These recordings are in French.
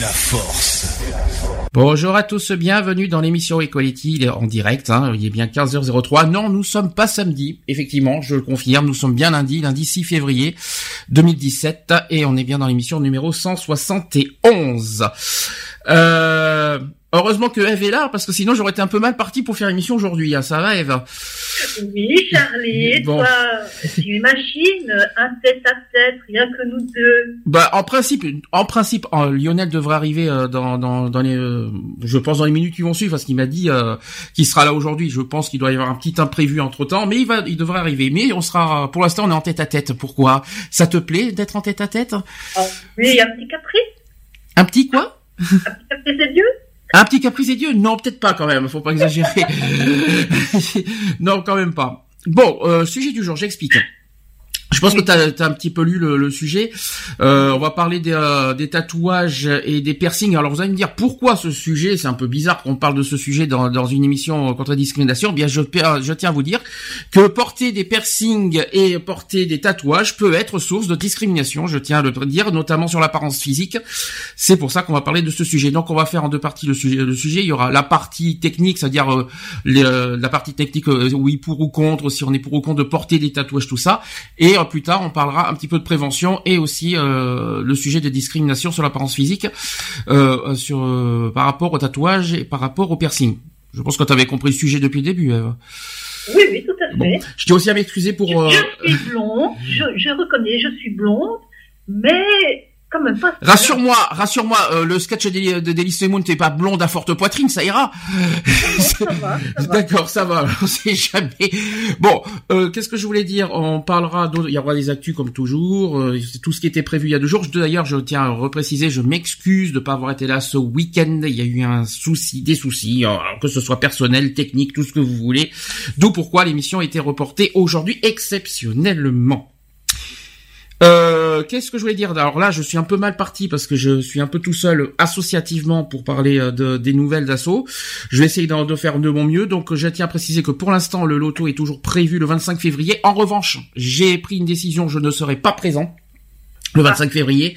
La force. Bonjour à tous, bienvenue dans l'émission Equality, en direct, hein, il est bien 15h03. Non, nous sommes pas samedi, effectivement, je le confirme, nous sommes bien lundi, lundi 6 février 2017, et on est bien dans l'émission numéro 171. Euh, heureusement que Eve est là, parce que sinon j'aurais été un peu mal parti pour faire l'émission aujourd'hui. Hein. Ça va, Eve? Oui, Charlie. Bon. Toi, tu imagines un tête à tête, rien que nous deux. Bah, en principe, en principe, Lionel devrait arriver euh, dans, dans, dans les, euh, je pense dans les minutes qui vont suivre, parce qu'il m'a dit euh, qu'il sera là aujourd'hui. Je pense qu'il doit y avoir un petit imprévu entre temps, mais il va, il devrait arriver. Mais on sera, pour l'instant, on est en tête à tête. Pourquoi? Ça te plaît d'être en tête à tête Oui, un petit caprice. Un petit quoi? Un petit caprice des dieux Un petit caprice des dieux? Non, peut-être pas quand même, faut pas exagérer. non, quand même pas. Bon, euh, sujet du jour, j'explique. Je pense que tu as, un petit peu lu le, sujet. Euh, on va parler des, euh, des, tatouages et des piercings. Alors vous allez me dire pourquoi ce sujet C'est un peu bizarre qu'on parle de ce sujet dans, dans une émission contre la discrimination. Eh bien, je, je tiens à vous dire que porter des piercings et porter des tatouages peut être source de discrimination. Je tiens à le dire, notamment sur l'apparence physique. C'est pour ça qu'on va parler de ce sujet. Donc on va faire en deux parties le sujet. Le sujet, il y aura la partie technique, c'est-à-dire euh, euh la partie technique, oui pour ou contre, si on est pour ou contre de porter des tatouages, tout ça, et plus tard, on parlera un petit peu de prévention et aussi euh, le sujet de discrimination sur l'apparence physique euh, sur euh, par rapport au tatouage et par rapport au piercing. Je pense que tu avais compris le sujet depuis le début. Oui, oui, tout à fait. Je tiens aussi à m'excuser pour. Je, je suis blonde, je, je reconnais, je suis blonde, mais Rassure-moi, rassure-moi, euh, le sketch de, de Delis Moon, t'es pas blonde à forte poitrine, ça ira. D'accord, ça va. On sait jamais. Bon, euh, qu'est-ce que je voulais dire? On parlera, il y aura des actus comme toujours. Euh, c'est tout ce qui était prévu il y a deux jours. D'ailleurs, je tiens à repréciser, je m'excuse de pas avoir été là ce week-end. Il y a eu un souci, des soucis, que ce soit personnel, technique, tout ce que vous voulez. D'où pourquoi l'émission a été reportée aujourd'hui exceptionnellement. Euh, qu'est-ce que je voulais dire? Alors là, je suis un peu mal parti parce que je suis un peu tout seul associativement pour parler euh, de, des nouvelles d'assaut. Je vais essayer de, de, faire de mon mieux. Donc, je tiens à préciser que pour l'instant, le loto est toujours prévu le 25 février. En revanche, j'ai pris une décision, je ne serai pas présent le 25 février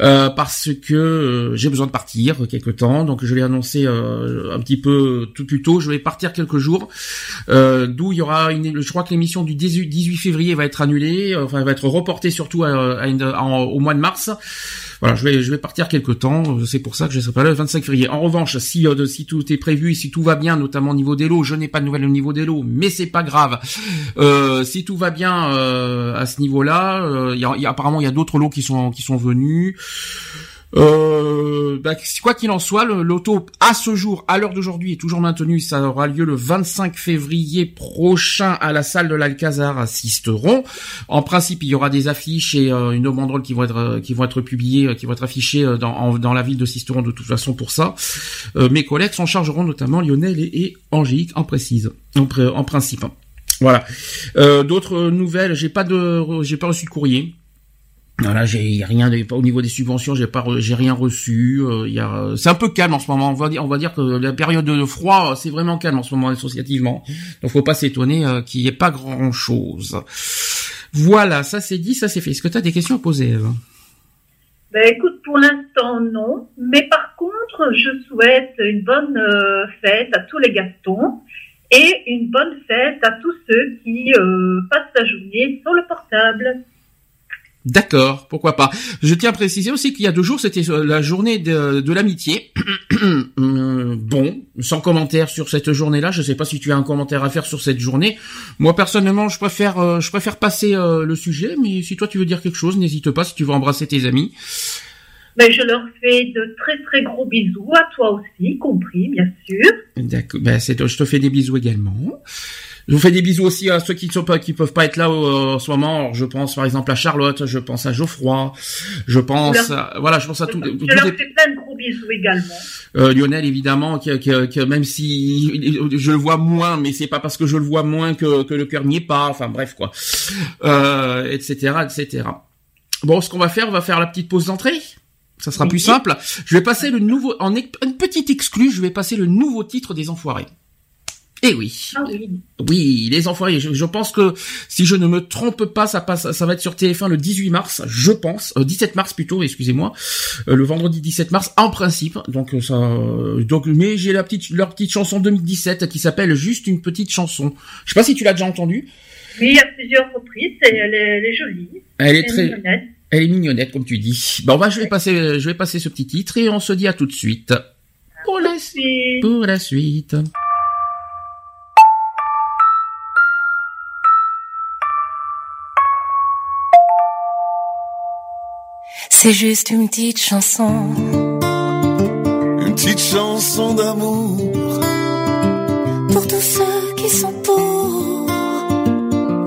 euh, parce que euh, j'ai besoin de partir quelque temps. Donc je l'ai annoncé euh, un petit peu tout plus tôt. Je vais partir quelques jours. D'où il y aura une je crois que l'émission du 18, février va être annulée. Enfin va être reportée surtout à, au mois de mars voilà, je vais je vais partir quelque temps. C'est pour ça que je ne serai pas là le 25 février. En revanche, si euh, si tout est prévu, si tout va bien, notamment au niveau des lots, je n'ai pas de nouvelles au niveau des lots, mais c'est pas grave. Euh, si tout va bien euh, à ce niveau-là, euh, y apparemment il y a d'autres lots qui sont qui sont venus. Euh, bah, quoi qu'il en soit, le loto à ce jour, à l'heure d'aujourd'hui, est toujours maintenu. Ça aura lieu le 25 février prochain à la salle de l'Alcazar à Sisteron. En principe, il y aura des affiches et euh, une banderole qui vont être euh, publiées, euh, qui vont être affichées dans, la ville de Sisteron de toute façon pour ça. mes collègues s'en chargeront notamment Lionel et, et Angélique en précise, en, en principe. Voilà. D'autres nouvelles, j'ai pas de, j'ai pas reçu de courrier. Voilà, j'ai rien au niveau des subventions, j'ai pas j'ai rien reçu. Euh, c'est un peu calme en ce moment. On va dire, on va dire que la période de froid, c'est vraiment calme en ce moment associativement. Donc faut pas s'étonner euh, qu'il y ait pas grand chose. Voilà, ça c'est dit, ça c'est fait. Est-ce que tu as des questions à poser Eve? Ben écoute, pour l'instant non, mais par contre, je souhaite une bonne euh, fête à tous les Gastons et une bonne fête à tous ceux qui passent la journée sur le portable. D'accord, pourquoi pas. Je tiens à préciser aussi qu'il y a deux jours, c'était euh, la journée de, l'amitié. Euh, bon, sans commentaire sur cette journée-là. Je sais pas si tu as un commentaire à faire sur cette journée. Moi personnellement, je préfère, euh, je préfère passer le sujet. Mais si toi tu veux dire quelque chose, n'hésite pas. Si tu veux embrasser tes amis. Ben, je leur fais de très très gros bisous à toi aussi, compris bien sûr. D'accord. Ben, c'est, je te fais des bisous également. Je vous fais des bisous aussi à ceux qui ne sont pas, qui peuvent pas être là euh, en ce moment. je pense par exemple à Charlotte, je pense à Geoffroy, je pense, à, voilà, je pense à tout. Je leur fais plein de gros bisous également. Euh, Lionel évidemment, qui, qui, qui, même si je le vois moins, mais c'est pas parce que je le vois moins que, que le cœur n'y est pas. Enfin bref quoi, euh, etc., etc. Bon, ce qu'on va faire, on va faire la petite pause d'entrée. Ça sera plus simple. Je vais passer le nouveau, en une petite exclue, je vais passer le nouveau titre des Enfoirés. Eh oui. Ah oui. oui. les enfoirés. Je, pense que si je ne me trompe pas, ça passe, ça va être sur TF1 le 18 mars, je pense, euh, 17 mars plutôt, excusez-moi, euh, le vendredi 17 mars en principe. Donc euh, ça, euh, donc mais j'ai la petite leur petite chanson 2017 qui s'appelle juste une petite chanson. Je sais pas si tu l'as déjà entendue. Oui, à plusieurs reprises. elle, est, jolie. Elle est, très. Mignonnette. Elle est mignonnette comme tu dis. Bon, bah je vais passer, je vais passer ce petit titre et on se dit à tout de suite. Pour la suite. Pour la suite. C'est juste une petite chanson. Une petite chanson d'amour. Pour tous ceux qui sont pour.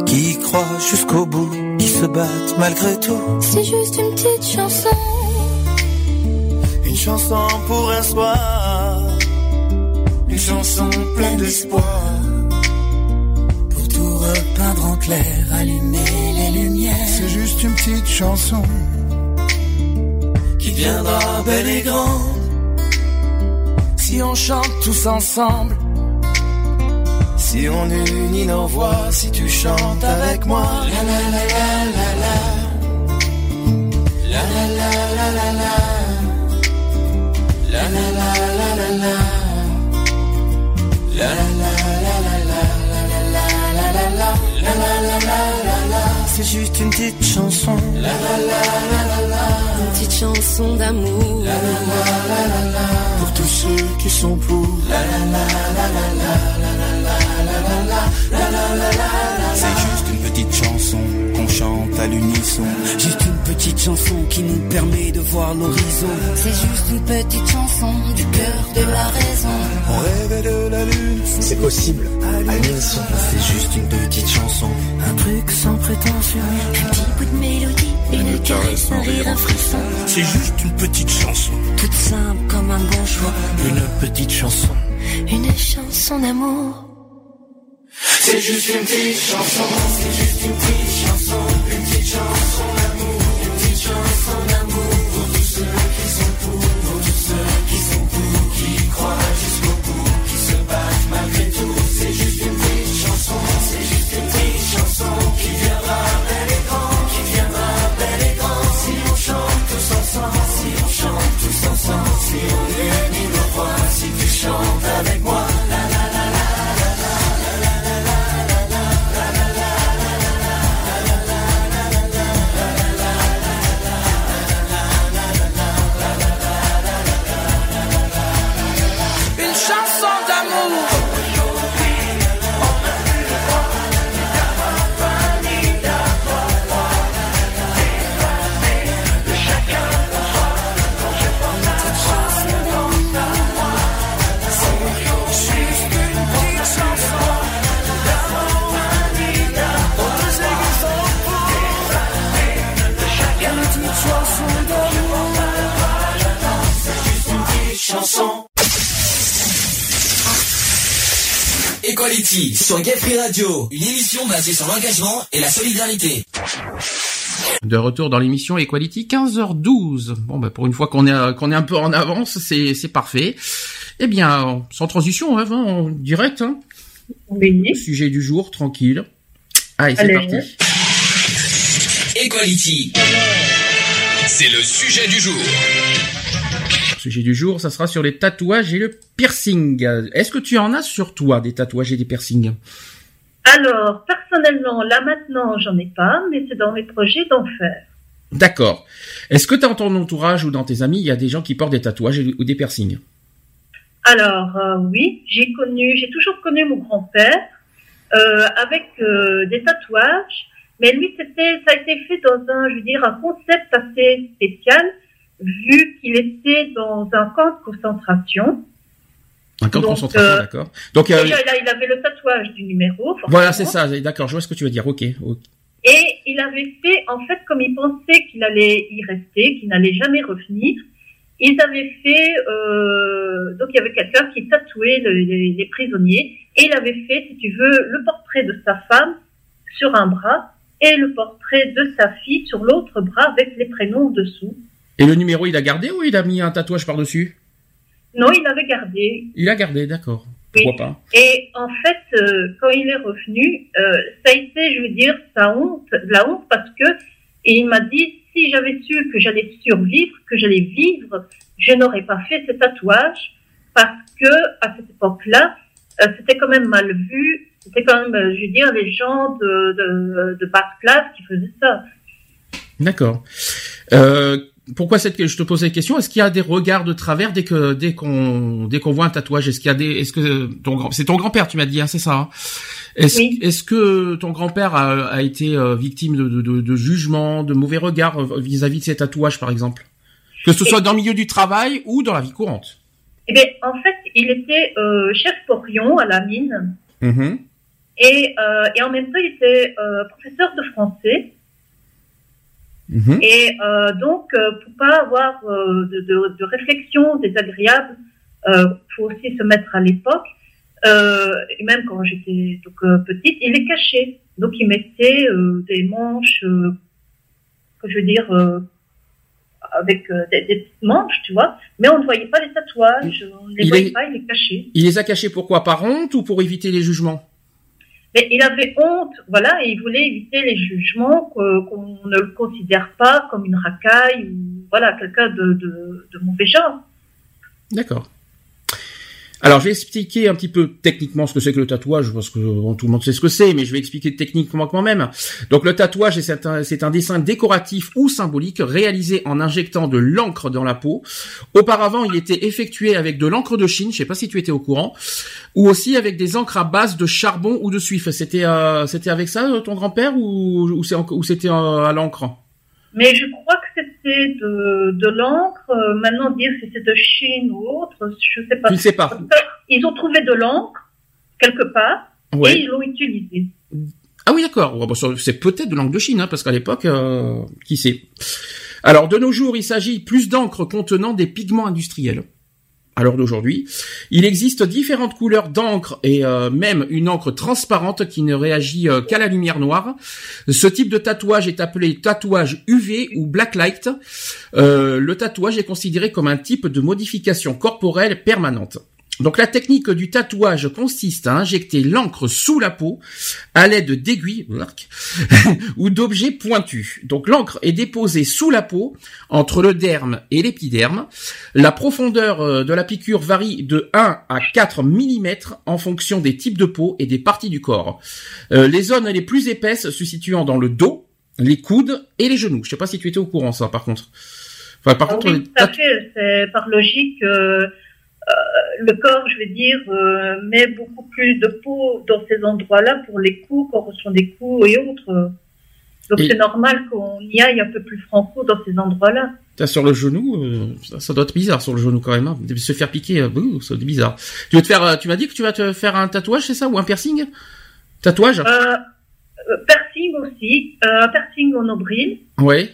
Qui croient jusqu'au bout, qui se battent malgré tout. C'est juste une petite chanson. Une chanson pour un soir. Une chanson pleine d'espoir. Pour tout repeindre en clair, allumer les lumières. C'est juste une petite chanson qui viendra belle et grande si on chante tous ensemble. Si on unit nos voix, si tu chantes avec moi. La la la la la la. La la la la la la. La la la la la la. La la la la la la. La la la la la. La la la. C'est juste une petite chanson. La la la la la la petite chanson d'amour. Pour tous ceux qui sont pour. C'est juste à l'unisson. Juste une petite chanson qui nous permet de voir l'horizon. C'est juste une petite chanson du cœur de la raison. On rêvait de la lune. C'est possible à l'unisson. C'est juste une petite chanson. Un truc sans prétention. Un petit bout de mélodie. Une caresse, un rire, un frisson. C'est juste une petite chanson. Toute simple comme un bon choix. Une petite chanson. Une chanson d'amour. C'est juste une petite chanson. C'est juste une petite chanson. Une petite chanson d'amour. Une petite chanson d'amour. Pour tous ceux qui sont pour. Pour tous ceux qui Equality sur Gay Radio, une émission basée sur l'engagement et la solidarité. De retour dans l'émission Equality 15h12. Bon bah pour une fois qu'on est qu'on est un peu en avance, c'est c'est parfait. Eh bien, sans transition, hein, en direct. Hein. Oui. Sujet du jour, tranquille. Allez, c'est parti. Equality. C'est le sujet du jour sujet du jour, ça sera sur les tatouages et le piercing. Est-ce que tu en as sur toi des tatouages et des piercings? Alors, personnellement, là maintenant, j'en ai pas, mais c'est dans mes projets d'en faire. D'accord. Est-ce que dans ton entourage ou dans tes amis, il y a des gens qui portent des tatouages ou des piercings? Alors euh, oui, j'ai connu, j'ai toujours connu mon grand-père euh, avec euh, des tatouages, mais lui c'était, ça a été fait dans un, je veux dire, un concept assez spécial, vu qu'il était dans un camp de concentration. Un camp de Donc, concentration, euh, d'accord. Donc euh, Déjà, il, avait le tatouage du numéro. voilà, c'est ça. D'accord, je vois ce que tu veux dire. Ok. Et il avait fait, en fait, comme il pensait qu'il allait y rester, qu'il n'allait jamais revenir, ils avaient fait, euh, donc il y avait quelqu'un qui tatouait le- les, les prisonniers, et il avait fait, si tu veux, le portrait de sa femme sur un bras, et le portrait de sa fille sur l'autre bras avec les prénoms dessous. Et le numéro, il a gardé ou il a mis un tatouage par dessus Non, il avait gardé. Il a gardé, d'accord. Oui. Pourquoi pas Et en fait, euh, quand il est revenu, euh, ça a été, je veux dire, sa honte, la honte parce que il m'a dit si j'avais su que j'allais survivre, que j'allais vivre, je n'aurais pas fait ce tatouage parce que à cette époque-là, euh, c'était quand même mal vu. C'était quand même, euh, je veux dire, les gens de, de, de basse classe qui faisaient ça. D'accord. Pourquoi cette je te pose cette question Est-ce qu'il y a des regards de travers dès que dès qu'on dès qu'on voit un tatouage? Est-ce qu'il y a des est-ce que ton grand c'est ton grand-père tu m'as dit hein, c'est ça hein? Est-ce Oui. est-ce que ton grand-père a, a été euh, victime de, de, de, de jugements, de mauvais regards euh, vis-à-vis de ses tatouages par exemple? Que ce soit dans le milieu du travail ou dans la vie courante Eh bien, en fait, il était euh, chef porion à la mine. Mhm. Et, euh, et en même temps, il était euh, professeur de français. Mhm. Et euh, donc, euh, pour pas avoir euh, de, de, de réflexion désagréable, euh, faut aussi se mettre à l'époque. Et même quand j'étais donc petite, il les cachait. Donc, il mettait des manches, que je veux dire, avec des, des petites manches, tu vois. Mais on ne voyait pas les tatouages, on ne les Il voyait est- pas, il les cachait. Il les a cachés pourquoi Par honte ou pour éviter les jugements? Mais il avait honte, voilà, et il voulait éviter les jugements, qu'on ne le considère pas comme une racaille ou voilà quelqu'un de, de mauvais genre. D'accord. Alors, je vais expliquer un petit peu techniquement ce que c'est que le tatouage, parce que tout le monde sait ce que c'est, mais je vais expliquer techniquement quand même. Donc, le tatouage, c'est un, dessin décoratif ou symbolique réalisé en injectant de l'encre dans la peau. Auparavant, il était effectué avec de l'encre de Chine, je sais pas si tu étais au courant, ou aussi avec des encres à base de charbon ou de suif. C'était, euh, c'était avec ça ton grand-père ou c'était euh, à l'encre? Mais je crois que c'était de, de l'encre. Euh, Maintenant, dire si c'est de Chine ou autre, je sais pas. Sais pas. Ils ont trouvé de l'encre quelque part et ils l'ont utilisée. Ah oui, d'accord. Bah, c'est peut-être de l'encre de Chine, hein, parce qu'à l'époque, euh, qui sait. Alors, de nos jours, il s'agit plus d'encre contenant des pigments industriels. À l'heure d'aujourd'hui, il existe différentes couleurs d'encre et euh, même une encre transparente qui ne réagit euh, qu'à la lumière noire. Ce type de tatouage est appelé tatouage UV ou blacklight. Euh, le tatouage est considéré comme un type de modification corporelle permanente. Donc la technique du tatouage consiste à injecter l'encre sous la peau à l'aide d'aiguilles ou d'objets pointus. Donc l'encre est déposée sous la peau, entre le derme et l'épiderme. La profondeur euh, de la piqûre varie de 1 à 4 mm en fonction des types de peau et des parties du corps. Euh, les zones les plus épaisses se situant dans le dos, les coudes et les genoux. Je sais pas si tu étais au courant ça par contre. Enfin, par Ah contre, oui, tout à fait. C'est par logique. euh, le corps, je veux dire, euh, met beaucoup plus de peau dans ces endroits-là pour les coups, quand on reçoit des coups et autres. Donc Et- c'est normal qu'on y aille un peu plus franco dans ces endroits-là. T'as sur le genou, euh, ça, ça doit être bizarre sur le genou quand même. Hein. Se faire piquer, euh, bouh, c'est bizarre. Tu veux te faire, euh, tu m'as dit que tu vas te faire un tatouage, c'est ça, ou un piercing? Tatouage? Euh, euh, piercing aussi, euh, un piercing au nombril. Oui,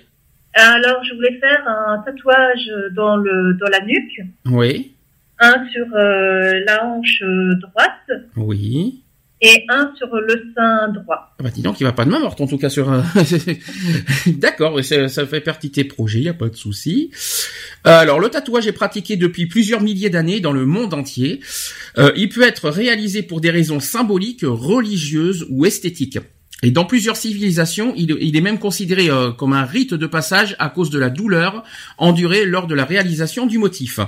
Alors je voulais faire un tatouage dans le dans la nuque, oui, un sur euh, la hanche euh, droite oui. et un sur le sein droit. Ah bah dis donc, il va pas de main morte en tout cas sur. un- D'accord, ça, ça fait partie de tes projets, y a pas de souci. Alors le tatouage est pratiqué depuis plusieurs milliers d'années dans le monde entier. Euh, il peut être réalisé pour des raisons symboliques, religieuses ou esthétiques. Et dans plusieurs civilisations, il, est même considéré euh, comme un rite de passage à cause de la douleur endurée lors de la réalisation du motif.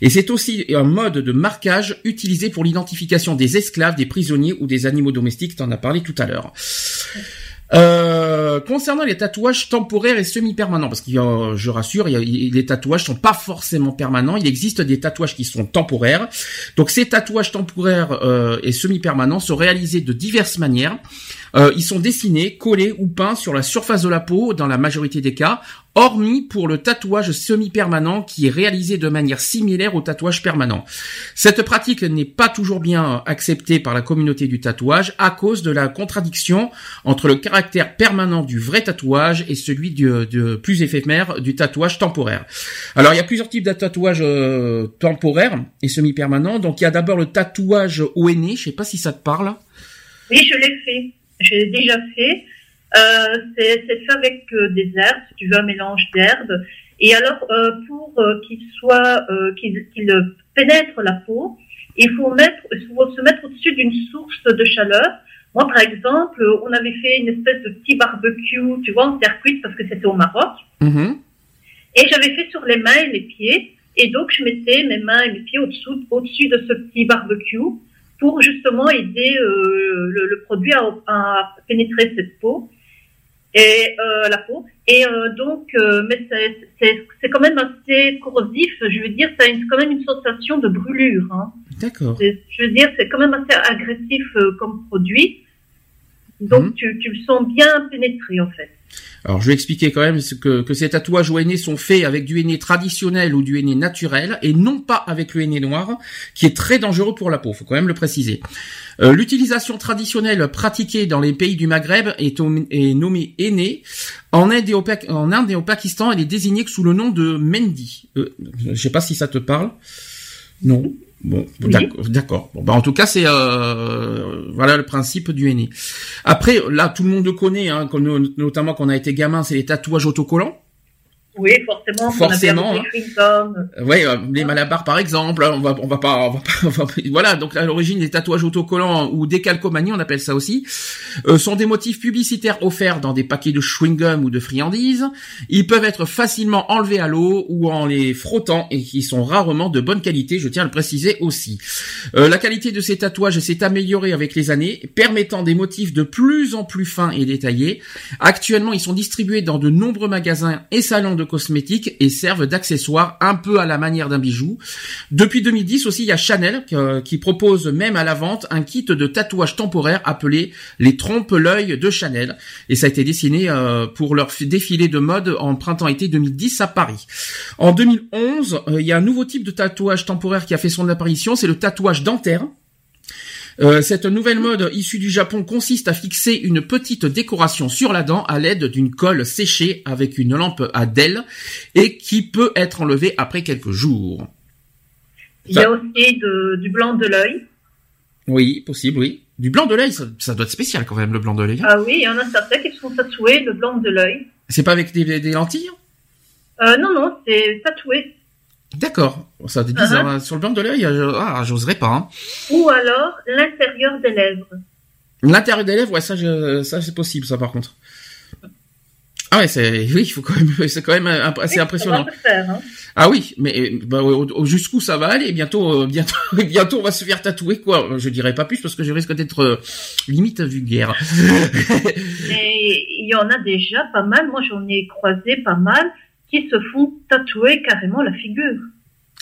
Et c'est aussi un mode de marquage utilisé pour l'identification des esclaves, des prisonniers ou des animaux domestiques. T'en as parlé tout à l'heure. Euh, concernant les tatouages temporaires et semi-permanents, parce que je rassure, les tatouages sont pas forcément permanents. Il existe des tatouages qui sont temporaires. Donc ces tatouages temporaires euh, et semi-permanents sont réalisés de diverses manières. Euh, ils sont dessinés, collés ou peints sur la surface de la peau dans la majorité des cas, hormis pour le tatouage semi-permanent qui est réalisé de manière similaire au tatouage permanent. Cette pratique n'est pas toujours bien acceptée par la communauté du tatouage à cause de la contradiction entre le caractère permanent du vrai tatouage et celui du, plus éphémère du tatouage temporaire. Alors il y a plusieurs types de tatouages euh, temporaires et semi-permanents. Donc il y a d'abord le tatouage au henné, je sais pas si ça te parle. Oui, je l'ai fait. Je l'ai déjà fait. Euh, c'est fait avec euh, des herbes, si tu veux, un mélange d'herbes. Et alors, euh, pour euh, qu'il soit, qu'il pénètre la peau, il faut mettre, faut se mettre au-dessus d'une source de chaleur. Moi, par exemple, on avait fait une espèce de petit barbecue, tu vois, en terre cuite parce que c'était au Maroc. Mhm. Et j'avais fait sur les mains et les pieds. Et donc, je mettais mes mains et mes pieds au-dessus de ce petit barbecue pour justement aider euh, le, le produit à, à pénétrer cette peau et euh, la peau. Et euh, donc, euh, mais c'est, c'est, c'est quand même assez corrosif. Je veux dire, ça a une- quand même une sensation de brûlure. Hein. D'accord. Je veux dire, c'est quand même assez agressif euh, comme produit. Donc, Mhm. tu, tu le sens bien pénétré en fait. Alors je vais expliquer quand même que, que ces tatouages au henné sont faits avec du henné traditionnel ou du henné naturel et non pas avec le henné noir qui est très dangereux pour la peau, faut quand même le préciser. Euh, L'utilisation traditionnelle pratiquée dans les pays du Maghreb est, nommée henné. En Inde, et au, Pak- en Inde et au Pakistan, elle est désignée sous le nom de mendi. Euh, je sais pas si ça te parle. Non. Bon, Oui. d'accord. Bon, bah, en tout cas, c'est euh, voilà le principe du henné. Après, là, tout le monde le connaît, hein, notamment quand on a été gamin, c'est les tatouages autocollants. Oui, forcément. Forcément, hein. Ouais, euh, les malabars par exemple, hein, on va on va pas, on va pas, on va pas- voilà, donc à l'origine les tatouages autocollants ou décalcomanie, on appelle ça aussi, euh, sont des motifs publicitaires offerts dans des paquets de chewing-gum ou de friandises. Ils peuvent être facilement enlevés à l'eau ou en les frottant et qui sont rarement de bonne qualité, je tiens à le préciser aussi. Euh, la qualité de ces tatouages s'est améliorée avec les années, permettant des motifs de plus en plus fins et détaillés. Actuellement, ils sont distribués dans de nombreux magasins et salons de cosmétiques et servent d'accessoires un peu à la manière d'un bijou. Depuis 2010 aussi, il y a Chanel euh, qui propose même à la vente un kit de tatouage temporaire appelé les trompe-l'œil de Chanel. Et ça a été dessiné euh, pour leur défilé de mode en printemps-été 2010 à Paris. En 2011, euh, il y a un nouveau type de tatouage temporaire qui a fait son apparition, c'est le tatouage dentaire. Euh, cette nouvelle mode issue du Japon consiste à fixer une petite décoration sur la dent à l'aide d'une colle séchée avec une lampe à DEL et qui peut être enlevée après quelques jours. Il y a aussi de- du blanc de l'œil. Oui, possible, oui. Du blanc de l'œil, ça, ça doit être spécial quand même, le blanc de l'œil. Ah oui, il y en a certains qui se font tatouer le blanc de l'œil. C'est pas avec des, des lentilles? Euh, non, non, c'est tatoué. D'accord. Ça c'est bizarre. hein. Sur le blanc de l'œil, euh, ah, j'oserais pas. hein. Ou alors l'intérieur des lèvres. L'intérieur des lèvres, ouais, ça, je- ça c'est possible, ça par contre. Ah ouais, c'est, oui, il faut quand même, c'est quand même assez Oui, impressionnant. Faire, hein. Ah oui, mais euh, bah, jusqu'où ça va aller Bientôt, euh, bientôt, bientôt, on va se faire tatouer quoi Je dirais pas plus parce que je risque d'être euh, limite vulgaire. Et il y en a déjà pas mal. Moi, j'en ai croisé pas mal qui se font tatouer carrément la figure.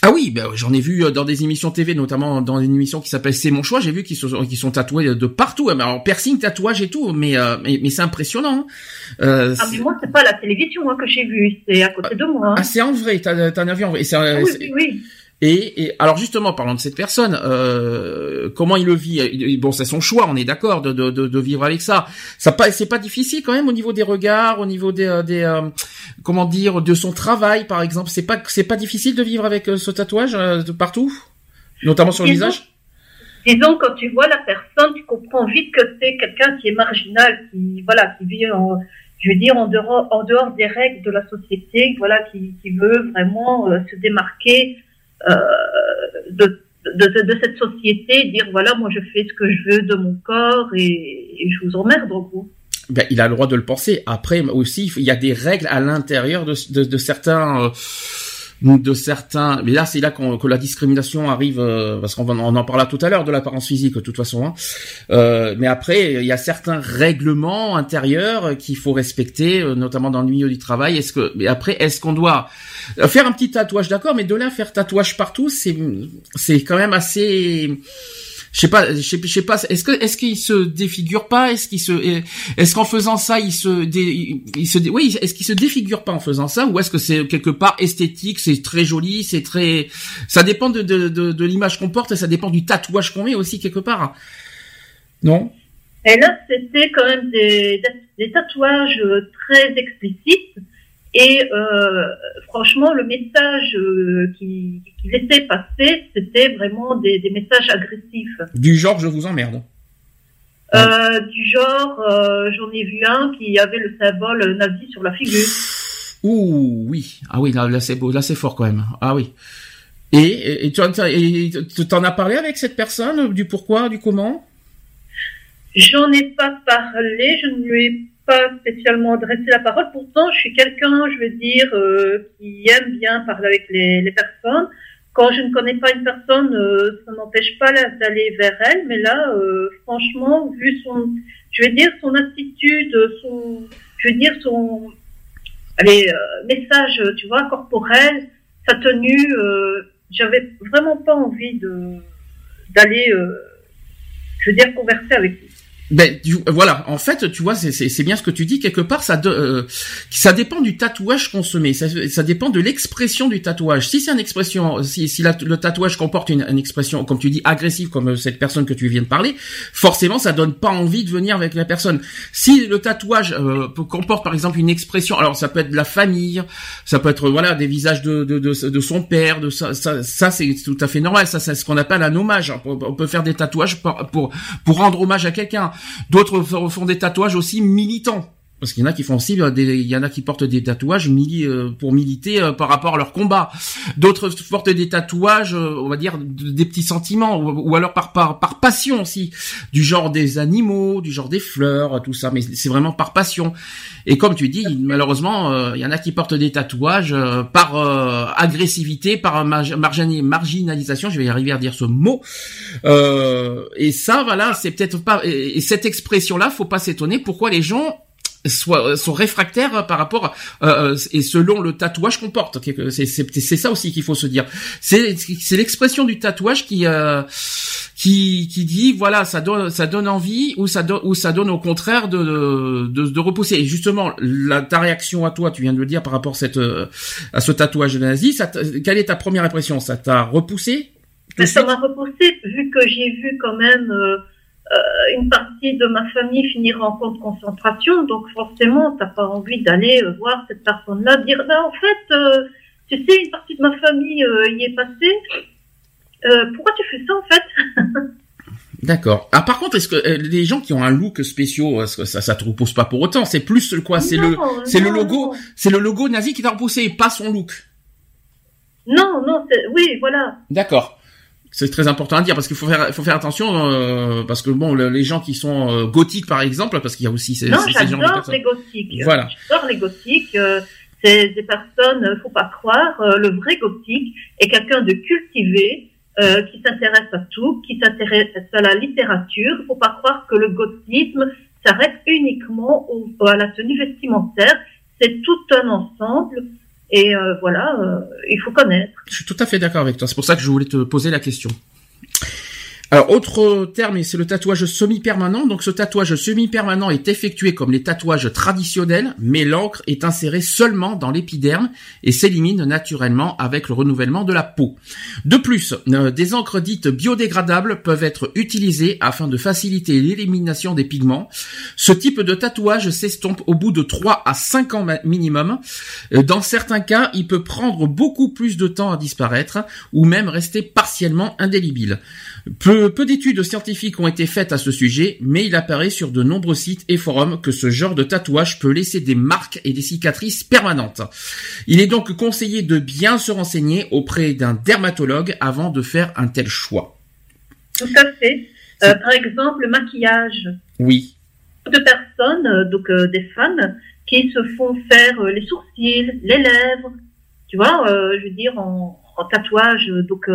ah oui, bah, j'en ai vu euh, dans des émissions TV, notamment dans une émission qui s'appelle C'est mon choix. J'ai vu qu'ils sont, tatoués de partout. Alors piercing, tatouage et tout, mais euh, mais, mais c'est impressionnant. hein. Euh, Ah, mais moi, c'est pas la télévision hein, que j'ai vu, c'est à côté de moi. hein. ah, c'est en vrai, t'as t'as un avis en vrai. Ah oui, oui, oui. Et, et alors justement, parlant de cette personne, euh, comment il le vit? Bon, c'est son choix, on est d'accord de, de, de, vivre avec ça. Ça pas, c'est pas difficile quand même au niveau des regards, au niveau des, euh, des euh, comment dire, de son travail, par exemple. C'est pas, c'est pas difficile de vivre avec euh, ce tatouage euh, de partout, notamment sur le Disons- visage? Disons, quand tu vois la personne, tu comprends vite que c'est quelqu'un qui est marginal, qui, voilà, qui vit en, je veux dire, en dehors, en dehors des règles de la société, voilà, qui, qui veut vraiment euh, se démarquer de, de, de, cette société, dire voilà, moi je fais ce que je veux de mon corps et, je vous emmerde en gros. Ben, il a le droit de le penser. Après aussi, il y a des règles à l'intérieur de, de, de certains. De certains. Mais là, c'est là que la discrimination arrive, euh, parce qu'on on en parlera tout à l'heure de l'apparence physique, de toute façon. Hein. Euh, mais après, il y a certains règlements intérieurs qu'il faut respecter, euh, notamment dans le milieu du travail. Est-ce que, mais après, est-ce qu'on doit faire un petit tatouage, d'accord, mais de là faire tatouage partout, c'est, c'est quand même assez je sais pas, je sais, pas. Est-ce que est-ce qu'il se défigure pas? Est-ce qu'il se est-ce qu'en faisant ça, il se il se oui, est-ce qu'il se défigure pas en faisant ça? Ou est-ce que c'est quelque part esthétique, c'est très joli, c'est très ça dépend de de, de, l'image qu'on porte et ça dépend du tatouage qu'on met aussi quelque part. Non? Et là, c'était quand même des, des tatouages très explicites et euh, franchement, le message euh, qui, qui laissait passer, c'était vraiment des, des, messages agressifs. Du genre, je vous emmerde. Euh, du genre, j'en ai vu un qui avait le symbole nazi sur la figure. Ouh, oui. Ah oui, là, là c'est beau, là c'est fort quand même. Ah oui. Et, et tu en as parlé avec cette personne du pourquoi, du comment? J'en ai pas parlé, je ne lui ai spécialement adressé la parole. Pourtant, je suis quelqu'un, je veux dire, euh, qui aime bien parler avec les, personnes. Quand je ne connais pas une personne, euh, ça n'empêche pas d'aller vers elle. Mais là, euh, franchement, vu son, je veux dire, son attitude, son, je veux dire, son, allez, message, tu vois, corporel, sa tenue, j'avais vraiment pas envie de d'aller, je veux dire, converser avec lui. Ben voilà, en fait, tu vois, c'est bien ce que tu dis quelque part. Ça euh, ça dépend du tatouage qu'on se met. Ça, ça dépend de l'expression du tatouage. Si c'est une expression, si, si le tatouage comporte une, une, expression, comme tu dis, agressive, comme cette personne que tu viens de parler, forcément, ça donne pas envie de venir avec la personne. Si le tatouage euh, comporte, par exemple, une expression, alors ça peut être de la famille, ça peut être voilà des visages de de, de, de son père, de ça, ça, ça c'est tout à fait normal. Ça, c'est ce qu'on appelle un hommage. On peut faire des tatouages pour, pour rendre hommage à quelqu'un. D'autres font des tatouages aussi militants. Parce qu'il y en a qui font aussi, euh, il y en a qui portent des tatouages euh, pour militer euh, par rapport à leur combat. D'autres portent des tatouages, on va dire, des petits sentiments, ou, alors par, passion aussi, du genre des animaux, du genre des fleurs, tout ça. Mais c'est vraiment par passion. Et comme tu dis, malheureusement, il y en a qui portent des tatouages par agressivité, par marginalisation. Je vais y arriver à dire ce mot. et ça, voilà, c'est peut-être pas. Et, cette expression-là, faut pas s'étonner pourquoi les gens soit, sont réfractaires par rapport euh, euh, et selon le tatouage qu'on porte. C'est ça aussi qu'il faut se dire. C'est l'expression du tatouage qui euh, qui qui dit voilà ça donne ça donne envie ou ça donne ou ça donne au contraire de de, de repousser. Et justement la, ta réaction à toi, tu viens de le dire par rapport à cette à ce tatouage nazi. Ça, quelle est ta première impression? Ça t'a repoussé? Ça m'a repoussé vu que j'ai vu quand même euh, une partie de ma famille finira en camp de concentration, donc forcément, t'as pas envie d'aller euh, voir cette personne-là, dire, ben, en fait, euh, tu sais, une partie de ma famille y est passée. pourquoi tu fais ça en fait? D'accord. Ah par contre, est-ce que les gens qui ont un look spécial, ça, ça te repousse pas pour autant? C'est plus quoi? C'est le, c'est le logo, c'est le logo nazi qui t'a repoussé, pas son look? Non, non, oui, voilà. D'accord c'est très important à dire parce qu'il faut faire, faut faire attention euh, parce que bon, les gens qui sont euh, gothiques par exemple, parce qu'il y a aussi ces, non, ces gens les gothiques. Voilà. J'adore les gothiques. Euh, c'est des personnes, faut pas croire, euh, le vrai gothique est quelqu'un de cultivé, qui s'intéresse à tout, qui s'intéresse à la littérature. Faut pas croire que le gothisme s'arrête uniquement au, à la tenue vestimentaire. C'est tout un ensemble et euh, voilà, euh, il faut connaître. Je suis tout à fait d'accord avec toi. C'est pour ça que je voulais te poser la question. Alors, autre terme, c'est le tatouage semi-permanent. Donc, ce tatouage semi-permanent est effectué comme les tatouages traditionnels, mais l'encre est insérée seulement dans l'épiderme et s'élimine naturellement avec le renouvellement de la peau. De plus, euh, des encres dites biodégradables peuvent être utilisées afin de faciliter l'élimination des pigments. Ce type de tatouage s'estompe au bout de 3 à 5 ans minimum. Euh, dans certains cas, il peut prendre beaucoup plus de temps à disparaître ou même rester partiellement indélébile. Peu, d'études scientifiques ont été faites à ce sujet, mais il apparaît sur de nombreux sites et forums que ce genre de tatouage peut laisser des marques et des cicatrices permanentes. Il est donc conseillé de bien se renseigner auprès d'un dermatologue avant de faire un tel choix. Tout à fait. Euh, par exemple, le maquillage. Oui. De personnes, euh, donc euh, des fans, qui se font faire les sourcils, les lèvres, tu vois, je veux dire en, en tatouage, donc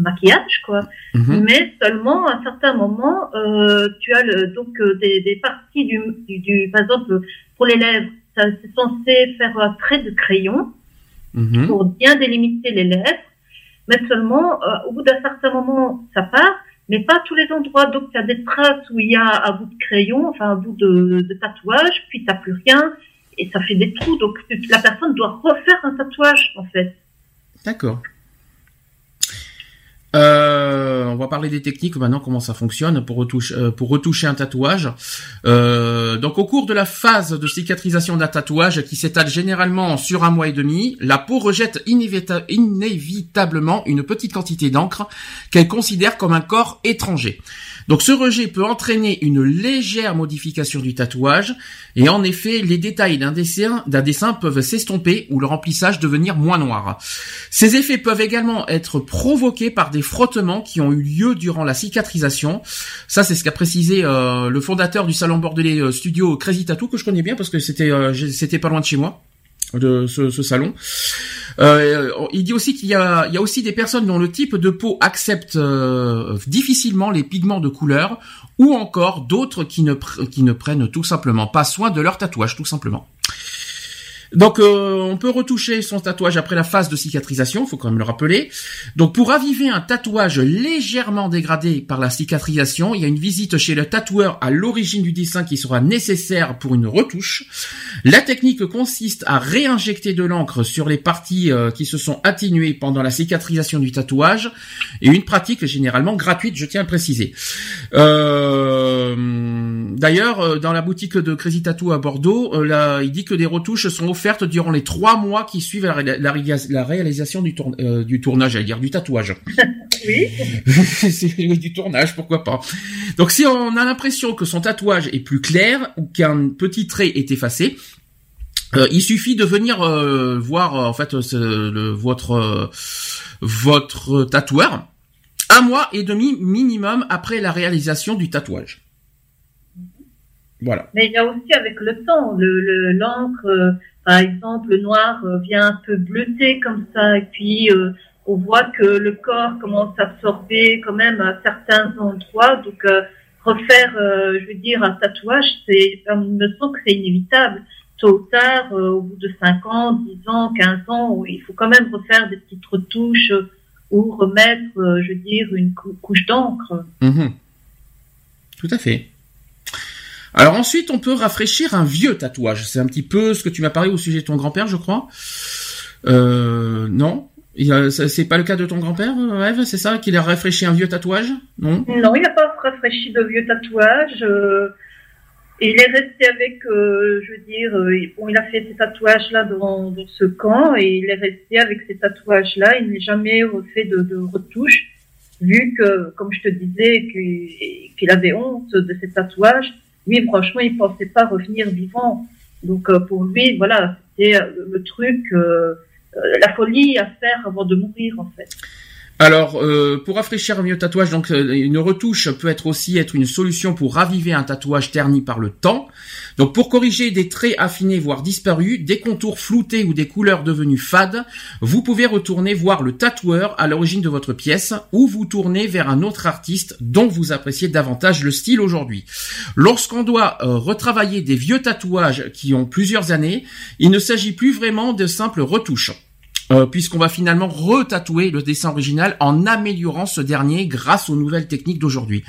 maquillage quoi. Mhm. Mais seulement à un certain moment, euh, tu as le, donc euh, des, des parties du, du, du- par exemple pour les lèvres, c'est censé faire un trait de crayon Mhm. pour bien délimiter les lèvres, mais seulement euh, au bout d'un certain moment ça part, mais pas à tous les endroits. Donc tu as des traces où il y a un bout de crayon, enfin un bout de, de tatouage, puis t'as plus rien et ça fait des trous. Donc la personne doit refaire un tatouage en fait. D'accord. Euh, on va parler des techniques maintenant, comment ça fonctionne pour retoucher, euh, un tatouage. Euh, donc au cours de la phase de cicatrisation d'un tatouage qui s'étale généralement sur un mois et demi, la peau rejette inévita- inévitablement une petite quantité d'encre qu'elle considère comme un corps étranger. Donc ce rejet peut entraîner une légère modification du tatouage et en effet les détails d'un dessin, peuvent s'estomper ou le remplissage devenir moins noir. Ces effets peuvent également être provoqués par des frottements qui ont eu lieu durant la cicatrisation. Ça, c'est ce qu'a précisé euh, le fondateur du salon bordelais euh, studio Crazy Tattoo que je connais bien parce que c'était euh, pas loin de chez moi de ce, salon. Euh, il dit aussi qu'il y a, il y a aussi des personnes dont le type de peau accepte euh, difficilement les pigments de couleur, ou encore d'autres qui ne qui ne prennent tout simplement pas soin de leur tatouage, tout simplement. Donc euh, on peut retoucher son tatouage après la phase de cicatrisation, faut quand même le rappeler. Donc pour raviver un tatouage légèrement dégradé par la cicatrisation, il y a une visite chez le tatoueur à l'origine du dessin qui sera nécessaire pour une retouche. La technique consiste à réinjecter de l'encre sur les parties euh, qui se sont atténuées pendant la cicatrisation du tatouage et une pratique généralement gratuite, je tiens à le préciser. Euh, D'ailleurs, dans la boutique de Crazy Tattoo à Bordeaux, il dit que des retouches sont offertes durant les trois mois qui suivent la, ré- la ré- la réalisation du, tourn- euh, du tournage, j'allais dire du tatouage. Oui. C'est du tournage, pourquoi pas. Donc si on a l'impression que son tatouage est plus clair ou qu'un petit trait est effacé, euh, il suffit de venir euh, voir euh, en fait le- votre votre tatoueur un mois et demi minimum après la réalisation du tatouage. Voilà. Mais il y a aussi avec le temps, le le- l'encre, euh, par exemple, le noir euh, vient un peu bleuter comme ça, et puis euh, on voit que le corps commence à absorber quand même à certains endroits. Donc euh, refaire, je veux dire, un tatouage, c'est, il me semble que c'est inévitable. Tôt ou tard, au bout de 5 ans, 10 ans, 15 ans, il faut quand même refaire des petites retouches ou remettre, je veux dire, une cou- couche d'encre. Mhm. Tout à fait. Alors ensuite, on peut rafraîchir un vieux tatouage. C'est un petit peu ce que tu m'as parlé au sujet de ton grand-père, je crois. Euh, non? C'est pas le cas de ton grand-père, Eve? C'est ça Qu'il a rafraîchi un vieux tatouage? Non? Non, il n'a pas rafraîchi de vieux tatouages. euh, il est resté avec, euh, je veux dire, bon, il a fait ses tatouages-là dans, dans ce camp et il est resté avec ces tatouages-là. Il n'a jamais refait de, de retouches, vu que, comme je te disais, qu'il avait honte de ses tatouages. Franchement, il pensait pas revenir vivant. Donc, euh, pour lui, voilà, c'était euh, le truc, euh, la folie à faire avant de mourir, en fait. Alors, euh, pour rafraîchir un vieux tatouage, donc euh, une retouche peut être aussi être une solution pour raviver un tatouage terni par le temps. Donc, pour corriger des traits affinés voire disparus, des contours floutés ou des couleurs devenues fades, vous pouvez retourner voir le tatoueur à l'origine de votre pièce ou vous tourner vers un autre artiste dont vous appréciez davantage le style aujourd'hui. Lorsqu'on doit euh, retravailler des vieux tatouages qui ont plusieurs années, il ne s'agit plus vraiment de simples retouches. Euh, puisqu'on va finalement retatouer le dessin original en améliorant ce dernier grâce aux nouvelles techniques d'aujourd'hui.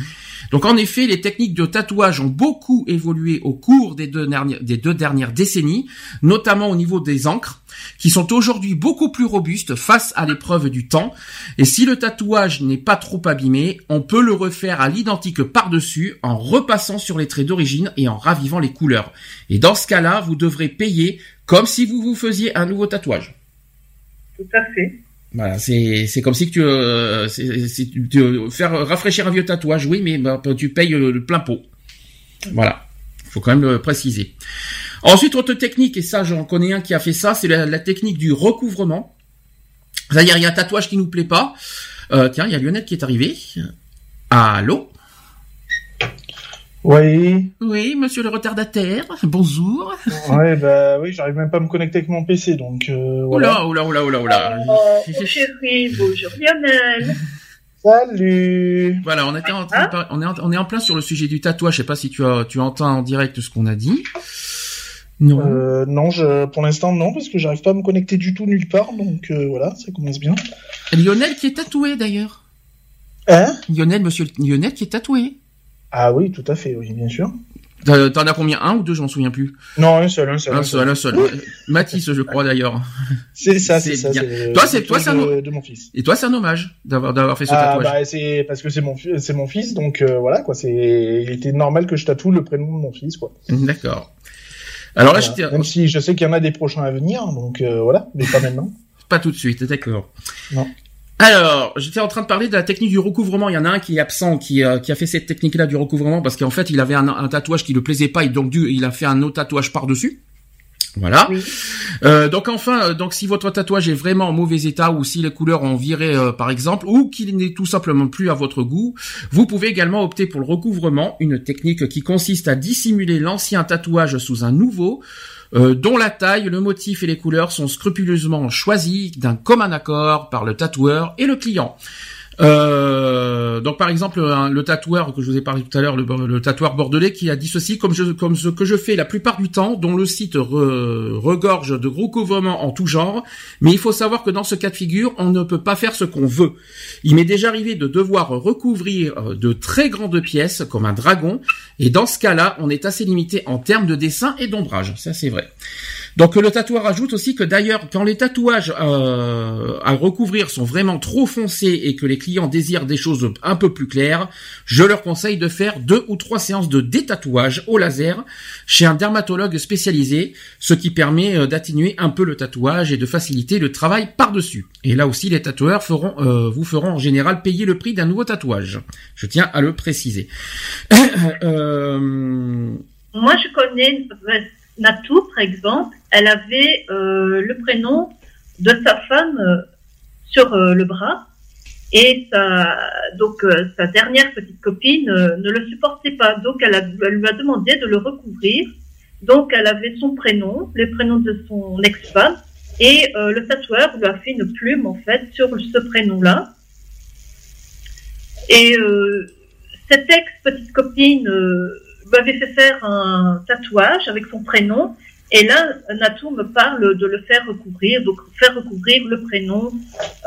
Donc en effet, les techniques de tatouage ont beaucoup évolué au cours des deux dernières, des deux dernières décennies, notamment au niveau des encres, qui sont aujourd'hui beaucoup plus robustes face à l'épreuve du temps. Et si le tatouage n'est pas trop abîmé, on peut le refaire à l'identique par-dessus en repassant sur les traits d'origine et en ravivant les couleurs. Et dans ce cas-là, vous devrez payer comme si vous vous faisiez un nouveau tatouage. Voilà, c'est c'est comme si tu, euh, tu- faire rafraîchir un vieux tatouage, oui, mais bah, tu payes euh, le plein pot. Voilà, faut quand même le préciser. Ensuite, autre technique, et ça j'en connais un qui a fait ça, c'est la, la technique du recouvrement. C'est-à-dire, il y a un tatouage qui nous plaît pas. Euh, tiens, il y a Lionel qui est arrivé. Allô? Oui. Oui, monsieur le retardataire, bonjour. Ouais, bah oui, j'arrive même pas à me connecter avec mon PC, donc euh, voilà. Oula, oula, oula, oula, oula. Oh, mon chéri, bonjour Lionel. Salut. Voilà, on était en train de par- on est en, on est en plein sur le sujet du tatouage. Je sais pas si tu as, tu entends en direct ce qu'on a dit. Non. Euh, non, je, pour l'instant non, parce que j'arrive pas à me connecter du tout nulle part, donc euh, voilà, ça commence bien. Lionel qui est tatoué d'ailleurs. Hein? Lionel, monsieur Lionel qui est tatoué. Ah oui, tout à fait, oui, bien sûr. T'en t'en as combien? Un ou deux, je m'en souviens plus. Non, un seul, un seul. Un seul, un seul. Ouais. Mathis, je crois d'ailleurs. C'est ça, c'est ça. Toi, c'est- toi, c'est un- de, de mon fils. Et toi, c'est un hommage d'avoir d'avoir fait ce Ah tatouage. bah c'est parce que c'est mon c'est mon fils, donc euh, voilà quoi. C'est il était normal que je tatoue le prénom de mon fils quoi. D'accord. Alors là, j'étais Même si je sais qu'il y en a des prochains à venir, donc euh, voilà, mais pas maintenant. pas tout de suite, d'accord. Non. Alors, j'étais en train de parler de la technique du recouvrement. Il y en a un qui est absent, qui, euh, qui a fait cette technique-là du recouvrement parce qu'en fait, il avait un, un tatouage qui le plaisait pas et donc du, il a fait un autre tatouage par dessus. Voilà. Oui. Euh, donc enfin, euh, donc si votre tatouage est vraiment en mauvais état ou si les couleurs ont viré euh, par exemple ou qu'il n'est tout simplement plus à votre goût, vous pouvez également opter pour le recouvrement, une technique qui consiste à dissimuler l'ancien tatouage sous un nouveau. Euh, dont la taille, le motif et les couleurs sont scrupuleusement choisis d'un commun accord par le tatoueur et le client. Euh, donc par exemple le tatoueur que je vous ai parlé tout à l'heure, le, tatoueur bordelais qui a dit ceci comme ce que je fais la plupart du temps, dont le site re- regorge de gros couvrements en tout genre, mais il faut savoir que dans ce cas de figure, on ne peut pas faire ce qu'on veut. Il m'est déjà arrivé de devoir recouvrir euh, de très grandes pièces comme un dragon, et dans ce cas-là, on est assez limité en termes de dessin et d'ombrage, ça c'est vrai. Donc le tatoueur ajoute aussi que d'ailleurs, quand les tatouages euh, à recouvrir sont vraiment trop foncés et que les clients désirent des choses un peu plus claires, je leur conseille de faire deux ou trois séances de détatouage au laser chez un dermatologue spécialisé, ce qui permet euh, d'atténuer un peu le tatouage et de faciliter le travail par-dessus. Et là aussi, les tatoueurs feront, euh, vous feront en général payer le prix d'un nouveau tatouage. Je tiens à le préciser. Euh, Moi, je connais Natou, par exemple. Elle avait euh, le prénom de sa femme euh, sur euh, le bras. Et sa, donc, euh, sa dernière petite copine ne le supportait pas. Donc, elle, elle lui a demandé de le recouvrir. Donc, elle avait son prénom, le prénom de son ex-femme. Et le tatoueur lui a fait une plume, en fait, sur ce prénom-là. Et cette ex-petite copine euh, m'avait fait faire un tatouage avec son prénom. Et là, Natou me parle de le faire recouvrir, donc faire recouvrir le prénom,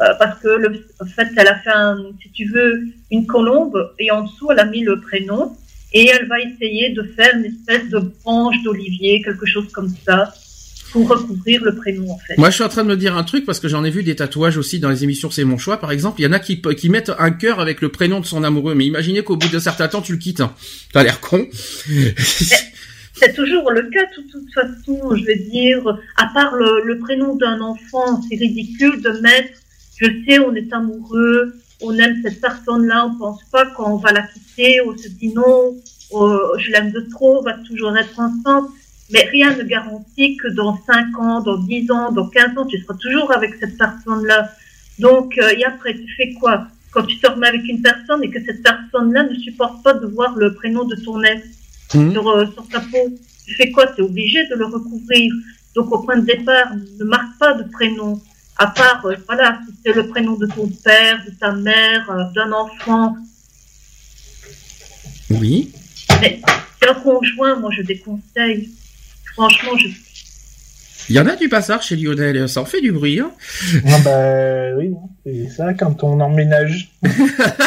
euh, parce que le, en fait, elle a fait, un, si tu veux, une colombe et en dessous, elle a mis le prénom. Et elle va essayer de faire une espèce de branche d'olivier, quelque chose comme ça, pour recouvrir le prénom, en fait. Moi, je suis en train de me dire un truc parce que j'en ai vu des tatouages aussi dans les émissions C'est mon choix, par exemple. Il y en a qui, qui mettent un cœur avec le prénom de son amoureux. Mais imaginez qu'au bout d'un certain temps, tu le quittes. T'as l'air con. C'est toujours le cas, de toute façon, je vais dire, à part le, le prénom d'un enfant, c'est ridicule de mettre, je sais, on est amoureux, on aime cette personne-là, on pense pas quand on va la quitter, on se dit non, oh, je l'aime de trop, on va toujours être ensemble. Mais rien ne garantit que dans 5 ans, dans 10 ans, dans 15 ans, tu seras toujours avec cette personne-là. Donc, euh, et après, tu fais quoi? Quand tu te remets avec une personne et que cette personne-là ne supporte pas de voir le prénom de ton ex, Mhm. sur, sur ta peau. Tu fais quoi? Tu es obligé de le recouvrir. Donc au point de départ, ne marque pas de prénom. À part, euh, voilà, si c'est le prénom de ton père, de ta mère, euh, d'un enfant. Oui. Mais un conjoint, moi je déconseille. Franchement, je... Il y en a du passage chez Lionel. Ça en fait du bruit. Hein. Ah bah oui, c'est ça quand on emménage.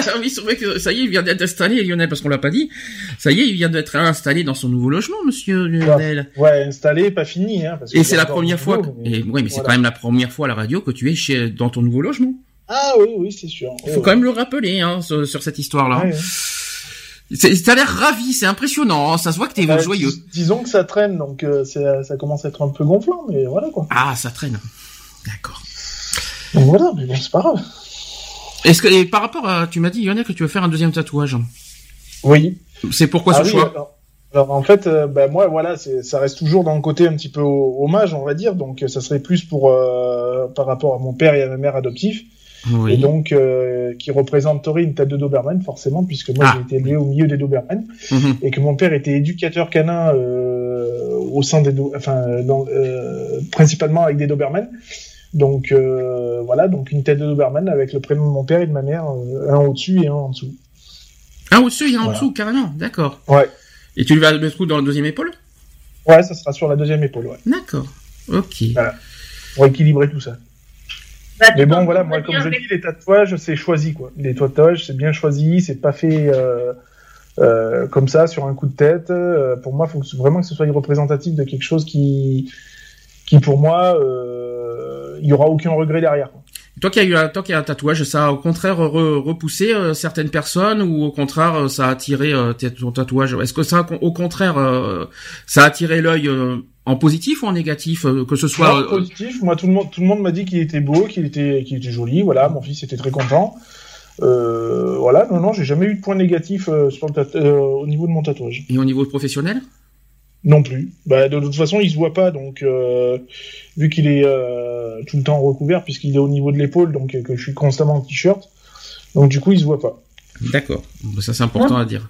Ah oui, c'est vrai que ça y est, il vient d'être installé, Lionel, parce qu'on l'a pas dit. Ça y est, il vient d'être installé dans son nouveau logement, monsieur Lionel. Ouais, installé, pas fini. Hein, parce Et c'est la première fois. Et, ouais, mais c'est quand même la première fois à la radio que tu es chez dans ton nouveau logement. Ah oui, oui, c'est sûr. Il faut quand même le rappeler hein, sur, sur cette histoire-là. Ouais, T'as l'air ravi, c'est impressionnant. hein, Ça se voit que t'es Bah, joyeux. dis- disons que ça traîne, donc euh, c'est- ça commence à être un peu gonflant, mais voilà quoi. Ah, ça traîne. D'accord. Donc voilà, mais bon, c'est pas grave. Est-ce que et par rapport à, tu m'as dit Lionel que tu veux faire un deuxième tatouage. Oui. C'est pourquoi Ah ce oui, choix? alors, alors, en fait, euh, bah, moi voilà, ça reste toujours dans le côté un petit peu ho- hommage, on va dire. Donc euh, ça serait plus pour euh, par rapport à mon père et à ma mère adoptifs. Oui. Et donc, euh, qui représenterait une tête de Doberman, forcément, puisque moi, Ah. j'ai été élevé au milieu des Doberman, Mhm. et que mon père était éducateur canin euh, au sein des... Do- enfin, dans, euh, principalement avec des Doberman. Donc, voilà, donc une tête de Doberman avec le prénom de mon père et de ma mère, un au-dessus et un en dessous. Ah, au-dessus, y a en Voilà. dessous, carrément. D'accord. Ouais. Et tu vas le trou dans la deuxième épaule? Ouais, ça sera sur la deuxième épaule, ouais, D'accord. Ok. pour équilibrer tout ça. Bah, Mais bon, voilà, moi, comme je dis, les tatouages, c'est choisi, quoi. Les tatouages, c'est bien choisi, c'est pas fait euh, euh, comme ça, sur un coup de tête. Euh, pour moi, il faut que, vraiment que ce soit représentatif de quelque chose qui, qui pour moi, euh, il y aura aucun regret derrière. quoi. Toi qui as eu un, toi qui as un tatouage, ça a au contraire re- repoussé euh, certaines personnes ou au contraire euh, ça a attiré euh, ton tatouage? Est-ce que ça, au contraire, euh, ça a attiré l'œil euh, en positif ou en négatif, euh, que ce soit Non, euh, positif. Moi, tout le monde, tout le monde m'a dit qu'il était beau, qu'il était, qu'il était joli. Voilà, mon fils était très content. Euh, voilà, non, non, j'ai jamais eu de point négatif euh, sur le tat- euh, au niveau de mon tatouage. et au niveau professionnel? Non plus. Bah, de toute façon, il se voit pas, donc euh, vu qu'il est euh, tout le temps recouvert, puisqu'il est au niveau de l'épaule, donc que je suis constamment en t-shirt, donc du coup, il se voit pas. D'accord. Bon, Ça c'est important à dire.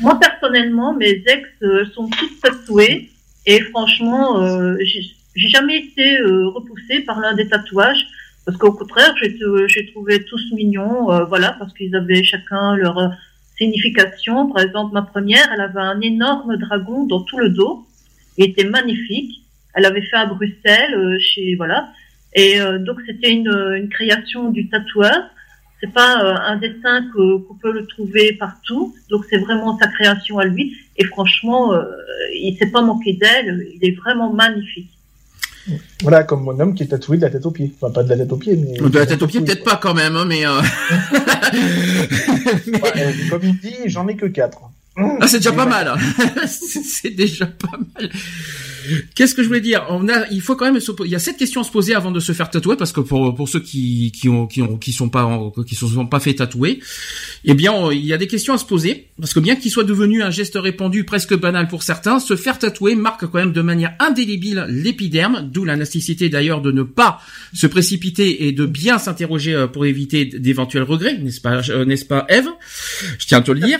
Moi, personnellement, mes ex euh, sont toutes tatouées et franchement, euh, j'ai jamais été euh, repoussée par l'un des tatouages parce qu'au contraire, j'ai j'ai trouvé tous mignons, euh, voilà, parce qu'ils avaient chacun leur euh, signification. Par exemple, ma première, elle avait un énorme dragon dans tout le dos, il était magnifique. Elle avait fait à Bruxelles, euh, chez voilà, et euh, donc c'était une, une création du tatoueur. C'est pas euh, un dessin que- qu'on peut le trouver partout, donc c'est vraiment sa création à lui. Et franchement, euh, il s'est pas manqué d'elle. Il est vraiment magnifique. Voilà, comme mon homme qui est tatoué de la tête aux pieds. Enfin, pas de la tête aux pieds, mais... De la tête aux pieds, peut-être pas quand même, hein, mais, euh... mais- Ouais, euh, comme il dit, j'en ai que quatre. Ah, c'est déjà pas mal. hein. c'est déjà pas mal. Qu'est-ce que je voulais dire? On a, il faut quand même se, il y a cette question à se poser avant de se faire tatouer parce que pour pour ceux qui qui ont qui ont qui sont pas en- qui se sont pas fait tatouer, eh bien on- il y a des questions à se poser parce que bien qu'il soit devenu un geste répandu presque banal pour certains, se faire tatouer marque quand même de manière indélébile l'épiderme, d'où la nécessité d'ailleurs de ne pas se précipiter et de bien s'interroger euh, pour éviter d'éventuels regrets, n'est-ce pas euh, n'est-ce pas Eve? Je tiens à te le dire.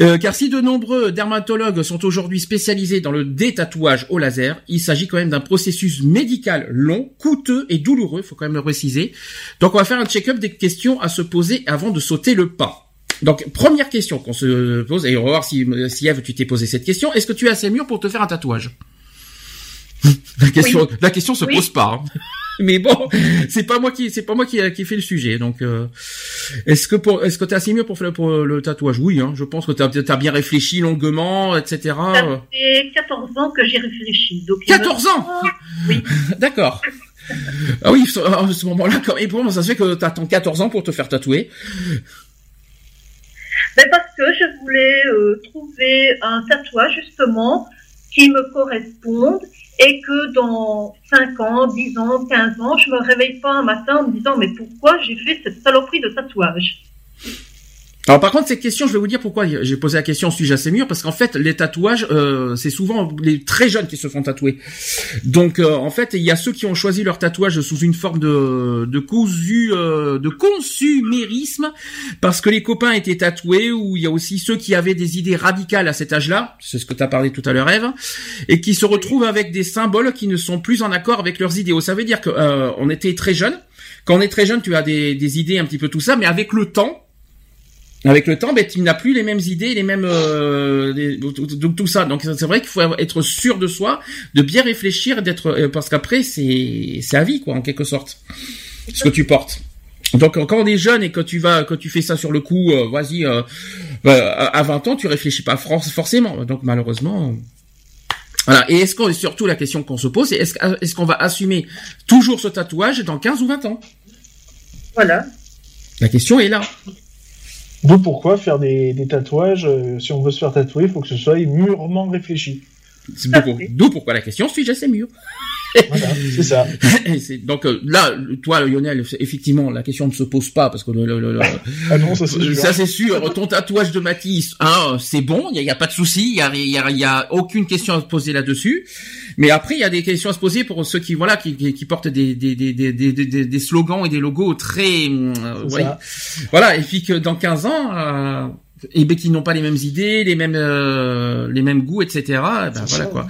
Euh, car si de nombreux dermatologues sont aujourd'hui spécialisés dans le détatouage au laser, il s'agit quand même d'un processus médical long, coûteux et douloureux, faut quand même le préciser. Donc on va faire un check-up des questions à se poser avant de sauter le pas. Donc première question qu'on se pose, et on va voir si, si Eve tu t'es posé cette question, est-ce que tu es assez mûr pour te faire un tatouage? La question, la question se Oui. pose pas. hein. Mais bon, c'est pas moi qui, c'est pas moi qui, qui fait le sujet. Donc, euh, est-ce que pour, est-ce que t'es assez mieux pour faire pour le tatouage? Oui, hein, je pense que t'as, as bien réfléchi longuement, etc. Ça fait 14 ans que j'y réfléchis. Donc il me 14 ans? Oui. D'accord. Ah oui, à ce moment-là, quand- et comment ça se fait que t'attends 14 ans pour te faire tatouer Mais parce que je voulais euh, trouver un tatouage justement qui me corresponde et que dans 5 ans, 10 ans, 15 ans, je me réveille pas un matin en me disant mais pourquoi j'ai fait cette saloperie de tatouage? Alors par contre, cette question, je vais vous dire pourquoi j'ai posé la question suis-je assez mûr parce qu'en fait, les tatouages, euh, c'est souvent les très jeunes qui se font tatouer. Donc euh, en fait, il y a ceux qui ont choisi leur tatouage sous une forme de de cousu euh, de consumérisme parce que les copains étaient tatoués ou il y a aussi ceux qui avaient des idées radicales à cet âge-là, c'est ce que tu as parlé tout à l'heure Eve, et qui se retrouvent avec des symboles qui ne sont plus en accord avec leurs idéaux. Ça veut dire que euh, était très jeunes. Quand on est très jeune, tu as des, des idées un petit peu tout ça, mais avec le temps, avec le temps, ben, tu n'as plus les mêmes idées, les mêmes, euh, les- donc tout ça. Donc c'est vrai qu'il faut être sûr de soi, de bien réfléchir, d'être, euh, parce qu'après c'est, c'est à vie quoi, en quelque sorte, ce que tu portes. Donc quand on est jeune et que tu vas, que tu fais ça sur le coup, euh, vas-y, à à 20 ans, tu réfléchis pas for- forcément. Donc malheureusement. Voilà. Et est-ce qu'on, surtout la question qu'on se pose, c'est est-ce, est-ce qu'on va assumer toujours ce tatouage dans 15 ou 20 ans? Voilà. La question est là. D'où pourquoi faire des, tatouages, euh, si on veut se faire tatouer, il faut que ce soit mûrement réfléchi. D'où, pour- d'où pourquoi la question suis-je assez mûr Voilà, c'est ça. Donc euh, là, toi, Lionel, effectivement, la question ne se pose pas parce que le, le- le- le- Ah non, ça c'est sûr. ça c'est sûr. Ton tatouage de Matisse, hein, c'est bon, il y a, pas de souci, il y a, y a- y a aucune question à se poser là-dessus. Mais après, il y a des questions à se poser pour ceux qui voilà qui, qui, qui portent des des, des, des, des, slogans et des logos très euh, ouais. voilà et puis que dans 15 ans euh, et ben qui n'ont pas les mêmes idées, les mêmes euh, les mêmes goûts, etc. Ben voilà quoi.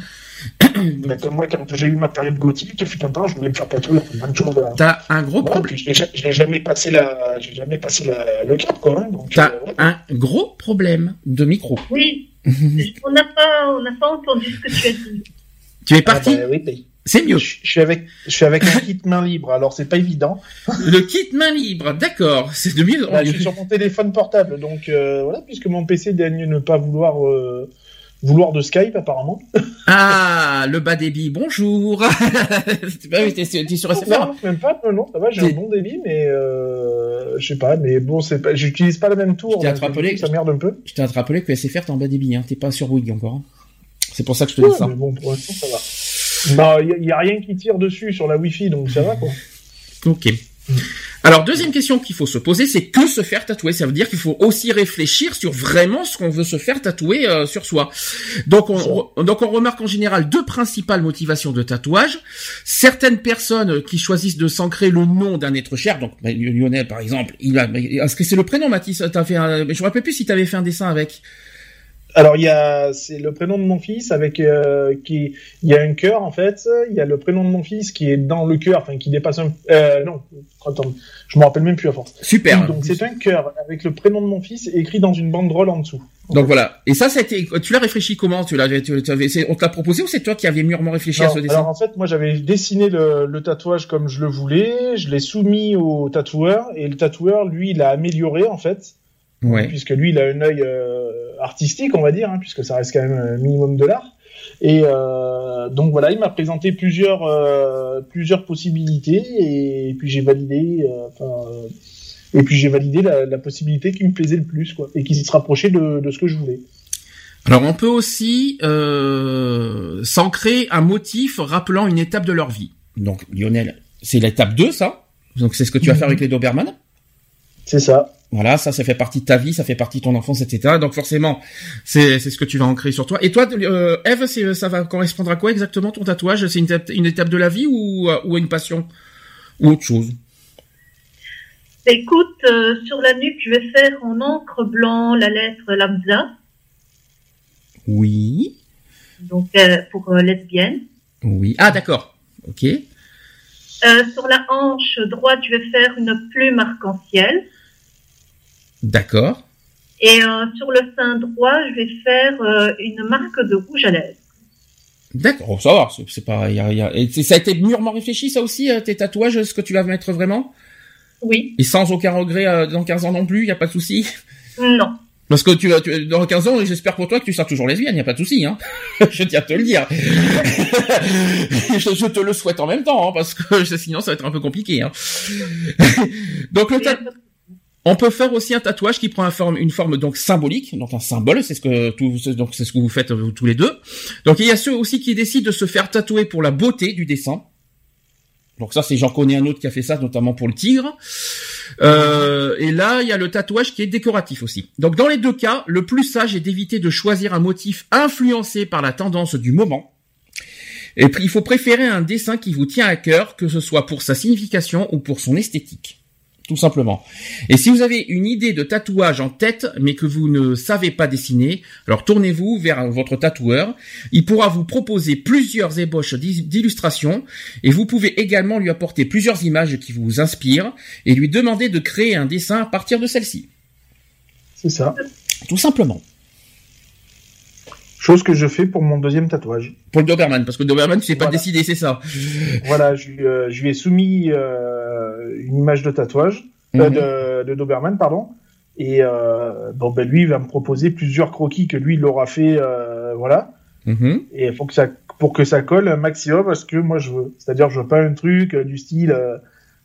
Mais comme moi, quand j'ai eu ma période gothique, fut un temps, je voulais me faire tatouer plein de choses. T'as un gros problème. n'ai jamais passé la, j'ai jamais passé la, le cap, quoi. hein, T'as euh, ouais. un gros problème de micro. Oui, on n'a pas, on n'a pas entendu ce que tu as dit. Tu es Ah, parti, bah, oui, c'est mieux. je, je suis avec, je suis avec un kit main libre, alors c'est pas évident. Le kit main libre, d'accord, c'est de mieux. Là, je suis sur mon téléphone portable, donc euh, voilà, puisque mon PC daigne ne pas vouloir euh, vouloir de Skype apparemment. Ah, le bas débit, bonjour. bah oui, t'es sur SFR. Non, même pas, non, non, ça va, j'ai un bon débit, mais euh, je sais pas, mais bon, c'est pas, j'utilise pas la même tour. Je t'ai attrapé. Ça merde un peu. Je t'ai rappeler que SFR t'es en bas débit, hein. t'es pas sur Bouygues encore. hein. C'est pour ça que je te dis ça. mais bon, pour l'instant, ça va. Non, il y, a- rien qui tire dessus sur la Wi-Fi, donc ça va quoi. Ok. Alors deuxième question qu'il faut se poser, c'est que se faire tatouer? Ça veut dire qu'il faut aussi réfléchir sur vraiment ce qu'on veut se faire tatouer euh, sur soi. Donc on, donc on remarque en général deux principales motivations de tatouage. Certaines personnes qui choisissent de s'ancrer le nom d'un être cher, donc bah, Lionel par exemple, il a, est-ce que c'est le prénom Mathis? T'as fait, un, je me rappelle plus si t'avais fait un dessin avec. Alors il y a, c'est le prénom de mon fils avec euh, qui, il y a un cœur en fait. Il y a le prénom de mon fils qui est dans le cœur, enfin qui dépasse un, euh, non, attends, je me rappelle même plus à force. Super. Donc c'est un cœur avec le prénom de mon fils écrit dans une banderole en dessous. Donc voilà. Et ça, c'était, tu l'as réfléchi comment? Tu c'est- on te l'a proposé ou c'est toi qui avais mûrement réfléchi à ce dessin? alors en fait, moi j'avais dessiné le, le tatouage comme je le voulais, je l'ai soumis au tatoueur et le tatoueur lui il a amélioré en fait, Ouais. puisque lui il a un œil euh, artistique on va dire, hein, puisque ça reste quand même un minimum de l'art. Et euh, donc voilà, il m'a présenté plusieurs euh, plusieurs possibilités et puis j'ai validé, euh, enfin, euh, et puis j'ai validé la, la possibilité qui me plaisait le plus quoi, et qui se rapprochait de, de ce que je voulais. Alors on peut aussi euh, s'ancrer un motif rappelant une étape de leur vie. Donc Lionel, c'est l'étape 2 ça? Donc c'est ce que tu vas faire avec les Doberman? C'est ça. Voilà, ça, ça fait partie de ta vie, ça fait partie de ton enfance, etc. Donc forcément, c'est c'est ce que tu vas ancrer sur toi. Et toi, euh, Eve, ça va correspondre à quoi exactement ton tatouage? C'est une étape, une étape de la vie ou, euh, ou une passion? Ou autre chose? Écoute, euh, sur la nuque, je vais faire en encre blanc la lettre lambda, Oui, donc euh, pour euh, lesbienne. oui. Ah d'accord. Ok. Euh, sur la hanche droite, je vais faire une plume arc-en-ciel. D'accord. Et euh, sur le sein droit, je vais faire euh, une marque de rouge à lèvres. D'accord, oh, ça va, c'est- c'est pas, y a, y a- et ça a été mûrement réfléchi, ça aussi, euh, tes tatouages, ce que tu vas mettre vraiment? Oui, Et sans aucun regret euh, dans 15 ans non plus, y a pas de souci? Non. Parce que tu, tu dans 15 ans, j'espère pour toi que tu seras toujours lesbienne, y a pas de souci, hein. je tiens à te le dire. je, je te le souhaite en même temps, hein, parce que sinon ça va être un peu compliqué. Hein. donc le ta- on peut faire aussi un tatouage qui prend une forme donc symbolique, donc un symbole, c'est ce que donc c'est ce que vous faites tous les deux. Donc il y a ceux aussi qui décident de se faire tatouer pour la beauté du dessin. Donc ça, c'est j'en connais un autre qui a fait ça, notamment pour le tigre. Euh, et là, il y a le tatouage qui est décoratif aussi. Donc dans les deux cas, le plus sage est d'éviter de choisir un motif influencé par la tendance du moment. Et puis il faut préférer un dessin qui vous tient à cœur, que ce soit pour sa signification ou pour son esthétique. Tout simplement. Et si vous avez une idée de tatouage en tête, mais que vous ne savez pas dessiner, alors tournez-vous vers votre tatoueur. Il pourra vous proposer plusieurs ébauches d'illustrations et vous pouvez également lui apporter plusieurs images qui vous inspirent et lui demander de créer un dessin à partir de celle-ci. C'est ça. Tout simplement. Chose que je fais pour mon deuxième tatouage. Pour le Doberman, parce que le Doberman, tu sais pas décider, c'est ça. Voilà, je, lui, euh, je lui ai soumis euh, une image de tatouage, euh, Mhm. de, de Doberman, pardon. Et bon, ben lui, il va me proposer plusieurs croquis que lui, il aura fait, voilà. Mhm. Et il faut que ça, pour que ça colle un maximum à ce que moi je veux. C'est-à-dire, je veux pas un truc du style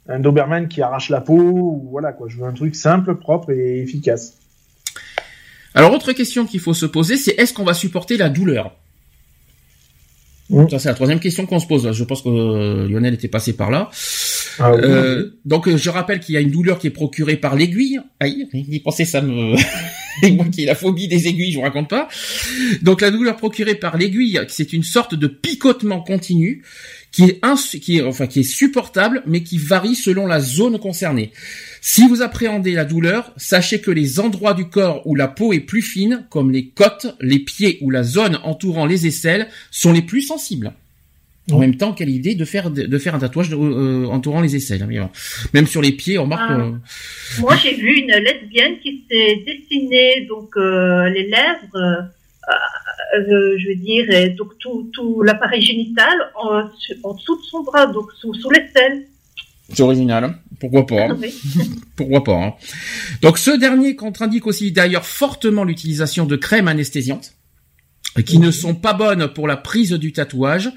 un Doberman qui arrache la peau ou voilà quoi. Je veux un truc simple, propre et efficace. Alors, autre question qu'il faut se poser, c'est est-ce qu'on va supporter la douleur Mm. Ça c'est la troisième question qu'on se pose. Je pense que euh, Lionel était passé par là. Ah oui. Euh, donc euh, je rappelle qu'il y a une douleur qui est procurée par l'aiguille. Aïe, y penser ça me... Et moi qui ai la phobie des aiguilles, je vous raconte pas. Donc la douleur procurée par l'aiguille, c'est une sorte de picotement continu qui est, qui est enfin qui est supportable, mais qui varie selon la zone concernée. Si vous appréhendez la douleur, sachez que les endroits du corps où la peau est plus fine, comme les côtes, les pieds ou la zone entourant les aisselles, sont les plus sensibles. En même temps, quelle idée de faire de, faire un tatouage de- euh, entourant les aisselles. hein. Même sur les pieds, on remarque. Ah. euh, Moi, j'ai vu une lesbienne qui s'est dessinée donc euh, les lèvres, euh, je veux dire, et donc tout, tout l'appareil génital en, en dessous de son bras, donc sous, sous l'aisselle. c'est original. hein. Pourquoi pas hein. Oui. Pourquoi pas hein. Donc ce dernier contre-indique aussi d'ailleurs fortement l'utilisation de crèmes anesthésiantes qui ne sont pas bonnes pour la prise du tatouage.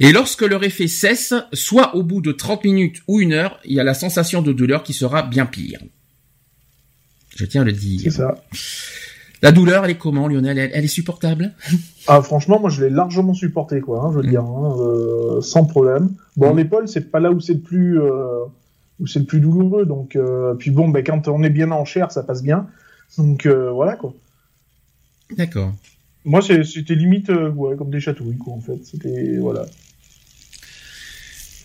Et lorsque leur effet cesse, soit au bout de 30 minutes ou une heure, il y a la sensation de douleur qui sera bien pire. Je tiens à le C'est dire. ça. La douleur, elle est comment, Lionel? Elle, elle est supportable? Ah, franchement, moi, je l'ai largement supporté, quoi, hein, je veux dire, hein, euh, sans problème. Bon, Mm. l'épaule, c'est pas là où c'est le plus, euh, où c'est le plus douloureux, donc, euh, puis bon, ben, quand on est bien en chair, ça passe bien. Donc, euh, voilà, quoi. D'accord. Moi, c'était limite, ouais, comme des chatouilles, quoi, en fait. C'était, voilà.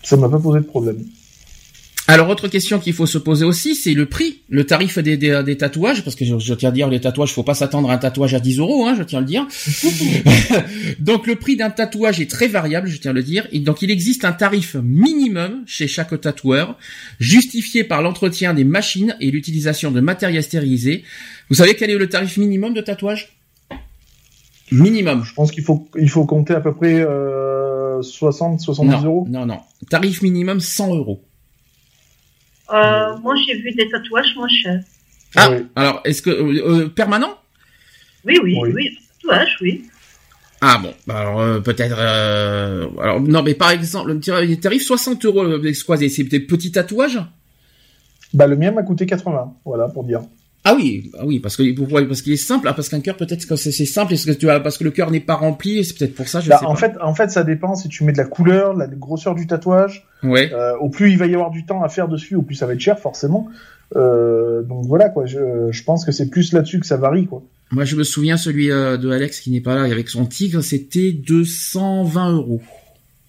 Ça m'a pas posé de problème. Alors, autre question qu'il faut se poser aussi, c'est le prix, le tarif des, des, des tatouages, parce que je, je tiens à dire, les tatouages, faut pas s'attendre à un tatouage à 10 euros, hein, je tiens à le dire. donc, le prix d'un tatouage est très variable, je tiens à le dire. Et donc, il existe un tarif minimum chez chaque tatoueur, justifié par l'entretien des machines et l'utilisation de matériel stérilisé. Vous savez quel est le tarif minimum de tatouage? Minimum. Je pense qu'il faut, il faut compter à peu près euh, 60, 70 Non, euros. non, non. Tarif minimum 100 euros. Euh, moi, j'ai vu des tatouages moins chers. Ah, Oui. alors, est-ce que... euh, euh, permanent? Oui, oui, Oui. oui, tatouages, oui. Ah bon, bah alors euh, peut-être. euh, alors non, mais par exemple, le tar- les tarifs 60 euros, c'est quoi C'est c'est des petits tatouages? Bah, le mien m'a coûté 80, voilà, pour dire. Ah oui, ah oui, parce que pourquoi Parce qu'il est simple, ah, parce qu'un cœur peut-être que c'est simple, est-ce que tu as parce que le cœur n'est pas rempli, c'est peut-être pour ça, je Bah, sais en pas. fait, en fait, ça dépend si tu mets de la couleur, la grosseur du tatouage. ouais. Euh, au plus il va y avoir du temps à faire dessus, au plus ça va être cher, forcément. Euh, donc voilà, quoi. Je, je pense que c'est plus là-dessus que ça varie, quoi. Moi, je me souviens celui euh, de Alex qui n'est pas là avec son tigre, c'était 220 euros.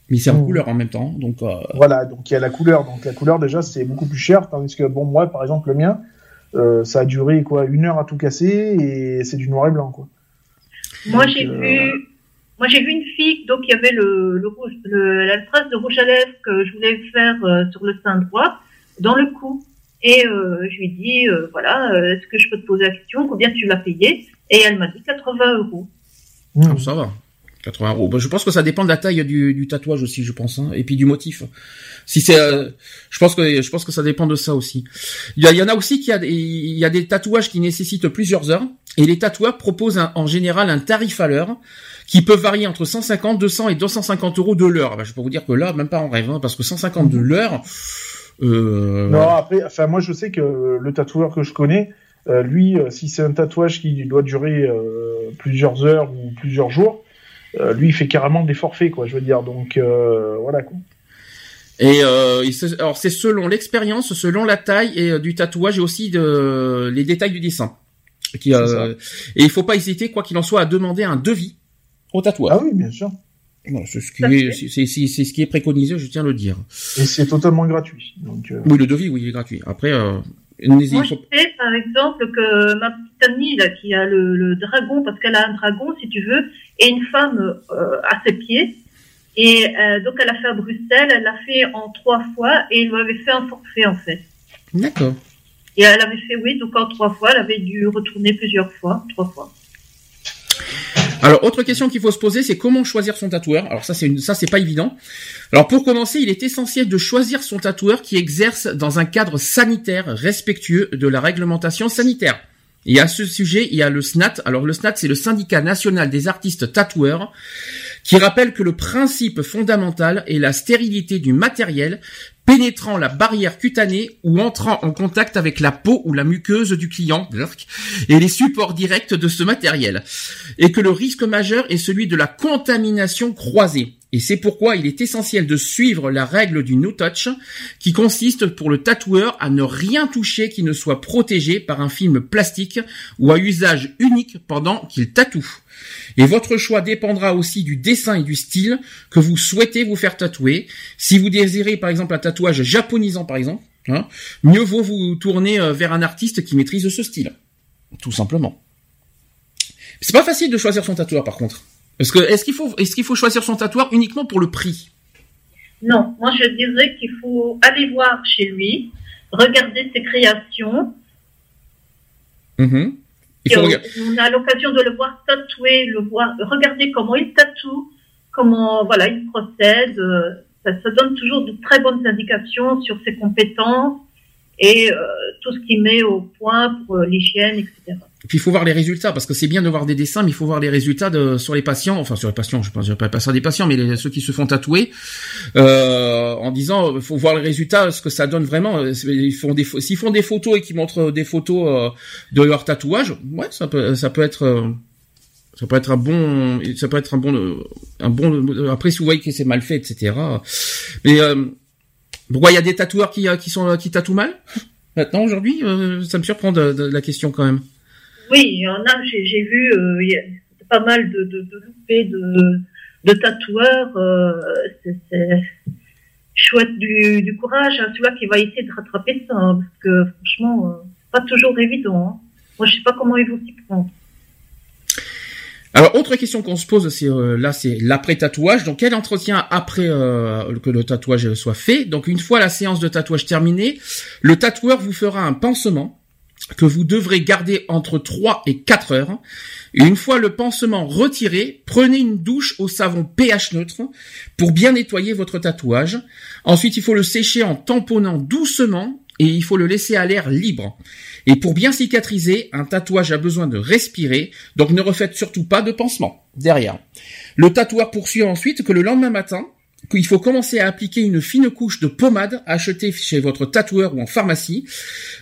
Mais c'est en Mmh. couleur en même temps, donc. euh, Voilà, donc il y a la couleur. Donc la couleur, déjà, c'est beaucoup plus cher. Tandis que, bon, moi, par exemple, le mien, euh, ça a duré, quoi, une heure à tout casser et c'est du noir et blanc, quoi. Moi, j'ai euh, vu, moi, j'ai vu une fille, donc il y avait le, le rouge, le, la trace de rouge à lèvres que je voulais faire euh, sur le sein droit, dans le cou. Et euh, je lui ai dit, euh, voilà, euh, est-ce que je peux te poser la question, combien tu l'as payé? Et elle m'a dit 80 euros. Mmh. Oh, ça va. 80 euros. Bah, je pense que ça dépend de la taille du, du tatouage aussi, je pense, hein, et puis du motif. Si c'est, euh, je pense que je pense que ça dépend de ça aussi. Il y, en a aussi qui a, il y a des tatouages qui nécessitent plusieurs heures, et les tatoueurs proposent un- en général un tarif à l'heure qui peut varier entre 150, 200 et 250 euros de l'heure. Bah, je peux vous dire que là, même pas en rêve, hein, parce que 150 de l'heure. Euh, Non, après, enfin, moi, je sais que le tatoueur que je connais, euh, lui, euh, si c'est un tatouage qui doit durer euh, plusieurs heures ou plusieurs jours, euh, lui, il fait carrément des forfaits, quoi, je veux dire. Donc, euh, voilà, quoi. Et euh, il se- alors c'est selon l'expérience, selon la taille et euh, du tatouage et aussi de les détails du dessin. Qui, euh, et il faut pas hésiter, quoi qu'il en soit, à demander un devis au tatoueur. Ah oui, bien sûr. Non, c'est ce qui est, c'est, c'est, c'est ce qui est préconisé, je tiens à le dire. Et c'est totalement gratuit. Donc, euh, Oui, le devis, oui, il est gratuit. Après, euh, Moi, je sais, par exemple, que ma petite amie, là, qui a le, le dragon, parce qu'elle a un dragon, si tu veux, et une femme euh, à ses pieds. Et euh, donc, elle a fait à Bruxelles, elle l'a fait en trois fois, et il lui avait fait un forfait, en fait. D'accord. Et elle avait fait, oui, donc en trois fois, elle avait dû retourner plusieurs fois, trois fois. Alors, autre question qu'il faut se poser, c'est comment choisir son tatoueur. Alors ça, c'est une, ça, c'est pas évident. Alors, pour commencer, il est essentiel de choisir son tatoueur qui exerce dans un cadre sanitaire respectueux de la réglementation sanitaire. Et à ce sujet, il y a le SNAT. Alors, le SNAT, c'est le syndicat national des artistes tatoueurs, qui rappelle que le principe fondamental est la stérilité du matériel pénétrant la barrière cutanée ou entrant en contact avec la peau ou la muqueuse du client et les supports directs de ce matériel et que le risque majeur est celui de la contamination croisée. Et c'est pourquoi il est essentiel de suivre la règle du no touch, qui consiste pour le tatoueur à ne rien toucher qui ne soit protégé par un film plastique ou à usage unique pendant qu'il tatoue. Et votre choix dépendra aussi du dessin et du style que vous souhaitez vous faire tatouer. Si vous désirez par exemple un tatouage japonisant par exemple, hein, mieux vaut vous tourner euh, vers un artiste qui maîtrise ce style. Tout simplement. C'est pas facile de choisir son tatoueur par contre. Que est-ce qu'il faut est-ce qu'il faut choisir son tatoueur uniquement pour le prix? Non, moi je dirais qu'il faut aller voir chez lui, regarder ses créations. Mhm. Il Et faut on, a l'occasion de le voir tatouer, le voir, regarder comment il tatoue, comment voilà il procède. euh, Ça, ça donne toujours de très bonnes indications sur ses compétences et euh, tout ce qu'il met au point pour euh, l'hygiène, etc. Puis il faut voir les résultats parce que c'est bien de voir des dessins, mais il faut voir les résultats de, sur les patients, enfin sur les patients, je ne pas pas ça des patients, mais ceux qui se font tatouer, euh, en disant, il faut voir les résultats, ce que ça donne vraiment. euh, Ils font s'ils font des photos et qu'ils montrent des photos euh, de leur tatouage, ouais, ça peut, ça peut être, euh, ça peut être un bon, ça peut être un bon, euh, un bon. Après, si vous voyez que c'est mal fait, etc. Mais euh, pourquoi il y a des tatoueurs qui, euh, qui sont, qui tatouent mal maintenant aujourd'hui euh, Ça me surprend de, la question quand même. Oui, il y en a, j'ai vu euh, y a pas mal de, de, de loupés de, de tatoueurs. euh, c'est- chouette du, du courage, hein, celui-là qui va essayer de rattraper ça, hein, parce que franchement, euh, pas toujours évident. hein. Moi, je sais pas comment ils vont s'y prendre. Alors, autre question qu'on se pose, c'est euh, là, c'est l'après-tatouage. Donc, quel entretien après euh, que le tatouage soit fait? Donc, une fois la séance de tatouage terminée, le tatoueur vous fera un pansement que vous devrez garder entre 3 et 4 heures. Une fois le pansement retiré, prenez une douche au savon pH neutre pour bien nettoyer votre tatouage. Ensuite, il faut le sécher en tamponnant doucement et il faut le laisser à l'air libre. Et pour bien cicatriser, un tatouage a besoin de respirer, donc ne refaites surtout pas de pansement derrière. Le tatoueur poursuit ensuite que le lendemain matin, qu'il faut commencer à appliquer une fine couche de pommade achetée chez votre tatoueur ou en pharmacie.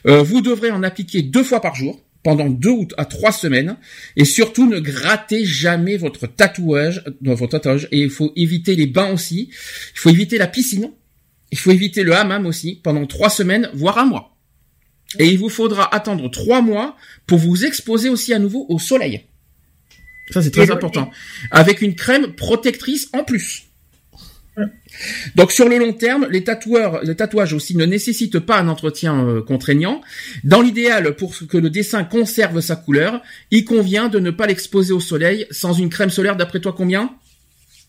Euh, vous devrez en appliquer deux fois par jour pendant deux à trois semaines et surtout ne grattez jamais votre tatouage, euh, votre tatouage et il faut éviter les bains aussi. Il faut éviter la piscine. Il faut éviter le hammam aussi pendant trois semaines voire un mois. Et il vous faudra attendre trois mois pour vous exposer aussi à nouveau au soleil. Ça c'est très important. Avec une crème protectrice en plus. Donc sur le long terme, les tatoueurs, le tatouage aussi ne nécessite pas un entretien euh, contraignant. Dans l'idéal, pour que le dessin conserve sa couleur, il convient de ne pas l'exposer au soleil sans une crème solaire. D'après toi, combien?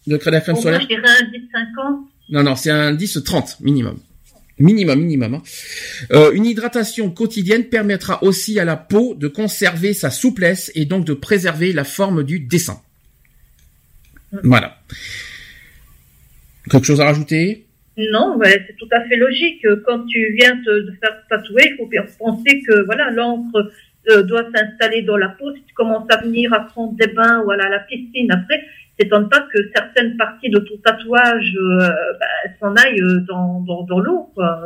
De crème, de solaire? je dirais un 10-50. Non, non, c'est un 10 30 minimum. Minimum, minimum. hein. Euh, une hydratation quotidienne permettra aussi à la peau de conserver sa souplesse et donc de préserver la forme du dessin. Voilà. Quelque chose à rajouter? Non, c'est tout à fait logique. Quand tu viens te, faire tatouer, il faut bien penser que voilà, l'encre euh, doit s'installer dans la peau. Si tu commences à venir à prendre des bains ou à la piscine après, t'étonne pas que certaines parties de ton tatouage euh, bah, s'en aillent euh, dans, dans, dans l'eau. quoi.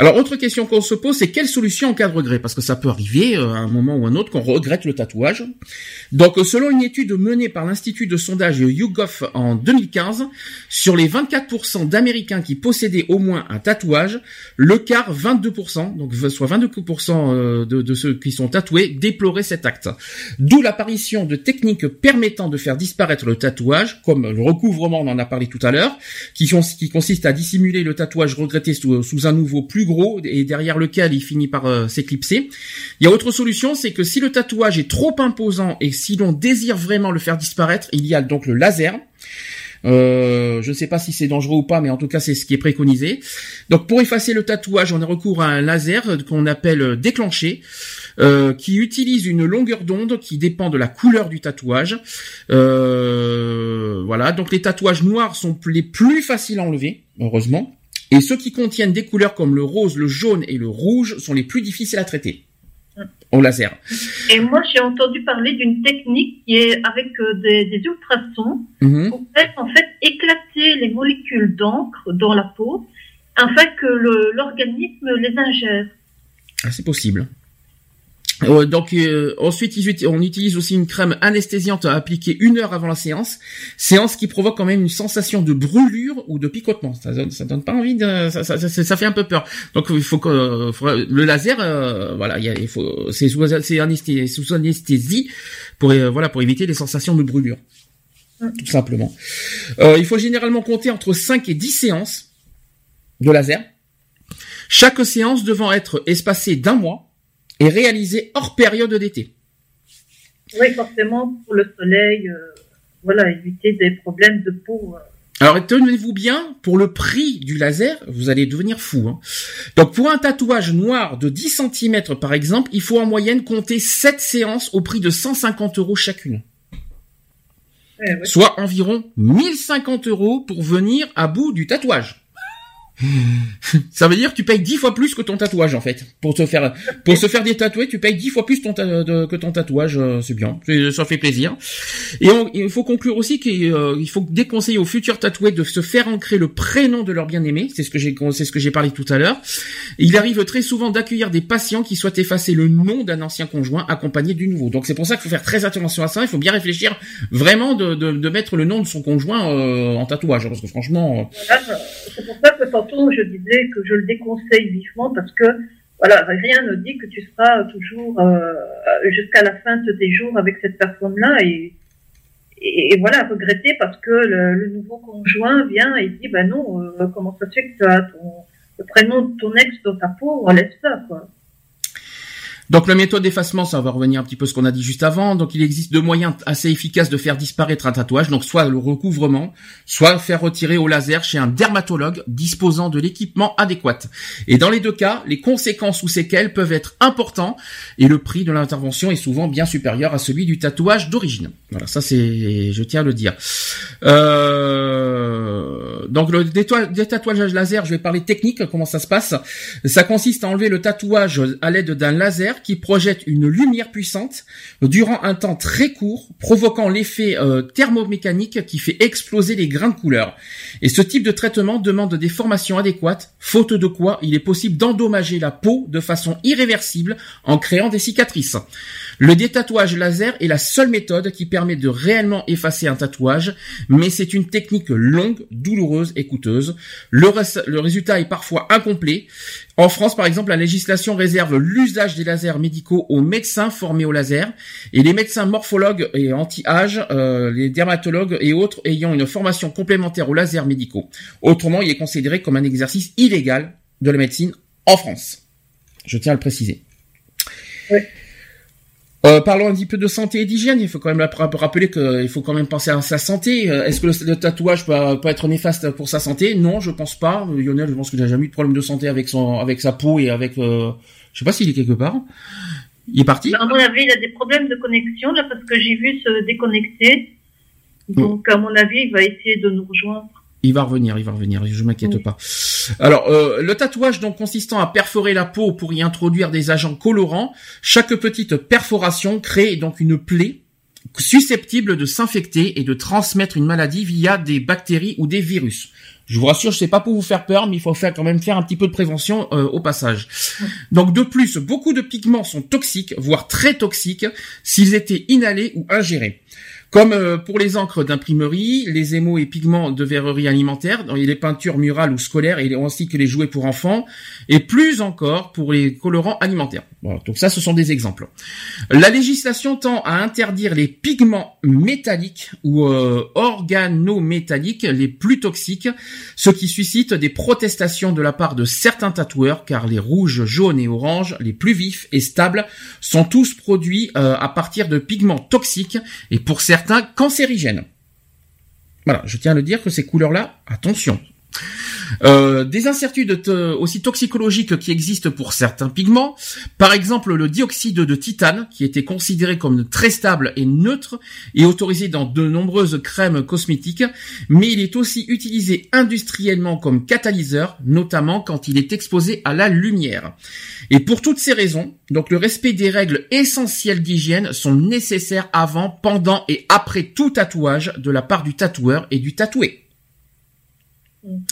Euh, Alors, autre question qu'on se pose, c'est quelle solution en cas de regret? Parce que ça peut arriver euh, à un moment ou un autre qu'on regrette le tatouage. Donc, euh, selon une étude menée par l'Institut de sondage YouGov en 2015, sur les 24% d'Américains qui possédaient au moins un tatouage, le quart, 22%, donc soit 22% euh, de, ceux qui sont tatoués, déploraient cet acte. D'où l'apparition de techniques permettant de faire disparaître le tatouage, comme le recouvrement, on en a parlé tout à l'heure, qui, cons- qui consiste à dissimuler le tatouage regretté sous, sous un nouveau plus et derrière lequel il finit par euh, s'éclipser. Il y a autre solution, c'est que si le tatouage est trop imposant et si l'on désire vraiment le faire disparaître, il y a donc le laser. Euh, je ne sais pas si c'est dangereux ou pas, mais en tout cas c'est ce qui est préconisé. Donc pour effacer le tatouage, on a recours à un laser qu'on appelle déclenché, euh, qui utilise une longueur d'onde qui dépend de la couleur du tatouage. Euh, voilà, donc les tatouages noirs sont les plus faciles à enlever, heureusement. Et ceux qui contiennent des couleurs comme le rose, le jaune et le rouge sont les plus difficiles à traiter au laser. Et moi, j'ai entendu parler d'une technique qui est avec euh, des, des ultrasons Mhm. pour faire en fait éclater les molécules d'encre dans la peau afin que le- l'organisme les ingère. Ah, c'est possible. Euh, donc euh, ensuite on utilise aussi une crème anesthésiante à appliquer une heure avant la séance, séance qui provoque quand même une sensation de brûlure ou de picotement. Ça donne, ça donne pas envie de, ça, ça, ça, ça fait un peu peur. Donc il faut que le laser, euh, voilà, il, faut, c'est sous, anesthésie, sous anesthésie pour voilà pour éviter les sensations de brûlure, tout simplement. il faut généralement compter entre 5 et 10 séances de laser. Chaque séance devant être espacée d'un mois et réalisé hors période d'été. Oui, forcément, pour le soleil, euh, voilà, éviter des problèmes de peau. Euh. Alors tenez-vous bien, pour le prix du laser, vous allez devenir fou. Hein. Donc pour un tatouage noir de 10 cm par exemple, il faut en moyenne compter 7 séances au prix de 150 euros chacune. Soit environ 1050 euros pour venir à bout du tatouage. Ça veut dire que tu payes dix fois plus que ton tatouage en fait. Pour te faire pour se faire des tatoués, tu payes dix fois plus que ton tatouage, euh, c'est bien, ça fait plaisir. Et il faut conclure aussi qu'il euh, faut déconseiller aux futurs tatoués de se faire ancrer le prénom de leur bien-aimé, c'est ce que j'ai c'est ce que j'ai parlé tout à l'heure. Il arrive très souvent d'accueillir des patients qui souhaitent effacer le nom d'un ancien conjoint accompagné du nouveau. Donc c'est pour ça qu'il faut faire très attention à ça, il faut bien réfléchir vraiment de, de, de mettre le nom de son conjoint euh, en tatouage parce que franchement que je disais que je le déconseille vivement parce que voilà, rien ne dit que tu seras toujours euh, jusqu'à la fin de tes jours avec cette personne-là et, voilà, regretter parce que le, nouveau conjoint vient et dit, ben non, euh, comment ça se fait que tu as ton, le prénom de ton ex dans ta peau, laisse ça, quoi. Donc la méthode d'effacement, ça va revenir un petit peu ce qu'on a dit juste avant. Donc il existe deux moyens assez efficaces de faire disparaître un tatouage. Donc soit le recouvrement, soit faire retirer au laser chez un dermatologue disposant de l'équipement adéquat. Et dans les deux cas, les conséquences ou séquelles peuvent être importants et le prix de l'intervention est souvent bien supérieur à celui du tatouage d'origine. Voilà, ça c'est, je tiens à le dire. Euh... Donc le détatouage laser, je vais parler technique, comment ça se passe. Ça consiste à enlever le tatouage à l'aide d'un laser qui projette une lumière puissante durant un temps très court, provoquant l'effet euh, thermomécanique qui fait exploser les grains de couleur. Et ce type de traitement demande des formations adéquates, faute de quoi il est possible d'endommager la peau de façon irréversible en créant des cicatrices. Le détatouage laser est la seule méthode qui permet de réellement effacer un tatouage, mais c'est une technique longue, douloureuse et coûteuse. Le, le résultat est parfois incomplet. En France, par exemple, la législation réserve l'usage des lasers médicaux aux médecins formés au laser et les médecins morphologues et anti-âge, euh, les dermatologues et autres ayant une formation complémentaire aux lasers médicaux. Autrement, il est considéré comme un exercice illégal de la médecine en France. Je tiens à le préciser. Oui. Euh, parlons un petit peu de santé et d'hygiène. Il faut quand même rappeler qu'il faut quand même penser à sa santé. Euh, est-ce que le, tatouage peut, être néfaste pour sa santé? Non, je pense pas. Lionel, je pense qu'il n'a jamais eu de problème de santé avec son, avec sa peau et avec. Euh, je sais pas s'il est quelque part. Il est parti? À mon avis, il a des problèmes de connexion là parce que j'ai vu se déconnecter. Donc, à mon avis, il va essayer de nous rejoindre. Il va revenir, il va revenir, je m'inquiète pas. Alors, euh, le tatouage donc consistant à perforer la peau pour y introduire des agents colorants, chaque petite perforation crée donc une plaie susceptible de s'infecter et de transmettre une maladie via des bactéries ou des virus. Je vous rassure, je sais pas pour vous faire peur, mais il faut faire quand même faire un petit peu de prévention euh, au passage. Donc de plus, beaucoup de pigments sont toxiques, voire très toxiques, s'ils étaient inhalés ou ingérés. Comme euh, pour les encres d'imprimerie, les émaux et pigments de verrerie alimentaire, les peintures murales ou scolaires, et ainsi que les jouets pour enfants, et plus encore pour les colorants alimentaires. donc ça, ce sont des exemples. La législation tend à interdire les pigments métalliques ou euh, organométalliques les plus toxiques, ce qui suscite des protestations de la part de certains tatoueurs, car les rouges, jaunes et oranges, les plus vifs et stables, sont tous produits euh, à partir de pigments toxiques, et pour certains certains cancérigènes. Voilà, je tiens à le dire que ces couleurs-là, attention, euh, des incertitudes aussi toxicologiques qui existent pour certains pigments, par exemple le dioxyde de titane, qui était considéré comme très stable et neutre, et autorisé dans de nombreuses crèmes cosmétiques, mais il est aussi utilisé industriellement comme catalyseur, notamment quand il est exposé à la lumière. Et pour toutes ces raisons, donc le respect des règles essentielles d'hygiène sont nécessaires avant, pendant et après tout tatouage de la part du tatoueur et du tatoué.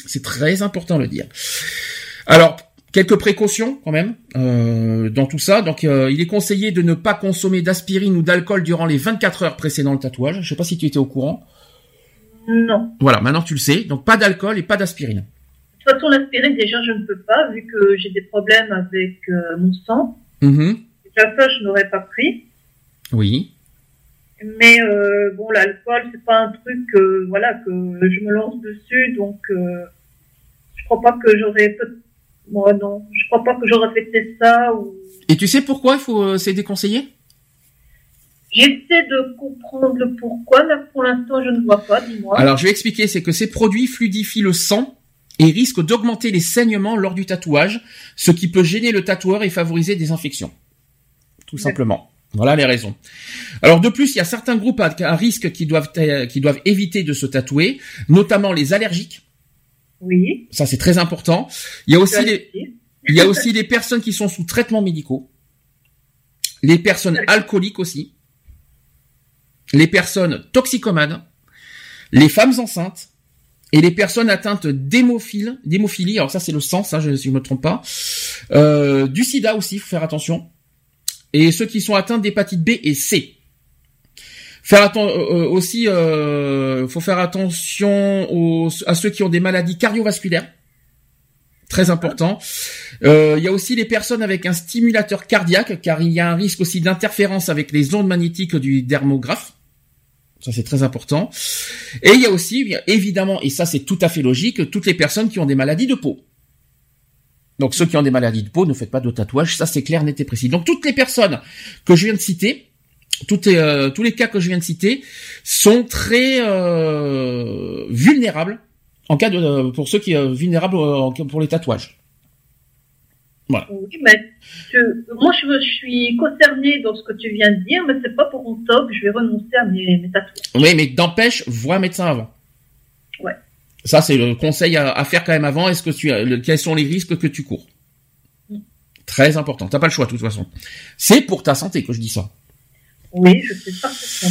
C'est très important de le dire. Alors, quelques précautions quand même euh, dans tout ça. Donc, euh, il est conseillé de ne pas consommer d'aspirine ou d'alcool durant les 24 heures précédant le tatouage. Je sais pas si tu étais au courant. Non. Voilà, maintenant tu le sais. Donc, pas d'alcool et pas d'aspirine. De toute façon, l'aspirine, déjà, je ne peux pas, vu que j'ai des problèmes avec euh, mon sang. Mhm. Déjà, ça, je n'aurais pas pris. Oui. Mais euh, bon, l'alcool, c'est pas un truc euh, voilà, que je me lance dessus, donc euh, je crois pas que j'aurais... Moi, non. Je crois pas que j'aurais fait ça ou... Et tu sais pourquoi il faut euh, c'est déconseillé? J'essaie de comprendre le pourquoi, mais pour l'instant, je ne vois pas, dis-moi. Alors, je vais expliquer. C'est que ces produits fluidifient le sang et risquent d'augmenter les saignements lors du tatouage, ce qui peut gêner le tatoueur et favoriser des infections. Tout simplement. Voilà les raisons. Alors de plus, il y a certains groupes à, à risque qui doivent euh, qui doivent éviter de se tatouer, notamment les allergiques. Oui. Ça c'est très important. Il y a aussi les il y a aussi les personnes qui sont sous traitement médicaux, les personnes alcooliques aussi, les personnes toxicomanes, les femmes enceintes et les personnes atteintes d'hémophilie. Alors ça c'est le sang, ça je, si je me trompe pas. Euh, du SIDA aussi, faut faire attention. Et ceux qui sont atteints d'hépatite B et C. Faire atten- euh, euh, aussi, euh, faut faire attention aux- à ceux qui ont des maladies cardiovasculaires très important. Euh, il y a aussi les personnes avec un stimulateur cardiaque, car il y a un risque aussi d'interférence avec les ondes magnétiques du dermographe. Ça c'est très important. Et il y a aussi, évidemment, et ça c'est tout à fait logique, toutes les personnes qui ont des maladies de peau. Donc ceux qui ont des maladies de peau, ne faites pas de tatouage, ça c'est clair, net et précis. Donc toutes les personnes que je viens de citer, toutes euh, tous les cas que je viens de citer, sont très euh, vulnérables en cas de pour ceux qui sont vulnérables euh, pour les tatouages. Oui, mais je- moi, je, je suis concernée dans ce que tu viens de dire, mais c'est pas pour autant que je vais renoncer à mes, mes tatouages. Oui, mais d'empêche, vois un médecin avant. Ouais. Ça, c'est le conseil à, à faire quand même avant. Est-ce que tu le- quels sont les risques que tu cours? Mm. Très important. T'as pas le choix de toute façon. C'est pour ta santé que je dis ça. Oui, je sais parfaitement.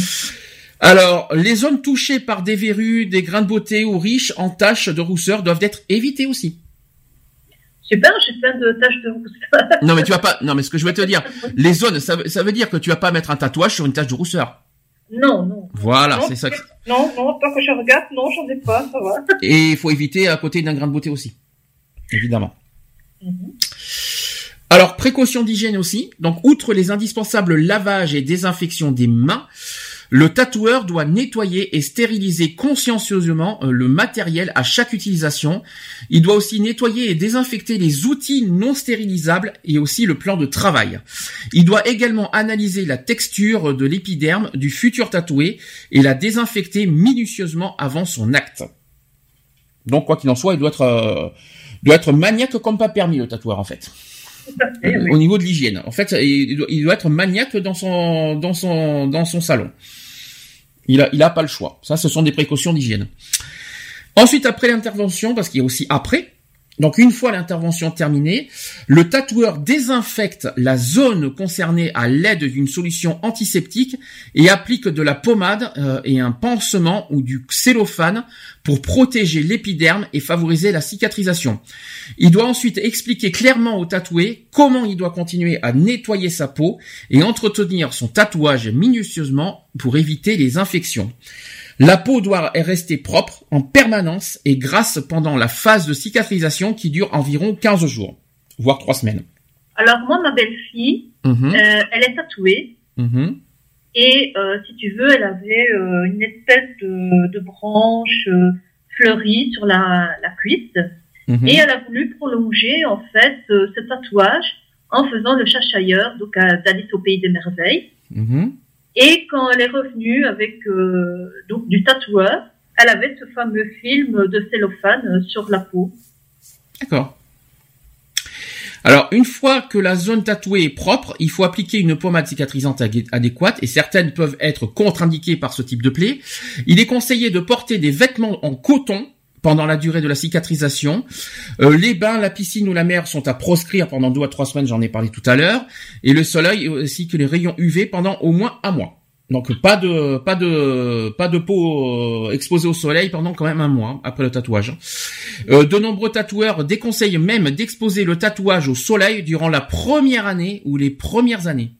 Alors, les zones touchées par des verrues, des grains de beauté ou riches en taches de rousseur doivent être évitées aussi. Super, j'ai plein de taches de rousseur. Non, mais tu vas pas. Non, mais ce que je veux te dire, les zones, ça, veut- ça veut dire que tu vas pas mettre un tatouage sur une tache de rousseur. Non, non. Voilà, Non, c'est ça. que- Non, non, pas que je regarde, non, j'en ai pas, ça va. Et il faut éviter à côté d'un grain de beauté aussi. Évidemment. Mhm. Alors, précaution d'hygiène aussi. Donc, outre les indispensables lavages et désinfection des mains, le tatoueur doit nettoyer et stériliser consciencieusement euh, le matériel à chaque utilisation. Il doit aussi nettoyer et désinfecter les outils non stérilisables et aussi le plan de travail. Il doit également analyser la texture de l'épiderme du futur tatoué et la désinfecter minutieusement avant son acte. Donc, quoi qu'il en soit, il doit être, euh, doit être maniaque comme pas permis, le tatoueur, en fait oui. au niveau de l'hygiène. En fait, il doit, il doit être maniaque dans son dans son dans son salon. Il a il a pas le choix. Ça, ce sont des précautions d'hygiène. Ensuite, après l'intervention, parce qu'il y a aussi après. Donc une fois l'intervention terminée, le tatoueur désinfecte la zone concernée à l'aide d'une solution antiseptique et applique de la pommade euh, et un pansement ou du cellophane pour protéger l'épiderme et favoriser la cicatrisation. Il doit ensuite expliquer clairement au tatoué comment il doit continuer à nettoyer sa peau et entretenir son tatouage minutieusement pour éviter les infections. La peau doit rester propre en permanence et grasse pendant la phase de cicatrisation qui dure environ 15 jours, voire 3 semaines. Alors, moi, ma belle-fille, Mhm, euh, elle est tatouée. mhm, Et euh, si tu veux, elle avait euh, une espèce de, de branche fleurie sur la, la cuisse. mhm. Et elle a voulu prolonger en fait ce tatouage en faisant le chassailleur, donc à- d'Alice au pays des merveilles. Et quand elle est revenue avec euh, donc du tatoueur, elle avait ce fameux film de cellophane euh, sur la peau. D'accord. Alors, une fois que la zone tatouée est propre, il faut appliquer une pommade cicatrisante adé- adéquate et certaines peuvent être contre-indiquées par ce type de plaie. Il est conseillé de porter des vêtements en coton pendant la durée de la cicatrisation. Euh, les bains, la piscine ou la mer sont à proscrire pendant deux à trois semaines, j'en ai parlé tout à l'heure. Et le soleil ainsi que les rayons UV pendant au moins un mois. Donc pas de pas de pas de peau euh, exposée au soleil pendant quand même un mois après le tatouage. Euh, de nombreux tatoueurs déconseillent même d'exposer le tatouage au soleil durant la première année ou les premières années.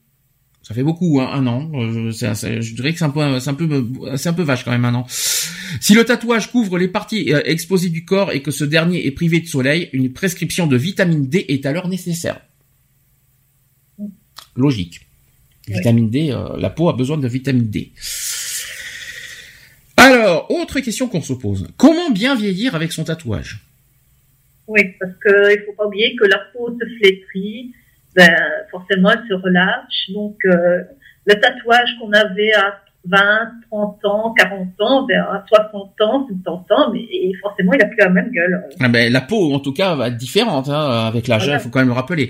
Ça fait beaucoup, hein, un an. Euh, je dirais que c'est un peu, c'est un peu, c'est un peu vache quand même un an. Si le tatouage couvre les parties euh, exposées du corps et que ce dernier est privé de soleil, une prescription de vitamine D est alors nécessaire. Logique. Vitamine D, euh, la peau a besoin de vitamine D. Alors, autre question qu'on se pose. Comment bien vieillir avec son tatouage? Oui, parce que il faut pas oublier que la peau se flétrit, ben, forcément elle se relâche. Donc euh, le tatouage qu'on avait à 20, 30 ans, 40 ans, à 60 ans, 70 ans, mais et forcément il a plus la même gueule. Ah ben, la peau, en tout cas, va être différente hein, avec l'âge. Il Voilà. faut quand même le rappeler.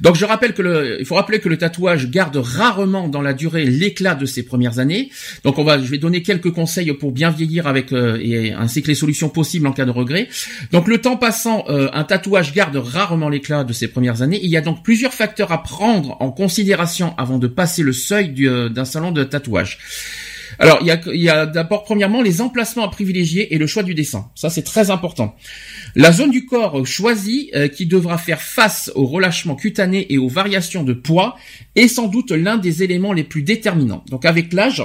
Donc, je rappelle que le, il faut rappeler que le tatouage garde rarement dans la durée l'éclat de ses premières années. Donc, on va, je vais donner quelques conseils pour bien vieillir avec euh, et ainsi que les solutions possibles en cas de regret. Donc, le temps passant, euh, un tatouage garde rarement l'éclat de ses premières années. Il y a donc plusieurs facteurs à prendre en considération avant de passer le seuil du, euh, d'un salon de tatouage. Alors, il y a, d'abord, premièrement, les emplacements à privilégier et le choix du dessin. Ça, c'est très important. La zone du corps choisie, euh, qui devra faire face au relâchement cutané et aux variations de poids, est sans doute l'un des éléments les plus déterminants. Donc, avec l'âge,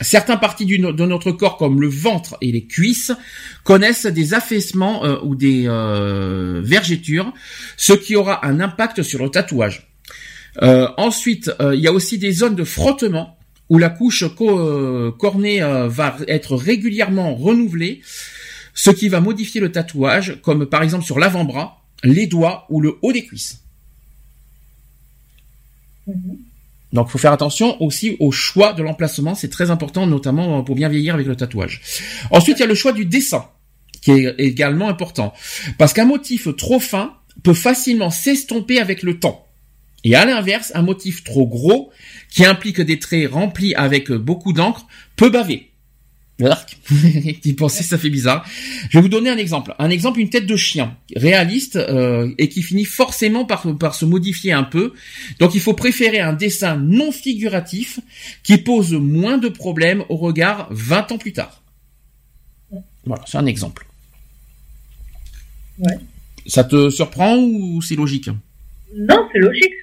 Certaines parties de notre corps, comme le ventre et les cuisses, connaissent des affaissements euh, ou des euh, vergetures, ce qui aura un impact sur le tatouage. Euh, ensuite, euh, il y a aussi des zones de frottement où la couche co- euh, cornée euh, va être régulièrement renouvelée, ce qui va modifier le tatouage, comme par exemple sur l'avant-bras, les doigts ou le haut des cuisses. Donc, il faut faire attention aussi au choix de l'emplacement, c'est très important, notamment pour bien vieillir avec le tatouage. Ensuite, il y a le choix du dessin, qui est également important, parce qu'un motif trop fin peut facilement s'estomper avec le temps. Et à l'inverse, un motif trop gros, qui implique des traits remplis avec beaucoup d'encre, peut baver. L'arc. Qui pensait ça fait bizarre. Je vais vous donner un exemple. Un exemple, une tête de chien réaliste euh, et qui finit forcément par, par se modifier un peu. Donc il faut préférer un dessin non figuratif qui pose moins de problèmes au regard 20 ans plus tard. Voilà, c'est un exemple. Ouais. Ça te surprend ou c'est logique? Non, c'est logique,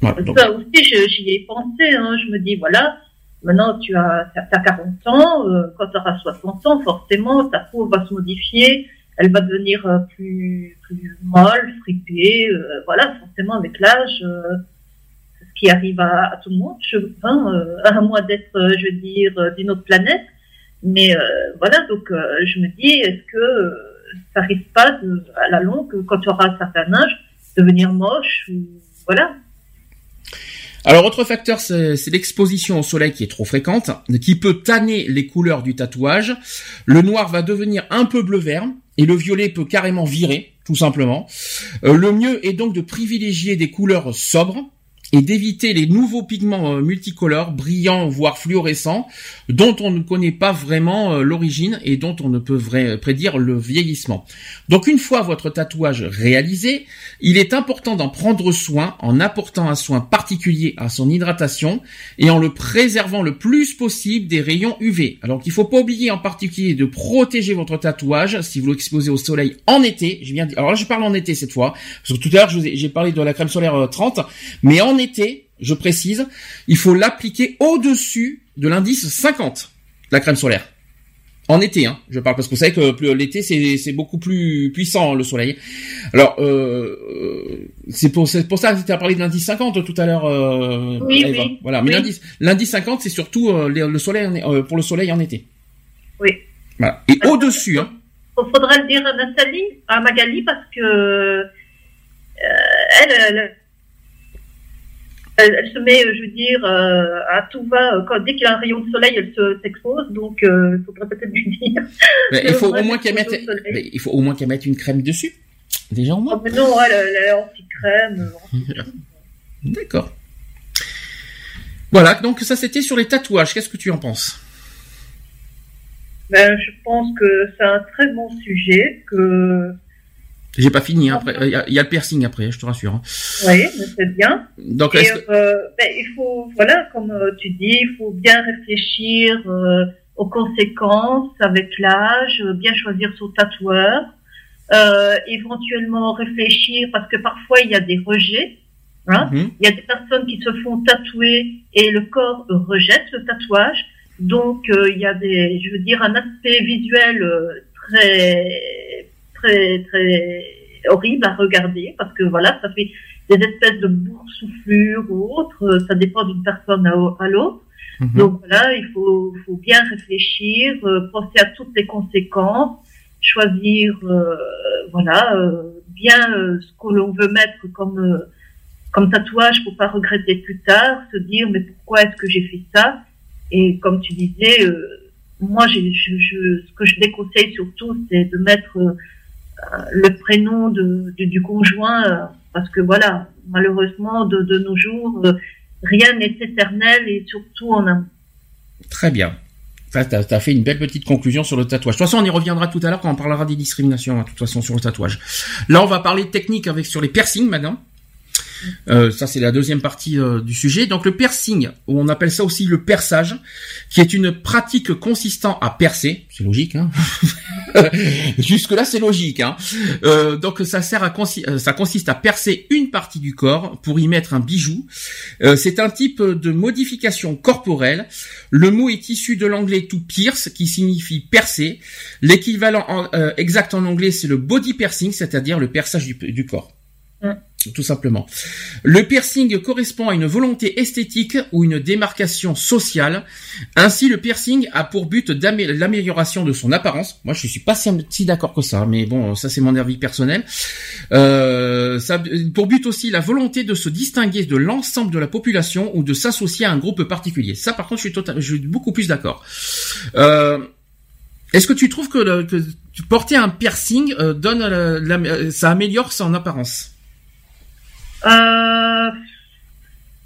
Voilà, donc- Ça aussi, j'y ai pensé. Hein. Je me dis, voilà, maintenant tu as, t'as 40 ans, euh, quand tu auras 60 ans, forcément, ta peau va se modifier, elle va devenir euh, plus, plus molle, fripée. euh, voilà, forcément, avec l'âge, euh, ce qui arrive à, à tout le monde, je, hein, euh, à moins d'être, euh, je veux dire, d'une autre planète. Mais euh, voilà, donc euh, je me dis, est-ce que euh, ça risque pas, de, à la longue, quand tu auras un certain âge, devenir moche ou voilà. Alors, autre facteur, c'est l'exposition au soleil qui est trop fréquente, qui peut tanner les couleurs du tatouage. Le noir va devenir un peu bleu-vert et le violet peut carrément virer, tout simplement. Euh, le mieux est donc de privilégier des couleurs sobres et d'éviter les nouveaux pigments euh, multicolores, brillants voire fluorescents, dont on ne connaît pas vraiment euh, l'origine et dont on ne peut prédire le vieillissement. Donc une fois votre tatouage réalisé, il est important d'en prendre soin en apportant un soin particulier à son hydratation et en le préservant le plus possible des rayons UV. Alors qu'il faut pas oublier en particulier de protéger votre tatouage si vous l'exposez au soleil en été. Alors là je parle en été cette fois parce que tout à l'heure j'ai parlé de la crème solaire euh, 30, mais en été, je précise, il faut l'appliquer au-dessus de l'indice 50 la crème solaire. En été, hein, je parle parce que vous savez que l'été c'est beaucoup plus puissant le soleil. Alors euh, euh, c'est pour c'est pour ça que tu as parlé de l'indice 50 tout à l'heure. Euh, Oui, oui. Voilà, mais Oui. l'indice l'indice 50 c'est surtout euh, le le soleil en- pour le soleil en été. Oui. Voilà. Et au dessus, hein. Il faudra le dire à Nathalie, à Magali, parce que elle, elle, elle, elle se met, je veux dire, euh, à tout va. Quand, dès qu'il y a un rayon de soleil, elle se s'expose. Donc, euh, il faudrait peut-être lui dire. Mais il faut au moins qu'elle mette mais il faut au moins qu'elle mette une crème dessus. Déjà au moins. Oh, mais non, elle, elle est anti-crème. euh, D'accord. Voilà, donc ça c'était sur les tatouages. Qu'est-ce que tu en penses? Ben, je pense que c'est un très bon sujet, que J'ai pas fini. Hein, après, il y, a, il y, a le piercing après, je te rassure. Hein. Oui, c'est bien. Donc, Et, est-ce que- euh, ben, il faut, voilà, comme euh, tu dis, il faut bien réfléchir euh, aux conséquences avec l'âge, bien choisir son tatoueur, euh, éventuellement réfléchir parce que parfois il y a des rejets. Hein. Mhm. Il y a des personnes qui se font tatouer et le corps rejette le tatouage. Donc il y a des, je veux dire, un aspect visuel très, très, très horrible à regarder parce que voilà, ça fait des espèces de boursouflures ou autres. euh, Ça dépend d'une personne à, à l'autre. Mhm. Donc voilà, il faut, faut bien réfléchir, euh, penser à toutes les conséquences, choisir, euh, voilà, euh, bien ce que l'on veut mettre comme comme tatouage pour pas regretter plus tard, se dire mais pourquoi est-ce que j'ai fait ça? Et comme tu disais, moi je, je- ce que je déconseille surtout, c'est de mettre le prénom de, du conjoint euh, parce que voilà, malheureusement de, de nos jours, euh, rien n'est éternel et surtout en amour. Très bien. Ça, t'as, t'as fait une belle petite conclusion sur le tatouage. De toute façon, on y reviendra tout à l'heure quand on parlera des discriminations, hein, de toute façon, sur le tatouage. Là, on va parler technique avec sur les piercings maintenant. Euh, ça, c'est la deuxième partie euh, du sujet. Donc, le piercing, on appelle ça aussi le perçage, qui est une pratique consistant à percer. C'est logique, hein Jusque là, c'est logique, hein Euh, Donc, ça sert à consi- ça consiste à percer une partie du corps pour y mettre un bijou. C'est un type de modification corporelle le mot est issu de l'anglais to pierce, qui signifie percer. L'équivalent en- exact en anglais, c'est le body piercing, c'est-à-dire le perçage du corps. Mm. Tout simplement. Le piercing correspond à une volonté esthétique ou une démarcation sociale. Ainsi, le piercing a pour but l'amélioration de son apparence. Moi, je suis pas si, d'accord que ça, mais bon, ça c'est mon avis personnel. Euh, pour but aussi la volonté de se distinguer de l'ensemble de la population ou de s'associer à un groupe particulier. Ça, par contre, je suis, suis beaucoup plus d'accord. Euh, Est-ce que tu trouves que, porter un piercing euh, donne, ça améliore son apparence? Euh,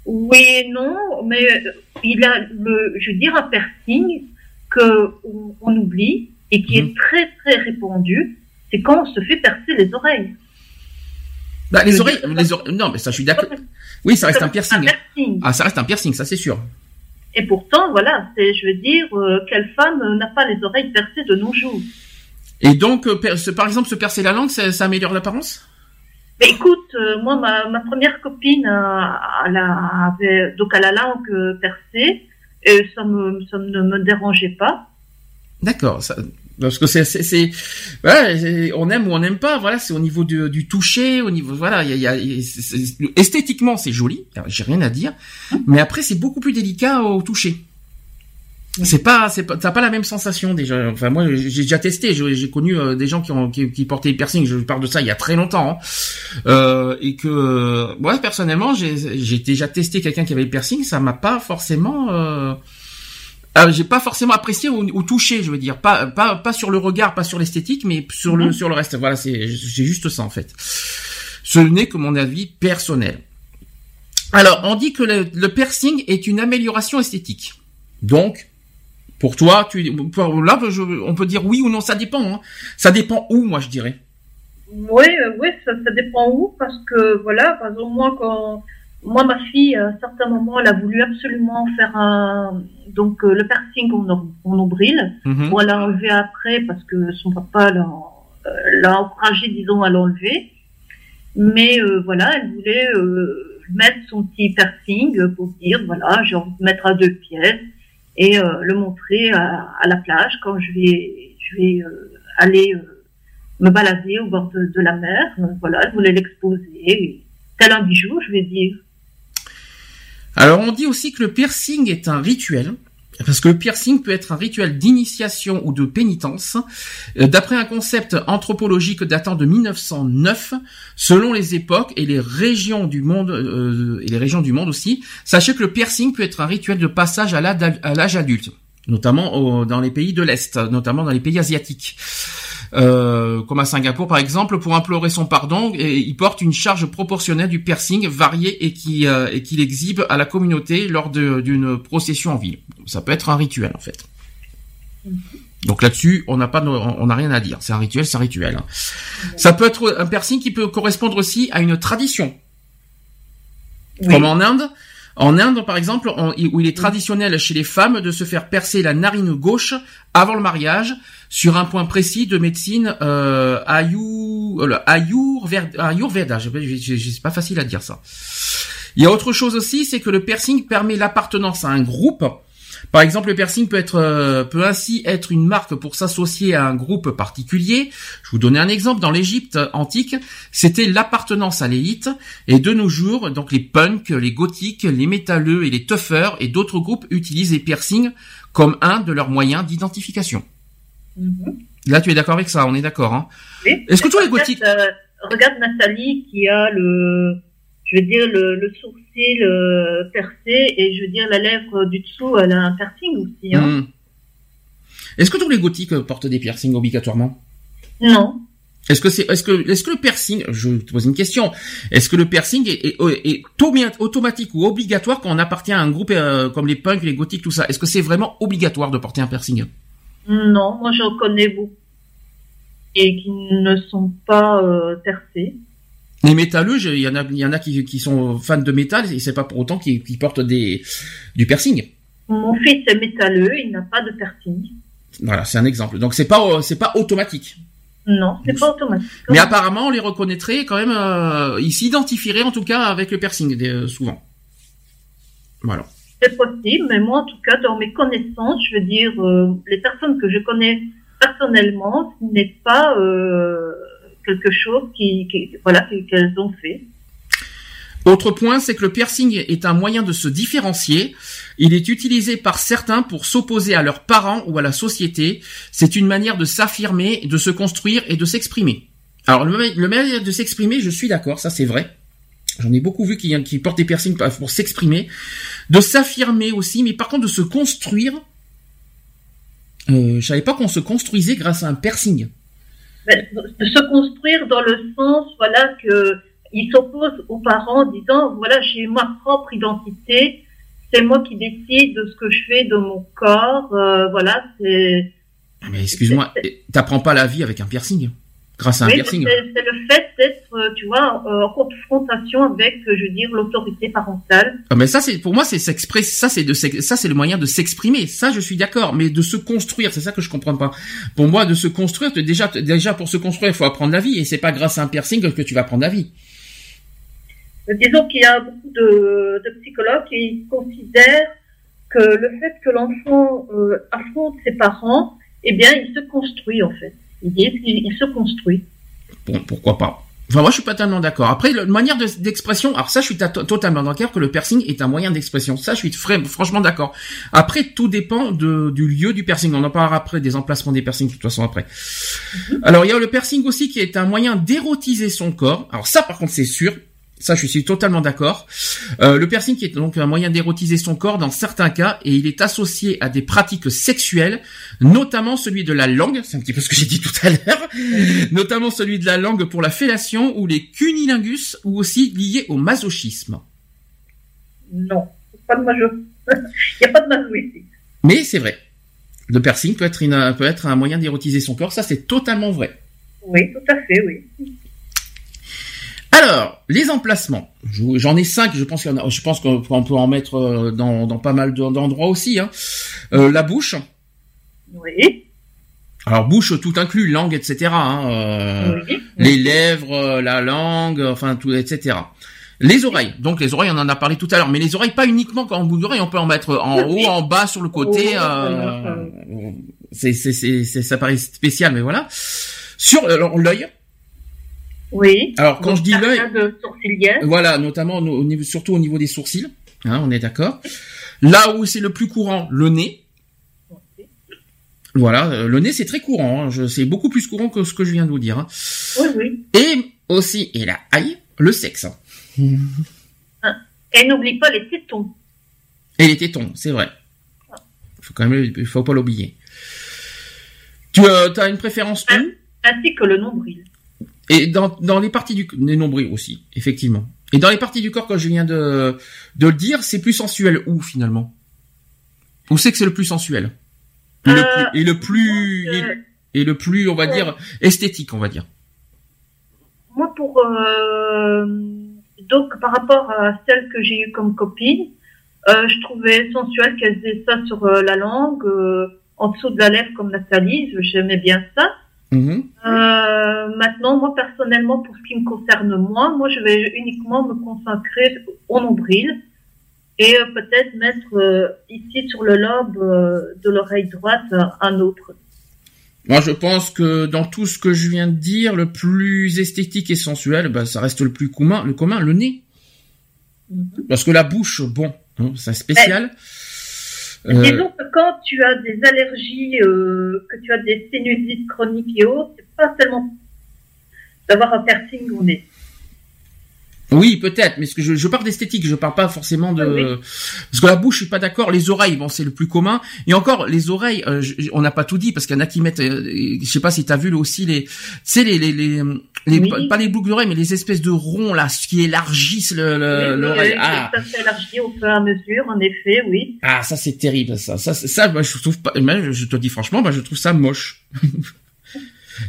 oui et non, mais il a le, je veux dire, un piercing que on, on oublie et qui Mhm. est très très répandu, c'est quand on se fait percer les oreilles. bah, Les oreilles, dire, les oreilles, non, mais ça, je suis d'accord. Oui, ça reste un piercing. hein. piercing. Ah, ça reste un piercing, ça c'est sûr. Et pourtant, voilà, c'est, je veux dire, euh, quelle femme euh, n'a pas les oreilles percées de nos jours? Et donc, euh, par exemple, se percer la langue, ça, ça améliore l'apparence? Mais écoute, euh, moi, ma, ma première copine, euh, elle a- avait donc elle a la langue euh, percée, et ça me, ça ne me dérangeait pas. D'accord, ça, parce que c'est, c'est, c'est- voilà, c'est- on aime ou on n'aime pas, voilà, c'est au niveau du, du toucher, au niveau, voilà, il y a, y a- esthétiquement c'est joli, alors, j'ai rien à dire, mais après c'est beaucoup plus délicat au toucher. C'est pas, c'est pas, t'as pas la même sensation déjà. Enfin moi j'ai déjà testé, j'ai, j'ai connu euh, des gens qui ont qui, qui portaient des piercings. Je parle de ça il y a très longtemps, hein. Euh, et que euh, moi personnellement j'ai, j'ai déjà testé quelqu'un qui avait le piercing, ça m'a pas forcément. Euh, euh, j'ai pas forcément apprécié au, au toucher, je veux dire, pas pas pas sur le regard, pas sur l'esthétique, mais sur le Mhm. sur le reste. Voilà, c'est c'est juste ça en fait. Ce n'est que mon avis personnel. Alors, on dit que le, le piercing est une amélioration esthétique. Donc, pour toi, tu pour- là, je- on peut dire oui ou non, ça dépend. Hein. Ça dépend où, moi, je dirais. Oui, euh, oui, ça, ça dépend où, parce que voilà, par exemple, moi, quand moi, ma fille, à un certain moment, elle a voulu absolument faire un donc euh, le piercing no- au nombril. Mhm. Bon, elle l'a enlevé après parce que son papa l'a euh, l'a encouragé, disons, à l'enlever. Mais euh, voilà, elle voulait euh, mettre son petit piercing pour dire, voilà, j'ai envie de mettre à deux pièces et euh, le montrer à, la plage quand je vais, je vais euh, aller euh, me balader au bord de, la mer. Voilà, elle voulait l'exposer. Tel un bijou, je vais dire. Alors, on dit aussi que le piercing est un rituel. Parce que le piercing peut être un rituel d'initiation ou de pénitence. Euh, D'après un concept anthropologique datant de 1909, selon les époques et les régions du monde euh, et les régions du monde aussi, sachez que le piercing peut être un rituel de passage à l'âge adulte, notamment dans les pays de l'Est, notamment dans les pays asiatiques. Euh, comme à Singapour par exemple, pour implorer son pardon, et il porte une charge proportionnelle du piercing varié et qui euh, et qu'il exhibe à la communauté lors d'une procession en ville. Ça peut être un rituel en fait. Donc là-dessus, on n'a pas, on n'a rien à dire. C'est un rituel, c'est un rituel. hein. Ça peut être un piercing qui peut correspondre aussi à une tradition, Oui. comme en Inde. En Inde, par exemple, on- où il est traditionnel chez les femmes de se faire percer la narine gauche avant le mariage sur un point précis de médecine euh, Ayur, euh, le Ayurveda. C'est pas facile à dire ça. Il y a autre chose aussi, c'est que le piercing permet l'appartenance à un groupe. Par exemple, le piercing peut être euh, peut ainsi être une marque pour s'associer à un groupe particulier. Je vous donner un exemple. Dans l'Égypte antique, c'était l'appartenance à l'élite. Et de nos jours, donc les punks, les gothiques, les métalleux et les toughers et d'autres groupes utilisent les piercings comme un de leurs moyens d'identification. Mhm. Là, tu es d'accord avec ça On est d'accord, hein Oui. Est-ce que tous les gothiques euh, regarde Nathalie qui a le, je veux dire le, le sourcil euh, percé et je veux dire la lèvre du dessous, elle a un piercing aussi. Hein. Hmm. Est-ce que tous les gothiques euh, portent des piercings obligatoirement? Non. Est-ce que c'est, est-ce que, est-ce que le piercing, je te pose une question, est-ce que le piercing est, est, est auto- automatique ou obligatoire quand on appartient à un groupe euh, comme les punks, les gothiques, tout ça? Est-ce que c'est vraiment obligatoire de porter un piercing? Non, moi j'en connais beaucoup et qui ne sont pas euh, percés. Les métalleux, il y en a, il y en a qui, qui sont fans de métal et c'est pas pour autant qu'ils, qu'ils portent des, du piercing. Mon fils est métalleux, il n'a pas de piercing. Voilà, c'est un exemple. Donc c'est pas, euh, c'est pas automatique. Non, c'est pas automatique. Mais apparemment, on les reconnaîtrait quand même, euh, ils s'identifieraient en tout cas avec le piercing euh, souvent. Voilà. C'est possible, mais moi, en tout cas, dans mes connaissances, je veux dire, euh, les personnes que je connais personnellement, ce n'est pas euh, quelque chose qui, voilà, qu'elles ont fait. Autre point, c'est que le piercing est un moyen de se différencier. Il est utilisé par certains pour s'opposer à leurs parents ou à la société. C'est une manière de s'affirmer, de se construire et de s'exprimer. Alors, le, le manière de s'exprimer, je suis d'accord, ça c'est vrai. J'en ai beaucoup vu qui, qui portent des piercings pour s'exprimer, de s'affirmer aussi, mais par contre de se construire. Euh, je savais pas qu'on se construisait grâce à un piercing. De se construire dans le sens, voilà, que ils s'opposent aux parents en disant, voilà, j'ai ma propre identité, c'est moi qui décide de ce que je fais de mon corps, euh, voilà, c'est... Ah, Mais excuse-moi, t'apprends pas la vie avec un piercing. Grâce à un Oui, piercing. c'est le fait d'être, euh, tu vois, euh, en confrontation avec, euh, je veux dire, l'autorité parentale. Ah, mais ça c'est pour moi c'est s'exprimer ça c'est de ça c'est le moyen de s'exprimer ça je suis d'accord mais de se construire c'est ça que je comprends pas pour moi de se construire déjà déjà pour se construire il faut apprendre la vie et c'est pas grâce à un piercing que tu vas apprendre la vie Disons qu'il y a beaucoup de, de psychologues qui considèrent que le fait que l'enfant euh, affronte ses parents, eh bien, il se construit en fait. Il se construit. bon pourquoi pas. Enfin moi je suis pas tellement d'accord. Après le- une manière de- d'expression alors ça je suis ta- totalement d'accord que le piercing est un moyen d'expression. Ça je suis fr- franchement d'accord. Après tout dépend de, du lieu du piercing. On en parlera après des emplacements des piercings de toute façon après. Alors il y a le piercing aussi qui est un moyen d'érotiser son corps. Alors ça par contre c'est sûr ça, je suis totalement d'accord. Euh, le piercing qui est donc un moyen d'érotiser son corps dans certains cas et il est associé à des pratiques sexuelles, notamment celui de la langue, c'est un petit peu ce que j'ai dit tout à l'heure, notamment celui de la langue pour la fellation ou les cunilingus ou aussi lié au masochisme. Non, pas de majo. Il n'y a pas de majo ici. Mais c'est vrai. Le piercing peut être, une- peut être un moyen d'érotiser son corps, ça c'est totalement vrai. Oui, tout à fait, oui. Alors, les emplacements. Je- J'en ai cinq. Je pense qu'il y en a- je pense qu'on peut- en mettre euh, dans, dans pas mal de- d'endroits aussi. Hein. Euh, la bouche. Oui, Alors bouche tout inclus, langue, etc. hein, euh, oui. Les lèvres, la langue, enfin tout, etc. Les oreilles. Donc les oreilles, on en a parlé tout à l'heure, mais les oreilles pas uniquement quand on bout d'oreille, on peut en mettre en haut, en bas, sur le côté. Euh, c'est c'est c'est ça paraît spécial, mais voilà. Sur l'œil. Oui. Alors quand je dis l'œil. Voilà, notamment au au niveau, surtout au niveau des sourcils. Hein, on est d'accord. Là où c'est le plus courant, le nez. Voilà, euh, le nez c'est très courant. hein, je- c'est beaucoup plus courant que ce que je viens de vous dire. hein. Oui, oui. Et aussi, et la aïe, le sexe. Et n'oublie pas les tétons. Et les tétons, c'est vrai. Faut quand même, faut pas l'oublier. Tu as une préférence Ainsi que le nombril. Et dans, dans les parties du les nombrils aussi, effectivement. Et dans les parties du corps, quand je viens de, de le dire, c'est plus sensuel où finalement? Où c'est que c'est le plus sensuel? Et le Euh, plus, et le plus, euh, et, et le plus, on va ouais. dire, esthétique, on va dire. Moi, pour euh, donc par rapport à celle que j'ai eue comme copine, euh, je trouvais sensuel qu'elle faisait ça sur euh, la langue, euh, en dessous de la lèvre comme Nathalie. J'aimais bien ça. Mhm. Euh, maintenant, moi personnellement, pour ce qui me concerne moi, moi je vais uniquement me consacrer au nombril et euh, peut-être mettre euh, ici sur le lobe de l'oreille droite un autre. Moi, je pense que dans tout ce que je viens de dire, le plus esthétique et sensuel, bah, ça reste le plus commun, le commun, le nez. Parce que la bouche, bon, hein, c'est spécial. Disons que quand tu as des allergies, euh, que tu as des sinusites chroniques et autres, c'est pas tellement d'avoir un piercing au nez. Oui, peut-être, mais ce que je, je parle d'esthétique, je parle pas forcément de Oui. parce que la bouche, je suis pas d'accord. Les oreilles, bon, c'est le plus commun. Et encore, les oreilles, euh, je- on n'a pas tout dit parce qu'il y en a qui mettent, euh, je sais pas si t'as vu là aussi les, tu sais les les les, les Oui. pas, les boucles d'oreilles, mais les espèces de ronds là, ce qui élargissent le- l'oreille. oui, ah, Ça s'élargit au fur et à mesure, en effet, oui. ah, ça c'est terrible, ça, ça, c'est- ça, moi, je trouve pas. je te dis franchement, moi, je trouve ça moche.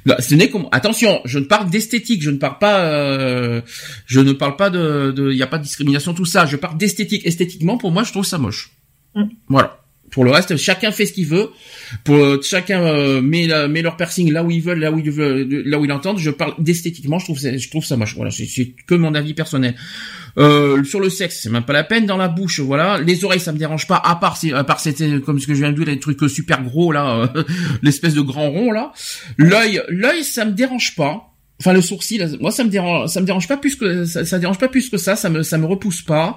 Là, ce n'est comme attention, je ne parle d'esthétique, je ne parle pas, euh, je ne parle pas de, de, il y a pas de discrimination tout ça. Je parle d'esthétique. Esthétiquement, pour moi, je trouve ça moche. Mm. Voilà. Pour le reste, chacun fait ce qu'il veut. Pour euh, chacun euh, met, la- met leur piercing là où ils veulent, là où ils veulent, là où ils l'entendent. Je parle d'esthétiquement, je trouve, ça- je trouve ça moche. Voilà, c'est que mon avis personnel. Euh, sur le sexe, c'est même pas la peine. Dans la bouche, voilà. Les oreilles, ça me dérange pas. À part, à part c'était comme ce que je viens de dire, les trucs super gros là, euh, l'espèce de grand rond là. L'œil, l'œil, ça me dérange pas. Enfin, le sourcil, moi, ça me dérange, ça me dérange pas plus que ça, ça dérange pas plus que ça. Ça me, ça me repousse pas.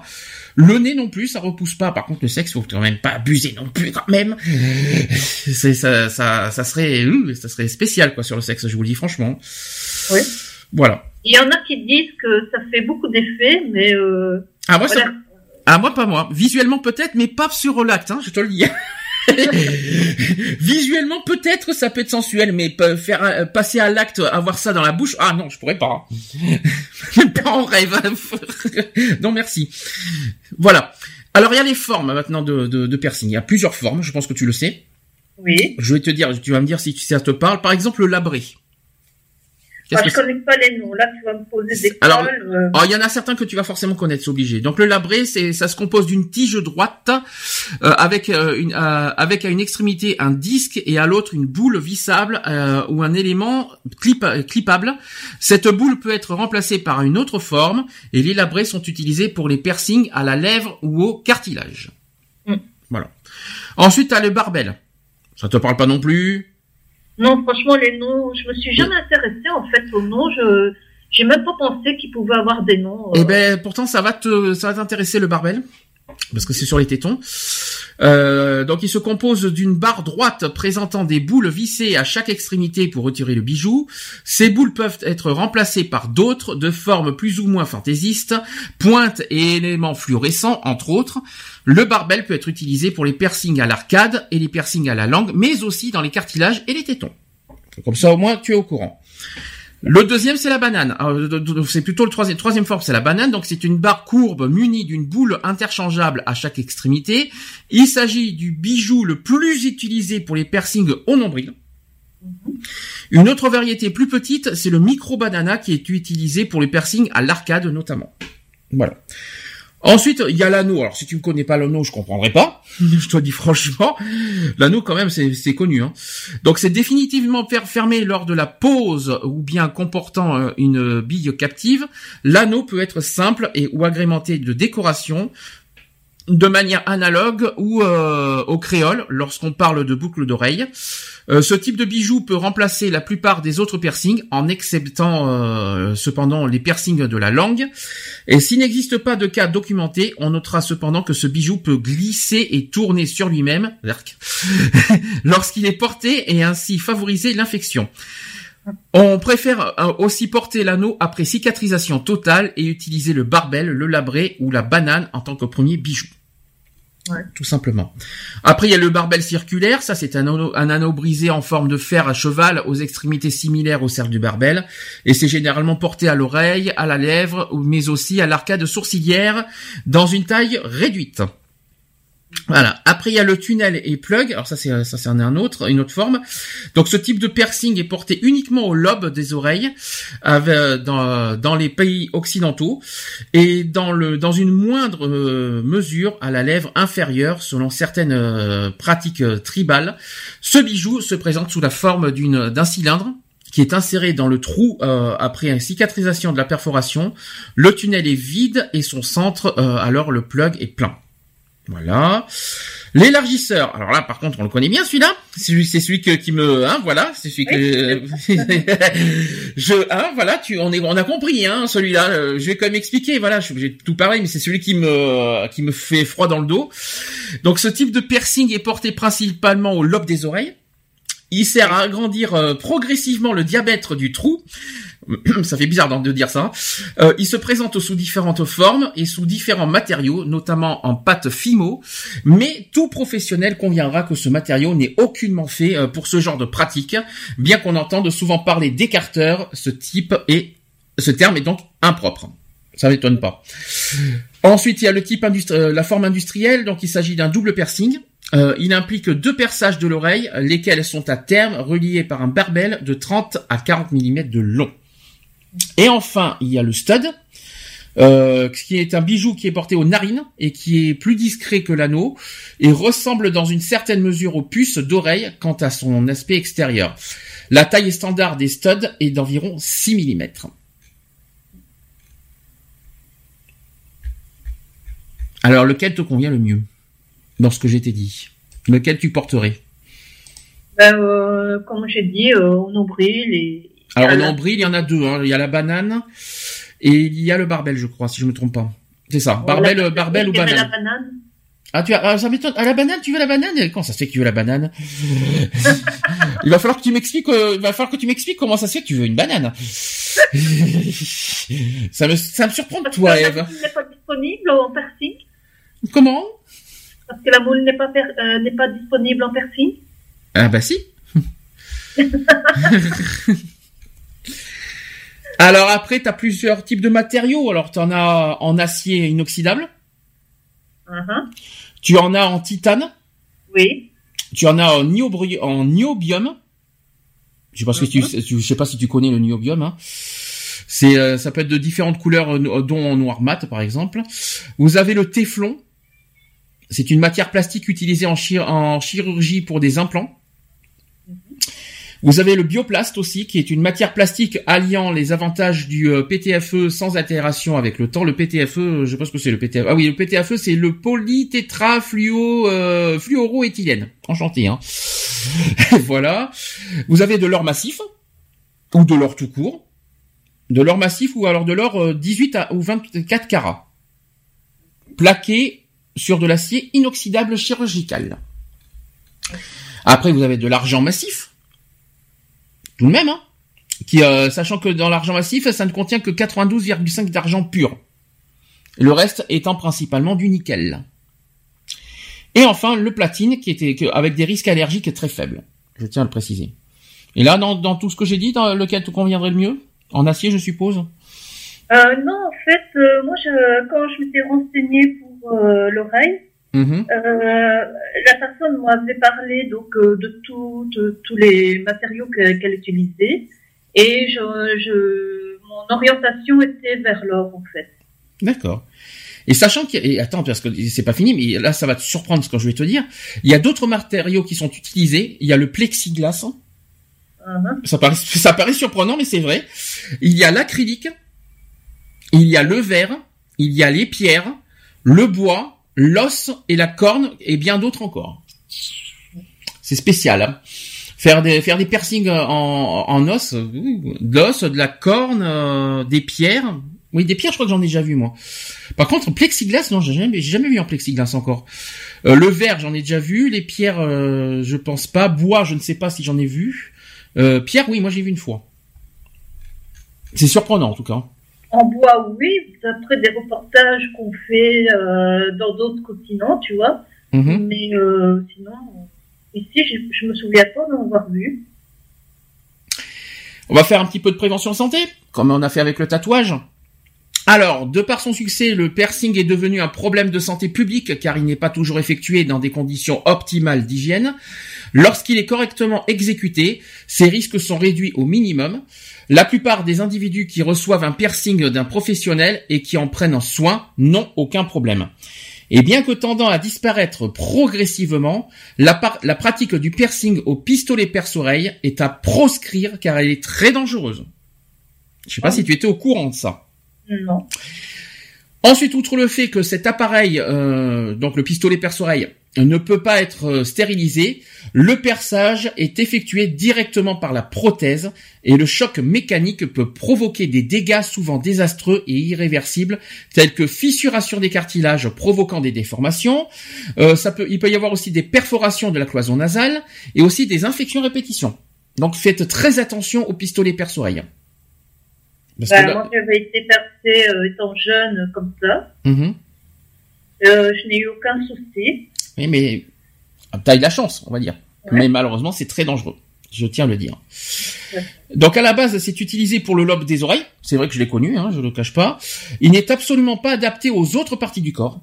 Le nez non plus, ça repousse pas. Par contre, le sexe, faut quand même pas abuser non plus quand même. C'est ça, ça, ça serait, euh, ça serait spécial quoi sur le sexe. Je vous le dis franchement. Oui. Voilà. Il y en a qui disent que ça fait beaucoup d'effets, mais euh, Ah moi, ça, voilà. Ah moi pas moi. Visuellement peut-être, mais pas sur l'acte, hein, je te le dis. Visuellement peut-être ça peut être sensuel, mais faire euh, passer à l'acte, avoir ça dans la bouche, ah non, je pourrais pas. Même pas en rêve. non merci. Voilà. Alors il y a les formes maintenant de, de, de piercing. Il y a plusieurs formes, je pense que tu le sais. oui. Je vais te dire, tu vas me dire si ça te parle. Par exemple le labré. Moi, je connais pas les noms. Là, tu vas me poser des Alors, euh, Oh, il y en a certains que tu vas forcément connaître, c'est obligé. Donc le labré, c'est ça se compose d'une tige droite euh, avec euh, une euh, avec à une extrémité un disque et à l'autre une boule vissable euh, ou un élément clip, clippable. Cette boule peut être remplacée par une autre forme et les labrés sont utilisés pour les piercings à la lèvre ou au cartilage. Mm. Voilà. Ensuite, tu as le barbel. Ça te parle pas non plus? Non, franchement, les noms, je me suis jamais intéressée en fait aux noms. Je j'ai même pas pensé qu'ils pouvaient avoir des noms. euh. Eh ben, pourtant, ça va te, ça va t'intéresser le barbel, parce que c'est sur les tétons. Euh, donc, il se compose d'une barre droite présentant des boules vissées à chaque extrémité pour retirer le bijou. Ces boules peuvent être remplacées par d'autres de formes plus ou moins fantaisistes, pointes et éléments fluorescents, entre autres. Le barbel peut être utilisé pour les piercings à l'arcade et les piercings à la langue, mais aussi dans les cartilages et les tétons. Comme ça, au moins, tu es au courant. Le deuxième, c'est la banane. Alors, de- de- C'est plutôt le troisième. Troisième forme, c'est la banane. Donc, c'est une barre courbe munie d'une boule interchangeable à chaque extrémité. Il s'agit du bijou le plus utilisé pour les piercings au nombril. Une autre variété plus petite, c'est le micro banana qui est utilisé pour les piercings à l'arcade notamment. Voilà. Ensuite, il y a l'anneau. Alors, si tu ne connais pas l'anneau, je comprendrai pas. je te dis franchement. L'anneau, quand même, c'est connu. Hein. Donc, c'est définitivement fer- fermé lors de la pose ou bien comportant euh, une bille captive. L'anneau peut être simple et ou agrémenté de décoration de manière analogue ou euh, au créole lorsqu'on parle de boucle d'oreille. Euh, ce type de bijou peut remplacer la plupart des autres piercings en exceptant euh, cependant les piercings de la langue. Et s'il n'existe pas de cas documenté, on notera cependant que ce bijou peut glisser et tourner sur lui-même lorsqu'il est porté et ainsi favoriser l'infection. On préfère euh, aussi porter l'anneau après cicatrisation totale et utiliser le barbel, le labré ou la banane en tant que premier bijou. Tout simplement. Après, il y a le barbel circulaire. Ça, c'est un anneau, un anneau brisé en forme de fer à cheval aux extrémités similaires au cercle du barbel. Et c'est généralement porté à l'oreille, à la lèvre, mais aussi à l'arcade sourcilière dans une taille réduite. Voilà. Après, il y a le tunnel et plug. Alors ça, c'est ça, c'est un autre, une autre forme. Donc, ce type de piercing est porté uniquement au lobe des oreilles, avec- dans, les pays occidentaux, et dans une moindre euh, mesure à la lèvre inférieure, selon certaines euh, pratiques euh, tribales. Ce bijou se présente sous la forme d'un cylindre qui est inséré dans le trou euh, après une cicatrisation de la perforation. Le tunnel est vide et son centre, euh, alors le plug est plein. Voilà. L'élargisseur. Alors là, par contre, on le connaît bien celui-là. C'est celui, c'est celui que, qui me, hein, voilà, c'est celui que je, hein, voilà, tu, on est, on a compris, hein, celui-là. Euh, Je vais quand même expliquer. Voilà, je suis obligé de tout parler, mais c'est celui qui me, qui me fait froid dans le dos. Donc, ce type de piercing est porté principalement au lobe des oreilles. Il sert à agrandir euh, progressivement le diamètre du trou. Ça fait bizarre de dire ça. Euh, il se présente sous différentes formes et sous différents matériaux, notamment en pâte fimo. Mais tout professionnel conviendra que ce matériau n'est aucunement fait euh, pour ce genre de pratique, bien qu'on entende souvent parler d'écarteur. Ce type est, ce terme est donc impropre. Ça m'étonne pas. Ensuite, il y a le type euh, la forme industrielle, donc il s'agit d'un double piercing. Euh, il implique deux perçages de l'oreille, lesquels sont à terme reliés par un barbel de 30 à 40 mm de long. Et enfin, il y a le stud, euh, qui est un bijou qui est porté aux narines et qui est plus discret que l'anneau et ressemble dans une certaine mesure aux puces d'oreille quant à son aspect extérieur. La taille standard des studs est d'environ 6 mm. Alors, lequel te convient le mieux dans ce que j'ai t'ai dit? Lequel tu porterais? Ben, euh, comme j'ai dit, euh, au nombril et. Alors, au Voilà. nombril, il y en a deux. hein. Il y a la banane et il y a le barbel, je crois, si je me trompe pas. C'est ça. Barbel, Voilà. barbel ou banane la banane? Ah, tu as, ah, ça m'étonne. Ah, la banane, tu veux la banane? Comment ça se fait que tu veux la banane? Il va falloir que tu m'expliques. euh, il va falloir que tu m'expliques comment ça se fait que tu veux une banane. ça me, ça me surprend de toi, Eve. n'est pas disponible en. Comment? Parce que la moule n'est pas, euh, n'est pas disponible en piercing. Ah bah si. Alors après, tu as plusieurs types de matériaux. Alors tu en as en acier inoxydable, Uh-huh. tu en as en titane, Oui. tu en as en, niobri- en niobium. Je sais pas, si tu, je sais pas si tu connais le niobium. Hein. C'est, euh, ça peut être de différentes couleurs, euh, dont en noir mat par exemple. Vous avez le téflon. C'est une matière plastique utilisée en, chir- en chirurgie pour des implants. Vous avez le bioplast aussi, qui est une matière plastique alliant les avantages du euh, PTFE sans altération avec le temps. Le PTFE, euh, je ce que c'est le PTFE. Ah oui, le PTFE, c'est le polytétrafluo euh. Enchanté, hein. voilà. Vous avez de l'or massif ou de l'or tout court, de l'or massif ou alors de l'or euh, 18 à, ou 24 carats, plaqué sur de l'acier inoxydable chirurgical. Après, vous avez de l'argent massif tout de même, hein, qui, euh, sachant que dans l'argent massif, ça ne contient que 92,5 d'argent pur. Le reste étant principalement du nickel. Et enfin, le platine, qui était avec des risques allergiques très faibles. Je tiens à le préciser. Et là, dans, tout ce que j'ai dit, dans lequel te conviendrait le mieux? En acier, je suppose? Euh, non, en fait, euh, moi, quand je m'étais renseignée pour euh, l'oreille, Mhm. euh, la personne m'avait parlé donc euh, de tout- de tous les matériaux que- qu'elle utilisait et je, je, mon orientation était vers l'or en fait. D'accord. Et sachant qu'il attends, parce que c'est pas fini, mais là, ça va te surprendre ce que je vais te dire. Il y a d'autres matériaux qui sont utilisés. Il y a le plexiglas. Mhm. Ça paraît, ça paraît surprenant, mais c'est vrai. Il y a l'acrylique, il y a le verre, il y a les pierres, le bois, l'os et la corne et bien d'autres encore. C'est spécial. Hein. Faire des faire piercings en, os, de l'os, de la corne, euh, des pierres. Oui, des pierres, je crois que j'en ai déjà vu moi. Par contre, plexiglas, non, j'ai jamais, jamais vu en plexiglas encore. Euh, le verre, j'en ai déjà vu. Les pierres, euh, je pense pas. Bois, je ne sais pas si j'en ai vu. Euh, Pierre, oui, moi j'ai vu une fois. C'est surprenant en tout cas. En bois, oui, d'après des reportages qu'on fait euh, dans d'autres continents, tu vois. Mhm. Mais euh, sinon, ici, je, je me souviens pas d'en avoir vu. On va faire un petit peu de prévention santé, comme on a fait avec le tatouage. Alors, de par son succès, le piercing est devenu un problème de santé publique car il n'est pas toujours effectué dans des conditions optimales d'hygiène. Lorsqu'il est correctement exécuté, ses risques sont réduits au minimum. La plupart des individus qui reçoivent un piercing d'un professionnel et qui en prennent soin n'ont aucun problème. Et bien que tendant à disparaître progressivement, la, pratique du piercing au pistolet perce-oreille est à proscrire car elle est très dangereuse. Je sais pas si tu étais au courant de ça. Ensuite, outre le fait que cet appareil, euh, donc le pistolet perce-oreille, ne peut pas être euh, stérilisé, le perçage est effectué directement par la prothèse et le choc mécanique peut provoquer des dégâts souvent désastreux et irréversibles, tels que fissuration des cartilages provoquant des déformations. Euh, ça peut, il peut y avoir aussi des perforations de la cloison nasale et aussi des infections à répétition. Donc faites très attention au pistolet perce-oreille. Bah, là- moi, j'avais été percée euh, étant jeune euh, comme ça. Mhm. Euh, je n'ai eu aucun souci. Oui, mais t'as eu de la chance, on va dire. Ouais. Mais malheureusement, c'est très dangereux. Je tiens à le dire. Ouais. Donc à la base, c'est utilisé pour le lobe des oreilles. C'est vrai que je l'ai connu, hein, je le cache pas. Il n'est absolument pas adapté aux autres parties du corps.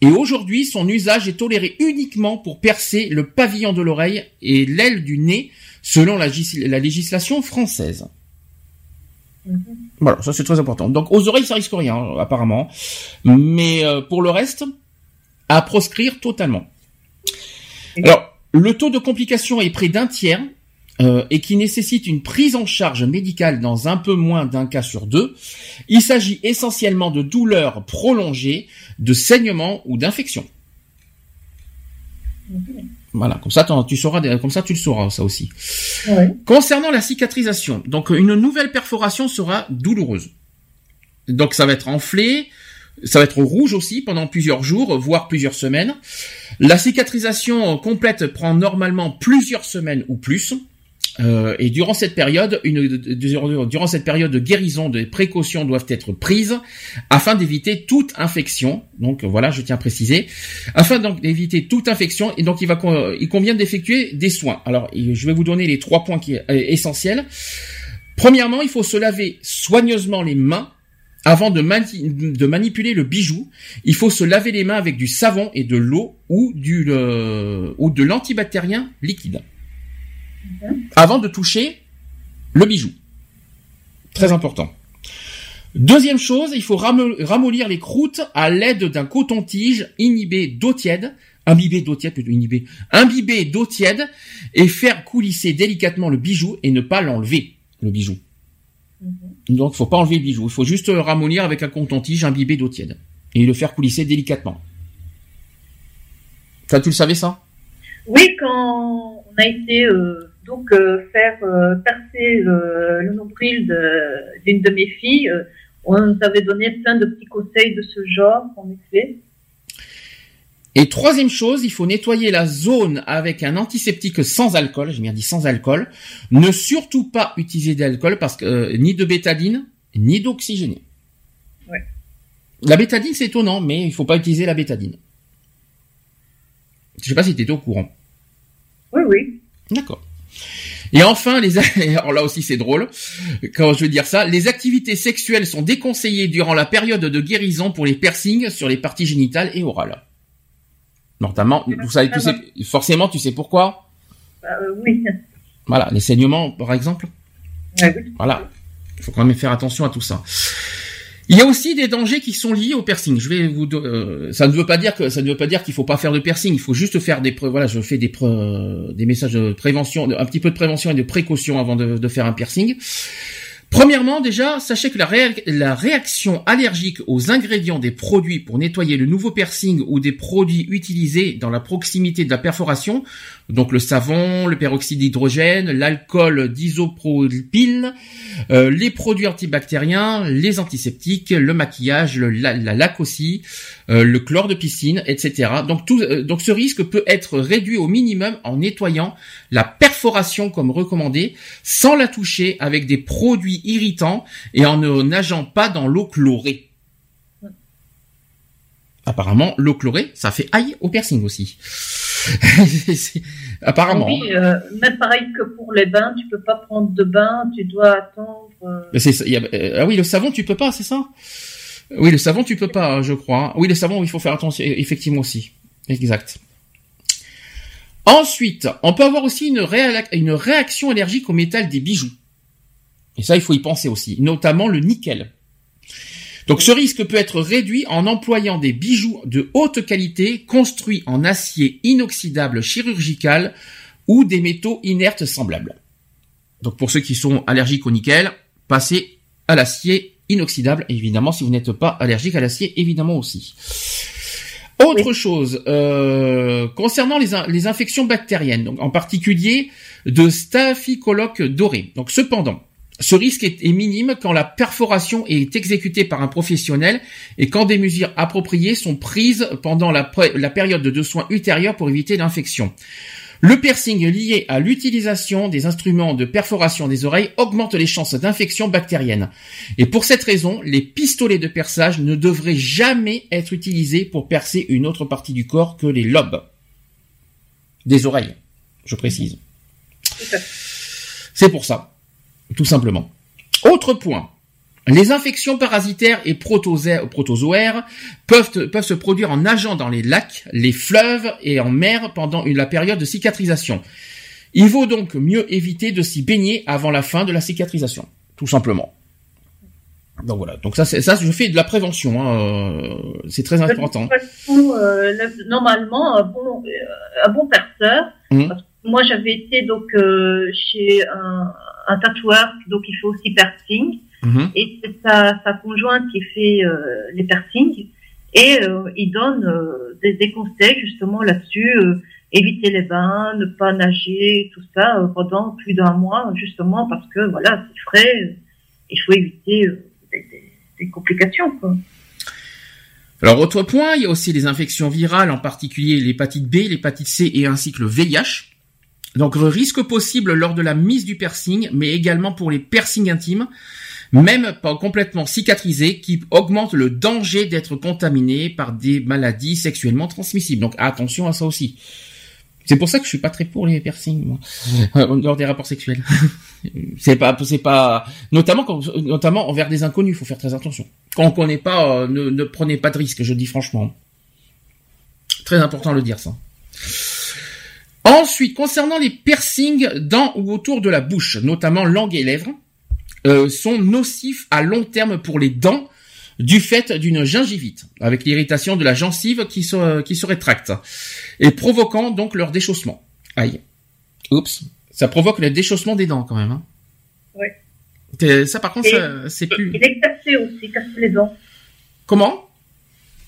Et aujourd'hui, son usage est toléré uniquement pour percer le pavillon de l'oreille et l'aile du nez, selon la législation française. Mhm. Voilà, ça c'est très important. Donc aux oreilles, ça risque rien, apparemment. Mais euh, pour le reste, à proscrire totalement. Alors, le taux de complication est près d'un tiers euh, et qui nécessite une prise en charge médicale dans un peu moins d'un cas sur deux. Il s'agit essentiellement de douleurs prolongées, de saignements ou d'infections. Voilà, comme ça tu sauras, comme ça tu le sauras ça aussi. Ouais. Concernant la cicatrisation, donc une nouvelle perforation sera douloureuse. Donc ça va être enflé, ça va être rouge aussi pendant plusieurs jours, voire plusieurs semaines. La cicatrisation complète prend normalement plusieurs semaines ou plus. Euh, et durant cette période, durant cette période de guérison, des précautions doivent être prises afin d'éviter toute infection. Donc voilà, je tiens à préciser, afin d'éviter toute infection. Et donc il convient d'effectuer des soins. Alors je vais vous donner les trois points euh, essentiels. Premièrement, il faut se laver soigneusement les mains avant de, mani- de manipuler le bijou. Il faut se laver les mains avec du savon et de l'eau ou euh, ou de l'antibactérien liquide avant de toucher le bijou. Très important. Deuxième chose, il faut ramollir les croûtes à l'aide d'un coton-tige inhibé d'eau tiède, imbibé d'eau tiède plutôt inhibé, imbibé d'eau tiède et faire coulisser délicatement le bijou et ne pas l'enlever, le bijou. Donc, faut pas enlever le bijou. Il faut juste ramollir avec un coton-tige imbibé d'eau tiède et le faire coulisser délicatement. Ça, tu le savais ça? Oui, quand on a été euh, donc euh, faire euh, percer le, le nombril d'une de, mes filles, euh, on nous avait donné plein de petits conseils de ce genre, en effet. Et troisième chose, il faut nettoyer la zone avec un antiseptique sans alcool. J'ai bien dit sans alcool. Ne surtout pas utiliser d'alcool parce que euh, ni de bétadine ni d'oxygéné. Ouais. La bétadine c'est étonnant, mais il faut pas utiliser la bétadine. Je sais pas si tu étais au courant. Oui, oui. D'accord. Et enfin, les alors là aussi c'est drôle quand je veux dire ça, les activités sexuelles sont déconseillées durant la période de guérison pour les piercings sur les parties génitales et orales. Notamment, vous savez, tu sais, forcément, tu sais pourquoi? Bah, euh, oui. Voilà, les saignements, par exemple. Ouais, oui. Voilà, il faut quand même faire attention à tout ça. Il y a aussi des dangers qui sont liés au piercing. Je vais vous, euh, ça ne veut pas dire que ne qu'il faut pas faire de piercing. Il faut juste faire des, pré- voilà, je fais des, des messages de prévention, un petit peu de prévention et de précaution avant de faire un piercing. Premièrement, déjà, sachez que la, réa- la réaction allergique aux ingrédients des produits pour nettoyer le nouveau piercing ou des produits utilisés dans la proximité de la perforation, donc le savon, le peroxyde d'hydrogène, l'alcool d'isopropyl, euh, les produits antibactériens, les antiseptiques, le maquillage, la, la laque aussi, le chlore de piscine, etc. Donc tout, euh, donc ce risque peut être réduit au minimum en nettoyant la perforation comme recommandé, sans la toucher avec des produits irritants et en ne nageant pas dans l'eau chlorée. Apparemment, l'eau chlorée, ça fait aïe au piercing aussi. Apparemment. Oui, euh, même pareil que pour les bains, tu peux pas prendre de bain, tu dois attendre. euh, y a- euh, ah oui, le savon, tu peux pas, c'est ça? Oui, le savon, tu peux pas, je crois. Oui, le savon, il faut faire attention, effectivement aussi. Exact. Ensuite, on peut avoir aussi une réaction allergique au métal des bijoux. Et ça, il faut y penser aussi, notamment le nickel. Donc ce risque peut être réduit en employant des bijoux de haute qualité construits en acier inoxydable chirurgical ou des métaux inertes semblables. Donc pour ceux qui sont allergiques au nickel, passez à l'acier inoxydable, évidemment, si vous n'êtes pas allergique à l'acier, évidemment aussi. Autre chose, euh, concernant les, in- les infections bactériennes, donc en particulier de staphylocoque doré. Donc cependant, ce risque est, est minime quand la perforation est exécutée par un professionnel et quand des mesures appropriées sont prises pendant la, période de soins ultérieure pour éviter l'infection. Le piercing lié à l'utilisation des instruments de perforation des oreilles augmente les chances d'infection bactérienne. Et pour cette raison, les pistolets de perçage ne devraient jamais être utilisés pour percer une autre partie du corps que les lobes. Des oreilles, je précise. C'est pour ça, tout simplement. Autre point. Les infections parasitaires et protozoaires, peuvent, peuvent se produire en nageant dans les lacs, les fleuves et en mer pendant une- la période de cicatrisation. Il vaut donc mieux éviter de s'y baigner avant la fin de la cicatrisation, tout simplement. Donc voilà. Donc ça, ça, je fais de la prévention. hein, euh, c'est très important. Euh, le- normalement, un bon, euh, un bon perceur. Que Moi, j'avais été donc euh, chez un, un tatoueur, donc il fait aussi piercing, Mhm. et c'est sa, sa conjointe qui fait euh, les piercings, et euh, il donne euh, des, des conseils justement là-dessus, éviter les bains, ne pas nager, tout ça pendant plus d'un mois, justement parce que voilà, c'est frais, il faut éviter des, des- des complications. Quoi. Alors autre point, il y a aussi les infections virales, en particulier l'hépatite B, l'hépatite C et ainsi que le VIH. Donc risque possible lors de la mise du piercing, mais également pour les piercings intimes, même pas complètement cicatrisés, qui augmentent le danger d'être contaminé par des maladies sexuellement transmissibles. Donc attention à ça aussi. C'est pour ça que je suis pas très pour les piercings, moi, euh, lors des rapports sexuels. c'est pas, c'est pas, notamment quand, notamment envers des inconnus, faut faire très attention. Quand on connaît pas, euh, ne, ne prenez pas de risques, je dis franchement. Très important de le dire ça. Ensuite, concernant les piercings dans ou autour de la bouche, notamment langue et lèvres, euh, sont nocifs à long terme pour les dents du fait d'une gingivite, avec l'irritation de la gencive qui se, qui se rétracte, et provoquant donc leur déchaussement. Aïe. Oups. Ça provoque le déchaussement des dents quand même. Hein. Ouais. Ça par contre, c'est plus... Il est cassé aussi, casser les dents. Comment?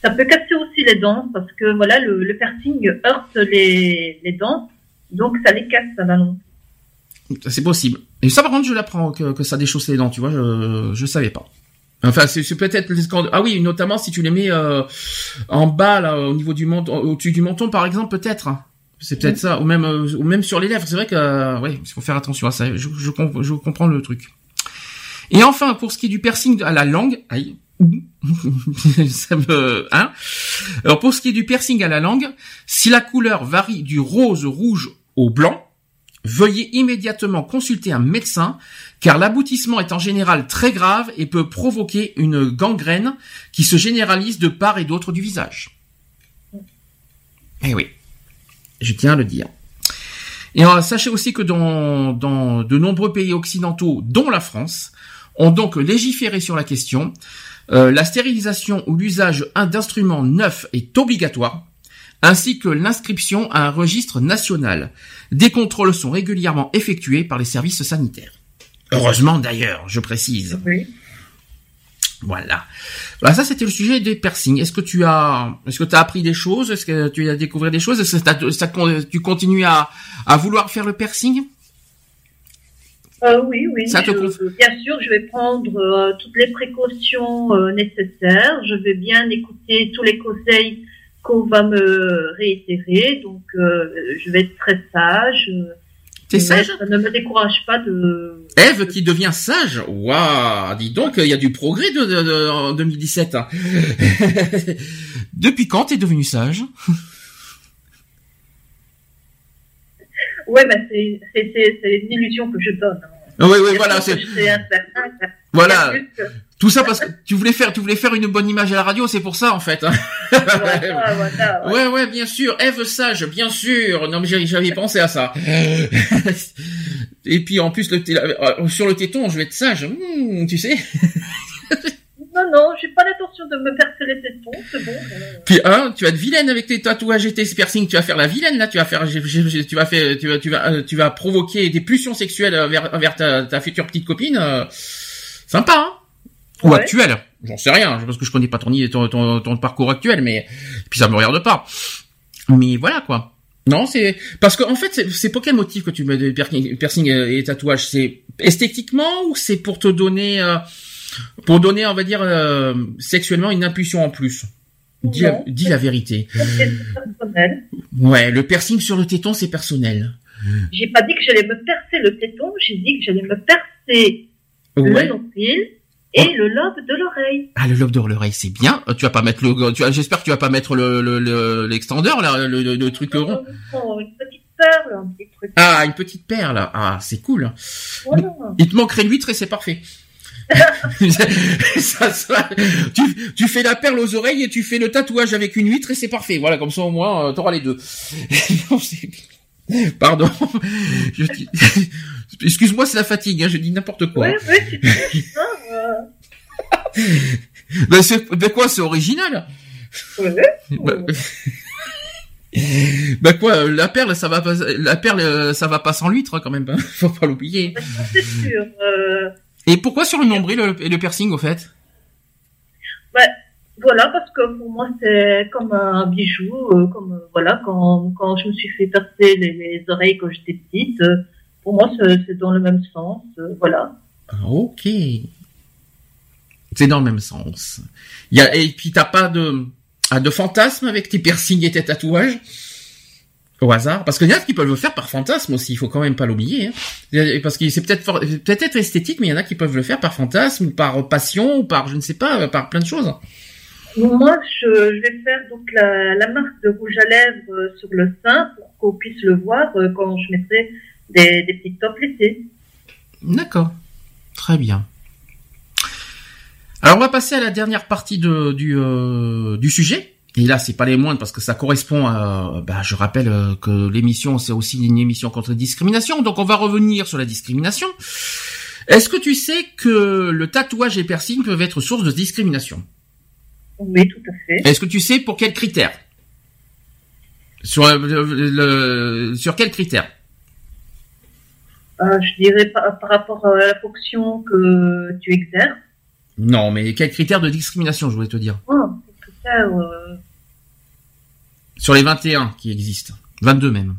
Ça peut casser aussi les dents parce que voilà, le, le piercing heurte les, les dents, donc ça les casse à la longue. C'est possible. Et ça, par contre, je l'apprends que, que ça déchausse les dents, tu vois, je, je savais pas. Enfin, c'est peut-être les Ah oui, notamment si tu les mets euh, en bas, là, au niveau du menton, au-dessus du menton, par exemple, peut-être. C'est peut-être ça, ou même, euh, ou même sur les lèvres. C'est vrai que, euh, ouais, il faut faire attention à ça. Je, je, je comprends le truc. Et enfin, pour ce qui est du piercing à la langue, aïe, ça me, hein. Alors pour ce qui est du piercing à la langue, si la couleur varie du rose rouge au blanc, veuillez immédiatement consulter un médecin, car l'aboutissement est en général très grave et peut provoquer une gangrène qui se généralise de part et d'autre du visage. Eh oui, je tiens à le dire. Et euh, sachez aussi que dans, de nombreux pays occidentaux, dont la France, ont donc légiféré sur la question. Euh, la stérilisation ou l'usage d'instruments neufs est obligatoire, ainsi que l'inscription à un registre national. Des contrôles sont régulièrement effectués par les services sanitaires. Heureusement d'ailleurs, je précise. Oui. Voilà. Voilà, ça c'était le sujet des piercings. Est-ce que tu as, est-ce que tu as appris des choses? Est-ce que tu as découvert des choses? Est-ce que ça, tu continues à, à vouloir faire le piercing? Euh, oui, oui. Ça te je- conf- bien sûr, je vais prendre euh, toutes les précautions euh, nécessaires. Je vais bien écouter tous les conseils qu'on va me réitérer. Donc, euh, je vais être très sage. T'es sage ne me décourage pas de. Ève qui devient sage Waouh Dis donc, il y a du progrès de, de- de- en 2017. hein. Depuis quand t'es devenu sage? Ouais, mais c'est, une illusion que je donne. hein. Oui, oui, voilà, c'est. Voilà. Tout ça parce que tu voulais faire, tu voulais faire une bonne image à la radio, c'est pour ça, en fait. hein. Voilà, voilà, ouais. Ouais, ouais, bien sûr. Eve Sage, bien sûr. Non, mais j'avais- pensé à ça. Et puis, en plus, le euh, sur le téton, je vais être sage. Hmm, tu sais. Non, non, j'ai pas l'intention de me percer les tétons, c'est bon. Puis, hein, tu vas être vilaine avec tes tatouages et tes piercings. Tu vas faire la vilaine, là. Tu vas faire, tu vas faire, tu vas, tu vas, euh, tu vas provoquer des pulsions sexuelles vers, vers ta, ta future petite copine. Sympa, hein. Ou Ouais. actuelle. J'en sais rien, parce que je connais pas ton, ton, ton, ton parcours actuel, mais, puis ça me regarde pas. Mais voilà, quoi. Non, c'est, parce que, en fait, c'est- pour quel motif que tu mets piercings et tatouages? C'est esthétiquement ou c'est pour te donner, euh, pour donner, on va dire, euh, sexuellement une impulsion en plus? Dis la, dis la vérité. Ouais, le piercing sur le téton, c'est personnel. J'ai pas dit que j'allais me percer le téton, j'ai dit que j'allais me percer Ouais. le nombril et le lobe de l'oreille. Ah, le lobe de l'oreille, c'est bien. Euh, Tu vas pas mettre le, tu vas- j'espère que tu vas pas mettre le, le, le- l'extendeur, là, le, le, le truc rond. Oh, une petite perle, un petit truc. Ah, une petite perle. Ah, c'est cool. Il te manquerait l'huître et c'est parfait. Ça tu, tu fais la perle aux oreilles et tu fais le tatouage avec une huître et c'est parfait. Voilà, comme ça au moins, euh, t'auras les deux. Non, Pardon. Je Excuse-moi, c'est la fatigue. Hein, je dis n'importe quoi. Ouais, ouais. Ben, c'est, ben quoi, c'est original. Ouais. Bah, bah quoi, euh, la perle, ça va pas, la perle, euh, ça va pas sans l'huître quand même. hein. Faut pas l'oublier. C'est sûr. Euh... Et pourquoi sur le nombril le- et le piercing au fait? Ouais, voilà, parce que pour moi, c'est comme un bijou. euh, comme euh, voilà, quand, quand je me suis fait percer les, les oreilles quand j'étais petite, euh, pour moi, c'est dans le même sens. euh, voilà. Ah, Ok. C'est dans le même sens. Il y a, et puis t'as pas de, ah, de fantasme avec tes piercings et tes tatouages au hasard? Parce qu'il y en a qui peuvent le faire par fantasme aussi, il faut quand même pas l'oublier. hein. Parce que c'est peut-être for- peut-être esthétique, mais il y en a qui peuvent le faire par fantasme, ou par passion, ou par, je ne sais pas, par plein de choses. Moi, je, je vais faire donc la, la marque de rouge à lèvres euh, sur le sein pour qu'on puisse le voir euh, quand je mettrai des, des petites tops l'été. D'accord. Très bien. Alors on va passer à la dernière partie de, du, euh, du sujet. Et là, c'est pas les moindres parce que ça correspond à. Bah, je rappelle euh, que l'émission, c'est aussi une émission contre la discrimination. Donc, on va revenir sur la discrimination. Est-ce que tu sais que le tatouage et piercing peuvent être source de discrimination? Oui, tout à fait. Est-ce que tu sais pour quels critères? Sur, euh, le, le- sur quels critères? Euh, je dirais par, par rapport à la fonction que tu exerces. Non, mais quels critères de discrimination, je voulais te dire? Oh, ça, euh, Sur les 21 qui existent. 22 même.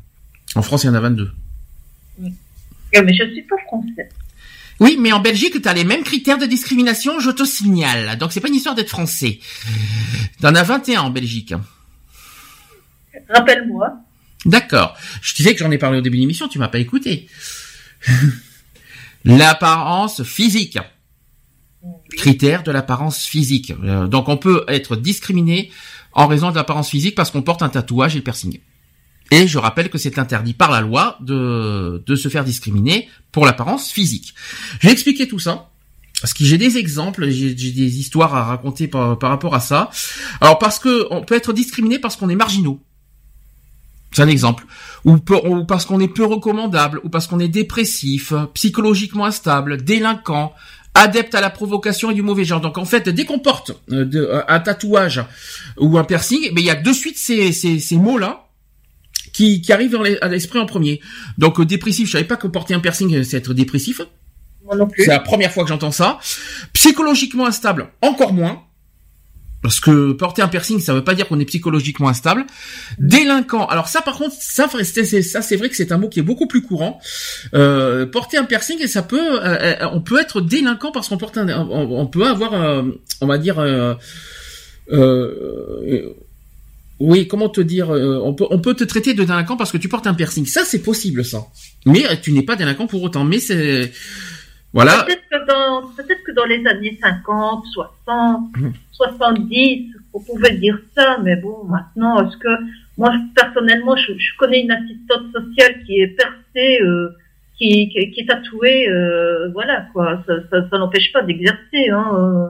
En France, il y en a 22. eh, mais je suis pas français. Oui, mais en Belgique, tu as les mêmes critères de discrimination, je te signale. Donc, c'est pas une histoire d'être français. T'en as 21 en Belgique. Rappelle-moi. D'accord. Je disais que j'en ai parlé au début de l'émission, tu m'as pas écouté. L'apparence physique. Critère de l'apparence physique. Euh, donc, on peut être discriminé en raison de l'apparence physique parce qu'on porte un tatouage et le piercing. Et je rappelle que c'est interdit par la loi de, de se faire discriminer pour l'apparence physique. J'ai expliqué tout ça. Parce que j'ai des exemples, j'ai des histoires à raconter par, par rapport à ça. Alors parce que on peut être discriminé parce qu'on est marginaux. C'est un exemple. Ou, peu- ou parce qu'on est peu recommandable, ou parce qu'on est dépressif, psychologiquement instable, délinquant, adepte à la provocation et du mauvais genre. Donc en fait, dès qu'on porte euh, de- euh, un tatouage ou un piercing, mais il y a de suite ces, ces, ces mots-là qui, qui arrivent à l'esprit en premier. Donc euh, dépressif, je savais pas que porter un piercing, c'est être dépressif. Moi non plus. C'est la première fois que j'entends ça. Psychologiquement instable, encore moins. Parce que porter un piercing, ça veut pas dire qu'on est psychologiquement instable. Délinquant. Alors ça, par contre, ça, c'est- vrai que c'est un mot qui est beaucoup plus courant. Euh, porter un piercing, ça peut, euh, euh, on peut être délinquant parce qu'on porte un, on, peut avoir, euh, on va dire, euh, oui, comment te dire, on peut, on peut te traiter de délinquant parce que tu portes un piercing. Ça, c'est possible, ça. Mais tu n'es pas délinquant pour autant. Mais c'est, voilà. Peut-être que, dans, peut-être que dans les années 50, 60, Mhm. 70, on pouvait dire ça, mais bon, maintenant, est-ce que moi personnellement, je, je connais une assistante sociale qui est percée, euh, qui, qui, qui est tatouée, euh, voilà quoi. Ça, ça, ça n'empêche pas d'exercer. Hein, euh.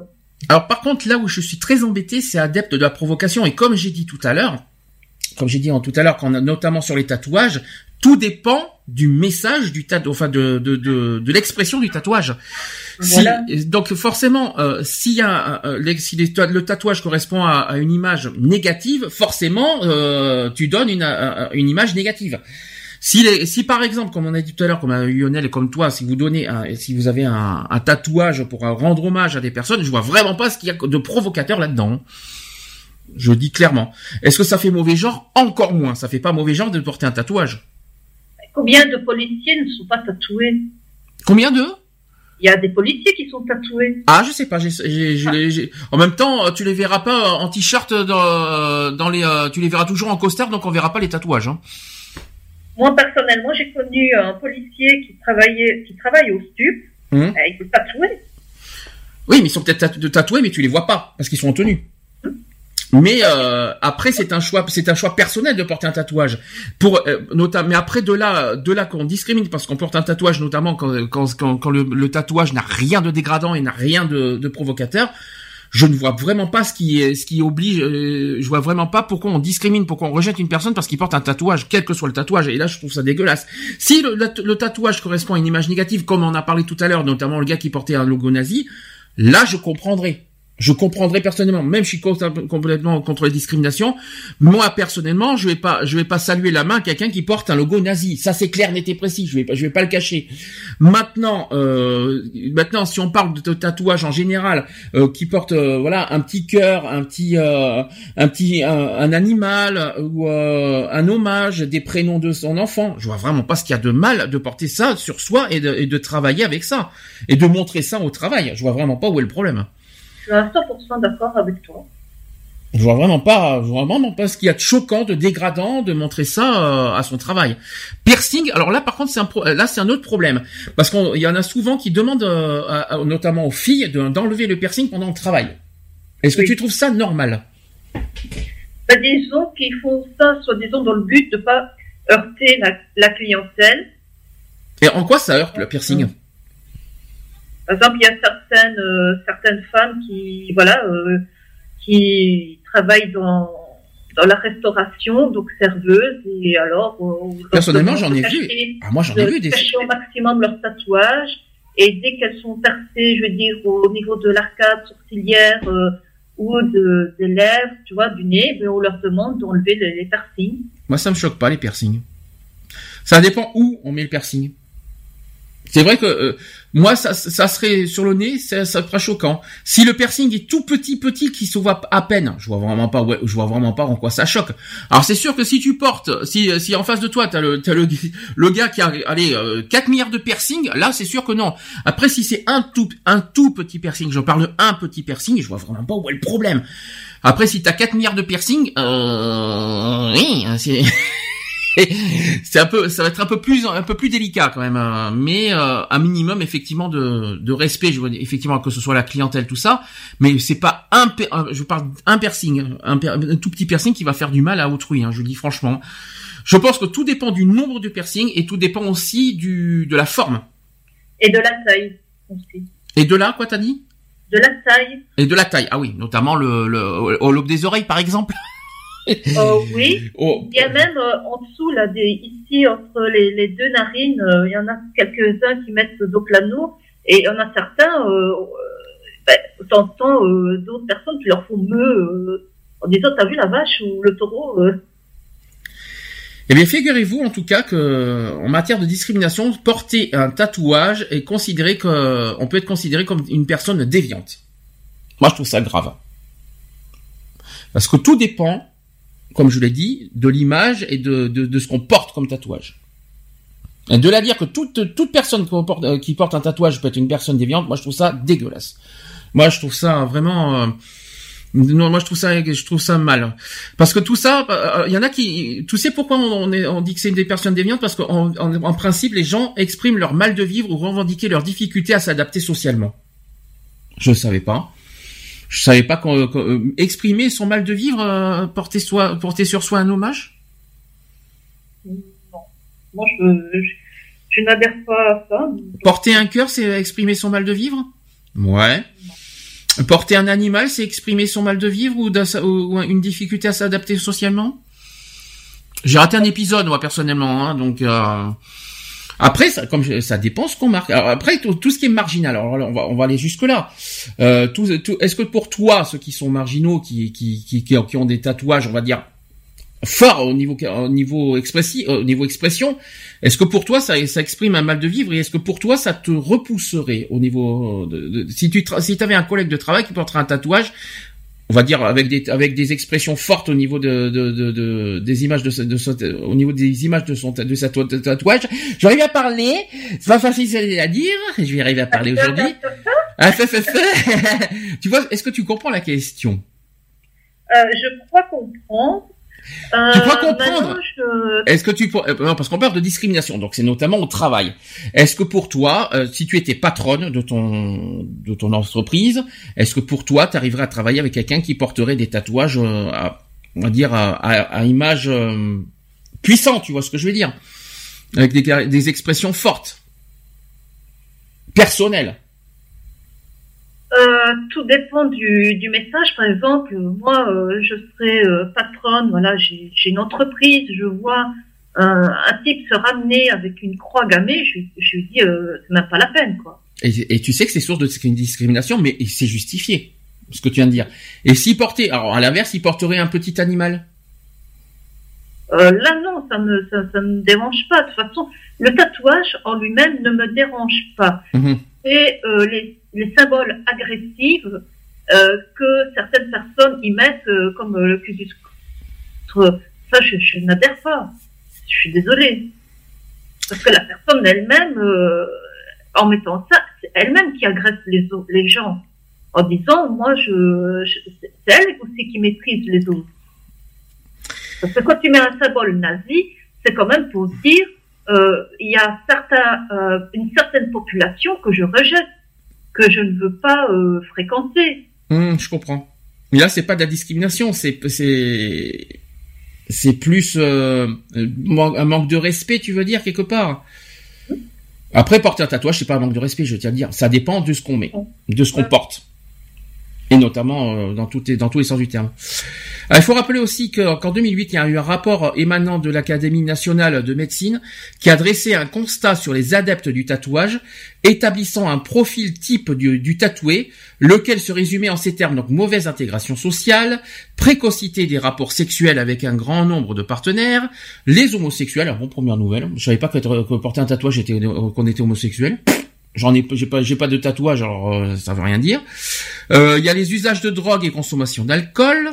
Alors par contre, là où je suis très embêté, c'est adepte de la provocation. Et comme j'ai dit tout à l'heure, comme j'ai dit en tout à l'heure, notamment sur les tatouages, tout dépend du message du tat, enfin de de de, de l'expression du tatouage. Si- Voilà. donc forcément, euh, s'il y a euh, les- si les- le tatouage correspond à, à une image négative, forcément euh, tu donnes une une image négative. Si, les- si par exemple, comme on a dit tout à l'heure, comme euh, Lionel et comme toi, si vous donnez, un, si vous avez un, un tatouage pour euh, rendre hommage à des personnes, je vois vraiment pas ce qu'il y a de provocateur là-dedans. Je dis clairement. Est-ce que ça fait mauvais genre? Encore moins. Ça fait pas mauvais genre de porter un tatouage. Combien de policiers ne sont pas tatoués Combien de? Il y a des policiers qui sont tatoués. Ah, je sais pas. En même temps, tu les verras pas en t-shirt dans, dans les. euh, Tu les verras toujours en costard, donc on verra pas les tatouages. Hein. Moi personnellement, j'ai connu un policier qui travaillait, qui travaille au stup, euh, il est tatoué. Oui, mais ils sont peut-être tatoués, mais tu les vois pas parce qu'ils sont en tenue. Mais euh, après, c'est un choix, c'est un choix personnel de porter un tatouage. Pour euh, notamment, mais après de là, de là qu'on discrimine parce qu'on porte un tatouage, notamment quand quand quand, le, le tatouage n'a rien de dégradant et n'a rien de, de provocateur. Je ne vois vraiment pas ce qui est, ce qui oblige. euh, je vois vraiment pas pourquoi on discrimine, pourquoi on rejette une personne parce qu'il porte un tatouage, quel que soit le tatouage. Et là, je trouve ça dégueulasse. Si le, le- le tatouage correspond à une image négative, comme on a parlé tout à l'heure, notamment le gars qui portait un logo nazi, Là, je comprendrai. Je comprendrai personnellement, même je suis complètement contre les discriminations. Moi, personnellement, je vais pas, je vais pas saluer la main quelqu'un qui porte un logo nazi. Ça, c'est clair, net et précis. Je vais pas, je vais pas le cacher. Maintenant, euh, maintenant, si on parle de tatouage en général, euh, qui porte, euh, voilà, un petit cœur, un petit, euh, un petit, un, animal ou euh, un hommage, des prénoms de son enfant, je vois vraiment pas ce qu'il y a de mal de porter ça sur soi et de, et de travailler avec ça et de montrer ça au travail. Je vois vraiment pas où est le problème. Je suis à 100% d'accord avec toi. Je vois vraiment pas, vraiment pas ce qu'il y a de choquant, de dégradant de montrer ça euh, à son travail. Piercing, alors là par contre c'est un pro- là c'est un autre problème parce qu'il y en a souvent qui demandent, euh, à- notamment aux filles, de- d'enlever le piercing pendant le travail. Est-ce que tu trouves ça normal? Bah, disons qu'ils font ça, soi-disant, dans le but de pas heurter la, la clientèle. Et en quoi ça heurte le piercing? Par exemple, il y a certaines, euh, certaines femmes qui, voilà, euh, qui travaillent dans, dans la restauration, donc serveuses, et alors... euh, Personnellement, j'en ai vu. Ah moi j'en ai vu des. cacher au maximum leurs tatouages, et dès qu'elles sont percées, je veux dire, au niveau de l'arcade sourcilière euh, ou de, des lèvres, tu vois, du nez, ben, on leur demande d'enlever les, les piercings. Moi ça me choque pas les piercings. Ça dépend où on met le piercing. C'est vrai que euh, moi, ça, ça serait sur le nez, ça, ça serait choquant. Si le piercing est tout petit, petit, qui se voit à peine, je vois vraiment pas, ouais, je vois vraiment pas en quoi ça choque. Alors c'est sûr que si tu portes, si, si en face de toi t'as le, t'as le, le gars qui a, allez, euh, 4 milliards de piercings, là c'est sûr que non. Après si c'est un tout, un tout petit piercing, je parle de un petit piercing, je vois vraiment pas où est le problème. Après si t'as 4 milliards de piercings, euh, oui, c'est c'est un peu, ça va être un peu plus, un peu plus délicat quand même, euh, mais euh, un minimum effectivement de, de respect, je veux dire, effectivement que ce soit la clientèle tout ça, mais c'est pas un, un- je parle un piercing, un, per- un tout petit piercing qui va faire du mal à autrui, hein, je le dis franchement. Je pense que tout dépend du nombre de piercings et tout dépend aussi du de la forme. Et de la taille aussi. Et de là, quoi t'as dit? De la taille, Et de la taille, ah oui, notamment le, le au lobe des oreilles par exemple. Euh, oui. Oh, Il y a même euh, en dessous, là, des, ici, entre les, les deux narines, euh, il y en a quelques-uns qui mettent donc l'anneau, et il y en a certains, euh, euh, ben, t'entends euh, d'autres personnes qui leur font me euh, en disant, t'as vu la vache ou le taureau euh, Eh bien, figurez-vous en tout cas que, en matière de discrimination, porter un tatouage est considéré que, on peut être considéré comme une personne déviante. Moi, je trouve ça grave. Parce que tout dépend, comme je l'ai dit, de l'image et de, de, de ce qu'on porte comme tatouage. Et de là dire que toute, toute personne qui porte, euh, qui porte un tatouage peut être une personne déviante, moi je trouve ça dégueulasse. Moi je trouve ça vraiment... euh, non, moi je trouve ça, je trouve ça mal, parce que tout ça, euh, il y en a qui, tu sais pourquoi on, est, on dit que c'est des personnes déviantes, parce qu'en en, en principe les gens expriment leur mal de vivre ou revendiquer leurs difficultés à s'adapter socialement. Je ne savais pas. Je savais pas qu'on, euh, exprimer son mal de vivre, euh, porter soi, porter sur soi un hommage? Non. Moi, je, je, je n'adhère pas à ça. Porter un cœur, c'est exprimer son mal de vivre? Ouais. Porter un animal, c'est exprimer son mal de vivre ou, ou une difficulté à s'adapter socialement? J'ai raté un épisode moi personnellement, hein, donc. euh, Après, ça, comme je- ça dépend ce qu'on marque. Alors, après, tout, tout ce qui est marginal. Alors, on va, on va aller jusque là. Euh, tout, tout- Est-ce que pour toi, ceux qui sont marginaux, qui, qui, qui, qui, ont des tatouages, on va dire forts au niveau, au niveau expressi, au niveau expression, est-ce que pour toi, ça, ça exprime un mal de vivre et est-ce que pour toi, ça te repousserait au niveau de, de- si tu, si avais un collègue de travail qui porterait un tatouage, on va dire avec des avec des expressions fortes au niveau de, de, de, de- des images de, de au niveau des images de son de sa tat- tatouage. J'arrive à parler, c'est pas facile à dire, je vais arriver à parler aujourd'hui. Ah, tu vois, est-ce que tu comprends la question? Euh, je crois comprendre. Euh, Tu crois comprendre maintenant, je- Est-ce que tu pour- euh, non, parce qu'on parle de discrimination, donc c'est notamment au travail. Est-ce que pour toi, euh, si tu étais patronne de ton de ton entreprise, est-ce que pour toi, tu arriverais à travailler avec quelqu'un qui porterait des tatouages, euh, à, on va dire à, à, à image euh, puissante, tu vois ce que je veux dire, avec des, des expressions fortes, personnelles. Euh, tout dépend du, du message. Par exemple, moi, euh, je serais euh, patronne. Voilà, j'ai une entreprise. Je vois un type se ramener avec une croix gammée. Je, je lui dis, c'est même pas la peine, quoi. Et, et tu sais que c'est source de disc- discrimination, mais c'est justifié, ce que tu viens de dire. Et s'il portait, alors à l'inverse, il porterait un petit animal? Là, non, ça me ça, ça me dérange pas. De toute façon, le tatouage en lui-même ne me dérange pas. Mhm. Et les, les symboles agressifs euh, que certaines personnes y mettent, euh, comme euh, le scrotum, ça, je, n'adhère pas. Je suis désolée. Parce que la personne elle-même, en mettant ça, c'est elle-même qui agresse les, les gens. En disant, moi, je, c'est elle aussi qui maîtrise les autres. Parce que quand tu mets un symbole nazi, c'est quand même pour dire, il y a certains, une certaine population que je rejette, que je ne veux pas euh, fréquenter. Hum, je comprends. Mais là, c'est pas de la discrimination, c'est c'est c'est plus euh, un manque de respect, tu veux dire quelque part. Après, porter un tatouage, c'est pas un manque de respect, je tiens à dire. Ça dépend de ce qu'on met, de ce qu'on porte, et notamment euh, dans, les- dans tous les sens du terme. Alors, il faut rappeler aussi que- qu'en 2008, il y a eu un rapport émanant de l'Académie nationale de médecine qui a dressé un constat sur les adeptes du tatouage, établissant un profil type du, du tatoué, lequel se résumait en ces termes donc mauvaise intégration sociale, précocité des rapports sexuels avec un grand nombre de partenaires, les homosexuels. Alors, bon, première nouvelle, je savais pas qu'être- que porter un tatouage qu'on était homosexuel. J'en ai, j'ai pas, j'ai pas de tatouage, alors euh, ça veut rien dire. Euh, Il y a les usages de drogue et consommation d'alcool,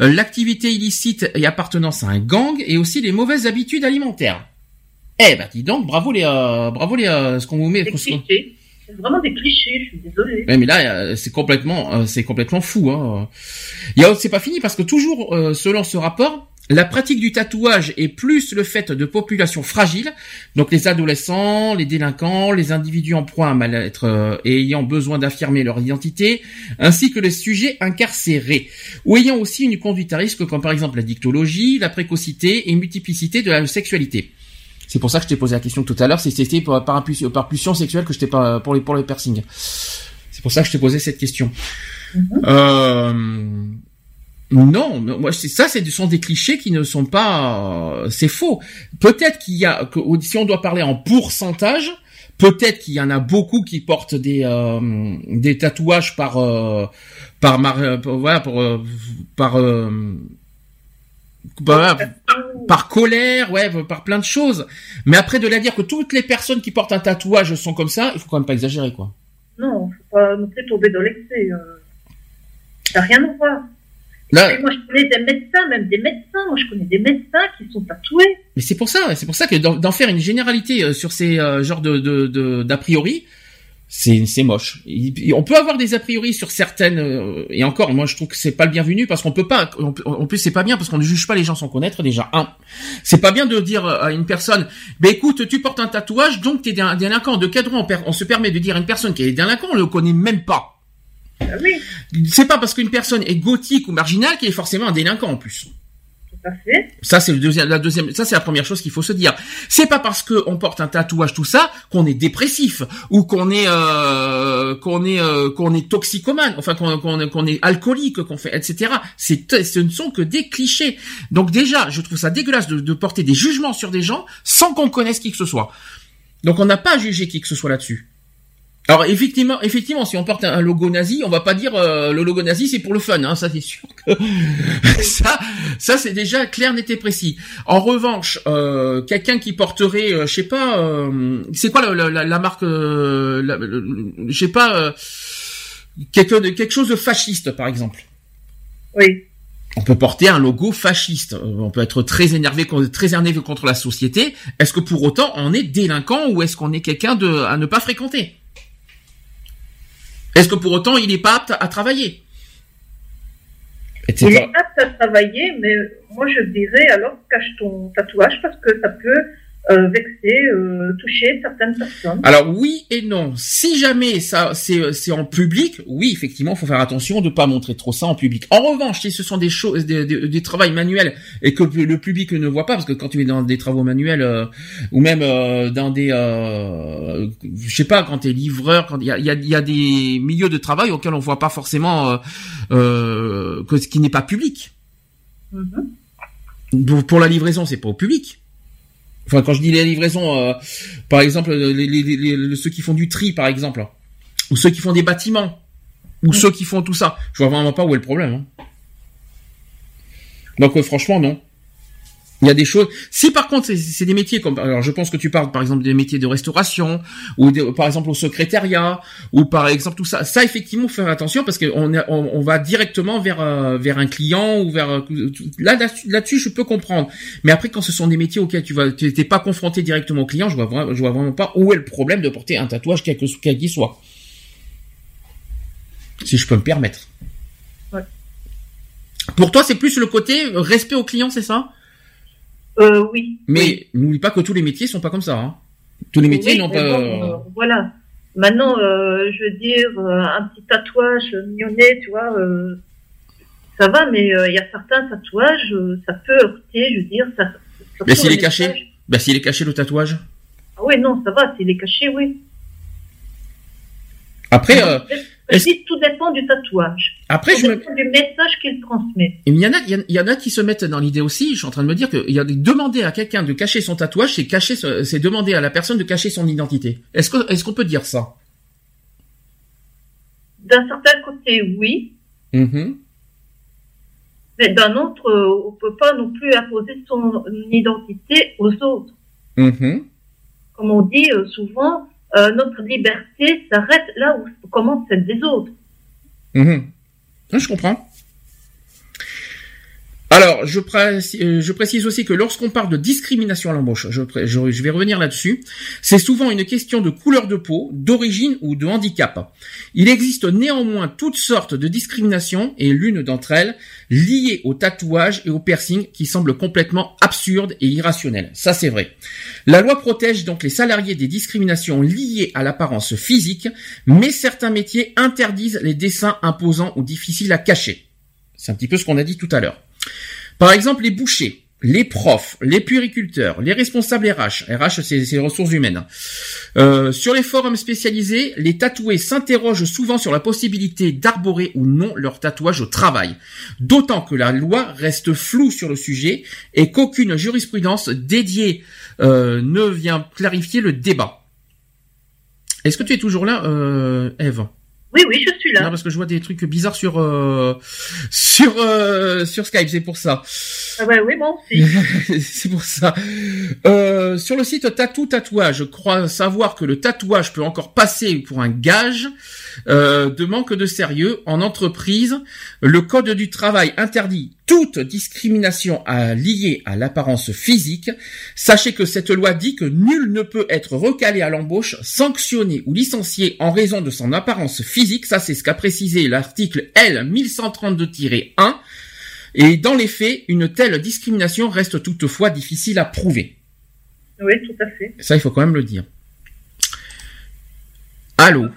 euh, l'activité illicite et appartenance à un gang, et aussi les mauvaises habitudes alimentaires. Eh ben dis donc, bravo les, euh, bravo les, euh, ce qu'on vous met. Ce. C'est vraiment des clichés, je suis désolée. Ouais, mais là, euh, c'est complètement, euh, c'est complètement fou. Hein. Il y a, c'est pas fini parce que toujours, euh, selon ce rapport, la pratique du tatouage est plus le fait de populations fragiles, donc les adolescents, les délinquants, les individus en proie à mal-être euh, et ayant besoin d'affirmer leur identité, ainsi que les sujets incarcérés, ou ayant aussi une conduite à risque comme par exemple la dictologie, la précocité et multiplicité de la sexualité. C'est pour ça que je t'ai posé la question tout à l'heure, si c'était par, par, pulsion sexuelle que je t'ai pas pour les pour les piercings. C'est pour ça que je t'ai posé cette question. Euh, non, moi ça, c'est ce sont des clichés qui ne sont pas, euh, c'est faux. Peut-être qu'il y a, que, si on doit parler en pourcentage, peut-être qu'il y en a beaucoup qui portent des euh, des tatouages par euh, par voilà pour par par colère, ouais, par plein de choses. Mais après de la dire que toutes les personnes qui portent un tatouage sont comme ça, il faut quand même pas exagérer quoi. Non, faut pas non plus tomber dans l'excès. Ça rien à voir. Là, moi, je connais des médecins, même des médecins. Moi, je connais des médecins qui sont tatoués. Mais c'est pour ça, c'est pour ça que d'en faire une généralité euh, sur ces euh, genres de de de- d'a priori, c'est c'est moche. Il- on peut avoir des a priori sur certaines euh, et encore, moi je trouve que c'est pas le bienvenu parce qu'on peut pas. on En plus, c'est pas bien parce qu'on ne juge pas les gens sans connaître déjà. Un, c'est pas bien de dire à une personne, ben écoute, tu portes un tatouage, donc t'es un délinquant. De droit on, on se permet de dire à une personne qui est délinquant, on le connaît même pas. Ah oui, C'est pas parce qu'une personne est gothique ou marginale qu'elle est forcément un délinquant en plus. Ça c'est le deuxième, la deuxième, ça c'est la première chose qu'il faut se dire. C'est pas parce que on porte un tatouage tout ça qu'on est dépressif ou qu'on est euh, qu'on est euh, qu'on est toxicomane, enfin qu'on qu'on qu'on est alcoolique, qu'on fait etc. C'est ce ne sont que des clichés. Donc déjà, je trouve ça dégueulasse de, de porter des jugements sur des gens sans qu'on connaisse qui que ce soit. Donc on n'a pas à juger qui que ce soit là-dessus. Alors effectivement, effectivement, si on porte un logo nazi, on va pas dire euh, le logo nazi c'est pour le fun, hein, ça c'est sûr. Que... ça, ça c'est déjà clair, net et précis. En revanche, euh, quelqu'un qui porterait, euh, je sais pas, euh, c'est quoi la, la- la marque, euh, je sais pas, euh, quelque, chose de fasciste par exemple. Oui. On peut porter un logo fasciste. On peut être très énervé, très énervé contre la société. Est-ce que pour autant on est délinquant ou est-ce qu'on est quelqu'un de à ne pas fréquenter? Est-ce que pour autant il n'est pas apte à travailler? Etc. Il est apte à travailler, mais moi je dirais alors cache ton tatouage parce que ça peut euh, vexer, euh, toucher certaines personnes. Alors oui et non. Si jamais ça c'est c'est en public, oui effectivement, il faut faire attention de pas montrer trop ça en public. En revanche, si ce sont des choses des, des, des travaux manuels et que le public ne voit pas parce que quand tu es dans des travaux manuels euh, ou même euh, dans des euh, je sais pas quand tu es livreur, quand il y a, il y, a, y a des milieux de travail auxquels on voit pas forcément euh, euh, que ce qui n'est pas public. Mhm. Pour- Pour la livraison, c'est pas au public. Enfin, quand je dis les livraisons, euh, par exemple, les, les- les- les- ceux qui font du tri, par exemple, ou ceux qui font des bâtiments, ou ceux qui font tout ça, je vois vraiment pas où est le problème. hein. Donc, euh, franchement, non. Il y a des choses. Si par contre c'est- des métiers comme, alors je pense que tu parles par exemple des métiers de restauration ou par exemple au secrétariat ou par exemple tout ça. Ça effectivement faut faire attention parce qu'on on, on va directement vers euh, vers un client ou vers euh, là là-dessus je peux comprendre. Mais après quand ce sont des métiers auxquels tu vas tu t'es pas confronté directement au client, je vois je vois vraiment pas où est le problème de porter un tatouage quel que quel qu'il soit. Si je peux me permettre. Ouais. Pour toi, c'est plus le côté respect au client, c'est ça? Euh, oui. mais n'oublie pas que tous les métiers sont pas comme ça. Hein. Tous les métiers Oui, n'ont pas. bon, euh, voilà. Maintenant, euh, je veux dire, euh, un petit tatouage mignonnet, tu vois, euh, ça va, mais euh, il y a certains tatouages, euh, ça peut heurter, je veux dire. Ça, Mais s'il est caché message. Bah s'il est caché le tatouage. Ah oui, non, ça va, s'il est caché, oui. Après, euh, Je est-ce- dis, tout dépend du tatouage. après tout je me. du message qu'il transmet. Il y en a, il y en- a qui se mettent dans l'idée aussi. Je suis en train de me dire que il y a demander à quelqu'un de cacher son tatouage, c'est cacher, ce- c'est demander à la personne de cacher son identité. Est-ce que, est-ce qu'on peut dire ça? D'un certain côté, oui, Mhm. mais d'un autre, on peut pas non plus imposer son identité aux autres. Mhm. Comme on dit euh, souvent, euh, notre liberté s'arrête là où commence celle des autres. Ah, Je comprends. Alors, je, précise, euh, je précise aussi que lorsqu'on parle de discrimination à l'embauche, je vais revenir là-dessus, c'est souvent une question de couleur de peau, d'origine ou de handicap. Il existe néanmoins toutes sortes de discriminations et l'une d'entre elles liée au tatouage et au piercing qui semble complètement absurde et irrationnelle. Ça, c'est vrai. La loi protège donc les salariés des discriminations liées à l'apparence physique, mais certains métiers interdisent les dessins imposants ou difficiles à cacher. C'est un petit peu ce qu'on a dit tout à l'heure. Par exemple, les bouchers, les profs, les puériculteurs, les responsables RH. RH, c'est les ressources humaines. Euh, sur les forums spécialisés, les tatoués s'interrogent souvent sur la possibilité d'arborer ou non leur tatouage au travail. D'autant que la loi reste floue sur le sujet et qu'aucune jurisprudence dédiée euh, ne vient clarifier le débat. Est-ce que tu es toujours là, euh, Eve? Oui, oui, je suis non, là. parce que je vois des trucs bizarres sur euh, sur euh, sur Skype, c'est pour ça. Ah ouais, oui, aussi. c'est pour ça. Euh, sur le site Tatou Tatouage, je crois savoir que le tatouage peut encore passer pour un gage euh, de manque de sérieux en entreprise. Le code du travail interdit toute discrimination à, liée à l'apparence physique. Sachez que cette loi dit que nul ne peut être recalé à l'embauche, sanctionné ou licencié en raison de son apparence physique. Ça, c'est ce qu'a précisé l'article L 1132-1. Et dans les faits, une telle discrimination reste toutefois difficile à prouver. Oui, tout à fait. Ça, il faut quand même le dire. Allô?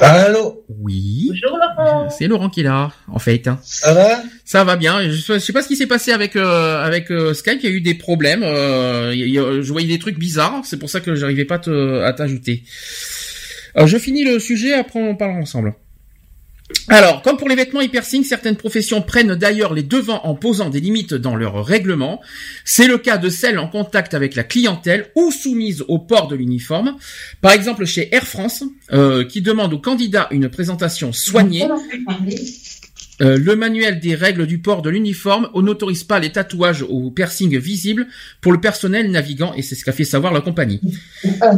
Allô? Oui. Bonjour Laurent. C'est Laurent qui est là, en fait. hein. Ça va? Ça va bien. Je, sais- je sais pas ce qui s'est passé avec euh, avec euh, Skype. Il y a eu des problèmes. euh, y je voyais des trucs bizarres. C'est pour ça que j'arrivais pas te- à t'ajouter. Euh, je finis le sujet. Après, on parlera ensemble. Alors, comme pour les vêtements et piercings, certaines professions prennent d'ailleurs les devants en posant des limites dans leur règlement. C'est le cas de celles en contact avec la clientèle ou soumises au port de l'uniforme. Par exemple, chez Air France, euh, qui demande aux candidats une présentation soignée. Euh, le manuel des règles du port de l'uniforme n'autorise pas les tatouages ou piercings visibles pour le personnel navigant et c'est ce qu'a fait savoir la compagnie. Ah,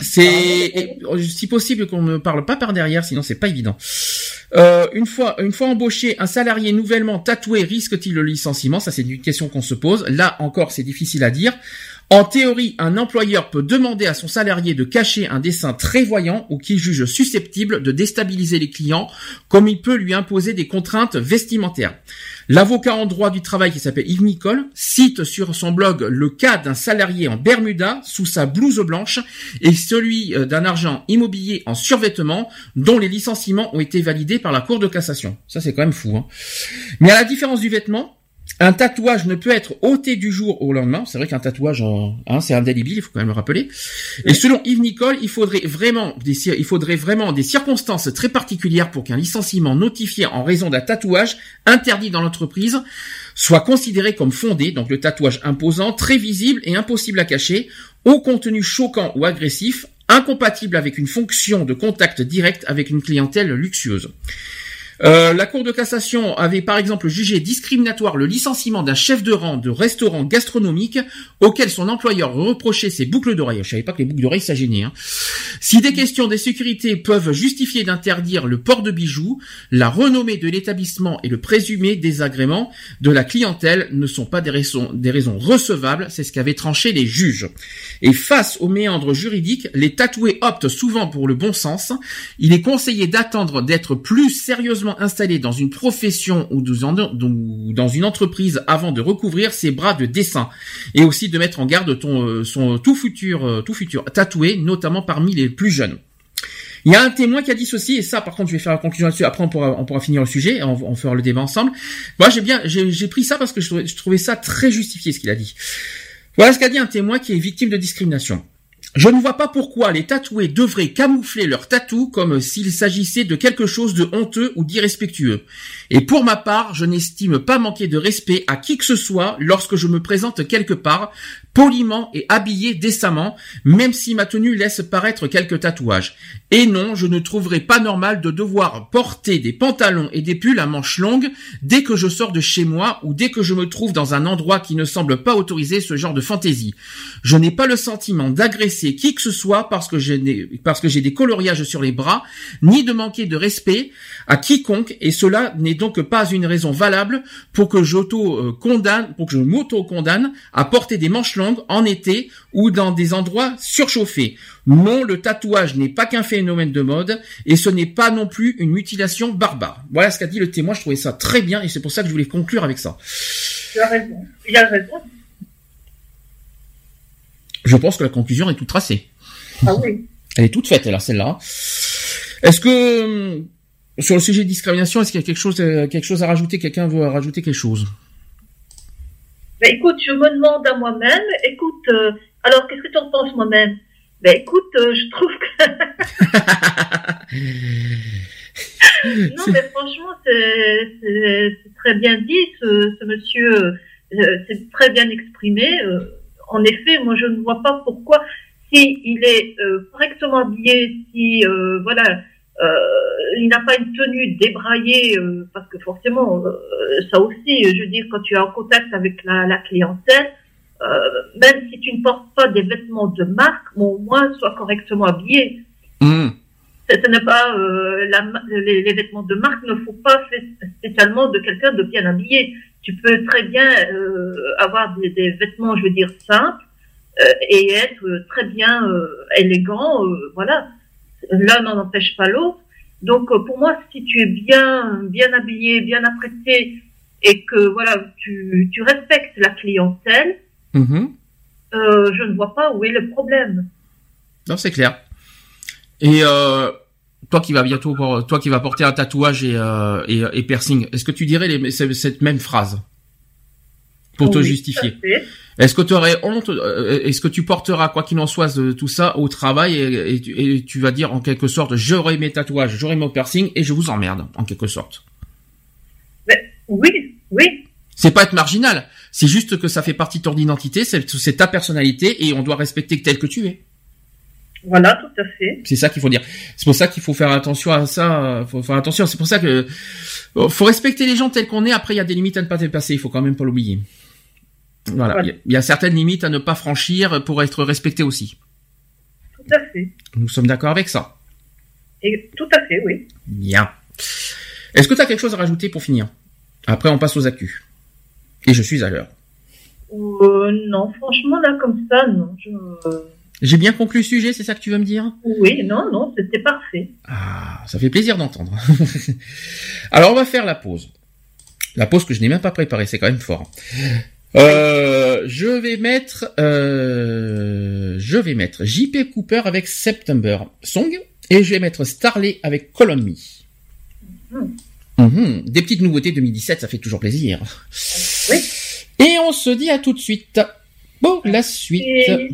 C'est euh, si possible qu'on ne parle pas par derrière, sinon c'est pas évident. Euh, une fois une fois embauché, un salarié nouvellement tatoué risque-t-il le licenciement? Ça c'est une question qu'on se pose. Là encore, c'est difficile à dire. En théorie, un employeur peut demander à son salarié de cacher un dessin très voyant ou qu'il juge susceptible de déstabiliser les clients, comme il peut lui imposer des contraintes vestimentaires. L'avocat en droit du travail qui s'appelle Yves Nicole cite sur son blog le cas d'un salarié en Bermuda sous sa blouse blanche et celui euh, d'un agent immobilier en survêtement dont les licenciements ont été validés par la Cour de cassation. Ça c'est quand même fou. Hein. Mais à la différence du vêtement, un tatouage ne peut être ôté du jour au lendemain. C'est vrai qu'un tatouage, euh, hein, c'est indélébile, il faut quand même le rappeler. Et selon Yves Nicole, il faudrait vraiment des, il faudrait vraiment des circonstances très particulières pour qu'un licenciement notifié en raison d'un tatouage interdit dans l'entreprise soit considéré comme fondé. Donc le tatouage imposant, très visible et impossible à cacher, au contenu choquant ou agressif, incompatible avec une fonction de contact direct avec une clientèle luxueuse. Euh, la Cour de cassation avait par exemple jugé discriminatoire le licenciement d'un chef de rang de restaurant gastronomique auquel son employeur reprochait ses boucles d'oreilles. Je savais pas que les boucles d'oreilles ça. Hein. Si des questions de sécurité peuvent justifier d'interdire le port de bijoux, la renommée de l'établissement et le présumé désagrément de la clientèle ne sont pas des raisons, des raisons recevables, c'est ce qu'avaient tranché les juges. Et face aux méandres juridiques, les tatoués optent souvent pour le bon sens. Il est conseillé d'attendre d'être plus sérieusement installé dans une profession ou dans une entreprise avant de recouvrir ses bras de dessin et aussi de mettre en garde euh, son tout futur, euh, tout futur tatoué, notamment parmi les plus jeunes. Il y a un témoin qui a dit ceci, et ça, par contre, je vais faire la conclusion là-dessus. Après, on pourra, on pourra finir le sujet, et on, fera le débat ensemble. Moi, j'ai bien, j'ai pris ça parce que je je trouvais ça très justifié ce qu'il a dit. Voilà ce qu'a dit un témoin qui est victime de discrimination. Je ne vois pas pourquoi les tatoués devraient camoufler leur tatou comme s'il s'agissait de quelque chose de honteux ou d'irrespectueux. Et pour ma part, je n'estime pas manquer de respect à qui que ce soit lorsque je me présente quelque part, poliment et habillé décemment, même si ma tenue laisse paraître quelques tatouages. Et non, je ne trouverais pas normal de devoir porter des pantalons et des pulls à manches longues dès que je sors de chez moi ou dès que je me trouve dans un endroit qui ne semble pas autoriser ce genre de fantaisie. Je n'ai pas le sentiment d'agresser qui que ce soit parce que j'ai parce que j'ai des coloriages sur les bras, ni de manquer de respect à quiconque, et cela n'est donc pas une raison valable pour que j'auto condamne, pour que je m'auto condamne à porter des manches longues en été ou dans des endroits surchauffés. Non, le tatouage n'est pas qu'un phénomène de mode et ce n'est pas non plus une mutilation barbare. Voilà ce qu'a dit le témoin. Je trouvais ça très bien et c'est pour ça que je voulais conclure avec ça. Tu as raison. Il a raison. Je pense que la conclusion est toute tracée. Ah oui. Elle est toute faite, là, celle-là. Est-ce que hum, sur le sujet de discrimination, est-ce qu'il y a quelque chose, euh, quelque chose à rajouter Quelqu'un veut rajouter quelque chose? Ben écoute, je me demande à moi-même, écoute, euh, alors qu'est-ce que tu en penses moi-même? Ben écoute, euh, je trouve que... non mais franchement, c'est très bien dit, ce, ce monsieur, euh, c'est très bien exprimé. En effet, moi je ne vois pas pourquoi, si il est euh, correctement habillé, si euh, voilà, euh, il n'a pas une tenue débraillée, parce que forcément, ça aussi, je veux dire, quand tu es en contact avec la, la clientèle, même si tu ne portes pas des vêtements de marque, bon, au moins sois correctement habillé. Hum, Ce n'est pas euh, la les, les vêtements de marque ne faut pas spé- spécialement de quelqu'un de bien habillé. Tu peux très bien euh, avoir des, des vêtements, je veux dire simples, euh, et être euh, très bien euh, élégant. euh, voilà, l'un n'en empêche pas l'autre. Donc euh, pour moi, si tu es bien bien habillé, bien apprêté, et que voilà, tu, tu respectes la clientèle, mhm. euh, je ne vois pas où est le problème. Non, c'est clair. Et euh, toi qui vas bientôt, toi qui vas porter un tatouage et, euh, et, et piercing, est-ce que tu dirais les, cette même phrase pour te justifier. Est-ce que tu aurais honte euh, Est-ce que tu porteras quoi qu'il en soit de tout ça au travail et, et tu, et tu vas dire en quelque sorte j'aurai mes tatouages, j'aurai mon piercing et je vous emmerde en quelque sorte? Oui, oui, C'est pas être marginal, c'est juste que ça fait partie de ton identité, c'est c'est ta personnalité et on doit respecter tel que tu es. Voilà, tout à fait. C'est ça qu'il faut dire. C'est pour ça qu'il faut faire attention à ça. euh, Faut faire attention. C'est pour ça que euh, faut respecter les gens tels qu'on est. Après, il y a des limites à ne pas dépasser. Il faut quand même pas l'oublier. Voilà. Voilà. Il y a- certaines limites à ne pas franchir pour être respecté aussi. Tout à fait. Nous sommes d'accord avec ça. Et tout à fait, oui. Bien. Est-ce que tu as quelque chose à rajouter pour finir? Après, on passe aux actus. Et je suis à l'heure. Euh, non, franchement, là, comme ça, non. Je... J'ai bien conclu le sujet, c'est ça que tu veux me dire? Oui, non, non, c'était parfait. Ah, ça fait plaisir d'entendre. Alors, on va faire la pause. La pause que je n'ai même pas préparée, c'est quand même fort. Euh, je vais mettre, euh, je vais mettre JP Cooper avec September Song et je vais mettre Starley avec on Me. Mhm, Des petites nouveautés 2017, ça fait toujours plaisir. Oui. Et on se dit à tout de suite. Bon, la suite. Et-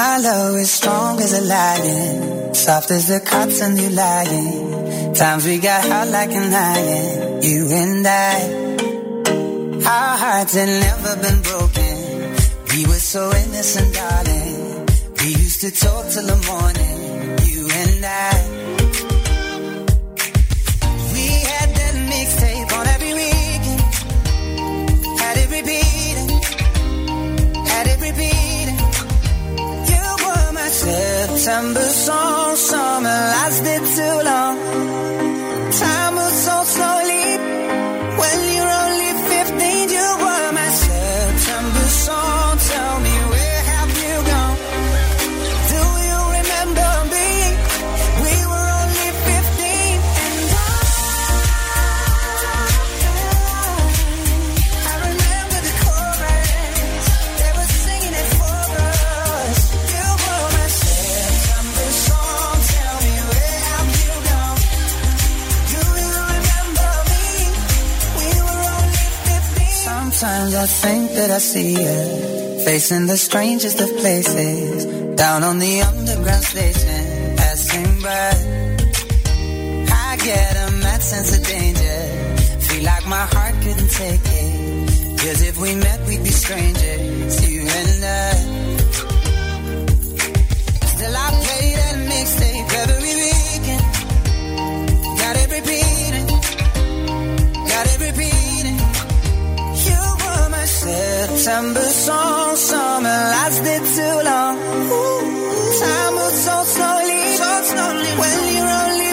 My love is strong as a lion, soft as the cotton you lying. Times we got hot like an iron, you and I. Our hearts had never been broken. We were so innocent, darling. We used to talk till the morning, you and I. September song, summer lasted too long. Time moves so slowly. Sometimes I think that I see you facing the strangest of places, down on the underground station, passing by. I get a mad sense of danger, feel like my heart couldn't take it. Cause if we met, we'd be strangers, you and I. slowly, so slowly. When you're only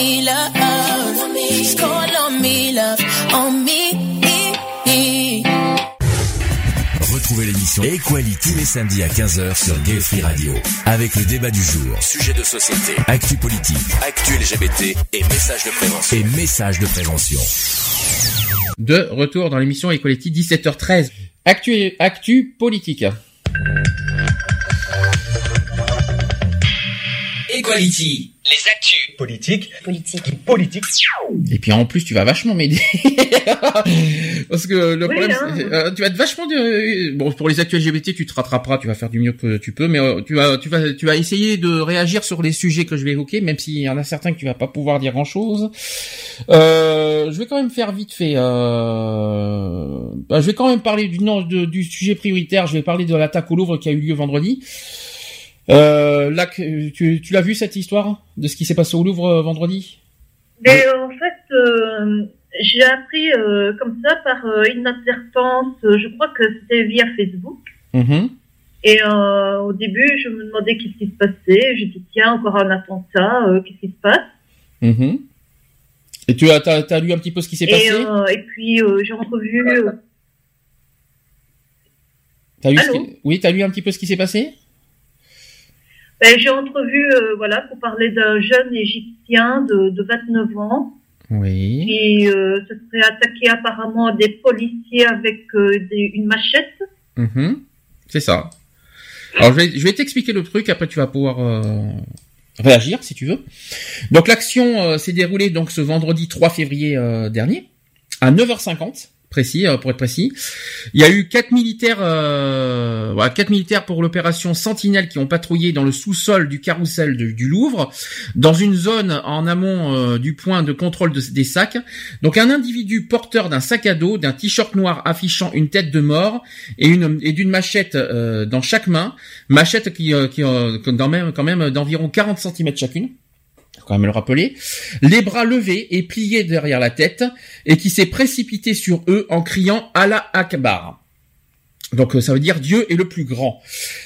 me, love. Just call on me, love. On me. Retrouvez l'émission Equality tous les samedis à 15h sur Gay Free Radio. Avec le débat du jour, sujet de société, actu politique, actu LGBT et messages de prévention. Et messages de prévention. De retour dans l'émission Equality 17h13. Actu, actu politique. Equality. Les actus. Politique. Politique. Politique. Et puis en plus, tu vas vachement m'aider. Parce que le Oui, problème, hein. c'est- euh, tu vas être vachement de- bon pour les actuels LGBT, tu te rattraperas, tu vas faire du mieux que tu peux, mais euh, tu vas, tu vas, tu vas essayer de réagir sur les sujets que je vais évoquer, même s'il y en a certains que tu vas pas pouvoir dire grand chose. Euh, je vais quand même faire vite fait. Euh... bah, je vais quand même parler du nom de- du sujet prioritaire. Je vais parler de l'attaque au Louvre qui a eu lieu vendredi. Euh, là, tu, tu l'as vu cette histoire de ce qui s'est passé au Louvre euh, vendredi? Mais euh, en fait, euh, j'ai appris euh, comme ça par euh, inadvertance, je crois que c'était via Facebook. Mhm. Et au début, je me demandais qu'est-ce qui se passait. J'ai dit, tiens, encore un attentat, qu'est-ce qui se passe? Mhm. Et tu as, lu un petit peu ce qui s'est passé? et puis, j'ai entrevu... T'as lu Allô? qui- Oui, t'as lu un petit peu ce qui s'est passé? Ben, j'ai entrevu, euh, voilà, pour parler d'un jeune Égyptien de, de 29 ans Oui. qui euh, se serait attaqué apparemment à des policiers avec euh, des, une machette. Mhm. C'est ça. Alors je vais, je vais t'expliquer le truc, après tu vas pouvoir euh, réagir si tu veux. Donc l'action euh, s'est déroulée donc ce vendredi 3 février euh, dernier à 9h50 précis euh, pour être précis. Il y a eu quatre militaires euh, voilà, quatre militaires pour l'opération Sentinelle qui ont patrouillé dans le sous-sol du carrousel du Louvre dans une zone en amont euh, du point de contrôle de- des sacs. Donc un individu porteur d'un sac à dos, d'un t-shirt noir affichant une tête de mort et une et d'une machette euh, dans chaque main, machette qui euh, qui quand même quand même d'environ 40 cm chacune. Quand même le rappeler. Les bras levés et pliés derrière la tête et qui s'est précipité sur eux en criant Allah Akbar. Donc euh, ça veut dire Dieu est le plus grand.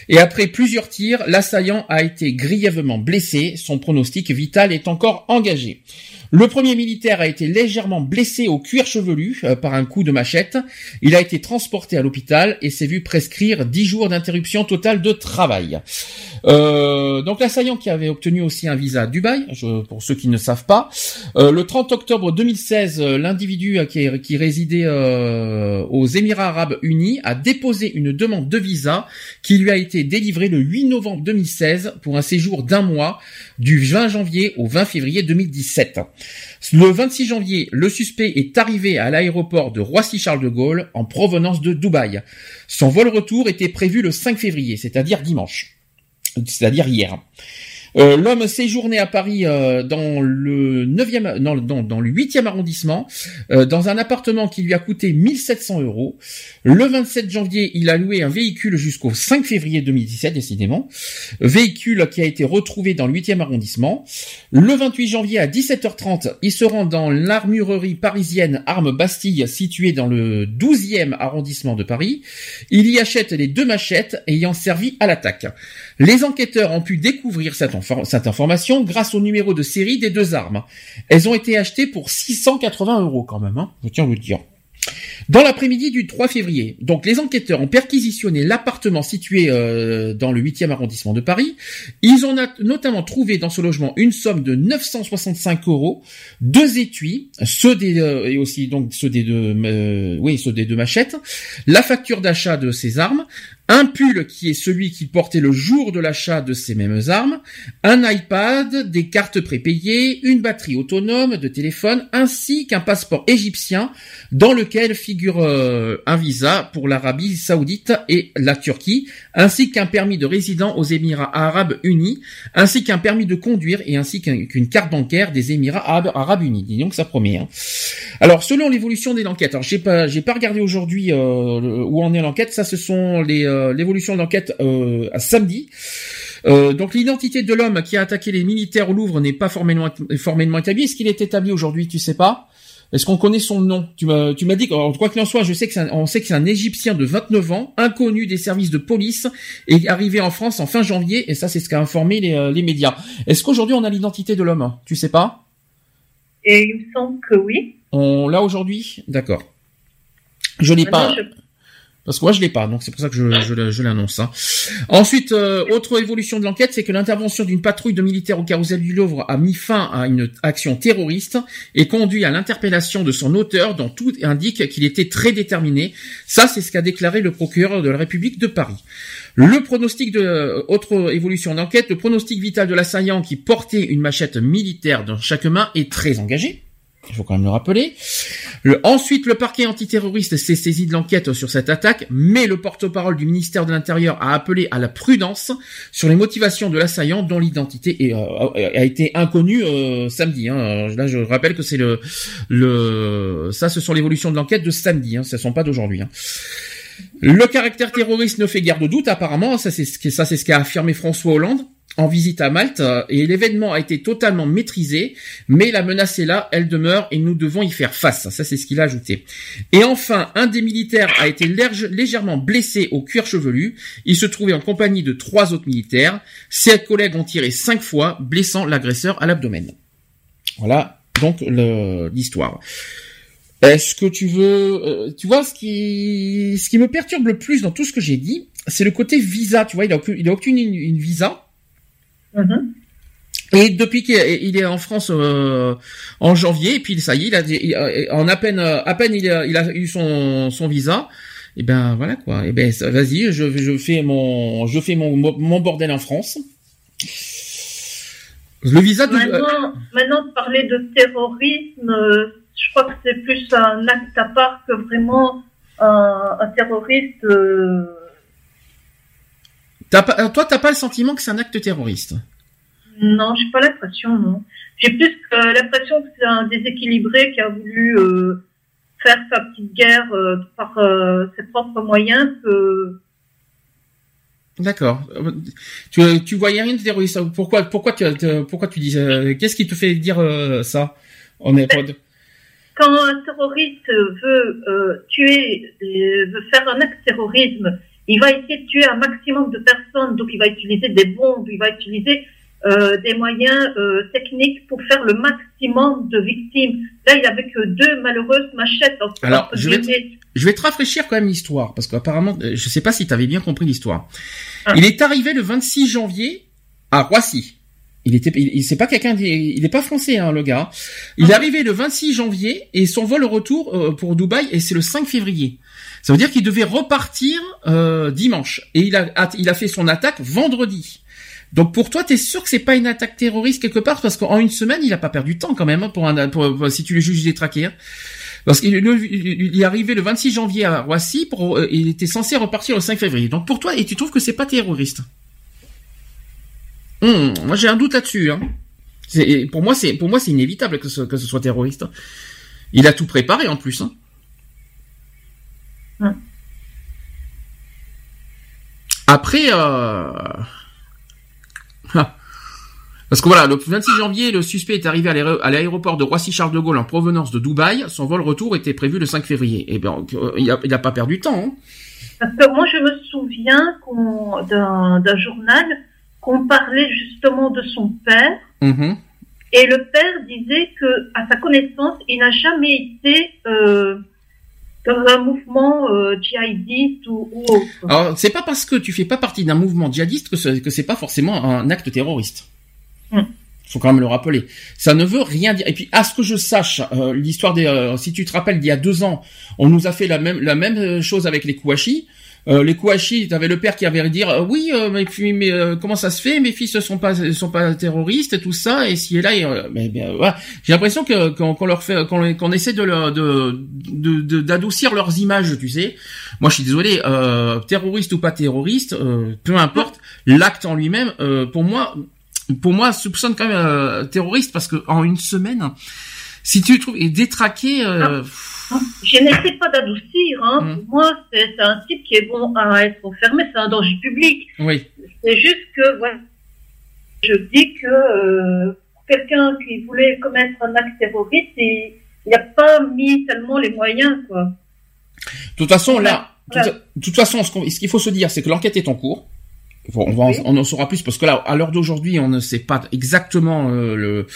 Et après plusieurs tirs, l'assaillant a été grièvement blessé. Son pronostic vital est encore engagé. Le premier militaire a été légèrement blessé au cuir chevelu euh, par un coup de machette. Il a été transporté à l'hôpital et s'est vu prescrire 10 jours d'interruption totale de travail. Euh, donc l'assaillant qui avait obtenu aussi un visa à Dubaï, pour ceux qui ne savent pas, euh, le 30 octobre 2016, euh, l'individu qui, résidait aux Émirats Arabes Unis a déposé une demande de visa qui lui a été délivrée le 8 novembre 2016 pour un séjour d'un mois du 20 janvier au 20 février 2017. Le 26 janvier, le suspect est arrivé à l'aéroport de Roissy-Charles de Gaulle en provenance de Dubaï. Son vol retour était prévu le 5 février, c'est-à-dire dimanche, c'est-à-dire hier. Euh, L'homme séjournait à Paris euh, dans le 9e, non, dans, le 8e arrondissement, euh, dans un appartement qui lui a coûté 1700 euros. Le 27 janvier, il a loué un véhicule jusqu'au 5 février 2017, décidément. Véhicule qui a été retrouvé dans le 8e arrondissement. Le 28 janvier à 17h30, il se rend dans l'armurerie parisienne Armes Bastille située dans le 12e arrondissement de Paris. Il y achète les deux machettes ayant servi à l'attaque. Les enquêteurs ont pu découvrir cette, infor- cette information grâce au numéro de série des deux armes. Elles ont été achetées pour 680 euros quand même, hein, je tiens à vous le dire. Dans l'après-midi du 3 février, donc les enquêteurs ont perquisitionné l'appartement situé euh, dans le 8e arrondissement de Paris. Ils ont notamment trouvé dans ce logement une somme de 965 euros, deux étuis, ceux des euh, et aussi donc ceux des deux, euh, oui ceux des deux machettes, la facture d'achat de ces armes, un pull qui est celui qu'il portait le jour de l'achat de ces mêmes armes, un iPad, des cartes prépayées, une batterie autonome de téléphone, ainsi qu'un passeport égyptien dans lequel figure euh, un visa pour l'Arabie saoudite et la Turquie, ainsi qu'un permis de résident aux Émirats arabes unis, ainsi qu'un permis de conduire et ainsi qu'un- qu'une carte bancaire des Émirats arabes, unis. Dis donc ça promet. Hein. Alors selon l'évolution de l'enquête, alors j'ai pas pas regardé aujourd'hui euh, où en est l'enquête. Ça, ce sont les euh, l'évolution de l'enquête euh, à samedi. Euh, donc l'identité de l'homme qui a attaqué les militaires au Louvre n'est pas formellement formellement établie. Est-ce qu'il est établi aujourd'hui? Tu sais pas Est-ce qu'on connaît son nom? Tu m'as tu m'as dit que quoi qu'il en soit, je sais que un- on sait que c'est un Égyptien de 29 ans, inconnu des services de police et arrivé en France en fin janvier. Et ça, c'est ce qu'a informé les, euh, les médias. Est-ce qu'aujourd'hui on a l'identité de l'homme? Tu sais pas? Et il me semble que oui. On l'a aujourd'hui? D'accord. Je l'ai pas. Je- Parce que moi je l'ai pas, donc c'est pour ça que je, je, l'annonce. hein. Ensuite, euh, autre évolution de l'enquête, c'est que l'intervention d'une patrouille de militaires au carrousel du Louvre a mis fin à une action terroriste et conduit à l'interpellation de son auteur, dont tout indique qu'il était très déterminé. Ça, c'est ce qu'a déclaré le procureur de la République de Paris. Le pronostic de euh, autre évolution d'enquête, le pronostic vital de l'assaillant qui portait une machette militaire dans chaque main est très engagé. Il faut quand même le rappeler. Le- ensuite, le parquet antiterroriste s'est saisi de l'enquête sur cette attaque, mais le porte-parole du ministère de l'Intérieur a appelé à la prudence sur les motivations de l'assaillant dont l'identité euh, a été inconnue euh, samedi. hein. Là, je rappelle que c'est le, le, ça, ce sont l'évolution de l'enquête de samedi. Hein. Ce ne sont pas d'aujourd'hui. hein. Le caractère terroriste ne fait guère de doute apparemment, ça c'est ce qu'a affirmé François Hollande en visite à Malte et l'événement a été totalement maîtrisé, mais la menace est là, elle demeure et nous devons y faire face. Ça c'est ce qu'il a ajouté. Et enfin, un des militaires a été légèrement blessé au cuir chevelu. Il se trouvait en compagnie de trois autres militaires. Ses collègues ont tiré cinq fois, blessant l'agresseur à l'abdomen. Voilà donc l'histoire. Est-ce que tu veux, euh, tu vois, ce qui, ce qui me perturbe le plus dans tout ce que j'ai dit, c'est le côté visa. Tu vois, il a, obtenu- il a obtenu une, une visa. Mhm. Et depuis qu'il est en France euh, en janvier, et puis ça y est, il a, il en à peine, euh, à peine il a, il a eu son, son visa. Et ben voilà quoi. Et ben vas-y, je, je fais mon, je fais mon, mon bordel en France. Le visa de, Maintenant, maintenant, parler de terrorisme, je crois que c'est plus un acte à part que vraiment un, un terroriste. euh, pas, toi t'as pas le sentiment que c'est un acte terroriste? Non, j'ai pas l'impression, non. J'ai plus l'impression que c'est un déséquilibré qui a voulu euh, faire sa petite guerre euh, par euh, ses propres moyens que D'accord. Euh, Tu, tu voyais rien de terroriste? Pourquoi, pourquoi tu, pourquoi tu dis, euh, qu'est-ce qui te fait dire euh, ça On est quand un terroriste veut euh, tuer, euh, veut faire un acte terrorisme, il va essayer de tuer un maximum de personnes, donc il va utiliser des bombes, il va utiliser euh, des moyens euh, techniques pour faire le maximum de victimes. Là, il avait que deux malheureuses machettes. entre- Alors, je vais, te, je vais te rafraîchir quand même l'histoire, parce qu'apparemment, euh, je sais pas si tu avais bien compris l'histoire. Ah. Il est arrivé le 26 janvier à Roissy. Il était, il, il- c'est pas quelqu'un, il est pas français, hein, le gars. Il est arrivé le 26 janvier et son vol retour euh, pour Dubaï et c'est le 5 février. Ça veut dire qu'il devait repartir euh, dimanche et il a, il a fait son attaque vendredi. Donc pour toi, t'es sûr que c'est pas une attaque terroriste quelque part? Parce qu'en une semaine, il a pas perdu de temps quand même hein, pour un, pour- pour- si tu le juges détraqué. hein. Parce qu'il il- il est arrivé le 26 janvier à Roissy, pour, euh, il était censé repartir le 5 février. Donc pour toi, et tu trouves que c'est pas terroriste? Hum, Moi j'ai un doute là-dessus. Hein. Pour moi, c'est pour moi c'est inévitable que ce, que ce soit terroriste. Il a tout préparé en plus. Hein. Après, euh... ah. parce que voilà, le 26 janvier, le suspect est arrivé à l'aéro- à l'aéroport de Roissy-Charles de Gaulle en provenance de Dubaï. Son vol retour était prévu le 5 février. Et bien, euh, il a, il a pas perdu de temps. Hein. Parce que moi, je me souviens d'un journal qu'on parlait justement de son père. Mhm. Et le père disait que, à sa connaissance, il n'a jamais été euh, dans un mouvement euh, djihadiste ou, ou autre. Alors, c'est pas parce que tu fais pas partie d'un mouvement djihadiste que c'est, que c'est pas forcément un acte terroriste. Hmm. Faut quand même le rappeler. Ça ne veut rien dire. Et puis, à ce que je sache, euh, l'histoire des, si tu te rappelles, d'il y a deux ans, on nous a fait la même, la même chose avec les Kouachi. Euh, les Kouachi, t'avais le père qui avait dire euh, oui, euh, mais puis mais euh, comment ça se fait? Mes fils ne sont pas sont pas terroristes et tout ça et si et là, et, euh, mais, mais, voilà. j'ai l'impression que qu'on, leur fait qu'on, qu'on essaie de leur de, de, de- d'adoucir leurs images, tu sais. Moi, je suis désolé, euh, terroriste ou pas terroriste, euh, peu importe, l'acte en lui-même, euh, pour moi, pour moi, soupçonne quand même euh, terroriste parce que en une semaine, si tu trouves et détraqué, euh, Je n'essaie pas d'adoucir. Hein. Hmm. Pour moi, c'est un type qui est bon à être enfermé. C'est un danger public. oui, C'est juste que, voilà, je dis que euh, pour quelqu'un qui voulait commettre un acte terroriste, il n'a pas mis tellement les moyens, quoi. De toute façon, là, de toute- façon, ce qu'il faut se dire, c'est que l'enquête est en cours. Bon, on, va en, on en saura plus parce que là, à l'heure d'aujourd'hui, on ne sait pas exactement euh, le.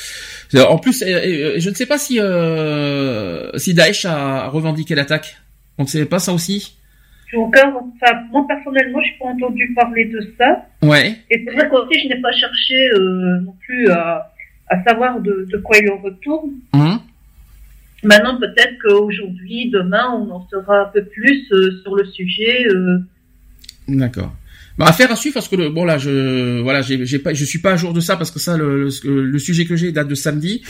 En plus, euh, euh, je ne sais pas si euh, si Daesh a revendiqué l'attaque. On ne sait pas ça aussi? Encore, enfin, moi personnellement, je n'ai pas entendu parler de ça. Ouais. Et c'est vrai qu'aussi, je n'ai pas cherché non plus à, à savoir de, de quoi il en retourne. Hum. Maintenant, peut-être qu'aujourd'hui, demain, on en saura un peu plus sur le sujet. D'accord. Bah, affaire à suivre parce que le, bon là je voilà j'ai j'ai pas je suis pas à jour de ça parce que ça le, le, le sujet que j'ai date de samedi.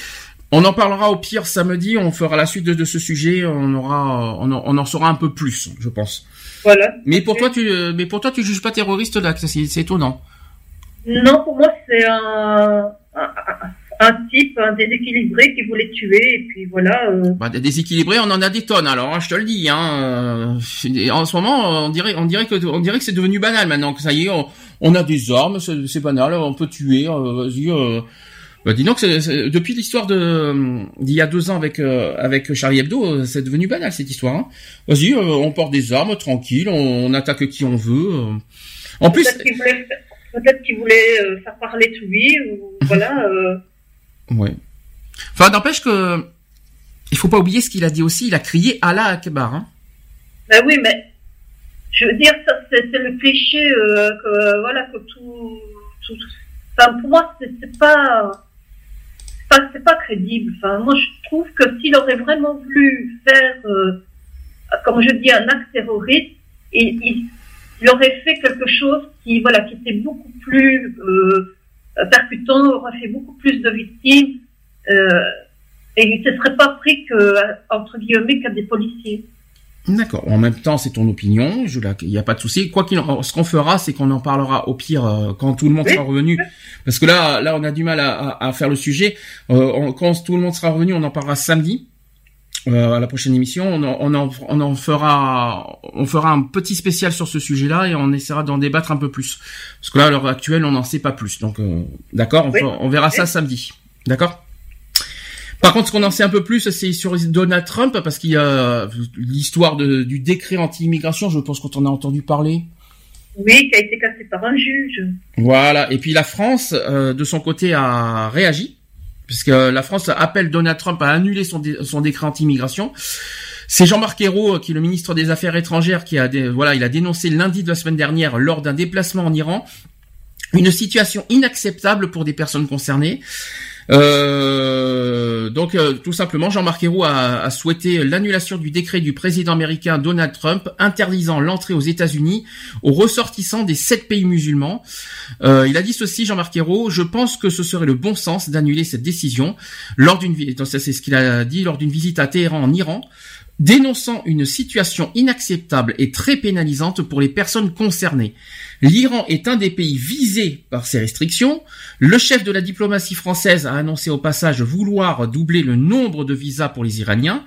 On en parlera au pire samedi. On fera la suite de, de ce sujet. On aura on en, on en saura un peu plus je pense. Voilà. Mais pour toi tu mais pour toi tu juges pas terroriste là c'est c'est étonnant. Non, pour moi, c'est un, un, un- un type, un déséquilibré qui voulait tuer, et puis voilà. euh, Bah, des déséquilibrés, on en a des tonnes. Alors, hein, je te le dis. Hein, euh, en ce moment, on dirait, on dirait que, on dirait que c'est devenu banal maintenant. Que ça y est, on, on a des armes, c'est banal, on peut tuer. euh, Vas-y. Euh, bah, dis donc, c'est- c'est- depuis l'histoire de euh, d'il y a deux ans avec euh, avec Charlie Hebdo, c'est devenu banal cette histoire. Hein. Vas-y, euh, on porte des armes, tranquille, on, on attaque qui on veut. En plus, Peut-être qu'il voulait, qu'il voulait faire parler de lui, ou voilà. Ouais. Enfin, n'empêche que il faut pas oublier ce qu'il a dit aussi. Il a crié Allah Akbar. Hein. Ben oui, mais je veux dire, c'est le cliché euh, que voilà que tout, tout enfin, pour moi, c'est pas, c'est pas, c'est pas crédible. Enfin, moi, je trouve que s'il aurait vraiment voulu faire, euh, comme je dis, un acte terroriste, il, il, il aurait fait quelque chose qui, voilà, qui était beaucoup plus euh, percutant, aurait fait beaucoup plus de victimes, euh, et il ne se serait pas pris que, entre guillemets, qu'à des policiers. D'accord. En même temps, c'est ton opinion. Je la- il n'y a pas de souci. Quoi qu'il, en- ce qu'on fera, c'est qu'on en parlera au pire euh, quand tout le monde Oui. sera revenu. Parce que là, là, on a du mal à, à- à faire le sujet. Euh, on- quand tout le monde sera revenu, on en parlera samedi. Euh, à la prochaine émission, on en, on, en, on en fera, on fera un petit spécial sur ce sujet-là et on essaiera d'en débattre un peu plus. Parce que là, à l'heure actuelle, on n'en sait pas plus. Donc, euh, d'accord, on, Oui. fera- on verra ça samedi. D'accord? Par contre, ce qu'on en sait un peu plus, c'est sur Donald Trump, parce qu'il y a l'histoire du décret anti-immigration, je pense qu'on en a entendu parler. Oui, qui a été cassé par un juge. Voilà. Et puis la France, euh, de son côté, a réagi, puisque la France appelle Donald Trump à annuler son, dé- son décret anti-immigration. C'est Jean-Marc Ayrault, euh, qui est le ministre des Affaires étrangères, qui a, voilà, il a dénoncé lundi de la semaine dernière, lors d'un déplacement en Iran, une situation inacceptable pour des personnes concernées. Euh, donc euh, tout simplement, Jean-Marc Ayrault a, a souhaité l'annulation du décret du président américain Donald Trump interdisant l'entrée aux États-Unis aux ressortissants des sept pays musulmans. Euh, il a dit ceci, Jean-Marc Ayrault, je pense que ce serait le bon sens d'annuler cette décision lors d'une c'est ce qu'il a dit lors d'une visite à Téhéran en Iran dénonçant une situation inacceptable et très pénalisante pour les personnes concernées. L'Iran est un des pays visés par ces restrictions. Le chef de la diplomatie française a annoncé au passage vouloir doubler le nombre de visas pour les Iraniens.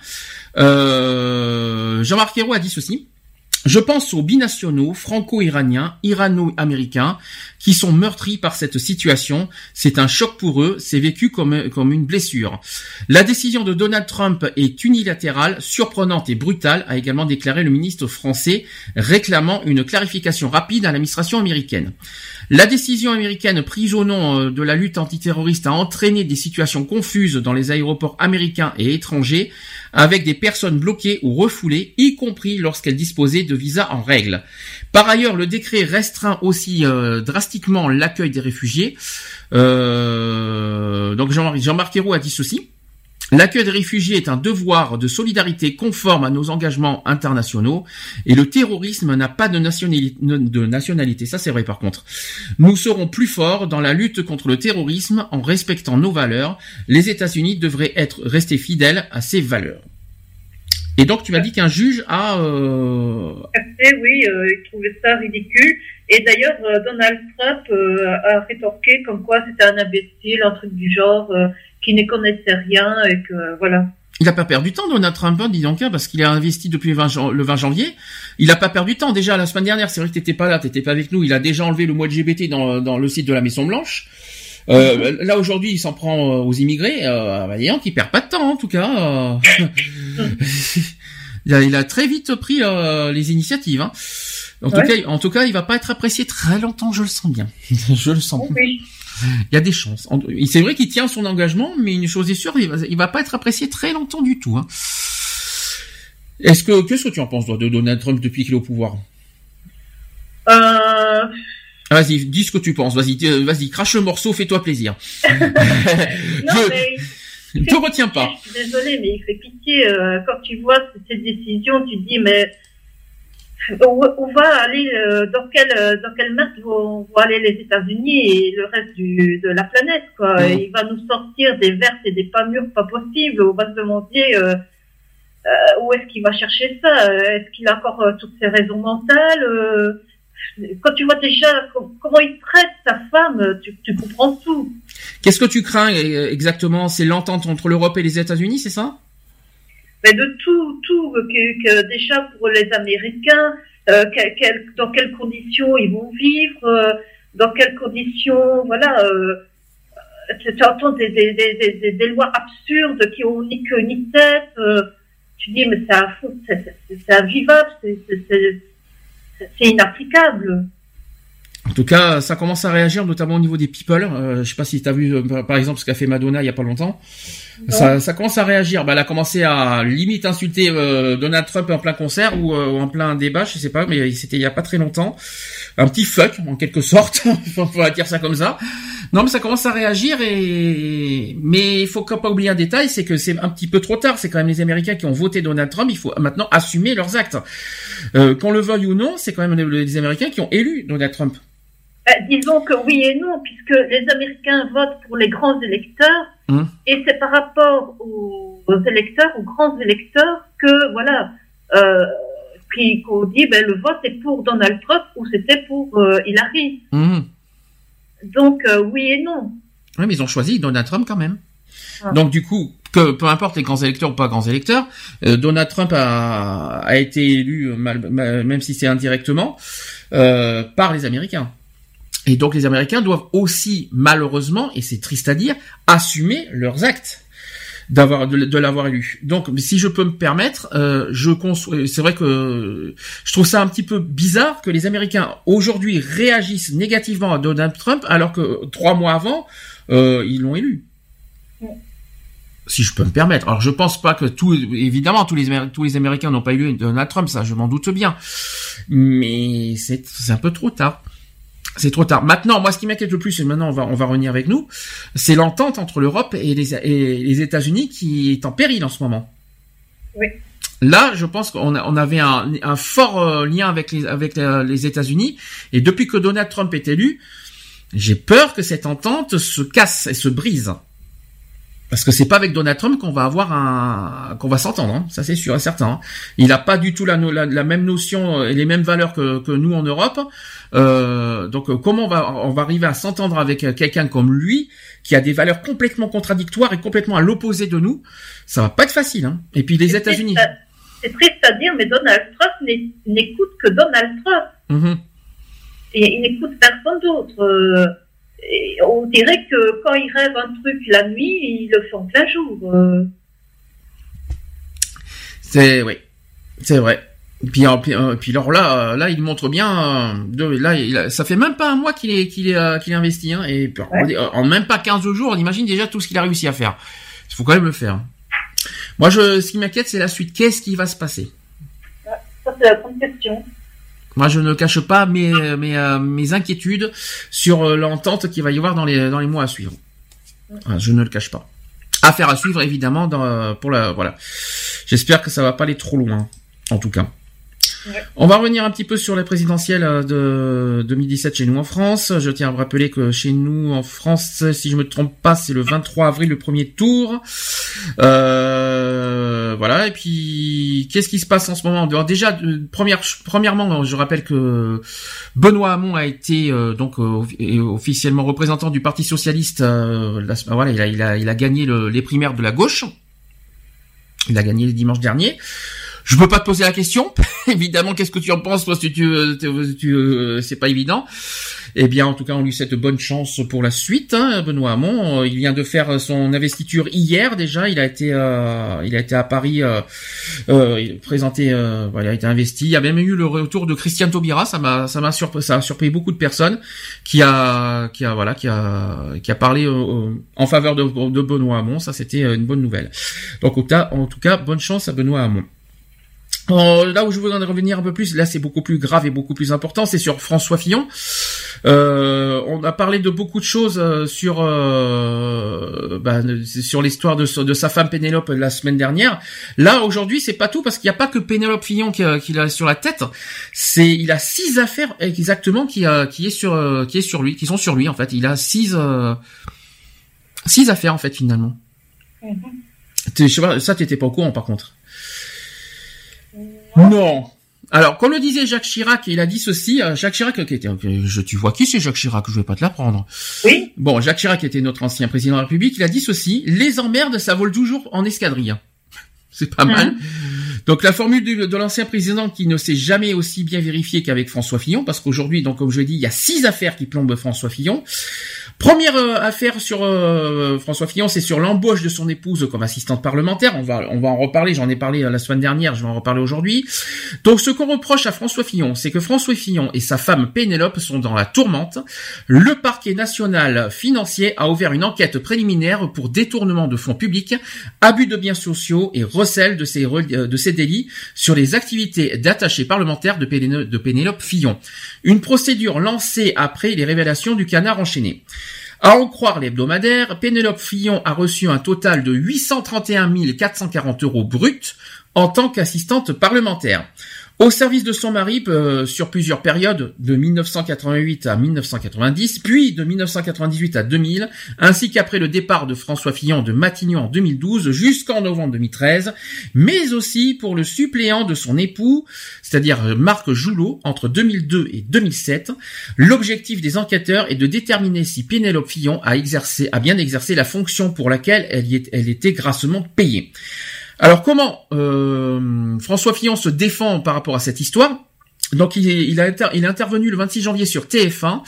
Euh, Jean-Marc Ayrault a dit ceci. Je pense aux binationaux franco-iraniens, irano-américains, qui sont meurtris par cette situation. C'est un choc pour eux, c'est vécu comme, une blessure. La décision de Donald Trump est unilatérale, surprenante et brutale, a également déclaré le ministre français, réclamant une clarification rapide à l'administration américaine. La décision américaine prise au nom euh, de la lutte antiterroriste a entraîné des situations confuses dans les aéroports américains et étrangers, avec des personnes bloquées ou refoulées, y compris lorsqu'elles disposaient de visas en règle. Par ailleurs, le décret restreint aussi euh, drastiquement l'accueil des réfugiés. Euh, donc Jean-Marc Ayrault a dit ceci. L'accueil des réfugiés est un devoir de solidarité conforme à nos engagements internationaux et le terrorisme n'a pas de nationalité. Ça, c'est vrai par contre. Nous serons plus forts dans la lutte contre le terrorisme en respectant nos valeurs. Les États-Unis devraient être restés fidèles à ces valeurs. Et donc, tu m'as dit qu'un juge a... Euh... Oui, euh, il trouvait ça ridicule. Et d'ailleurs, euh, Donald Trump euh, a rétorqué comme quoi c'était un imbécile, un truc du genre, qui ne connaissait rien et que voilà. Il a pas perdu de temps, Donald Trump, hein, dis donc, hein, parce qu'il a investi depuis le 20, jan- le 20 janvier. Il a pas perdu de temps. Déjà, la semaine dernière, c'est vrai que t'étais pas là, t'étais pas avec nous. Il a déjà enlevé le mot LGBT dans, dans le site de la Maison Blanche. Euh, Là, aujourd'hui, il s'en prend euh, aux immigrés. Euh, bah, perd pas de temps, en tout cas. euh. il, a, il a très vite pris euh, les initiatives. Hein. En, tout cas, en tout cas, il va pas être apprécié très longtemps, je le sens bien. je le sens. Oui. Il y a des chances. C'est vrai qu'il tient son engagement, mais une chose est sûre, il va, il va pas être apprécié très longtemps du tout. Hein. Est-ce que qu'est-ce que tu en penses toi de Donald Trump depuis qu'il est au pouvoir? Euh, Vas-y, dis ce que tu penses. Vas-y, euh, vas-y, crache le morceau, fais-toi plaisir. non, Je- mais Ne te retiens pas. je suis désolée, mais il fait pitié. euh, quand tu vois ces décisions, tu te dis, mais où, où va aller, euh, dans quelle, euh, dans quelle merde vont, vont aller les États-Unis et le reste du, de la planète, quoi. Mhm. Il va nous sortir des vertes et des pas mûres pas possibles. On va se demander, euh, euh, où est-ce qu'il va chercher ça? Est-ce qu'il a encore toutes ses raisons mentales? quand tu vois déjà com- comment il traite sa femme, tu, tu comprends tout. Qu'est-ce que tu crains exactement? C'est l'entente entre l'Europe et les États-Unis, c'est ça? Mais de tout, tout, que, que déjà pour les Américains, euh, quel- quel- dans quelles conditions ils vont vivre, euh, dans quelles conditions, voilà, euh, tu entends des, des, des, des, lois absurdes qui ont ni queue ni tête, euh, tu dis mais c'est un invivable, c'est- inapplicable. En tout cas, ça commence à réagir, notamment au niveau des people. Euh, je sais pas si tu as vu, euh, par exemple, ce qu'a fait Madonna il y a pas longtemps. Ça, ça commence à réagir. Bah, elle a commencé à limite insulter euh, Donald Trump en plein concert ou euh, en plein débat, je sais pas, mais c'était il y a pas très longtemps. Un petit fuck, en quelque sorte, on va dire ça comme ça. Non, mais ça commence à réagir et mais il faut quand pas oublier un détail, c'est que c'est un petit peu trop tard. C'est quand même les Américains qui ont voté Donald Trump. Il faut maintenant assumer leurs actes. Euh, qu'on le veuille ou non, c'est quand même les, Américains qui ont élu Donald Trump. Euh, disons que oui et non, puisque les Américains votent pour les grands électeurs, Hum. et c'est par rapport aux, aux électeurs, aux grands électeurs, que voilà, euh, qu'on dit ben, le vote est pour Donald Trump ou c'était pour euh, Hillary. Mhm. Donc euh, oui et non. Oui, mais ils ont choisi Donald Trump quand même. Ah. Donc du coup, que peu importe les grands électeurs ou pas grands électeurs, euh, Donald Trump a, a été élu, mal- ma- même si c'est indirectement, euh, par les Américains. Et donc les Américains doivent aussi, malheureusement, et c'est triste à dire, assumer leurs actes. d'avoir de, de l'avoir élu. Donc, si je peux me permettre, euh, je conçois- c'est vrai que je trouve ça un petit peu bizarre que les Américains aujourd'hui réagissent négativement à Donald Trump alors que trois mois avant, euh, ils l'ont élu. Si je peux me permettre. Alors, je pense pas que tout, évidemment, tous les tous les Américains n'ont pas élu Donald Trump, ça, je m'en doute bien. Mais c'est c'est un peu trop tard. C'est trop tard. Maintenant, moi, ce qui m'inquiète le plus, et maintenant on va on va revenir avec nous, c'est l'entente entre l'Europe et les et les États-Unis qui est en péril en ce moment. Oui. Là, je pense qu'on on avait un, un fort euh, lien avec les avec euh, les États-Unis et depuis que Donald Trump est élu, j'ai peur que cette entente se casse et se brise. Parce que c'est pas avec Donald Trump qu'on va avoir un qu'on va s'entendre, hein. ça c'est sûr et certain. hein. Il a pas du tout la, la, la même notion euh, et les mêmes valeurs que, que nous en Europe. Euh, donc euh, comment on va on va arriver à s'entendre avec euh, quelqu'un comme lui qui a des valeurs complètement contradictoires et complètement à l'opposé de nous Ça va pas être facile. Hein. Et puis les États-Unis. C'est- triste à dire, mais Donald Trump n'écoute que Donald Trump. Mhm. Et il n'écoute personne d'autre. Et on dirait que quand il rêve un truc la nuit, il le fait en plein jour. Euh, C'est oui, c'est vrai. Puis, euh, puis, alors là, euh, là, il montre bien. euh, de, là, il ça fait même pas un mois qu'il est qu'il est qu'il est investi, hein, et puis, Ouais. en, en même pas 15 jours, on imagine déjà tout ce qu'il a réussi à faire. Il faut quand même le faire. Moi, je, ce qui m'inquiète, c'est la suite. Qu'est-ce qui va se passer? Ça, c'est la grande question. Moi, je ne cache pas mes mes, euh, inquiétudes sur euh, l'entente qu'il va y avoir dans les dans les mois à suivre. Je ne le cache pas. Affaire à suivre, évidemment, euh, pour la voilà. J'espère que ça va pas aller trop loin, en tout cas. On va revenir un petit peu sur la présidentielle euh, de 2017 chez nous en France. Je tiens à vous rappeler que chez nous en France, si je me trompe pas, c'est le 23 avril le premier tour. Euh, voilà. Et puis, qu'est-ce qui se passe en ce moment? Déjà, euh, première, premièrement, je rappelle que Benoît Hamon a été euh, donc euh, officiellement représentant du Parti socialiste. euh, voilà, il a, gagné le- les primaires de la gauche. Il a gagné le dimanche dernier. Je peux pas te poser la question. Évidemment, qu'est-ce que tu en penses, toi, si tu, euh, euh, c'est pas évident. Eh bien, en tout cas, on lui souhaite bonne chance pour la suite. Hein, Benoît Hamon, Euh, il vient de faire son investiture hier déjà. Il a été, il a été à Paris euh, euh, présenté, voilà, il a été investi. Il y a même eu le retour de Christian Taubira. Ça m'a, ça m'a surpris, ça a surpris beaucoup de personnes qui a, qui a, voilà, qui a, qui a parlé en faveur de, de Benoît Hamon. Ça, c'était une bonne nouvelle. Donc, en tout cas, bonne chance à Benoît Hamon. Euh, là où je voudrais en revenir un peu plus, là c'est beaucoup plus grave et beaucoup plus important, c'est sur François Fillon. Euh, on a parlé de beaucoup de choses euh, sur euh, de- sur l'histoire de, de sa femme Pénélope la semaine dernière. Là aujourd'hui c'est pas tout parce qu'il n'y a pas que Pénélope Fillon qui, a- qui l'a sur la tête. C'est il a six affaires exactement qui a qui est sur euh, qui est sur lui, qui sont sur lui en fait. Il a six euh, six affaires en fait finalement. T'es- je sais pas, ça t'étais pas au courant par contre. Non. Alors, comme le disait Jacques Chirac, il a dit ceci, euh, Jacques Chirac, qui était, euh, je, tu vois qui c'est Jacques Chirac, je vais pas te l'apprendre. Oui. Bon, Jacques Chirac était notre ancien président de la République, il a dit ceci, les emmerdes, ça vole toujours en escadrille. C'est pas mal. Donc la formule de l'ancien président qui ne s'est jamais aussi bien vérifiée qu'avec François Fillon, parce qu'aujourd'hui, donc comme je l'ai dit, il y a six affaires qui plombent François Fillon. Première euh, affaire sur euh, François Fillon, c'est sur l'embauche de son épouse comme assistante parlementaire. On va, on va en reparler. J'en ai parlé euh, la semaine dernière. Je vais en reparler aujourd'hui. Donc, ce qu'on reproche à François Fillon, c'est que François Fillon et sa femme Pénélope sont dans la tourmente. Le parquet national financier a ouvert une enquête préliminaire pour détournement de fonds publics, abus de biens sociaux et recel de ces, délits sur les activités d'attachés parlementaires de Pénélope Fillon. Une procédure lancée après les révélations du canard enchaîné. À en croire l'hebdomadaire, Pénélope Fillon a reçu un total de 831 440 euros bruts en tant qu'assistante parlementaire. Au service de son mari euh, sur plusieurs périodes, de 1988 à 1990, puis de 1998 à 2000, ainsi qu'après le départ de François Fillon de Matignon en 2012 jusqu'en novembre 2013, mais aussi pour le suppléant de son époux, c'est-à-dire euh, Marc Joulot, entre 2002 et 2007. L'objectif des enquêteurs est de déterminer si Pénélope Fillon a exercé, a bien exercé la fonction pour laquelle elle, elle était grassement payée. Alors comment euh, François Fillon se défend par rapport à cette histoire? Donc il, est- a intervenu le 26 janvier sur TF1.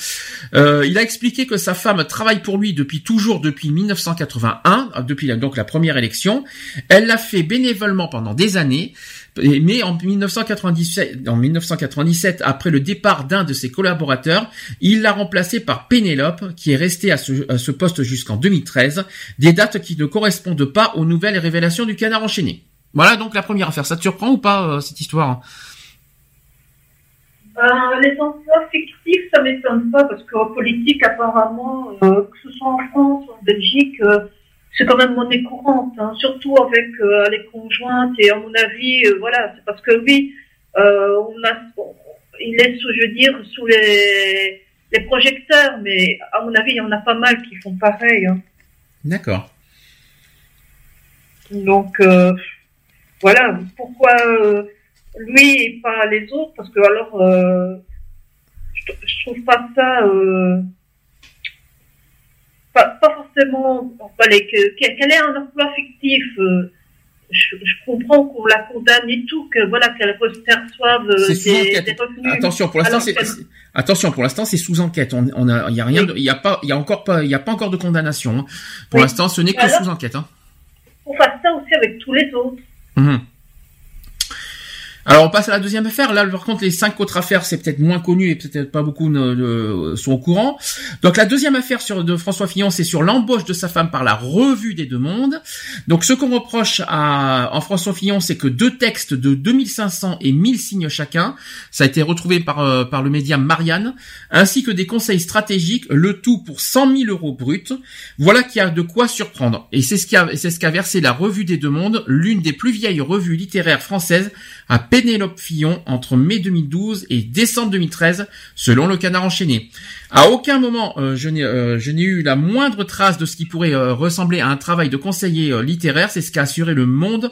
Euh, il a expliqué que sa femme travaille pour lui depuis toujours depuis 1981, euh, depuis la, donc la première élection. Elle l'a fait bénévolement pendant des années. Mais en 1997, en 1997, après le départ d'un de ses collaborateurs, il l'a remplacé par Pénélope, qui est restée à ce, à ce poste jusqu'en 2013, des dates qui ne correspondent pas aux nouvelles révélations du canard enchaîné. Voilà donc la première affaire. Ça te surprend ou pas euh, cette histoire? Euh, les emplois fictifs, ça m'étonne pas parce qu'en politique, apparemment, euh, que ce soit en France ou en Belgique, euh, c'est quand même monnaie courante, hein, surtout avec les conjointes. Et à mon avis, voilà, c'est parce que oui, euh, on a, il est sous, je veux dire, sous les, les projecteurs, mais à mon avis, il y en a pas mal qui font pareil. hein. D'accord. Donc euh, voilà, pourquoi euh, lui et pas les autres Parce que alors, euh, je, je trouve pas ça euh, pas, pas forcément. Allez, que, que- quel est un emploi fictif euh, je, je comprends qu'on la condamne et tout, que voilà qu'elle sous des, des revenus. Attention, pour l'instant, c'est qu'elle- attention pour l'instant, c'est sous enquête. On, on a, il y a rien, il y a pas, il y a encore pas, il y a pas encore de condamnation. Pour Oui. l'instant, ce n'est que Alors sous enquête. Hein. qu'on fasse ça aussi avec tous les autres. Mhm. Alors on passe à la deuxième affaire. Là, par contre, les cinq autres affaires, c'est peut-être moins connu et peut-être pas beaucoup ne, sont au courant. Donc la deuxième affaire sur, de François Fillon, c'est sur l'embauche de sa femme par la Revue des Deux Mondes. Donc ce qu'on reproche à en François Fillon, c'est que deux textes de 2500 et 1000 signes chacun, ça a été retrouvé par euh, par le média Marianne, ainsi que des conseils stratégiques, le tout pour 100 000 euros bruts. Voilà qui a de quoi surprendre. Et c'est ce qui a, c'est ce qu'a versé la Revue des Deux Mondes, l'une des plus vieilles revues littéraires françaises, à Pénélope Fillon entre mai 2012 et décembre 2013, selon le Canard enchaîné. À aucun moment euh, je n'ai euh, je n'ai eu la moindre trace de ce qui pourrait euh, ressembler à un travail de conseiller littéraire. C'est ce qu'a assuré le Monde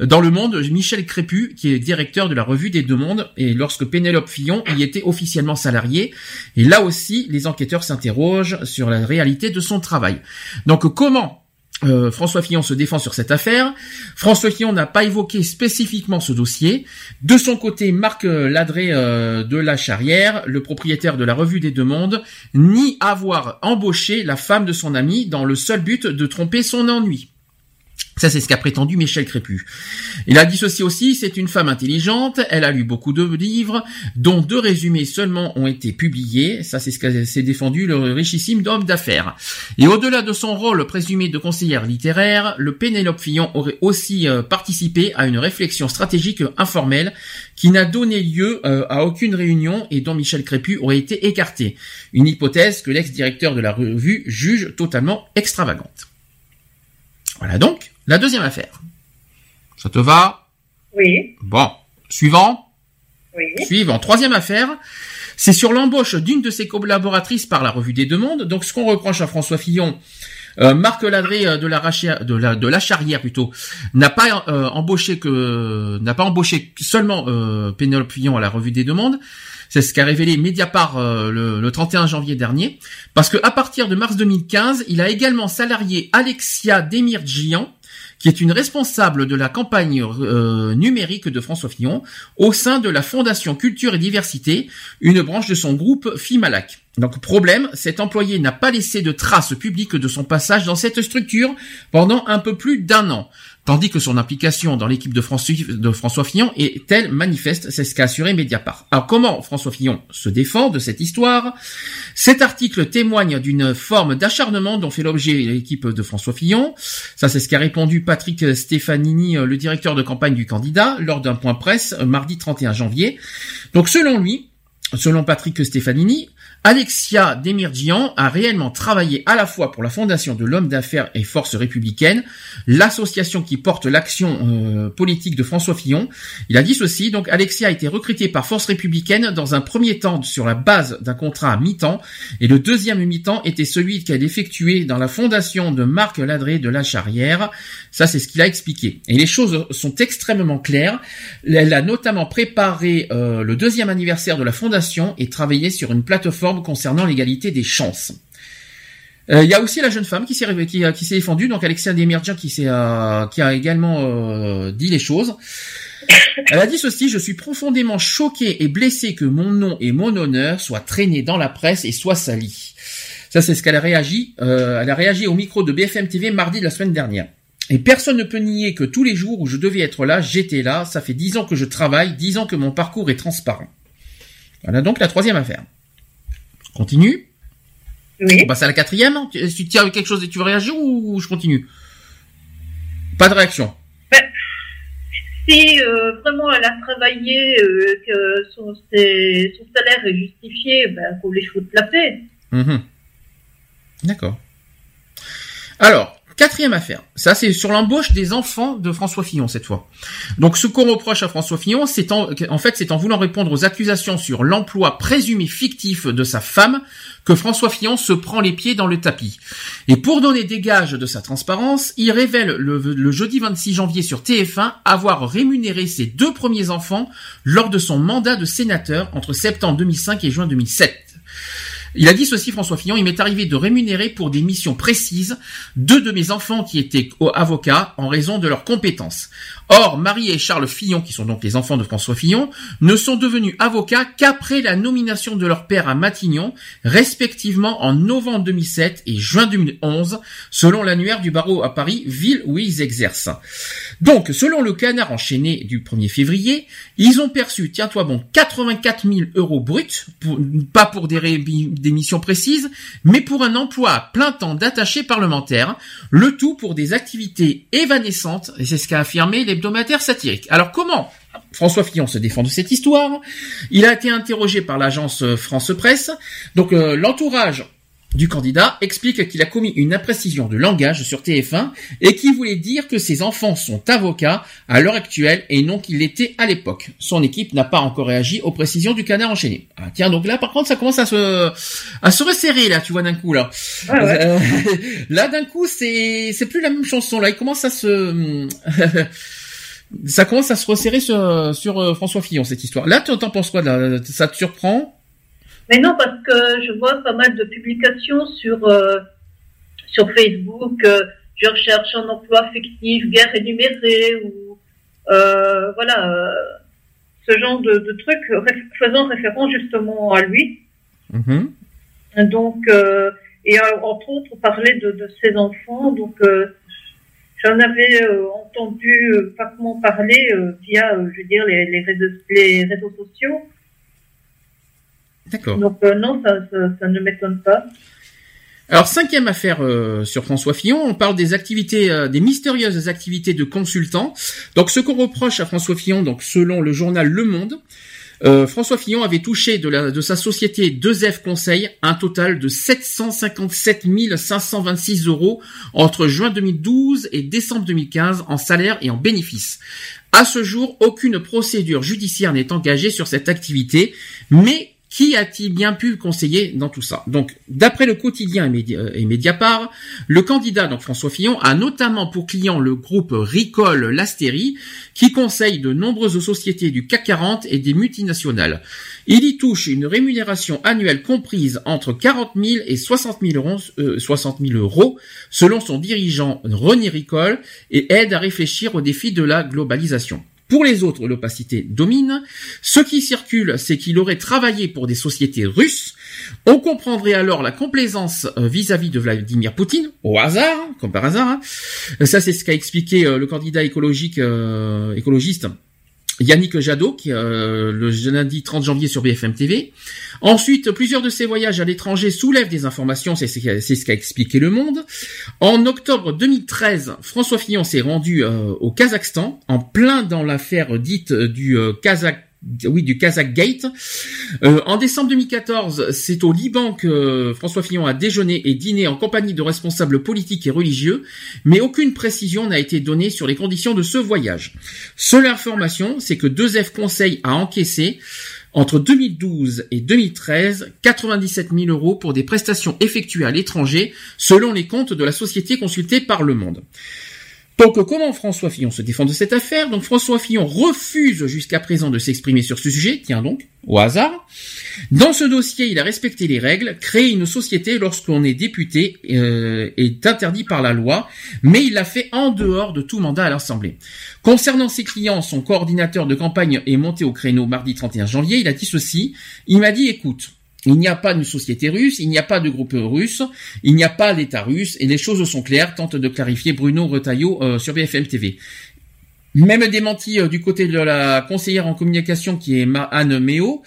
dans le Monde Michel Crépu, qui est directeur de la Revue des Deux Mondes, et lorsque Pénélope Fillon y était officiellement salarié. Et là aussi, les enquêteurs s'interrogent sur la réalité de son travail. Donc comment euh, François Fillon se défend sur cette affaire. François Fillon n'a pas évoqué spécifiquement ce dossier. De son côté, Marc euh, Ladré euh, de la Charrière, le propriétaire de la Revue des Deux Mondes, nie avoir embauché la femme de son ami dans le seul but de tromper son ennui. Ça, c'est ce qu'a prétendu Michel Crépu. Il a dit ceci aussi, c'est une femme intelligente, elle a lu beaucoup de livres, dont deux résumés seulement ont été publiés. Ça, c'est ce qu'a s'est défendu le richissime d'homme d'affaires. Et au-delà de son rôle présumé de conseillère littéraire, le Pénélope Fillon aurait aussi euh, participé à une réflexion stratégique informelle qui n'a donné lieu euh, à aucune réunion et dont Michel Crépu aurait été écarté. Une hypothèse que l'ex-directeur de la revue juge totalement extravagante. Voilà donc la deuxième affaire. Ça te va? Oui, Bon. Suivant oui. Suivant. Troisième affaire. C'est sur l'embauche d'une de ses collaboratrices par la Revue des Deux Mondes. Donc, ce qu'on reproche à François Fillon, euh, Marc Ladré euh, de la, Rachia- de la de la Charrière plutôt n'a pas euh, embauché que n'a pas embauché seulement euh, Pénélope Fillon à la Revue des Deux Mondes. C'est ce qu'a révélé Mediapart euh, le, le 31 janvier dernier, parce que à partir de mars 2015, il a également salarié Alexia Demirjian, qui est une responsable de la campagne euh, numérique de François Fillon au sein de la Fondation Culture et Diversité, une branche de son groupe FIMALAC. Donc problème, cet employé n'a pas laissé de traces publiques de son passage dans cette structure pendant un peu plus d'un an, tandis que son implication dans l'équipe de, François- Fillon est telle manifeste, c'est ce qu'a assuré Mediapart. Alors comment François Fillon se défend de cette histoire? Cet article témoigne d'une forme d'acharnement dont fait l'objet l'équipe de François Fillon. Ça, c'est ce qu'a répondu Patrick Stefanini, euh, le directeur de campagne du candidat, lors d'un point presse mardi 31 janvier. Donc selon lui, selon Patrick Stefanini, Alexia Demirjian a réellement travaillé à la fois pour la Fondation de l'homme d'affaires et Force républicaine, l'association qui porte l'action euh, politique de François Fillon. Il a dit ceci, donc Alexia a été recrutée par Force républicaine dans un premier temps sur la base d'un contrat à mi-temps, et le deuxième mi-temps était celui qu'elle effectuait dans la Fondation de Marc Ladré de la Charrière. Ça, c'est ce qu'il a expliqué. Et les choses sont extrêmement claires. Elle a notamment préparé euh, le deuxième anniversaire de la Fondation et travaillé sur une plateforme concernant l'égalité des chances. Euh, Il y a aussi la jeune femme qui s'est défendue, donc Alexia Demirjian qui euh, a également euh, dit les choses. Elle a dit ceci, je suis profondément choquée et blessée que mon nom et mon honneur soient traînés dans la presse et soient salis. Ça, c'est ce qu'elle a réagi. elle a réagi au micro de BFM TV mardi de la semaine dernière. Et personne ne peut nier que tous les jours où je devais être là, j'étais là. Ça fait dix ans que je travaille, dix ans que mon parcours est transparent. Voilà donc la troisième affaire. Continue. Oui. On passe à la quatrième. Tu, tu tiens quelque chose et tu veux réagir ou je continue? Pas de réaction. Si euh, vraiment elle a travaillé, euh, que son, ses- son salaire est justifié, ben, faut les foutre la paix. Mhm. D'accord. Alors, quatrième affaire. Ça, c'est sur l'embauche des enfants de François Fillon cette fois. Donc, ce qu'on reproche à François Fillon, c'est en, fait, c'est en voulant répondre aux accusations sur l'emploi présumé fictif de sa femme que François Fillon se prend les pieds dans le tapis. Et pour donner des gages de sa transparence, il révèle le, le jeudi 26 janvier sur TF1 avoir rémunéré ses deux premiers enfants lors de son mandat de sénateur entre septembre 2005 et juin 2007. Il a dit ceci, François Fillon, il m'est arrivé de rémunérer pour des missions précises deux de mes enfants qui étaient avocats en raison de leurs compétences. Or, Marie et Charles Fillon, qui sont donc les enfants de François Fillon, ne sont devenus avocats qu'après la nomination de leur père à Matignon, respectivement en novembre 2007 et juin 2011, selon l'annuaire du barreau à Paris, ville où ils exercent. Donc, selon le canard enchaîné du 1er février, ils ont perçu, tiens-toi bon, 84 000 euros bruts, pas pour des, des missions précises, mais pour un emploi à plein temps d'attaché parlementaire, le tout pour des activités évanescentes, et c'est ce qu'a affirmé satirique. Alors comment François Fillon se défend de cette histoire? Il a été interrogé par l'agence euh, France Presse. Donc euh, l'entourage du candidat explique qu'il a commis une imprécision de langage sur TF1 et qu'il voulait dire que ses enfants sont avocats à l'heure actuelle et non qu'ils l'étaient à l'époque. Son équipe n'a pas encore réagi aux précisions du canard enchaîné. Ah, tiens, donc là par contre ça commence à se à se resserrer là, tu vois d'un coup là. Ouais. Euh, là d'un coup c'est c'est plus la même chanson là, il commence à se ça commence à se resserrer sur, sur euh, François Fillon cette histoire. Là t'en t'en penses quoi Ça te surprend? Mais non, parce que je vois pas mal de publications sur, euh, sur Facebook. euh, je recherche un emploi fictif, guerre énumérée, ou euh, voilà, euh, ce genre de, de trucs ré- faisant référence justement à lui. Mhm. Donc, euh, et euh, entre autres, parler de, de ses enfants. Donc, euh, j'en avais euh, entendu euh, vaguement parler euh, via, euh, je veux dire, les, les, réseaux, les réseaux sociaux. D'accord. Donc, euh, non, ça, ça, ça ne m'étonne pas. Alors cinquième affaire euh, sur François Fillon, on parle des activités, euh, des mystérieuses activités de consultant. Donc ce qu'on reproche à François Fillon, donc selon le journal Le Monde, euh, François Fillon avait touché de, sa société 2F Conseil un total de 757 526 euros entre juin 2012 et décembre 2015 en salaire et en bénéfices. À ce jour, aucune procédure judiciaire n'est engagée sur cette activité, mais qui a-t-il bien pu conseiller dans tout ça Donc, d'après le quotidien euh, et Mediapart, le candidat, donc François Fillon, a notamment pour client le groupe Ricole Lastérie, qui conseille de nombreuses sociétés du CAC 40 et des multinationales. Il y touche une rémunération annuelle comprise entre 40 000 et 60 000 euros, euh, 60 000 euros selon son dirigeant René Ricole, et aide à réfléchir aux défis de la globalisation. Pour les autres, l'opacité domine. Ce qui circule, c'est qu'il aurait travaillé pour des sociétés russes. On comprendrait alors la complaisance euh, vis-à-vis de Vladimir Poutine, au hasard, hein, comme par hasard. hein. Ça, c'est ce qu'a expliqué euh, le candidat écologique, euh, écologiste Yannick Jadot, qui, euh, le lundi 30 janvier sur BFM TV. Ensuite, plusieurs de ses voyages à l'étranger soulèvent des informations, c'est ce qu'a expliqué Le Monde. En octobre 2013, François Fillon s'est rendu euh, au Kazakhstan, en plein dans l'affaire dite euh, du euh, Kazakh oui, du Kazakh Gate. Euh, en décembre 2014, c'est au Liban que François Fillon a déjeuné et dîné en compagnie de responsables politiques et religieux, mais aucune précision n'a été donnée sur les conditions de ce voyage. Seule information, c'est que 2F Conseil a encaissé entre 2012 et 2013 97 000 euros pour des prestations effectuées à l'étranger, selon les comptes de la société consultée par Le Monde. Donc comment François Fillon se défend de cette affaire Donc François Fillon refuse jusqu'à présent de s'exprimer sur ce sujet, tiens donc, au hasard. Dans ce dossier, il a respecté les règles. Créer une société lorsqu'on est député euh, est interdit par la loi, mais il l'a fait en dehors de tout mandat à l'Assemblée. Concernant ses clients, son coordinateur de campagne est monté au créneau mardi 31 janvier. Il a dit ceci. Il m'a dit, écoute, il n'y a pas de société russe, il n'y a pas de groupe russe, il n'y a pas d'État russe, et les choses sont claires, tente de clarifier Bruno Retailleau euh, sur BFM TV. Même démenti euh, du côté de la conseillère en communication qui est Anne Méo,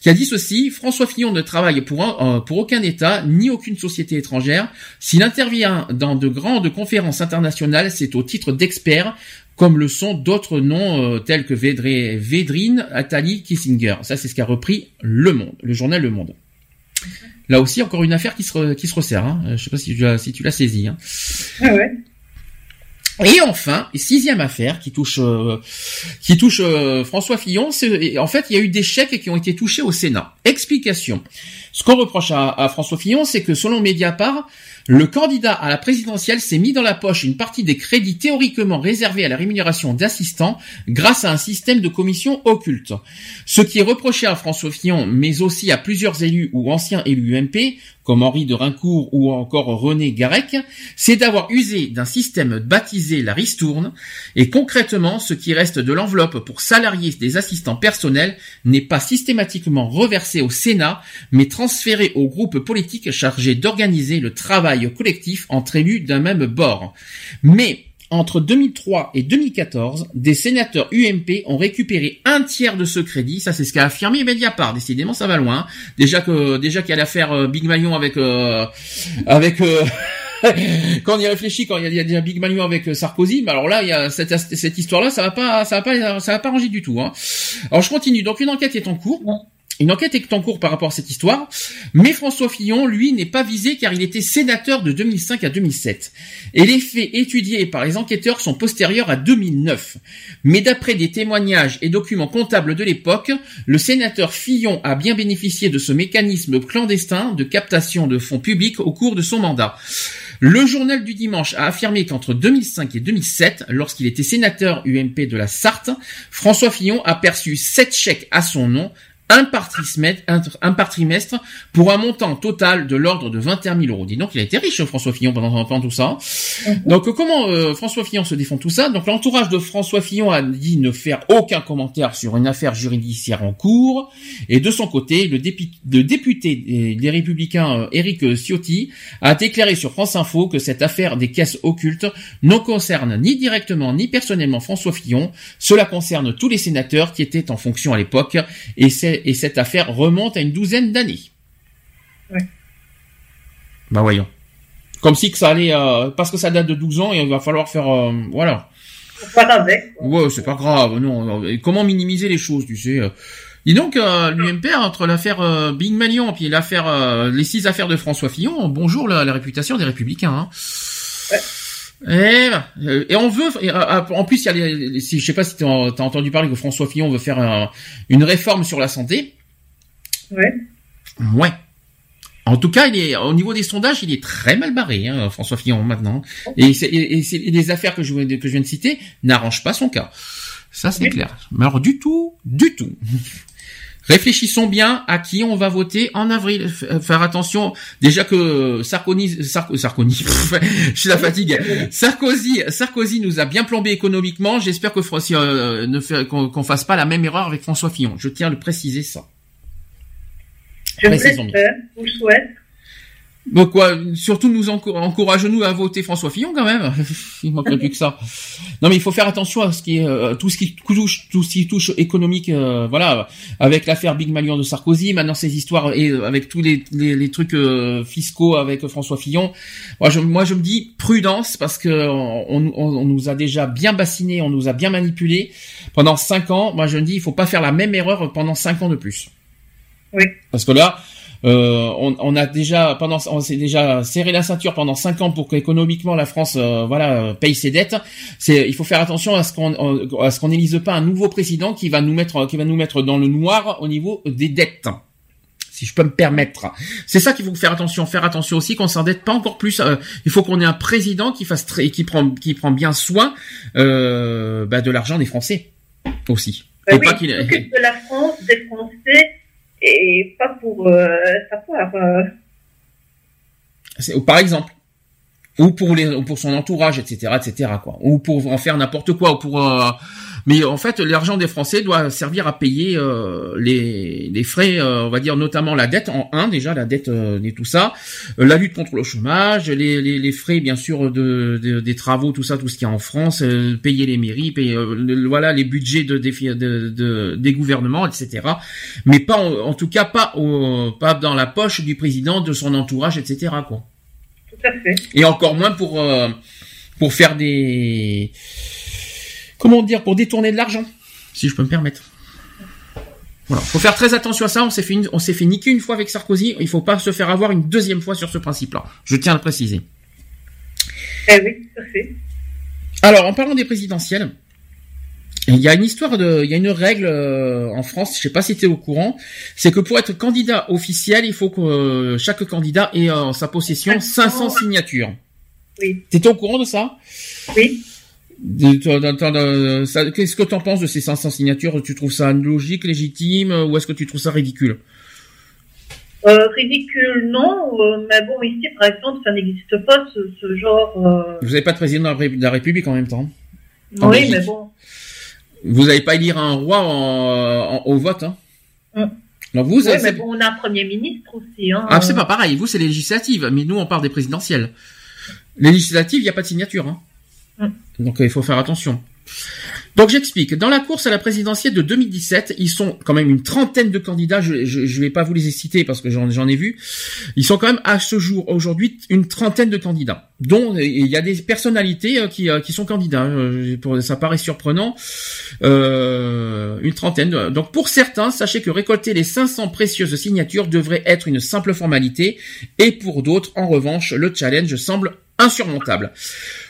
qui a dit ceci, François Fillon ne travaille euh, pour aucun État, ni aucune société étrangère. S'il intervient dans de grandes conférences internationales, c'est au titre d'expert, comme le sont d'autres noms euh, tels que Védré- Védrine, Attali, Kissinger. Ça, c'est ce qu'a repris Le Monde, le journal Le Monde. Là aussi, encore une affaire qui se, re- qui se resserre. Hein. Euh, Je sais pas si tu l'as si saisi. Hein. Ah ouais. Et enfin, sixième affaire qui touche euh, qui touche euh, François Fillon, c'est en fait il y a eu des chèques qui ont été touchés au Sénat. Explication. Ce qu'on reproche à, à François Fillon, c'est que selon Mediapart, le candidat à la présidentielle s'est mis dans la poche une partie des crédits théoriquement réservés à la rémunération d'assistants grâce à un système de commission occulte. Ce qui est reproché à François Fillon, mais aussi à plusieurs élus ou anciens élus UMP, comme Henri de Rincourt ou encore René Garec, c'est d'avoir usé d'un système baptisé la ristourne, et concrètement, ce qui reste de l'enveloppe pour salariés des assistants personnels n'est pas systématiquement reversé au Sénat, mais transféré aux groupes politiques chargés d'organiser le travail collectif entre élus d'un même bord. Mais entre 2003 et 2014, des sénateurs UMP ont récupéré un tiers de ce crédit. Ça, c'est ce qu'a affirmé Mediapart. Décidément, ça va loin. Déjà que, déjà qu'il y a l'affaire euh, Big Malion avec, euh, avec, euh, quand on y réfléchit, quand il y a, déjà Big Malion avec euh, Sarkozy, mais alors là, il y a cette, cette histoire-là, ça va pas, ça va pas, ça va pas ranger du tout. Hein. Alors je continue. Donc une enquête est en cours. Une enquête est en cours par rapport à cette histoire, mais François Fillon, lui, n'est pas visé car il était sénateur de 2005 à 2007. Et les faits étudiés par les enquêteurs sont postérieurs à 2009. Mais d'après des témoignages et documents comptables de l'époque, le sénateur Fillon a bien bénéficié de ce mécanisme clandestin de captation de fonds publics au cours de son mandat. Le journal du dimanche a affirmé qu'entre 2005 et 2007, lorsqu'il était sénateur UMP de la Sarthe, François Fillon a perçu sept chèques à son nom, un par trimestre, un, un par trimestre pour un montant total de l'ordre de 21 000 euros. Dis donc, il a été riche, François Fillon, pendant, pendant tout ça. Donc, euh, comment euh, François Fillon se défend tout ça? Donc, l'entourage de François Fillon a dit ne faire aucun commentaire sur une affaire judiciaire en cours. Et de son côté, le, député des, des Républicains, euh, Éric Ciotti, a déclaré sur France Info que cette affaire des caisses occultes ne concerne ni directement ni personnellement François Fillon. Cela concerne tous les sénateurs qui étaient en fonction à l'époque. Et, c'est- et cette affaire remonte à une douzaine d'années. Ouais. Bah voyons. Comme si que ça allait, euh, parce que ça date de 12 ans, et il va falloir faire, euh, voilà. Avec. Ouais, c'est pas grave, non. Et Comment minimiser les choses, tu sais. euh. Dis donc, euh, l'UMP, entre l'affaire euh, Big Malion puis l'affaire, euh, les six affaires de François Fillon, bonjour la, la réputation des Républicains. Hein. Et, voilà. Euh, et on veut, et, euh, en plus, il y a les, les- si, je sais pas si t'as as entendu parler que François Fillon veut faire un- une réforme sur la santé. Ouais. Ouais. En tout cas, il est au niveau des sondages, il est très mal barré, hein, François Fillon maintenant. Et, les affaires que je, viens de- que je viens de citer n'arrangent pas son cas. Ça, c'est clair. Mais alors, du tout, du tout. Réfléchissons bien à qui on va voter en avril. F- Faire attention, déjà que Sarkozy, Sarko- Sarkozy, je suis la fatigue. Sarkozy, Sarkozy nous a bien plombé économiquement. J'espère que euh, ne fait- qu'on fasse pas la même erreur avec François Fillon. Je tiens à le préciser ça. Je vous l'espère, le souhaite. Donc quoi, surtout nous encou- encourage-nous à voter François Fillon quand même. il manquerait plus que ça. Non mais il faut faire attention à ce qui est euh, tout ce qui touche tout ce qui touche économique euh, voilà avec l'affaire Big Malion de Sarkozy, maintenant ces histoires et euh, avec tous les, les, les trucs fiscaux avec François Fillon. Moi je moi je me dis prudence parce que on, on, on nous a déjà bien bassiné, on nous a bien manipulé pendant cinq ans. Moi je me dis il faut pas faire la même erreur pendant cinq ans de plus. Oui. Parce que là, euh, on, on a déjà pendant, on s'est déjà serré la ceinture pendant cinq ans pour qu'économiquement la France, euh, voilà, euh, paye ses dettes. C'est, il faut faire attention à ce qu'on, on- à ce qu'on n'élise pas un nouveau président qui va nous mettre, qui va nous mettre dans le noir au niveau des dettes. si je peux me permettre. C'est ça qu'il faut faire attention, faire attention aussi qu'on s'endette pas encore plus. euh, il faut qu'on ait un président qui fasse très, qui prend, qui prend bien soin euh, bah, de l'argent des Français aussi. Ben Et oui, pas il qu'il de la France, des Français, et pas pour euh, savoir. euh, par exemple, ou pour les, ou pour son entourage, etc., etc., quoi, ou pour en faire n'importe quoi, ou pour. euh, mais en fait, l'argent des Français doit servir à payer euh, les, les frais, euh, on va dire notamment la dette en un déjà, la dette euh, et tout ça, euh, la lutte contre le chômage, les, les, les frais bien sûr de, de- des travaux, tout ça, tout ce qu'il y a en France, euh, payer les mairies, payer euh, le- voilà les budgets de, de- des gouvernements, etc. Mais pas en, en tout cas pas au, pas dans la poche du président, de son entourage, etc. Quoi tout à fait. et encore moins pour euh, pour faire des comment dire pour détourner de l'argent si je peux me permettre voilà faut faire très attention à ça on s'est fait une- on s'est fait niquer une fois avec Sarkozy il faut pas se faire avoir une deuxième fois sur ce principe là je tiens à le préciser Eh oui, tout à fait. alors en parlant des présidentielles il y a une histoire de, il y a une règle euh, en France, je sais pas si tu es au courant, c'est que pour être candidat officiel, il faut que euh, chaque candidat ait euh, en sa possession 500 signatures. Oui. T'étais au courant de ça? Oui. Ça- Qu'est-ce que tu en penses de ces 500 signatures? Tu trouves ça logique, légitime, euh, ou est-ce que tu trouves ça ridicule? Euh, ridicule, non, euh, mais bon, ici, par exemple, ça n'existe pas, ce, ce genre. euh, Vous n'avez pas de président de la République en même temps? En Oui, Belgique? mais bon. Vous n'allez pas élire un roi en- en- au vote, hein? Mm. Donc vous, Oui, mais bon, on a un premier ministre aussi. Hein, Ah, c'est pas pareil. Vous, c'est les législatives, mais nous, on parle des présidentielles. Les législatives, il n'y a pas de signature. Hein. Donc, euh, il faut faire attention. Donc, j'explique. Dans la course à la présidentielle de 2017, ils sont quand même une trentaine de candidats. Je, je, je vais pas vous les citer parce que j'en, ai vu. Ils sont quand même à ce jour, aujourd'hui, une trentaine de candidats. Dont euh, il y a des personnalités euh, qui, qui sont candidats. Ça paraît surprenant. Euh, une trentaine. Donc, pour certains, sachez que récolter les 500 précieuses signatures devrait être une simple formalité. Et pour d'autres, en revanche, le challenge semble insurmontable.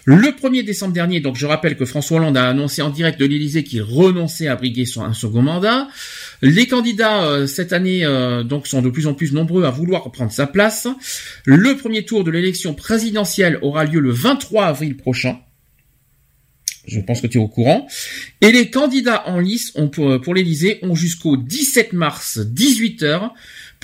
Le 1er décembre dernier, donc je rappelle que François Hollande a annoncé en direct de l'Élysée qu'il renonçait à briguer son, un second mandat. Les candidats euh, cette année euh, donc sont de plus en plus nombreux à vouloir prendre sa place. Le premier tour de l'élection présidentielle aura lieu le 23 avril prochain. Je pense que tu es au courant. Et les candidats en lice pour, pour l'Élysée ont jusqu'au 17 mars 18h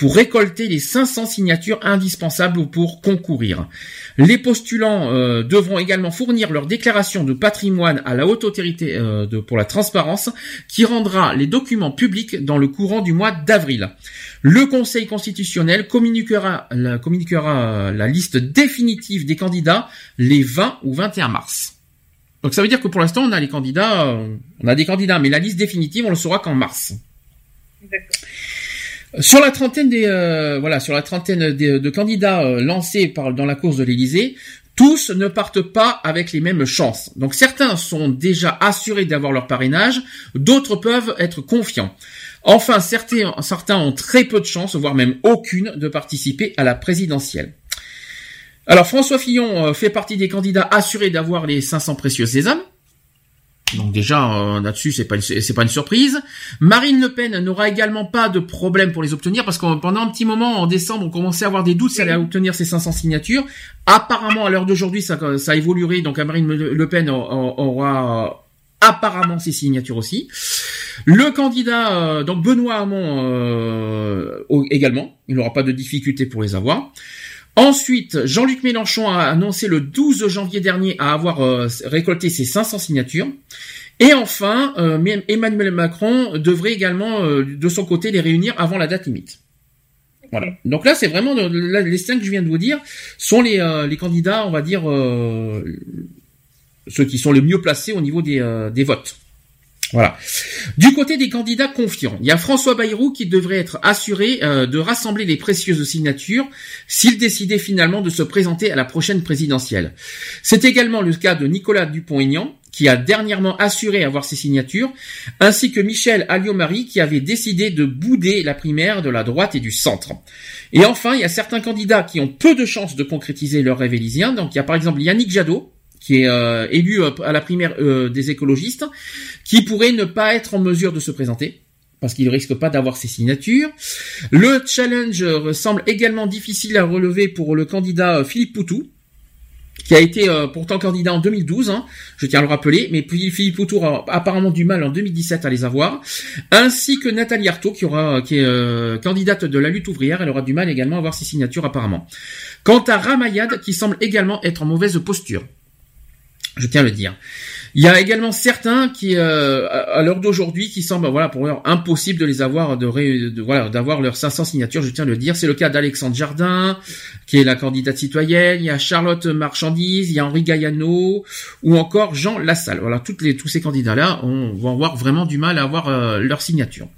pour récolter les 500 signatures indispensables pour concourir. Les postulants euh, devront également fournir leur déclaration de patrimoine à la haute autorité euh, de, pour la transparence qui rendra les documents publics dans le courant du mois d'avril. Le Conseil constitutionnel communiquera la, euh, liste définitive des candidats les 20 ou 21 mars. Donc ça veut dire que pour l'instant on a les candidats, on a des candidats, mais la liste définitive on le saura qu'en mars. Sur la trentaine des euh, voilà sur la trentaine de candidats euh, lancés par dans la course de l'Élysée, tous ne partent pas avec les mêmes chances. Donc certains sont déjà assurés d'avoir leur parrainage, d'autres peuvent être confiants. Enfin, certains, certains ont très peu de chances, voire même aucune, de participer à la présidentielle. Alors François Fillon euh, fait partie des candidats assurés d'avoir les 500 précieux sésames. Donc déjà euh, là-dessus c'est pas c'est pas une surprise. Marine Le Pen n'aura également pas de problème pour les obtenir parce que pendant un petit moment en décembre on commençait à avoir des doutes si elle allait obtenir ces 500 signatures. Apparemment à l'heure d'aujourd'hui ça ça évoluerait donc Marine Le Pen aura- euh, apparemment ses signatures aussi. Le candidat euh, donc Benoît Hamon euh, également, il n'aura pas de difficulté pour les avoir. Ensuite, Jean-Luc Mélenchon a annoncé le 12 janvier dernier à avoir euh, récolté ses 500 signatures. Et enfin, euh, Emmanuel Macron devrait également, euh, de son côté, les réunir avant la date limite. Voilà. Donc là, c'est vraiment de- là, les cinq que je viens de vous dire sont les, les candidats, on va dire, ceux qui sont les mieux placés au niveau des, des votes. Voilà. Du côté des candidats confiants, il y a François Bayrou qui devrait être assuré euh, de rassembler les précieuses signatures s'il décidait finalement de se présenter à la prochaine présidentielle. C'est également le cas de Nicolas Dupont-Aignan qui a dernièrement assuré avoir ses signatures, ainsi que Michel Alliot-Marie qui avait décidé de bouder la primaire de la droite et du centre. Et enfin, il y a certains candidats qui ont peu de chances de concrétiser leur rêve élysien. Donc il y a par exemple Yannick Jadot, qui est euh, élu euh, à la primaire euh, des écologistes, qui pourrait ne pas être en mesure de se présenter parce qu'il risque pas d'avoir ses signatures. Le challenge euh, semble également difficile à relever pour le candidat euh, Philippe Poutou, qui a été euh, pourtant candidat en 2012, hein, je tiens à le rappeler, mais Philippe Poutou a apparemment du mal en 2017 à les avoir, ainsi que Nathalie Arthaud, qui aura, qui est euh, candidate de la lutte ouvrière, elle aura du mal également à avoir ses signatures apparemment. Quant à Ramayad, qui semble également être en mauvaise posture, je tiens à le dire. Il y a également certains qui, euh, à l'heure d'aujourd'hui, qui semblent, voilà, pour l'heure, impossible de les avoir, de, voilà, d'avoir leurs 500 signatures. Je tiens à le dire. C'est le cas d'Alexandre Jardin, qui est la candidate citoyenne. Il y a Charlotte Marchandise, il y a Henri Gaillano, ou encore Jean Lassalle. Voilà, toutes les, tous ces candidats-là, on va avoir vraiment du mal à avoir euh, leur signature.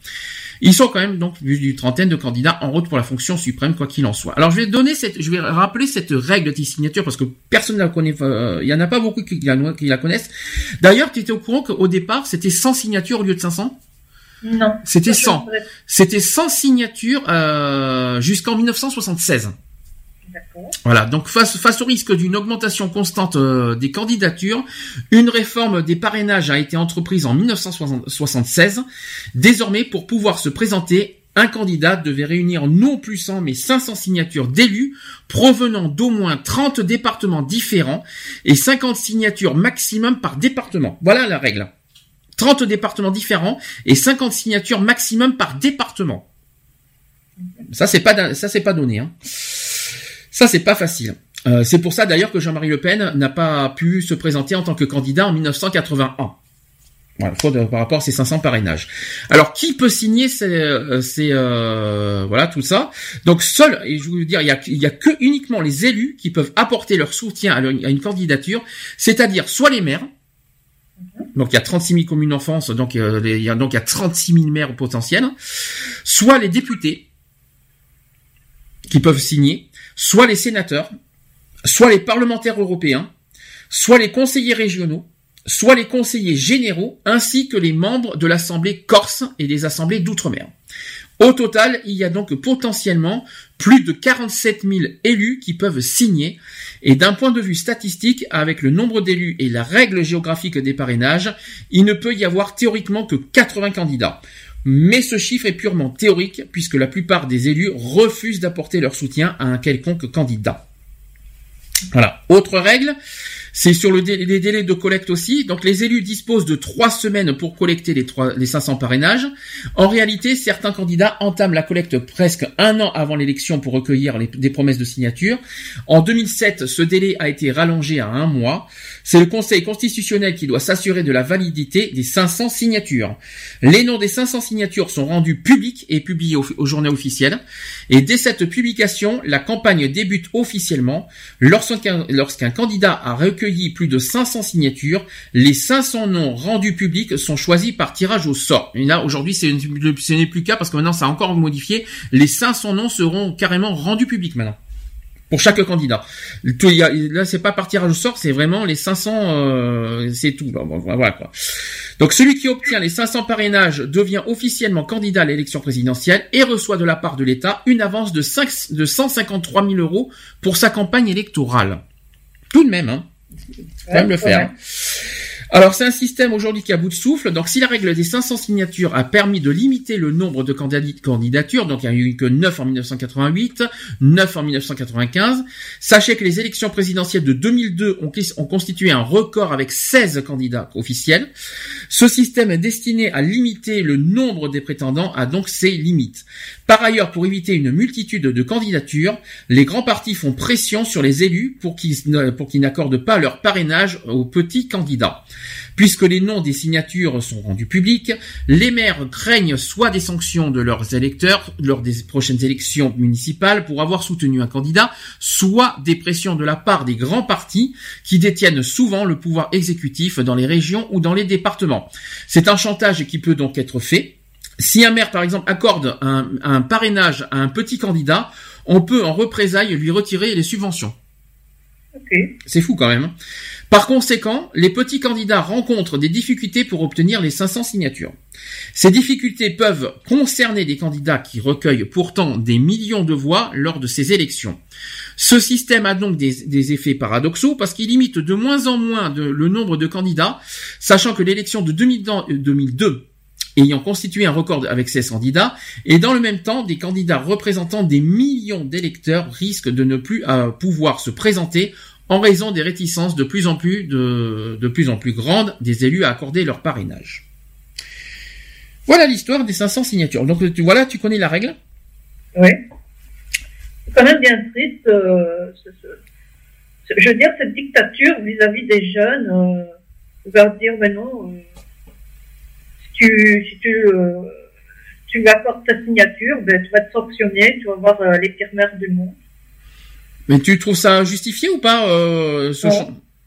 Ils sont quand même donc plus d'une trentaine de candidats en route pour la fonction suprême, quoi qu'il en soit. Alors je vais donner cette, je vais rappeler cette règle de signature parce que personne ne la connaît. euh, Il y en a pas beaucoup qui la, qui la connaissent. D'ailleurs, tu étais au courant qu'au départ c'était 100 signatures au lieu de 500 Non. C'était Ça, je 100. pourrais- C'était 100 signatures euh, jusqu'en 1976. Voilà, donc face, au risque d'une augmentation constante euh, des candidatures, une réforme des parrainages a été entreprise en 1976. Désormais, pour pouvoir se présenter, un candidat devait réunir non plus 100 mais 500 signatures d'élus provenant d'au moins 30 départements différents et 50 signatures maximum par département. Voilà la règle. 30 départements différents et 50 signatures maximum par département. Ça c'est pas ça c'est pas donné hein. Ça, c'est pas facile. Euh, c'est pour ça d'ailleurs que Jean-Marie Le Pen n'a pas pu se présenter en tant que candidat en 1981. Voilà, par rapport à ces 500 parrainages. Alors, qui peut signer ces, euh, euh, voilà tout ça? Donc, seul, et je veux dire, il y a, il a que uniquement les élus qui peuvent apporter leur soutien à une candidature, c'est-à-dire soit les maires. Donc, il y a 36 000 communes en France, donc euh, il y a donc il y a 36 000 maires potentiels, soit les députés qui peuvent signer, soit les sénateurs, soit les parlementaires européens, soit les conseillers régionaux, soit les conseillers généraux, ainsi que les membres de l'Assemblée corse et des assemblées d'outre-mer. Au total, il y a donc potentiellement plus de 47 000 élus qui peuvent signer, et d'un point de vue statistique, avec le nombre d'élus et la règle géographique des parrainages, il ne peut y avoir théoriquement que 80 candidats. Mais ce chiffre est purement théorique, puisque la plupart des élus refusent d'apporter leur soutien à un quelconque candidat. Voilà. Autre règle, c'est sur les délais de collecte aussi. Donc les élus disposent de trois semaines pour collecter les, trois, les 500 parrainages. En réalité, certains candidats entament la collecte presque un an avant l'élection pour recueillir des promesses de signature. En 2007, ce délai a été rallongé à un mois. C'est le Conseil constitutionnel qui doit s'assurer de la validité des 500 signatures. Les noms des 500 signatures sont rendus publics et publiés au, journal officiel. Et dès cette publication, la campagne débute officiellement. Lorsqu'un candidat a recueilli plus de 500 signatures, les 500 noms rendus publics sont choisis par tirage au sort. Et là, aujourd'hui, ce n'est plus le cas parce que maintenant, ça a encore modifié. Les 500 noms seront carrément rendus publics maintenant pour chaque candidat. Là, c'est pas par tirage au sort, c'est vraiment les 500, euh, c'est tout. Bon. Donc celui qui obtient les 500 parrainages devient officiellement candidat à l'élection présidentielle et reçoit de la part de l'État une avance de, 5, de 153 000 euros pour sa campagne électorale. Tout de même, hein. Même le faire. Alors c'est un système aujourd'hui qui à bout de souffle. Donc si la règle des 500 signatures a permis de limiter le nombre de candidatures, donc il n'y a eu que 9 en 1988, 9 en 1995, sachez que les élections présidentielles de 2002 ont, ont constitué un record avec 16 candidats officiels. Ce système est destiné à limiter le nombre des prétendants à donc ses limites. Par ailleurs, pour éviter une multitude de candidatures, les grands partis font pression sur les élus pour qu'ils n'accordent pas leur parrainage aux petits candidats. Puisque les noms des signatures sont rendus publics, les maires craignent soit des sanctions de leurs électeurs lors des prochaines élections municipales pour avoir soutenu un candidat, soit des pressions de la part des grands partis qui détiennent souvent le pouvoir exécutif dans les régions ou dans les départements. C'est un chantage qui peut donc être fait. Si un maire, par exemple, accorde un, parrainage à un petit candidat, on peut en représailles lui retirer les subventions. C'est fou quand même. hein. Par conséquent, les petits candidats rencontrent des difficultés pour obtenir les 500 signatures. Ces difficultés peuvent concerner des candidats qui recueillent pourtant des millions de voix lors de ces élections. Ce système a donc des, effets paradoxaux parce qu'il limite de moins en moins le nombre de candidats, sachant que l'élection de 2000 dans- euh, 2002 ayant constitué un record avec 16 candidats, et dans le même temps, des candidats représentant des millions d'électeurs risquent de ne plus euh, pouvoir se présenter en raison des réticences de plus en plus de, de plus en plus grandes des élus à accorder leur parrainage. Voilà l'histoire des 500 signatures. Donc tu, voilà, tu connais la règle? Oui. C'est quand même bien triste, euh, ce- ce- je veux dire, cette dictature vis-à-vis des jeunes, euh, dire, mais non, euh, tu, si tu, euh, tu lui accordes ta signature, ben, tu vas te sanctionner, tu vas voir euh, les pires mères du monde. Mais tu trouves ça justifié ou pas euh, ce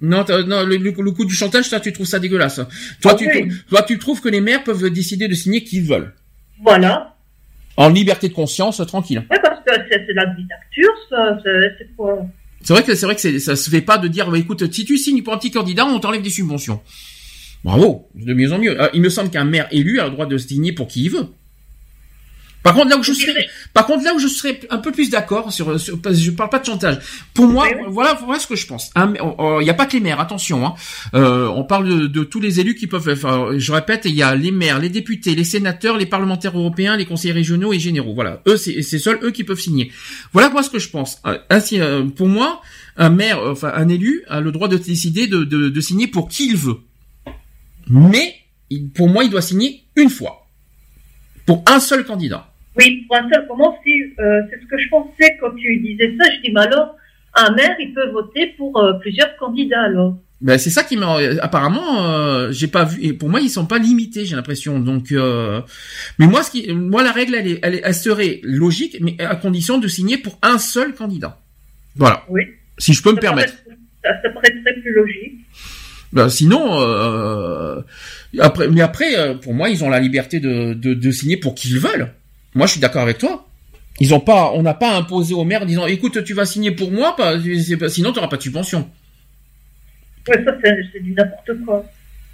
Non. non, le, coup du chantage, ça, tu trouves ça dégueulasse. Toi, Ah tu, oui. toi, tu trouves que les maires peuvent décider de signer qui ils veulent, Voilà. en liberté de conscience, tranquille. Ouais, parce que c'est la dictature, ça, c'est quoi? C'est vrai que c'est vrai que ça se fait pas de dire, bah, écoute, si tu signes pour un petit candidat, on t'enlève des subventions. Bravo, de mieux en mieux. Euh, il me semble qu'un maire élu a le droit de signer pour qui il veut. Par contre, là où je serais, par contre, là où je serais un peu plus d'accord sur, sur je parle pas de chantage. Pour moi, voilà, voilà ce que je pense. Il n'y a pas que les maires, attention. Hein. Euh, on parle de, de tous les élus qui peuvent. Enfin, je répète, il y a les maires, les députés, les sénateurs, les parlementaires européens, les conseillers régionaux et généraux. Voilà, eux, c'est c'est seuls eux qui peuvent signer. Voilà moi ce que je pense. Euh, Ainsi, euh, pour moi, un maire, enfin un élu, a le droit de décider de, de, de signer pour qui il veut. Mais il- pour moi, il doit signer une fois pour un seul candidat. Oui, pour un seul moment, si, euh, c'est ce que je pensais quand tu disais ça, je dis, mais alors, un maire, il peut voter pour euh, plusieurs candidats, alors. Ben c'est ça qui m'a apparemment euh, j'ai pas vu et pour moi ils sont pas limités j'ai l'impression donc euh, mais moi ce qui moi la règle elle, est, elle, est- elle serait logique mais à condition de signer pour un seul candidat voilà Oui. si je peux me permettre paraît- Ça, ça paraîtrait plus logique. Ben, sinon euh, après mais après euh, pour moi ils ont la liberté de, de, de signer pour qui ils veulent moi je suis d'accord avec toi ils ont pas on n'a pas imposé au maire en disant écoute tu vas signer pour moi pas, sinon tu n'auras pas de subvention Ouais, ça, c'est c'est du n'importe quoi.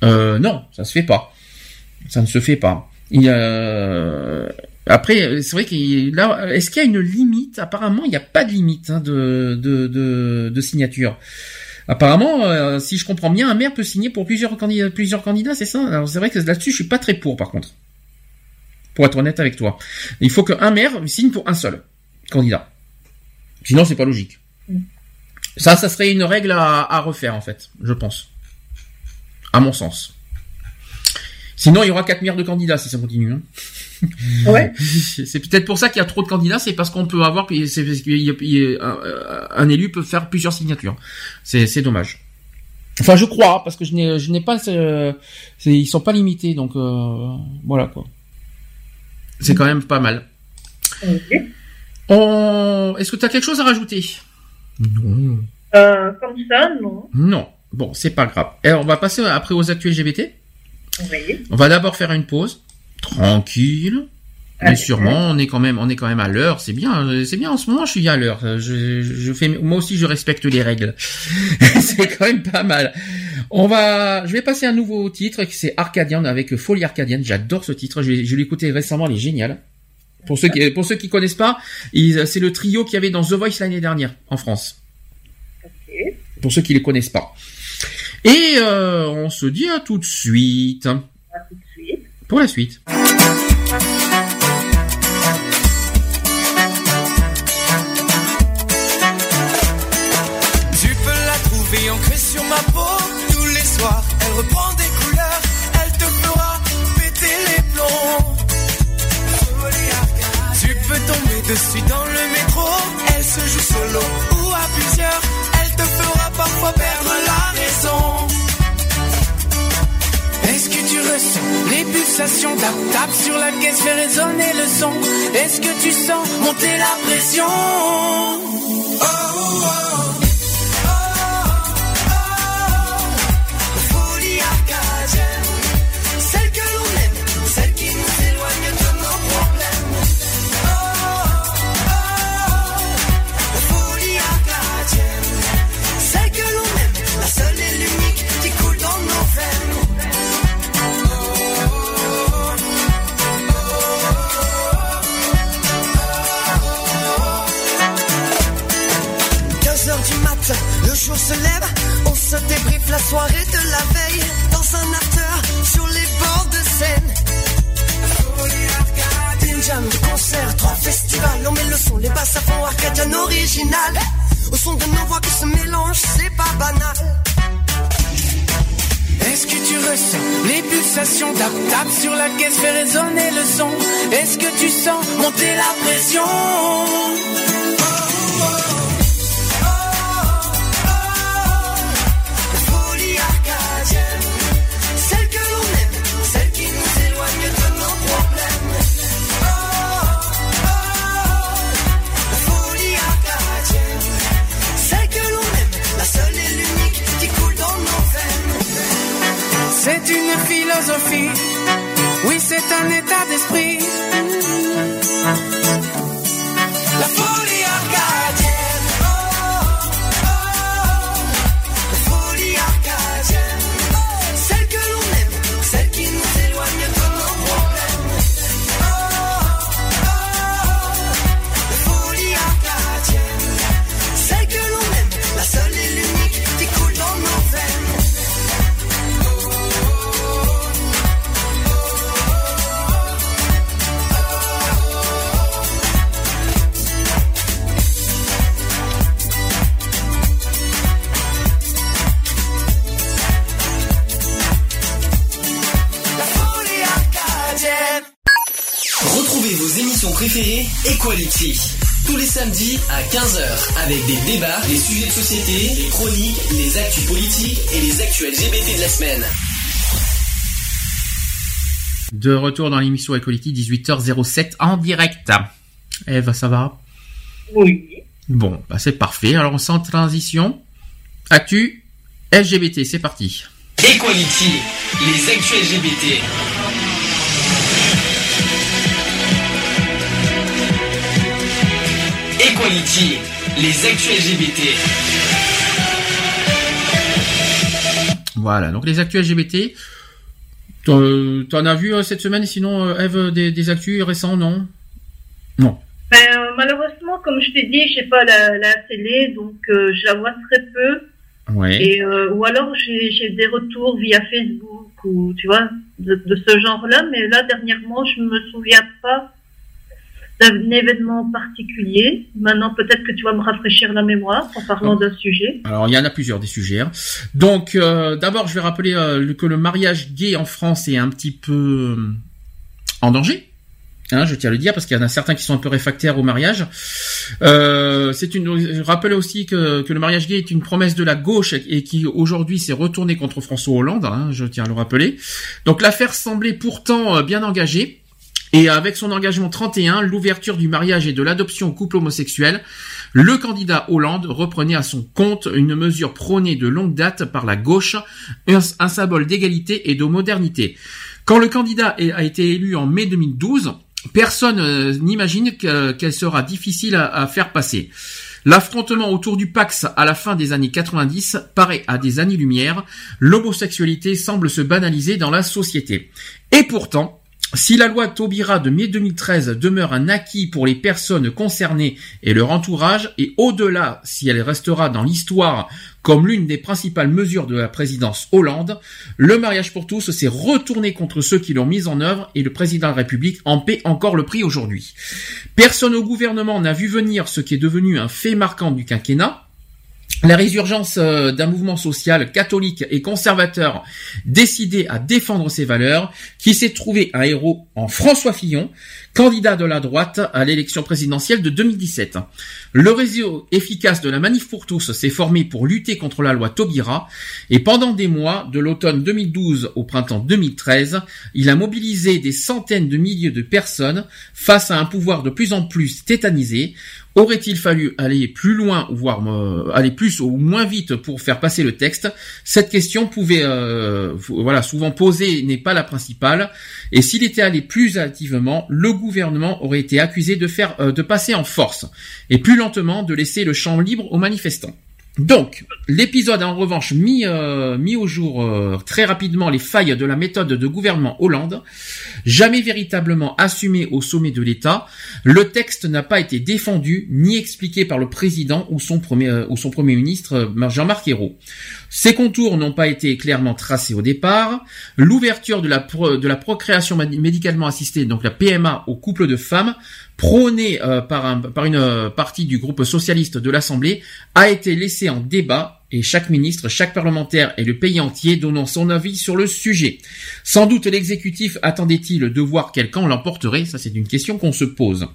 Euh, non, ça se fait pas. Ça ne se fait pas. Il y a... Après, c'est vrai qu'il là, est-ce qu'il y a une limite? Apparemment, il n'y a pas de limite hein, de, de, de, de signature. Apparemment, euh, si je comprends bien, un maire peut signer pour plusieurs candidats, plusieurs candidats, c'est ça? Alors c'est vrai que là-dessus, je suis pas très pour, par contre. Pour être honnête avec toi, il faut qu'un maire signe pour un seul candidat. Sinon, c'est pas logique. Ça, ça serait une règle à, refaire, en fait, je pense. À mon sens. Sinon, il y aura quatre maires de candidats si ça continue. hein. Ouais. c'est peut-être pour ça qu'il y a trop de candidats, c'est parce qu'on peut avoir, c'est parce qu'il y a- il y a- un, un élu peut faire plusieurs signatures. C'est c'est dommage. Enfin, je crois, parce que je n'ai je n'ai pas, ils sont pas limités, donc euh, voilà quoi. C'est quand même pas mal. On, est-ce que tu as quelque chose à rajouter? Non. Euh, comme ça, non. Non. Bon, c'est pas grave. Et on va passer après aux actus LGBT. Oui. On va d'abord faire une pause, tranquille. Mais sûrement, on est quand même, on est quand même à l'heure. C'est bien, c'est bien. En ce moment, je suis à l'heure. Euh, Je, je fais, moi aussi, je respecte les règles. c'est quand même pas mal. On va, je vais passer un nouveau titre qui c'est Arcadian avec Folie Arcadienne. J'adore ce titre. Je, je l'ai écouté récemment. Il est génial. Pour ceux qui, pour ceux qui connaissent pas, c'est le trio qu'il y avait dans The Voice l'année dernière en France. Pour ceux qui les connaissent pas. Et euh, on se dit à tout de suite. Pour la suite. Tu peux la trouver ancrée sur ma peau tous les soirs. Elle reprend des couleurs, elle te fera péter les plombs. Tu peux tomber dessus dans le métro. Elle se joue solo ou à plusieurs. Elle te fera parfois perdre la raison. Est-ce que tu ressens les pulsations Tap sur la caisse, fait résonner le son. Est-ce que tu sens monter la pression? On se débriefe la soirée de la veille dans un after sur les bords de Seine. arcadienne. Jam, des concerts, trois festivals. On met le son, les basses à fond, arcadienne original. Au son de nos voix qui se mélangent, c'est pas banal. Est-ce que tu ressens les pulsations Tape, tape sur la caisse, fait résonner le son Est-ce que tu sens monter la pression? C'est une philosophie. Oui, c'est un état d'esprit avec des débats, des sujets de société, des chroniques, les actus politiques et les actus LGBT de la semaine. De retour dans l'émission Equality, 18h07 en direct. Eve, ça va? Oui. Bon, bah c'est parfait. Alors, sans transition, actu LGBT, c'est parti. Equality, les actus LGBT. Equality, les actus LGBT. Voilà, donc les actus LGBT. T'en t'en as vu euh, cette semaine, sinon, euh, Eve, des, des actus récents, non? Non. Ben, euh, malheureusement, comme je t'ai dit, j'ai pas la, la télé, donc euh, je la vois très peu. Ouais. Et, euh, ou alors j'ai j'ai des retours via Facebook ou tu vois de, de ce genre-là. Mais là dernièrement, je me souviens pas d'un événement particulier. Maintenant, peut-être que tu vas me rafraîchir la mémoire en parlant d'un sujet. Alors, il y en a plusieurs des sujets. hein. Donc, euh, d'abord, je vais rappeler euh, que le mariage gay en France est un petit peu euh, en danger. Hein, je tiens à le dire parce qu'il y en a certains qui sont un peu réfractaires au mariage. C'est une. Je rappelle aussi que, que le mariage gay est une promesse de la gauche et qui aujourd'hui s'est retournée contre François Hollande. hein, je tiens à le rappeler. Donc l'affaire semblait pourtant bien engagée. Et avec son engagement 31, l'ouverture du mariage et de l'adoption au couple homosexuel, le candidat Hollande reprenait à son compte une mesure prônée de longue date par la gauche, un, symbole d'égalité et de modernité. Quand le candidat a été élu en mai 2012, personne euh, n'imagine que- qu'elle sera difficile à faire passer. L'affrontement autour du Pax à la fin des années 90 paraît à des années-lumière. L'homosexualité semble se banaliser dans la société. Et pourtant, si la loi Taubira de mai 2013 demeure un acquis pour les personnes concernées et leur entourage, et au-delà si elle restera dans l'histoire comme l'une des principales mesures de la présidence Hollande, le mariage pour tous s'est retourné contre ceux qui l'ont mise en œuvre et le président de la République en paie encore le prix aujourd'hui. Personne au gouvernement n'a vu venir ce qui est devenu un fait marquant du quinquennat, la résurgence euh, d'un mouvement social catholique et conservateur décidé à défendre ses valeurs, qui s'est trouvé un héros en François Fillon, candidat de la droite à l'élection présidentielle de 2017. Le réseau efficace de la Manif pour tous s'est formé pour lutter contre la loi Taubira, et pendant des mois, de l'automne 2012 au printemps 2013, il a mobilisé des centaines de milliers de personnes face à un pouvoir de plus en plus tétanisé, Aurait-il fallu aller plus loin, voire euh, aller plus ou moins vite pour faire passer le texte? Cette question pouvait, euh, voilà, souvent posée n'est pas la principale. Et s'il était allé plus activement, le gouvernement aurait été accusé de faire, euh, de passer en force et plus lentement de laisser le champ libre aux manifestants. Donc, l'épisode a en revanche mis, euh, mis au jour euh, très rapidement les failles de la méthode de gouvernement Hollande. Jamais véritablement assumé au sommet de l'État, le texte n'a pas été défendu ni expliqué par le président ou son premier, euh, ou son premier ministre Jean-Marc Ayrault. Ses contours n'ont pas été clairement tracés au départ. L'ouverture de la, procréation médicalement assistée, donc la PMA, aux couples de femmes, prônée euh, par une euh, partie du groupe socialiste de l'Assemblée, a été laissée en débat et chaque ministre, chaque parlementaire et le pays entier donnant son avis sur le sujet. Sans doute l'exécutif attendait-il de voir quel camp l'emporterait? Ça, c'est une question qu'on se pose.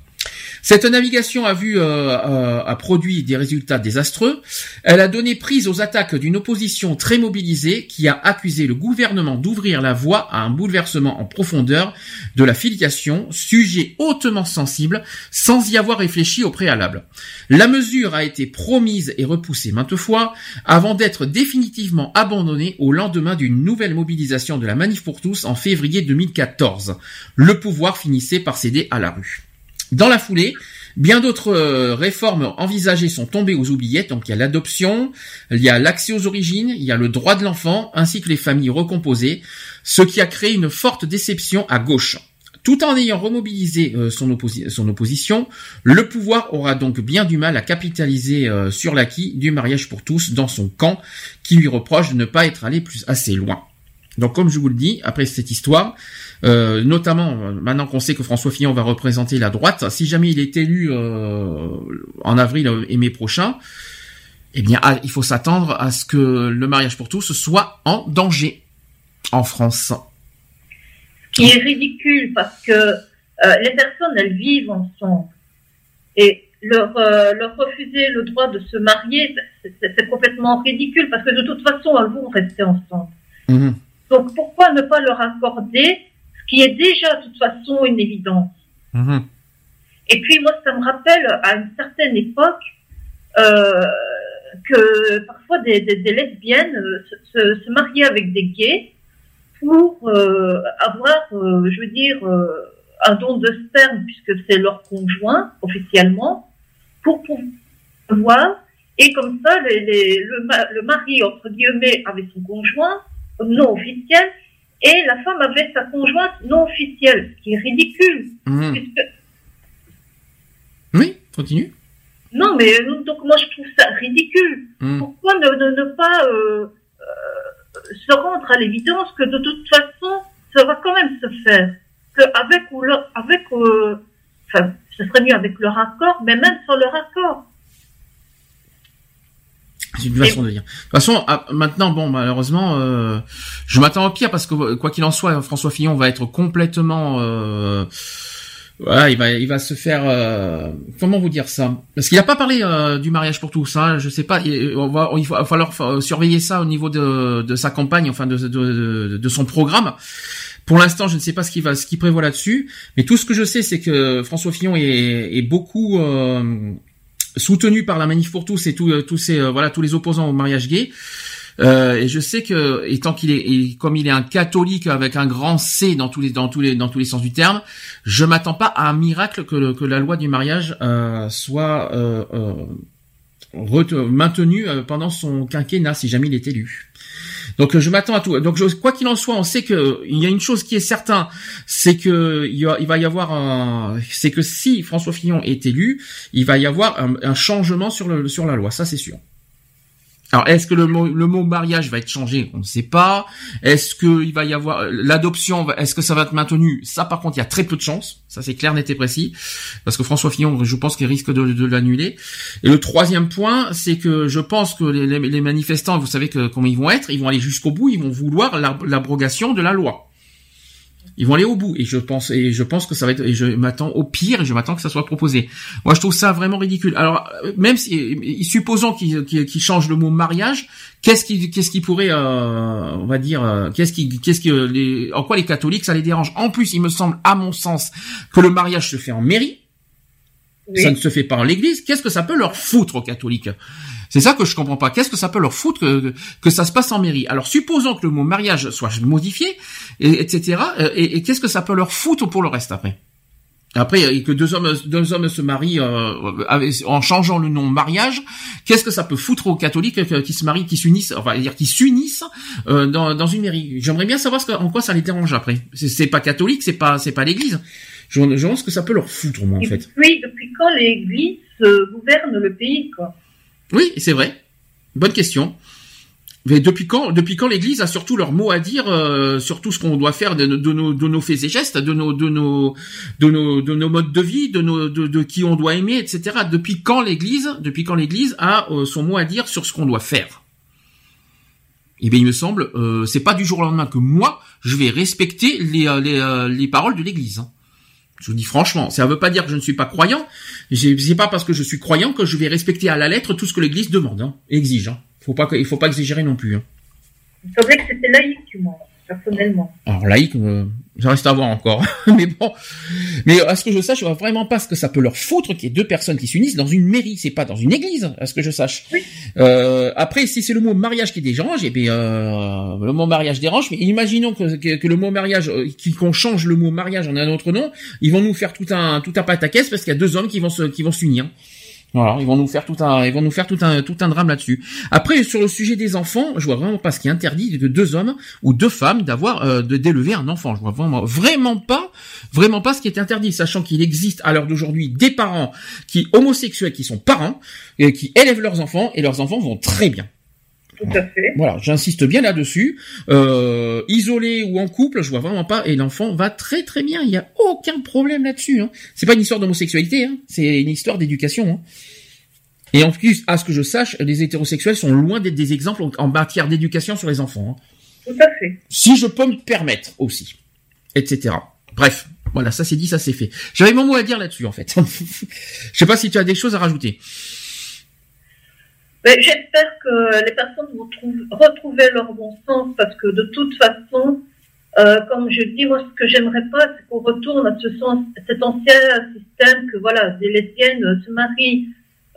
Cette navigation a vu euh, euh, a produit des résultats désastreux. Elle a donné prise aux attaques d'une opposition très mobilisée qui a accusé le gouvernement d'ouvrir la voie à un bouleversement en profondeur de la filiation, sujet hautement sensible, sans y avoir réfléchi au préalable. La mesure a été promise et repoussée maintes fois, avant d'être définitivement abandonnée au lendemain d'une nouvelle mobilisation de la Manif pour tous en février 2014. Le pouvoir finissait par céder à la rue. Dans la foulée, bien d'autres euh, réformes envisagées sont tombées aux oubliettes. Donc il y a l'adoption, il y a l'accès aux origines, il y a le droit de l'enfant, ainsi que les familles recomposées, ce qui a créé une forte déception à gauche. Tout en ayant remobilisé euh, son, opposi- son opposition, le pouvoir aura donc bien du mal à capitaliser euh, sur l'acquis du mariage pour tous dans son camp, qui lui reproche de ne pas être allé plus assez loin. Donc comme je vous le dis, après cette histoire, euh, notamment maintenant qu'on sait que François Fillon va représenter la droite, si jamais il est élu euh, en avril et mai prochain, eh bien ah, il faut s'attendre à ce que le mariage pour tous soit en danger en France. qui est ridicule parce que euh, les personnes, elles vivent ensemble. Et leur, euh, leur refuser le droit de se marier, c'est complètement ridicule parce que de toute façon, elles vont rester ensemble. Mhm. Donc pourquoi ne pas leur accorder ce qui est déjà de toute façon une évidence Mhm. Et puis moi, ça me rappelle à une certaine époque euh, que parfois des, des, des lesbiennes euh, se, se, se mariaient avec des gays pour euh, avoir, euh, je veux dire, euh, un don de sperme puisque c'est leur conjoint officiellement, pour pouvoir et comme ça les, les, le, le mari entre guillemets avait son conjoint non officiel et la femme avait sa conjointe non officielle, ce qui est ridicule. Mhm. puisque Oui, continue. non, mais euh, donc moi je trouve ça ridicule. Mhm. Pourquoi ne, ne, ne pas euh, euh, se rendre à l'évidence que de toute façon ça va quand même se faire, que avec ou leur, avec, euh, enfin, ce serait mieux avec leur accord, mais même sans leur accord. C'est une façon de dire. De toute façon, ah, maintenant, bon, malheureusement, euh, je m'attends au pire parce que quoi qu'il en soit, François Fillon va être complètement, euh, voilà, il va, il va se faire, euh, comment vous dire ça? Parce qu'il n'a pas parlé euh, du mariage pour tous. Hein, je sais pas. il- On va, il va falloir fa- surveiller ça au niveau de, de sa campagne, enfin de, de, de, de son programme. Pour l'instant, je ne sais pas ce qu'il va, ce qu'il prévoit là-dessus. Mais tout ce que je sais, c'est que François Fillon est, est beaucoup euh, soutenu par la manif pour tous et tous euh, tous ces euh, voilà tous les opposants au mariage gay. Euh, et je sais que étant qu'il est comme il est un catholique avec un grand C dans tous les dans tous les dans tous les sens du terme, je m'attends pas à un miracle que que la loi du mariage euh, soit maintenue pendant son quinquennat si jamais il est élu. Donc euh, je m'attends à tout. Donc quoi qu'il en soit, on sait que il y a une chose qui est certain, c'est que il, va y avoir un, c'est que si François Fillon est élu, il va y avoir un, changement sur sur la loi, ça c'est sûr. Alors, est-ce que le mot, mariage va être changé? On ne sait pas. Est-ce que il va y avoir l'adoption va- Est-ce que ça va être maintenu? Ça, par contre, il y a très peu de chances. Ça, c'est clair, net et précis, parce que François Fillon, je pense qu'il risque de, l'annuler. Et le troisième point, c'est que je pense que les, manifestants, vous savez que comment ils vont être Ils vont aller jusqu'au bout. Ils vont vouloir l'ab- l'abrogation de la loi. Ils vont aller au bout et je pense et je pense que ça va être et je m'attends au pire et je m'attends que ça soit proposé. Moi je trouve ça vraiment ridicule. Alors même si supposons qu'il qu'il qu'il change le mot mariage, qu'est-ce qui qu'est-ce qui pourrait euh, on va dire euh, qu'est-ce qui qu'est-ce que les en quoi les catholiques ça les dérange? En plus, il me semble à mon sens que le mariage se fait en mairie. Ça ne se fait pas en l'église. Qu'est-ce que ça peut leur foutre aux catholiques? C'est ça que je comprends pas. Qu'est-ce que ça peut leur foutre que, que ça se passe en mairie? Alors supposons que le mot mariage soit modifié, et, etc. euh, Et, et qu'est-ce que ça peut leur foutre pour le reste après? Après, que deux hommes, deux hommes se marient euh, avec- en changeant le nom mariage, qu'est-ce que ça peut foutre aux catholiques euh, qui se marient, qui s'unissent, enfin, dire qui s'unissent euh, dans, dans une mairie? J'aimerais bien savoir ce que, en quoi ça les dérange après. C'est, pas catholique, c'est pas, c'est pas l'Église. Je, je pense que ça peut leur foutre, moi, en Et fait. puis, depuis quand l'Église gouverne le pays, quoi? Oui, c'est vrai. Bonne question. Mais depuis quand, depuis quand l'Église a surtout leur mot à dire euh, sur tout ce qu'on doit faire de, nos, faits et gestes, de nos, de nos, de nos, de nos modes de vie, de nos, de, qui on doit aimer, etc. Depuis quand l'Église, depuis quand l'Église a euh, son mot à dire sur ce qu'on doit faire? Eh bien, il me semble, euh, c'est pas du jour au lendemain que moi je vais respecter les, euh, euh, les paroles de l'Église. hein. Je vous dis franchement, ça veut pas dire que je ne suis pas croyant. C'est pas parce que je suis croyant que je vais respecter à la lettre tout ce que l'Église demande, hein, exige. Hein. Faut pas, il faut pas exagérer non plus. Hein. Il semblait que c'était laïque, moi, personnellement. Alors laïque, euh, ça reste à voir encore. mais bon, mais à ce que je sache, je vois vraiment pas ce que ça peut leur foutre qu'il y ait deux personnes qui s'unissent dans une mairie. C'est pas dans une église, à ce que je sache. Euh, après, si c'est le mot mariage qui dérange, eh bien, euh, le mot mariage dérange. Mais imaginons que, que, que le mot mariage, euh, qu'on change le mot mariage en un autre nom, ils vont nous faire tout un tout un pataquès parce qu'il y a deux hommes qui vont se qui vont s'unir. Voilà, ils vont nous faire tout un, ils vont nous faire tout un, tout un drame là-dessus. Après, sur le sujet des enfants, je vois vraiment pas ce qui est interdit de deux hommes ou deux femmes d'avoir, euh, de d'élever un enfant. Je vois vraiment, vraiment pas, vraiment pas ce qui est interdit, sachant qu'il existe à l'heure d'aujourd'hui des parents qui homosexuels qui sont parents et qui élèvent leurs enfants et leurs enfants vont très bien. Tout à fait. Voilà, j'insiste bien là-dessus. Euh, isolé ou en couple, je vois vraiment pas. Et l'enfant va très très bien. Il y a aucun problème là-dessus. Hein. C'est pas une histoire d'homosexualité. Hein. C'est une histoire d'éducation. Hein. Et en plus, à ce que je sache, les hétérosexuels sont loin d'être des exemples en- en matière d'éducation sur les enfants. hein. Tout à fait. Si je peux me permettre aussi, etc. Bref, voilà, ça c'est dit, ça c'est fait. J'avais mon mot à dire là-dessus en fait. je sais pas si tu as des choses à rajouter. Mais J'espère que les personnes vont trouv- retrouver leur bon sens parce que de toute façon, euh, comme je dis, moi ce que j'aimerais pas, c'est qu'on retourne à ce sens, cet ancien système que voilà, des lesbiennes se marient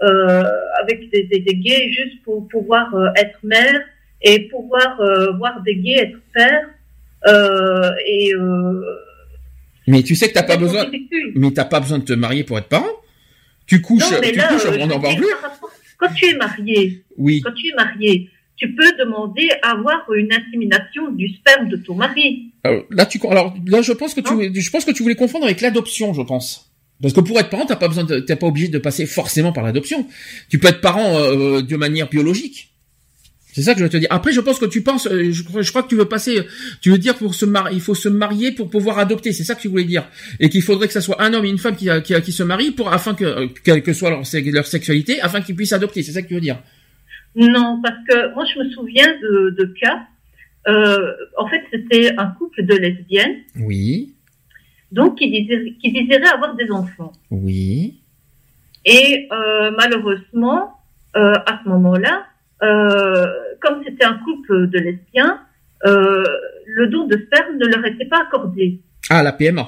euh, avec des, des, des gays juste pour pouvoir euh, être mère et pouvoir euh, voir des gays être père. Euh, et euh, Mais tu sais que t'as pas besoin, mais t'as pas besoin de te marier pour être parent. Tu couches, Non, tu couches, je en veux Quand tu es marié, Oui. quand tu es marié, tu peux demander à avoir une insémination du sperme de ton mari. Alors, là, tu, alors là, je pense que tu, je pense que tu voulais confondre avec l'adoption, je pense. Parce que pour être parent, t'as pas besoin, de- t'es pas obligé de passer forcément par l'adoption. Tu peux être parent euh, de manière biologique. C'est ça que je veux te dire. Après, je pense que tu penses, euh, je, crois- je crois que tu veux passer, tu veux dire pour se marier, il faut se marier pour pouvoir adopter. C'est ça que tu voulais dire. Et qu'il faudrait que ça soit un homme et une femme qui, qui, qui se marient pour afin que, euh, quelle que soit leur, se- leur sexualité, afin qu'ils puissent adopter. C'est ça que tu veux dire? Non, parce que moi je me souviens de, de cas. Euh, en fait, c'était un couple de lesbiennes, Oui, donc qui désiraient, qui désiraient avoir des enfants. oui. Et euh, malheureusement, euh, à ce moment-là, euh, comme c'était un couple de lesbiens, euh, le don de sperme ne leur était pas accordé. Ah, la PMA.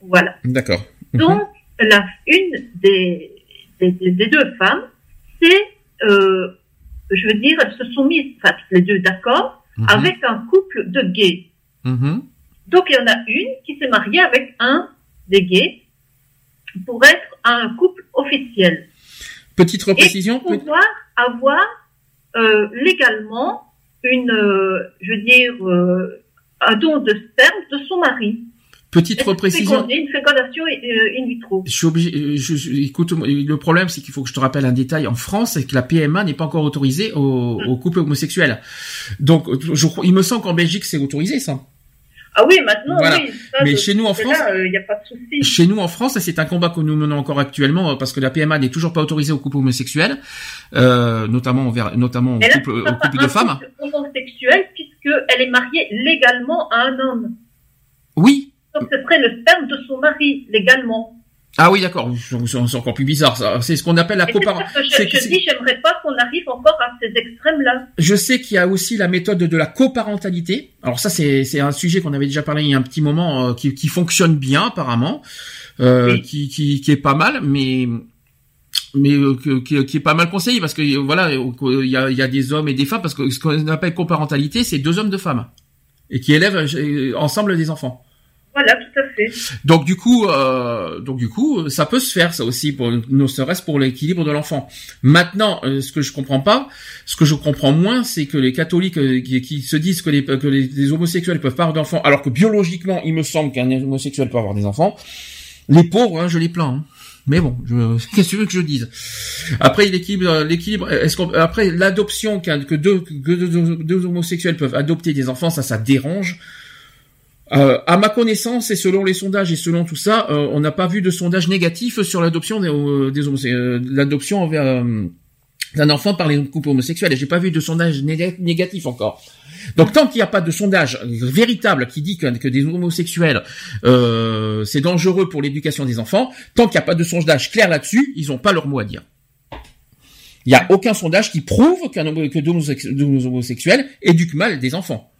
Voilà. D'accord. Donc, la, une des, des, des- deux femmes, c'est, euh, je veux dire, elles se sont mises, enfin, les deux d'accord, Mhm. avec un couple de gays. Mhm. Donc, il y en a une qui s'est mariée avec un des gays pour être un couple officiel. Petite Et reprécision. pour pouvoir avoir euh, légalement une, euh, je veux dire, euh, un don de sperme de son mari. Petite reprécision. Une fécondation euh, in vitro? Je suis obligé. euh, Je, je- écoute, le problème, c'est qu'il faut que je te rappelle un détail. En France, c'est que la PMA n'est pas encore autorisée aux, aux couples homosexuels. Donc, je, il me semble qu'en Belgique, c'est autorisé, ça. Ah oui, maintenant, Voilà. oui. ça, Mais de- chez nous, en France- Il n'y a pas de souci. Chez nous, en France, c'est un combat que nous menons encore actuellement euh, parce que la PMA n'est toujours pas autorisée aux couples homosexuels, euh, notamment envers, notamment aux couples, aux de femmes. couple homosexuel puisqu'elle est mariée légalement à un homme. Oui. Donc ce serait le sperme de son mari, légalement. Ah oui, d'accord. C'est encore plus bizarre. ça. C'est ce qu'on appelle la Et c'est copar. pour ça que c'est- je, dis, j'aimerais pas qu'on arrive encore à ces extrêmes-là. Je sais qu'il y a aussi la méthode de la coparentalité. Alors ça, c'est c'est un sujet qu'on avait déjà parlé il y a un petit moment, euh, qui, qui fonctionne bien apparemment, euh, qui, qui, qui est pas mal, mais mais euh, qui, qui est pas mal conseillé parce que voilà, il y a, il y a des hommes et des femmes parce que ce qu'on appelle coparentalité, c'est deux hommes, deux femmes et qui élèvent euh, ensemble des enfants. Voilà, tout à fait. Donc du coup, euh, donc du coup, ça peut se faire ça aussi, pour, ne serait-ce pour l'équilibre de l'enfant. Maintenant, euh, ce que je comprends pas, ce que je comprends moins, c'est que les catholiques euh, qui, qui se disent que les que les, homosexuels peuvent pas avoir d'enfants, alors que biologiquement, il me semble qu'un homosexuel peut avoir des enfants. Les pauvres, hein, je les plains. hein. Mais bon, qu'est-ce que tu veux que je dise? Après l'équilibre, l'équilibre. Est-ce qu'on après l'adoption que que deux, deux homosexuels peuvent adopter des enfants, ça, ça dérange. Euh, à ma connaissance et selon les sondages et selon tout ça, euh, on n'a pas vu de sondage négatif sur l'adoption des, euh, des euh, l'adoption euh, d'un enfant par les couples homosexuels. Et j'ai pas vu de sondage néga- négatif encore. Donc tant qu'il n'y a pas de sondage véritable qui dit que, des homosexuels euh, c'est dangereux pour l'éducation des enfants, tant qu'il n'y a pas de sondage clair là-dessus, ils n'ont pas leur mot à dire. Il n'y a aucun sondage qui prouve qu'un que deux homosexuels éduquent mal des enfants.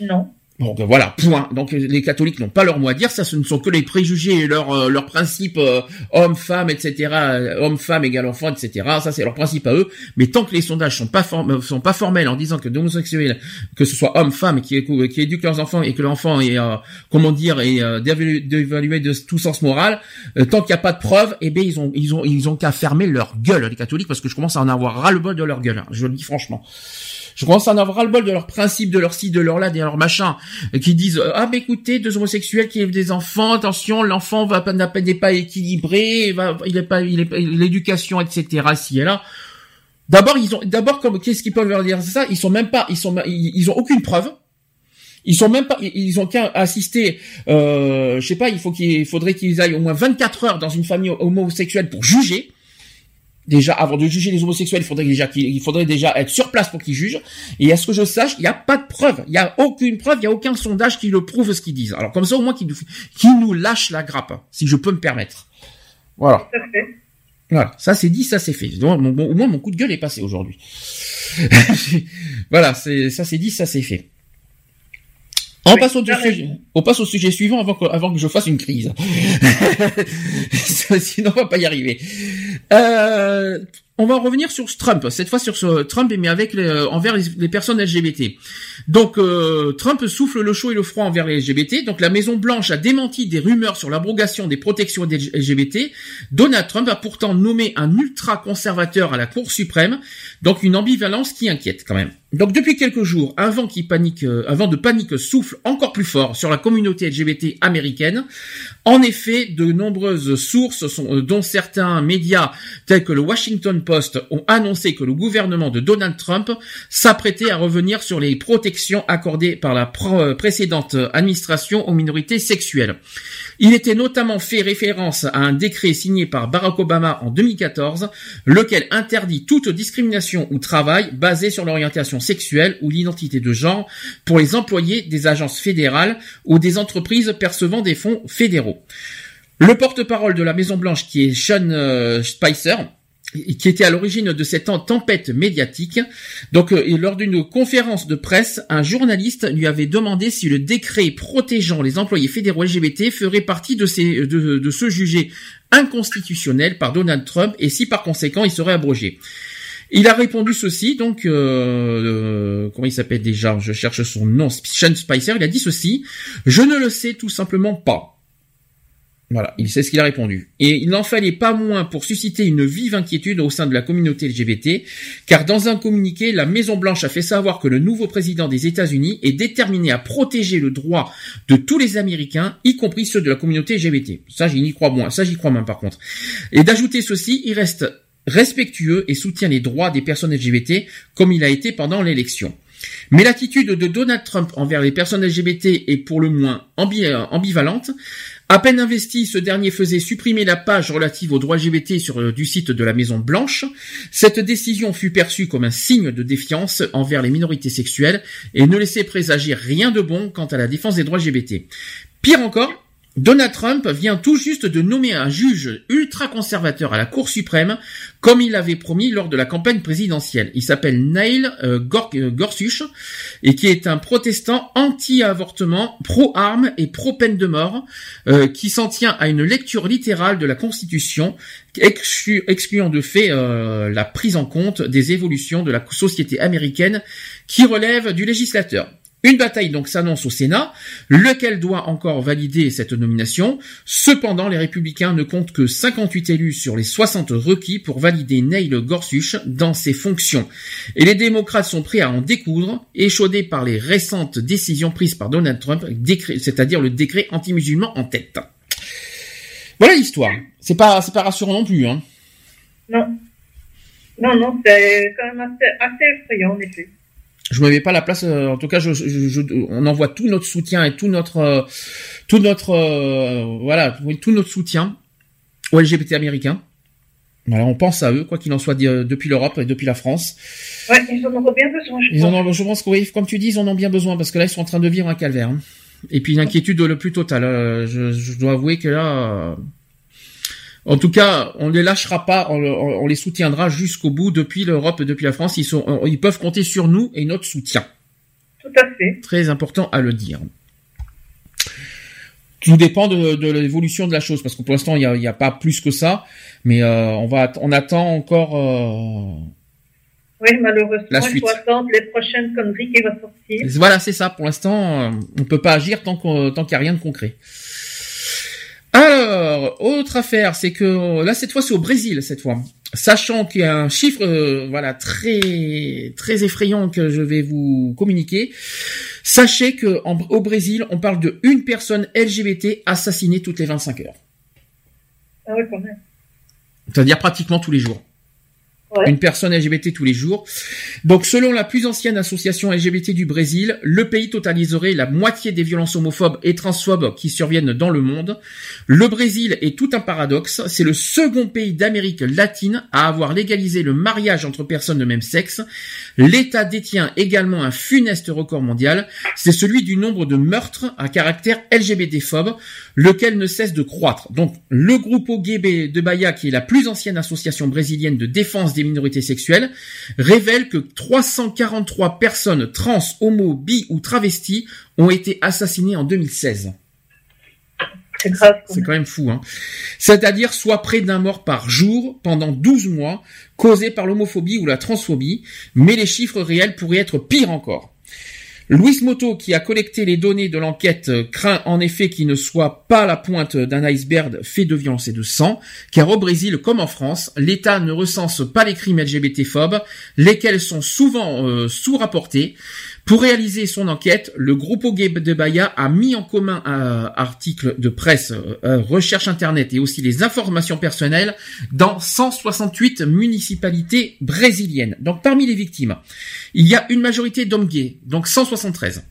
Non. Donc euh, voilà, point. Donc euh, les catholiques n'ont pas leur mot à dire, ça ce ne sont que les préjugés et leurs euh, principes euh, homme-femme, etc. euh, Homme-femme égale enfant, etc. Ça c'est leur principe à eux. Mais tant que les sondages sont form- sont pas formels en disant que d'homosexuels, que ce soit homme-femme, qui, qui éduquent leurs enfants et que l'enfant est euh, comment dire est euh, d'évaluer de tout sens moral, euh, tant qu'il n'y a pas de preuves, eh ben ils ont ils ont ils ont qu'à fermer leur gueule les catholiques parce que je commence à en avoir ras le bol de leur gueule. je le dis franchement. Je commence à en avoir le bol de leurs principes, de leur ci, de leur là, de leur machin, euh, qui disent euh, ah mais écoutez deux homosexuels qui élèvent des enfants, attention l'enfant va n'est pas équilibré, il va il est pas il est l'éducation etc. Si et là. D'abord ils ont d'abord comme qu'est-ce qu'ils peuvent leur dire ça? Ils sont même pas ils sont ils, ont aucune preuve. Ils sont même pas, ils- ils ont qu'à assister, euh, je sais pas, il faut qu'il faudrait qu'ils aillent au moins 24 heures dans une famille homosexuelle pour juger. Déjà, avant de juger les homosexuels, il faudrait déjà qu'il faudrait déjà être sur place pour qu'ils jugent. Et à ce que je sache, il n'y a pas de preuve. Il n'y a aucune preuve, il n'y a aucun sondage qui le prouve ce qu'ils disent. Alors comme ça, au moins, qu'ils nous, qu'ils nous lâchent la grappe, si je peux me permettre. Voilà. Voilà, ça c'est dit, ça c'est fait. Donc, mon- mon- au moins mon coup de gueule est passé aujourd'hui. voilà, c'est ça c'est dit, ça c'est fait. On passe au sujet, on passe au sujet suivant avant que, avant que je fasse une crise. Sinon on va pas y arriver. Euh, on va revenir sur Trump, cette fois sur ce Trump, mais avec euh, envers les, personnes LGBT. Donc euh, Trump souffle le chaud et le froid envers les LGBT. Donc la Maison Blanche a démenti des rumeurs sur l'abrogation des protections des LGBT. Donald Trump a pourtant nommé un ultra conservateur à la Cour suprême. Donc une ambivalence qui inquiète quand même. Donc depuis quelques jours, un vent qui panique, euh, un vent de panique souffle encore plus fort sur la communauté LGBT américaine. En effet, de nombreuses sources, euh, dont certains médias tels que le Washington Post, ont annoncé que le gouvernement de Donald Trump s'apprêtait à revenir sur les protections accordées par la euh, précédente administration aux minorités sexuelles. Il était notamment fait référence à un décret signé par Barack Obama en 2014, lequel interdit toute discrimination ou travail basé sur l'orientation sexuelle ou l'identité de genre pour les employés des agences fédérales ou des entreprises percevant des fonds fédéraux. Le porte-parole de la Maison Blanche, qui est Sean euh, Spicer, qui était à l'origine de cette tempête médiatique. Donc, euh, lors d'une conférence de presse, un journaliste lui avait demandé si le décret protégeant les employés fédéraux LGBT ferait partie de, ce jugé inconstitutionnel par Donald Trump et si par conséquent il serait abrogé. Il a répondu ceci, donc euh, comment il s'appelle déjà? Je cherche son nom. Sean Spicer. Il a dit ceci Je ne le sais tout simplement pas. Voilà, il sait ce qu'il a répondu. Et il n'en fallait pas moins pour susciter une vive inquiétude au sein de la communauté LGBT, car dans un communiqué, la Maison Blanche a fait savoir que le nouveau président des États-Unis est déterminé à protéger le droit de tous les Américains, y compris ceux de la communauté LGBT. Ça, j'y crois moins. Ça, j'y crois moins par contre. Et d'ajouter ceci, il reste respectueux et soutient les droits des personnes LGBT, comme il a été pendant l'élection. Mais l'attitude de Donald Trump envers les personnes LGBT est pour le moins euh, ambivalente. À peine investi, ce dernier faisait supprimer la page relative aux droits LGBT sur, euh, du site de la Maison Blanche. Cette décision fut perçue comme un signe de défiance envers les minorités sexuelles et ne laissait présager rien de bon quant à la défense des droits LGBT. Pire encore, Donald Trump vient tout juste de nommer un juge ultra-conservateur à la Cour suprême, comme il l'avait promis lors de la campagne présidentielle. Il s'appelle Neil euh, euh, Gorsuch, et qui est un protestant anti-avortement, pro-armes et pro-peine de mort, euh, qui s'en tient à une lecture littérale de la Constitution, exclu- excluant de fait la prise en compte des évolutions de la société américaine qui relève du législateur. Une bataille donc s'annonce au Sénat, lequel doit encore valider cette nomination? Cependant, les républicains ne comptent que 58 élus sur les 60 requis pour valider Neil Gorsuch dans ses fonctions. Et les démocrates sont prêts à en découdre, échaudés par les récentes décisions prises par Donald Trump, c'est-à-dire le décret anti-musulman en tête. Voilà l'histoire. C'est pas, c'est pas rassurant non plus, hein. Non. Non, non, c'est quand même assez effrayant, en effet. Je me mets pas à la place. euh, en tout cas, je, je- je- on envoie tout notre soutien et tout notre, euh, tout notre, euh, voilà, oui, tout notre soutien aux LGBT américains. Voilà, on pense à eux, quoi qu'il en soit, de- depuis l'Europe et depuis la France. Ouais, ils en auront bien besoin, je Ils en pense. ont, je pense que oui, comme tu dis, ils en ont bien besoin parce que là, ils sont en train de vivre un calvaire. hein. Et puis l'inquiétude le plus total. euh, je, je dois avouer que là, euh, en tout cas, on les lâchera pas, on, les soutiendra jusqu'au bout depuis l'Europe et depuis la France. Ils sont, ils peuvent compter sur nous et notre soutien. Tout à fait. Très important à le dire. Tout dépend de, de l'évolution de la chose, parce que pour l'instant, il n'y a, il y a pas plus que ça, mais euh, on va, on attend encore. euh, Oui, malheureusement, La il suite. faut attendre les prochaines conneries qui vont sortir. Voilà, c'est ça. Pour l'instant, euh, on peut pas agir tant qu'il n'y a rien de concret. Alors, autre affaire, c'est que là cette fois c'est au Brésil cette fois. Sachant qu'il y a un chiffre, euh, voilà, très très effrayant que je vais vous communiquer. Sachez que en- au Brésil, on parle de une personne LGBT assassinée toutes les 25 heures. Ah oui, quand même. C'est-à-dire pratiquement tous les jours. Une personne LGBT tous les jours. Donc, selon la plus ancienne association LGBT du Brésil, le pays totaliserait la moitié des violences homophobes et transphobes qui surviennent dans le monde. Le Brésil est tout un paradoxe. C'est le second pays d'Amérique latine à avoir légalisé le mariage entre personnes de même sexe. L'État détient également un funeste record mondial. C'est celui du nombre de meurtres à caractère LGBT-phobe, lequel ne cesse de croître. Donc, le Grupo Gay de Bahia, qui est la plus ancienne association brésilienne de défense des minorités sexuelles, révèle que 343 personnes trans, homo, bi ou travestis ont été assassinées en 2016. C'est quand même fou, hein. C'est-à-dire soit près d'un mort par jour pendant 12 mois, causé par l'homophobie ou la transphobie, mais les chiffres réels pourraient être pires encore. Luis Moto, qui a collecté les données de l'enquête, euh, craint en effet qu'il ne soit pas la pointe d'un iceberg fait de violence et de sang, car au Brésil comme en France, l'État ne recense pas les crimes LGBT-phobes, lesquels sont souvent euh, sous-rapportés. Pour réaliser son enquête, le Gay de Bahia a mis en commun un article de presse, euh, euh, recherche internet et aussi les informations personnelles dans 168 municipalités brésiliennes. Donc parmi les victimes, il y a une majorité d'hommes gays, donc 173.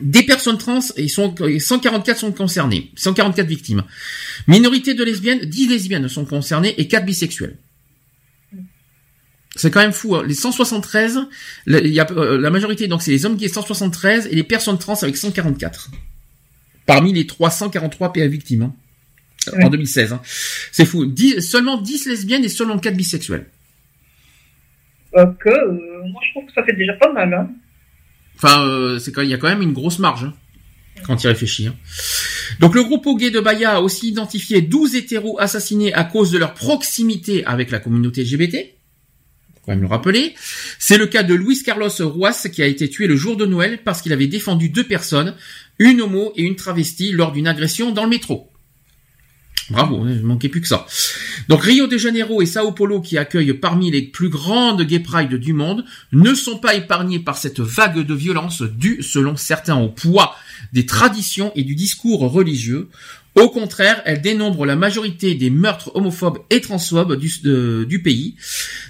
Des personnes trans et sont, et 144 sont concernées, 144 victimes. Minorité de lesbiennes, 10 lesbiennes sont concernées et 4 bisexuels. C'est quand même fou. hein. Les 173, le- il y a, euh, la majorité, donc c'est les hommes gays 173 et les personnes trans avec 144. Parmi les 343 PA victimes hein, en Ouais. 2016. hein. C'est fou. 10 seulement 10 lesbiennes et seulement 4 bisexuels. Que, euh, moi, je trouve que ça fait déjà pas mal. Hein. Enfin, euh, c'est quand il y a quand même une grosse marge hein, quand il réfléchit. hein. Donc le groupe gay de Bahia a aussi identifié 12 hétéros assassinés à cause de leur proximité avec la communauté LGBT. Quand le rappeler. C'est le cas de Luis Carlos Ruas qui a été tué le jour de Noël parce qu'il avait défendu deux personnes, une homo et une travestie lors d'une agression dans le métro. Bravo, hein, il manquait plus que ça. Donc Rio de Janeiro et Sao Paulo, qui accueillent parmi les plus grandes gay pride du monde, ne sont pas épargnés par cette vague de violence due, selon certains, au poids des traditions et du discours religieux. Au contraire, elle dénombre la majorité des meurtres homophobes et transphobes du, du pays.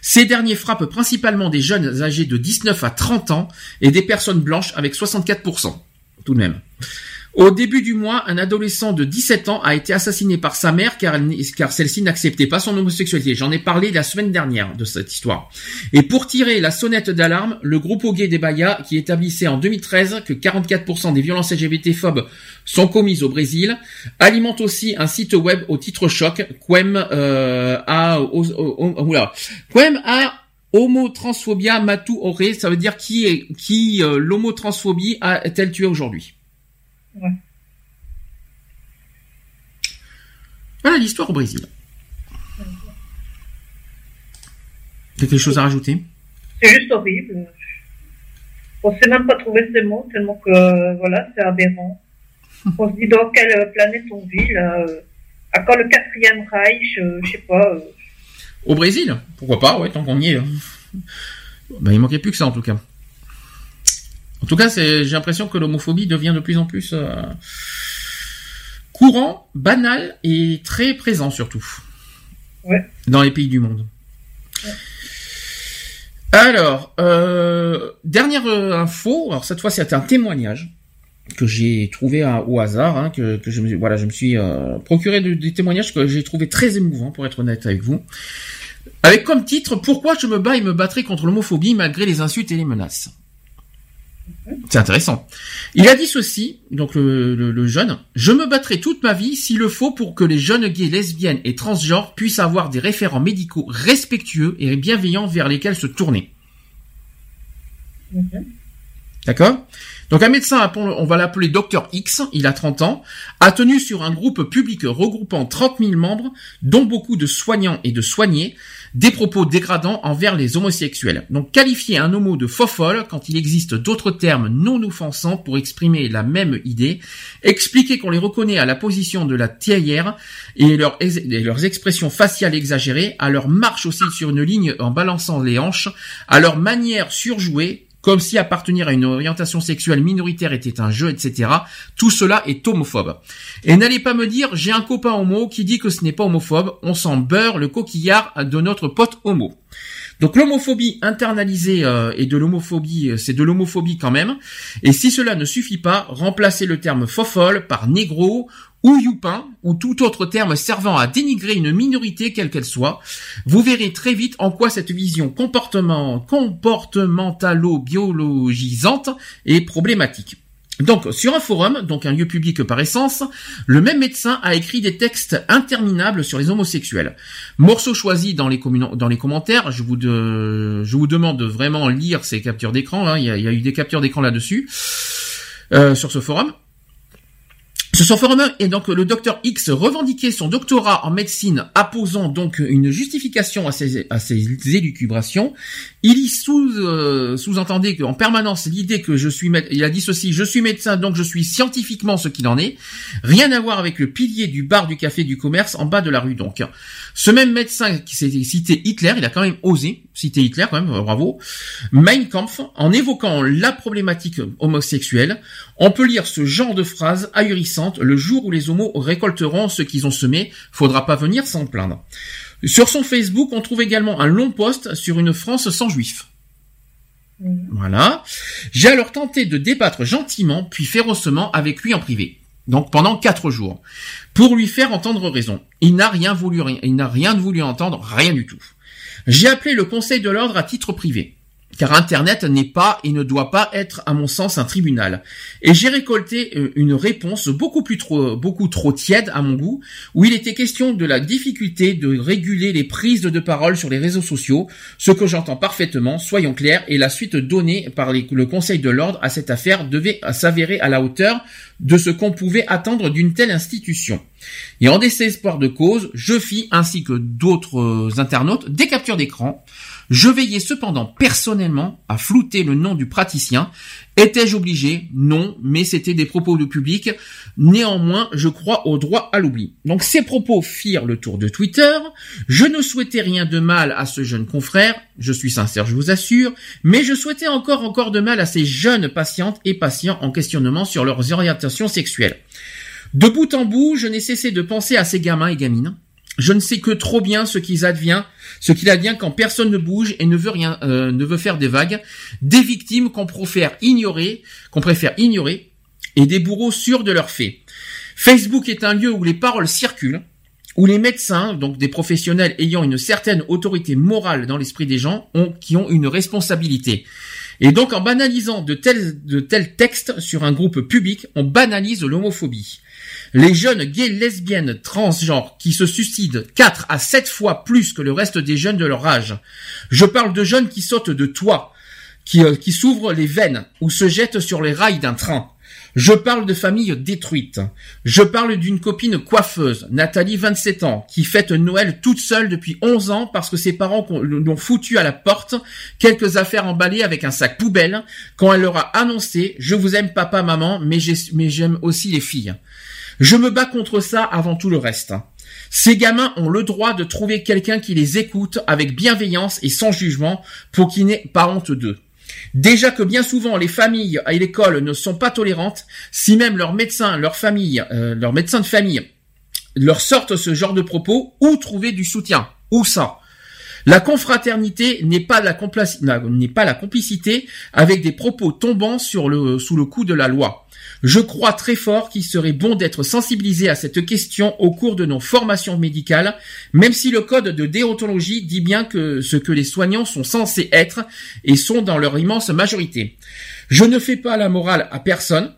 Ces derniers frappent principalement des jeunes âgés de 19 à 30 ans et des personnes blanches avec 64%. Tout de même. Au début du mois, un adolescent de 17 ans a été assassiné par sa mère car, elle car celle-ci n'acceptait pas son homosexualité. J'en ai parlé la semaine dernière de cette histoire. Et pour tirer la sonnette d'alarme, le groupe gay des Bahia, qui établissait en 2013 que 44% des violences LGBT-phobes sont commises au Brésil, alimente aussi un site web au titre choc, Quem euh, a, a homotransphobia matu ore, ça veut dire qui est qui euh, l'homotransphobie a-t-elle tué aujourd'hui? Ouais. Voilà l'histoire au Brésil. T'as quelque chose à rajouter? C'est juste horrible. On sait même pas trouver ces mots, tellement que, voilà, c'est aberrant. On se dit dans quelle planète on vit, là. euh, À quand le quatrième Reich, euh, je sais pas. euh, Au Brésil? Pourquoi pas, ouais, tant qu'on y est. hein. Ben, il manquait plus que ça, en tout cas. En tout cas, j'ai l'impression que l'homophobie devient de plus en plus euh, courant, banal et très présent, surtout. Ouais. Dans les pays du monde. Alors, euh, dernière euh, info. Alors cette fois, c'est un témoignage que j'ai trouvé à- au hasard, hein, que, que je me, voilà, je me suis euh, procuré de- des témoignages que j'ai trouvé très émouvants, pour être honnête avec vous. Avec comme titre Pourquoi je me bats et me battrai contre l'homophobie malgré les insultes et les menaces? C'est intéressant. Il a dit ceci, donc le, le- le jeune, je me battrai toute ma vie s'il le faut pour que les jeunes gays, lesbiennes et transgenres puissent avoir des référents médicaux respectueux et bienveillants vers lesquels se tourner. D'accord? Donc un médecin, on va l'appeler Docteur X, il a 30 ans, a tenu sur un groupe public regroupant 30 000 membres, dont beaucoup de soignants et de soignés, des propos dégradants envers les homosexuels. Donc qualifier un homo de fofolle quand il existe d'autres termes non offensants pour exprimer la même idée, expliquer qu'on les reconnaît à la position de la théière et, leurs expressions faciales exagérées, à leur marche aussi sur une ligne en balançant les hanches, à leur manière surjouée, comme si appartenir à une orientation sexuelle minoritaire était un jeu, etc. Tout cela est homophobe. Et n'allez pas me dire, j'ai un copain homo qui dit que ce n'est pas homophobe, on s'en beurre le coquillard de notre pote homo. Donc l'homophobie internalisée euh, et de l'homophobie, euh, c'est de l'homophobie quand même. Et si cela ne suffit pas, remplacez le terme fofolle par négro ou youpin ou tout autre terme servant à dénigrer une minorité quelle qu'elle soit. Vous verrez très vite en quoi cette vision comportement, comportementalo-biologisante est problématique. Donc, sur un forum, donc un lieu public par essence, le même médecin a écrit des textes interminables sur les homosexuels. Morceau choisi dans les, commentaires, je vous, de- je demande de vraiment lire ces captures d'écran, hein, il, y a, il y a eu des captures d'écran là-dessus, euh, sur ce forum. Sur son forum, et donc le docteur X revendiquait son doctorat en médecine, apposant donc une justification à ses, élucubrations. Il y sous, euh, sous-entendait qu'en permanence l'idée que je suis, mé- il a dit ceci, je suis médecin donc je suis scientifiquement ce qu'il en est. Rien à voir avec le pilier du bar du café du commerce en bas de la rue donc. Ce même médecin qui s'est cité Hitler, il a quand même osé citer Hitler quand même, euh, bravo. Mein Kampf, en évoquant la problématique homosexuelle, on peut lire ce genre de phrase ahurissante, le jour où les homos récolteront ce qu'ils ont semé, faudra pas venir s'en plaindre. Sur son Facebook, on trouve également un long post sur une France sans juifs. Voilà. J'ai alors tenté de débattre gentiment, puis férocement avec lui en privé. Donc pendant quatre jours. Pour lui faire entendre raison. Il n'a rien voulu, il n'a rien voulu entendre, rien du tout. J'ai appelé le conseil de l'ordre à titre privé. Car Internet n'est pas et ne doit pas être, à mon sens, un tribunal. Et j'ai récolté euh, une réponse beaucoup plus trop, beaucoup trop tiède à mon goût, où il était question de la difficulté de réguler les prises de parole sur les réseaux sociaux, ce que j'entends parfaitement, soyons clairs, et la suite donnée par le Conseil de l'ordre à cette affaire devait s'avérer à la hauteur de ce qu'on pouvait attendre d'une telle institution. Et en désespoir de cause, je fis, ainsi que d'autres euh, internautes, des captures d'écran. Je veillais cependant personnellement à flouter le nom du praticien. Étais-je obligé? Non, mais c'était des propos du public. Néanmoins, je crois au droit à l'oubli. Donc ces propos firent le tour de Twitter. Je ne souhaitais rien de mal à ce jeune confrère, je suis sincère, je vous assure, mais je souhaitais encore encore de mal à ces jeunes patientes et patients en questionnement sur leurs orientations sexuelles. De bout en bout, je n'ai cessé de penser à ces gamins et gamines. Je ne sais que trop bien ce qu'ils advient, ce qu'il advient quand personne ne bouge et ne veut rien, euh, ne veut faire des vagues, des victimes qu'on préfère ignorer, qu'on préfère ignorer, et des bourreaux sûrs de leurs faits. Facebook est un lieu où les paroles circulent, où les médecins, donc des professionnels ayant une certaine autorité morale dans l'esprit des gens, ont, qui ont une responsabilité. Et donc en banalisant de tels, de tels textes sur un groupe public, on banalise l'homophobie. Les jeunes gays, lesbiennes, transgenres qui se suicident 4 à 7 fois plus que le reste des jeunes de leur âge. Je parle de jeunes qui sautent de toits, qui, euh, qui s'ouvrent les veines ou se jettent sur les rails d'un train. Je parle de familles détruites. Je parle d'une copine coiffeuse, Nathalie, 27 ans, qui fête Noël toute seule depuis 11 ans parce que ses parents l'ont foutu à la porte quelques affaires emballées avec un sac poubelle quand elle leur a annoncé « Je vous aime papa, maman, mais j'aime aussi les filles ». Je me bats contre ça avant tout le reste. Ces gamins ont le droit de trouver quelqu'un qui les écoute avec bienveillance et sans jugement pour qu'ils n'aient pas honte d'eux. Déjà que bien souvent les familles et l'école ne sont pas tolérantes, si même leurs médecins, leur famille, euh, leurs médecins de famille leur sortent ce genre de propos, où trouver du soutien? Où ça? La confraternité n'est pas la complicité avec des propos tombant sous le coup de la loi. Je crois très fort qu'il serait bon d'être sensibilisé à cette question au cours de nos formations médicales, même si le code de déontologie dit bien que ce que les soignants sont censés être et sont dans leur immense majorité. Je ne fais pas la morale à personne,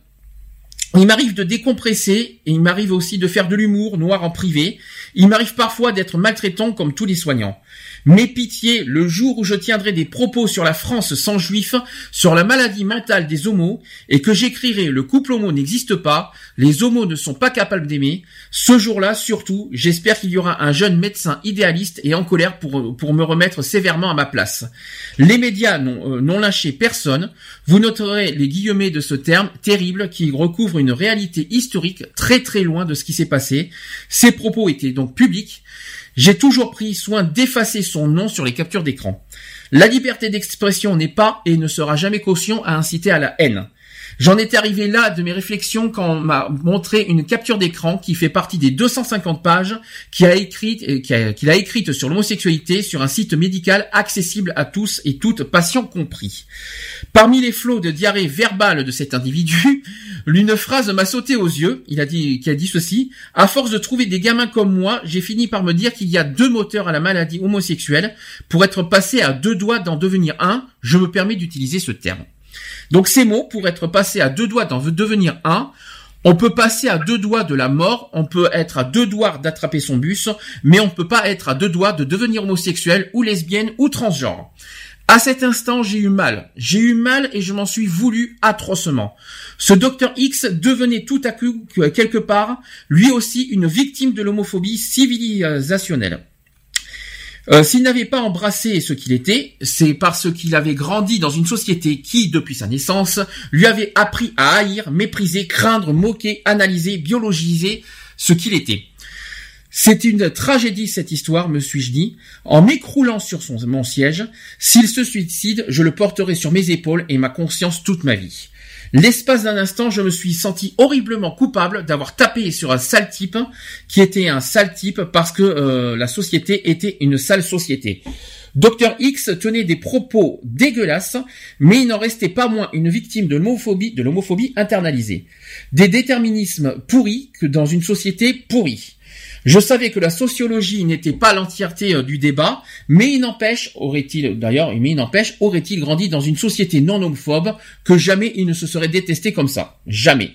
il m'arrive de décompresser et il m'arrive aussi de faire de l'humour noir en privé. Il m'arrive parfois d'être maltraitant comme tous les soignants. Mais pitié, le jour où je tiendrai des propos sur la France sans juifs, sur la maladie mentale des homos, et que j'écrirai le couple homo n'existe pas, les homos ne sont pas capables d'aimer, ce jour-là, surtout, j'espère qu'il y aura un jeune médecin idéaliste et en colère pour, pour me remettre sévèrement à ma place. Les médias n'ont euh, lâché personne. Vous noterez les guillemets de ce terme terrible qui recouvre une réalité historique très très loin de ce qui s'est passé. Ces propos étaient donc publics. J'ai toujours pris soin d'effacer son nom sur les captures d'écran. La liberté d'expression n'est pas et ne sera jamais caution à inciter à la haine. J'en étais arrivé là de mes réflexions quand on m'a montré une capture d'écran qui fait partie des 250 pages qu'il a écrite, euh, qu'il a, qu'il a écrite sur l'homosexualité sur un site médical accessible à tous et toutes, patients compris. Parmi les flots de diarrhée verbale de cet individu, une phrase m'a sauté aux yeux. Il a dit, qui a dit ceci. À force de trouver des gamins comme moi, j'ai fini par me dire qu'il y a deux moteurs à la maladie homosexuelle. Pour être passé à deux doigts d'en devenir un, je me permets d'utiliser ce terme. Donc ces mots, pour être passé à deux doigts d'en devenir un, on peut passer à deux doigts de la mort, on peut être à deux doigts d'attraper son bus, mais on ne peut pas être à deux doigts de devenir homosexuel ou lesbienne ou transgenre. À cet instant, j'ai eu mal. J'ai eu mal et je m'en suis voulu atrocement. Ce docteur X devenait tout à coup, que- quelque part, lui aussi une victime de l'homophobie civilisationnelle. Euh, S'il n'avait pas embrassé ce qu'il était, c'est parce qu'il avait grandi dans une société qui, depuis sa naissance, lui avait appris à haïr, mépriser, craindre, moquer, analyser, biologiser ce qu'il était. C'est une tragédie cette histoire, me suis-je dit, en m'écroulant sur son, mon siège. S'il se suicide, je le porterai sur mes épaules et ma conscience toute ma vie. L'espace d'un instant, je me suis senti horriblement coupable d'avoir tapé sur un sale type qui était un sale type parce que euh, la société était une sale société. Dr X tenait des propos dégueulasses, mais il n'en restait pas moins une victime de l'homophobie, de l'homophobie internalisée. Des déterminismes pourris que dans une société pourrie. Je savais que la sociologie n'était pas l'entièreté euh, du débat, mais il n'empêche, aurait-il d'ailleurs, mais il n'empêche, aurait-il grandi dans une société non homophobe que jamais il ne se serait détesté comme ça. Jamais.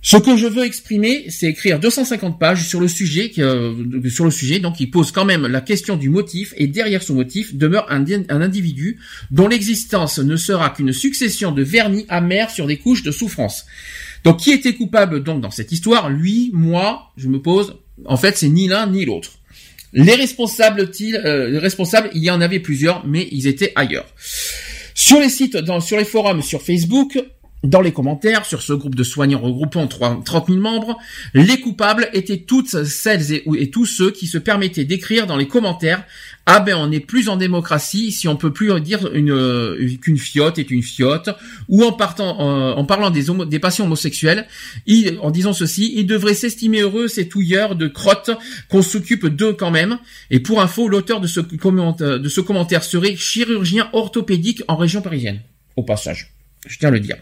Ce que je veux exprimer, c'est écrire 250 pages sur le sujet, euh, sur le sujet, donc il pose quand même la question du motif, et derrière ce motif demeure un, un individu dont l'existence ne sera qu'une succession de vernis amers sur des couches de souffrance. Donc qui était coupable donc dans cette histoire? Lui, moi, je me pose. En fait, c'est ni l'un ni l'autre. Les responsables, euh, les responsables, il y en avait plusieurs, mais ils étaient ailleurs. Sur les sites, sur les forums, sur Facebook, dans les commentaires, sur ce groupe de soignants regroupant 3 30 000 membres, les coupables étaient toutes celles et, tous ceux qui se permettaient d'écrire dans les commentaires ah ben on n'est plus en démocratie si on peut plus dire euh, qu'une fiotte est une fiotte ou en partant en, en parlant des homo, des patients homosexuels en disant ceci ils devraient s'estimer heureux ces touilleurs de crottes qu'on s'occupe d'eux quand même et pour info l'auteur de ce de ce commentaire serait chirurgien orthopédique en région parisienne. Au passage je tiens à le dire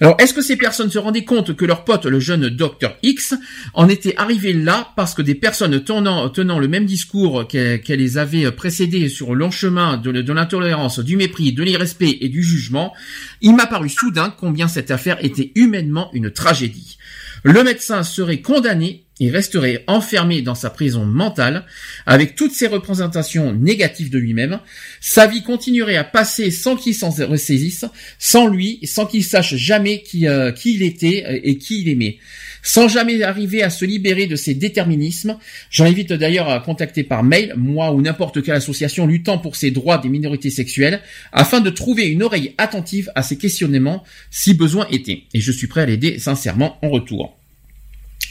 alors, est-ce que ces personnes se rendaient compte que leur pote, le jeune Dr X, en était arrivé là parce que des personnes tenant, le même discours qu'elles qu les avaient précédés sur le long chemin de, de l'intolérance, du mépris, de l'irrespect et du jugement, il m'a paru soudain combien cette affaire était humainement une tragédie. Le médecin serait condamné il resterait enfermé dans sa prison mentale, avec toutes ses représentations négatives de lui-même. Sa vie continuerait à passer sans qu'il s'en ressaisisse, sans lui, sans qu'il sache jamais qui, euh, qui il était euh, et qui il aimait. Sans jamais arriver à se libérer de ses déterminismes, j'en invite d'ailleurs à contacter par mail, moi ou n'importe quelle association luttant pour ces droits des minorités sexuelles, afin de trouver une oreille attentive à ces questionnements si besoin était. Et je suis prêt à l'aider sincèrement en retour.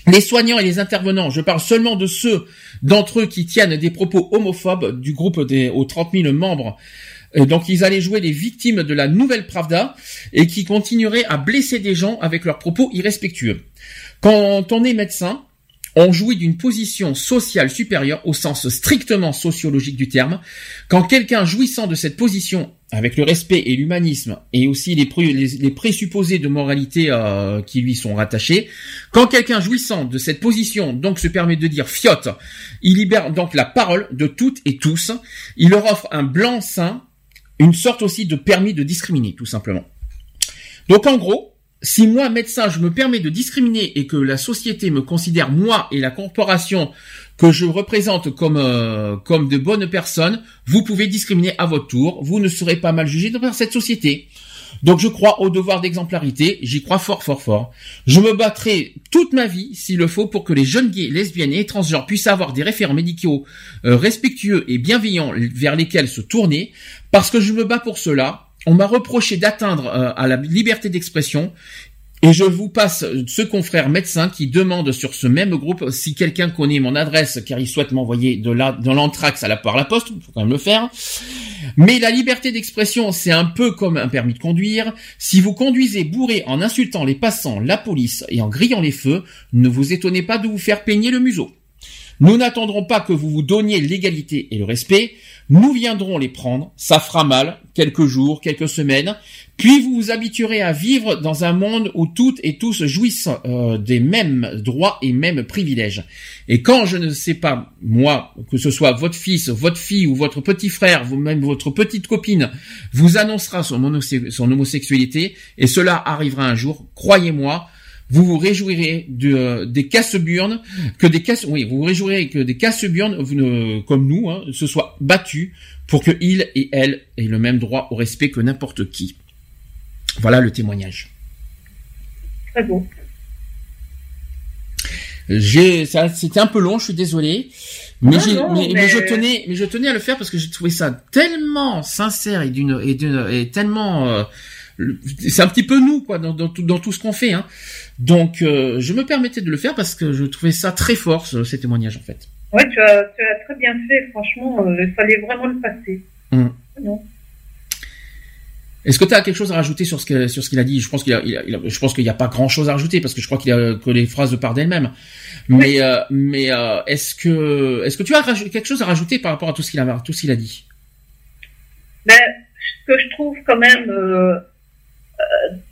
Les soignants et les intervenants, je parle seulement de ceux d'entre eux qui tiennent des propos homophobes du groupe des aux 30 000 membres. Donc ils allaient jouer les victimes de la nouvelle Pravda et qui continueraient à blesser des gens avec leurs propos irrespectueux. Quand on est médecin, on jouit d'une position sociale supérieure au sens strictement sociologique du terme. Quand quelqu'un jouissant de cette position, avec le respect et l'humanisme, et aussi les, pré- les- les présupposés de moralité euh, qui lui sont rattachés, quand quelqu'un jouissant de cette position donc se permet de dire fiotte, il libère donc la parole de toutes et tous, il leur offre un blanc-seing, une sorte aussi de permis de discriminer, tout simplement. Donc en gros, si moi, médecin, je me permets de discriminer et que la société me considère, moi et la corporation que je représente comme, euh, comme de bonnes personnes, vous pouvez discriminer à votre tour, vous ne serez pas mal jugé par cette société. Donc je crois au devoir d'exemplarité, j'y crois fort fort fort. Je me battrai toute ma vie, s'il le faut, pour que les jeunes gays, lesbiennes et transgenres puissent avoir des référents médicaux euh, respectueux et bienveillants vers lesquels se tourner, parce que je me bats pour cela. On m'a reproché d'atteindre euh, à la liberté d'expression et je vous passe ce confrère médecin qui demande sur ce même groupe si quelqu'un connaît mon adresse car il souhaite m'envoyer de de l'anthrax à la par la poste, faut quand même le faire. Mais la liberté d'expression, c'est un peu comme un permis de conduire. Si vous conduisez bourré en insultant les passants, la police et en grillant les feux, ne vous étonnez pas de vous faire peigner le museau. Nous n'attendrons pas que vous vous donniez l'égalité et le respect. Nous viendrons les prendre. Ça fera mal, quelques jours, quelques semaines. Puis vous vous habituerez à vivre dans un monde où toutes et tous jouissent euh, des mêmes droits et mêmes privilèges. Et quand je ne sais pas, moi, que ce soit votre fils, votre fille ou votre petit frère, vous même votre petite copine, vous annoncera son, homosexualité, et cela arrivera un jour, croyez-moi, vous vous réjouirez de, euh, des casse-burnes, que des casse, oui, vous vous réjouirez que des casse-burnes, comme nous, hein, se soient battus pour que il et elle aient le même droit au respect que n'importe qui. Voilà le témoignage. Très beau. J'ai, ça, c'était un peu long, je suis désolé, mais, non, mais- mais je tenais, mais je tenais à le faire parce que j'ai trouvé ça tellement sincère et d'une et d'une et tellement, euh, c'est un petit peu nous quoi dans, dans tout dans tout ce qu'on fait, hein. Donc euh, je me permettais de le faire parce que je trouvais ça très fort ce- ces témoignages en fait. Ouais, tu as, tu as très bien fait, franchement, euh, il fallait vraiment le passer. Hum. Non. Est-ce que tu as quelque chose à rajouter sur ce que sur ce qu'il a dit? Je pense qu'il a, il a- il a- je pense qu'il n'y a pas grand chose à rajouter parce que je crois qu'il a que les phrases partent d'elles-mêmes. Mais euh, mais euh, est-ce que est-ce que tu as quelque chose à rajouter par rapport à tout ce qu'il a tout ce qu'il a dit? Mais ce que je trouve quand même euh,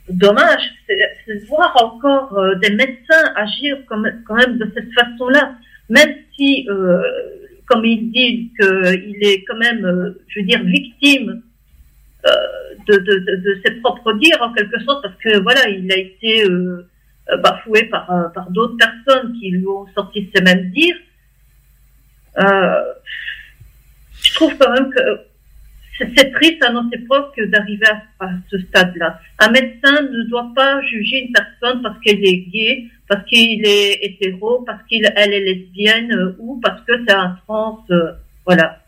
dommage, c'est voir encore euh, des médecins agir comme, quand même de cette façon-là, même si, euh, comme il dit qu'il est quand même, euh, je veux dire, victime euh, de, de, de, de ses propres dires en quelque sorte, parce que voilà, il a été euh, euh, bafoué par, euh, par d'autres personnes qui lui ont sorti ces mêmes dires. Euh, je trouve quand même que c'est triste à notre époque d'arriver à, à ce stade-là. Un médecin ne doit pas juger une personne parce qu'elle est gay, parce qu'il est hétéro, parce qu'elle est lesbienne euh, ou parce que c'est un trans. euh, voilà.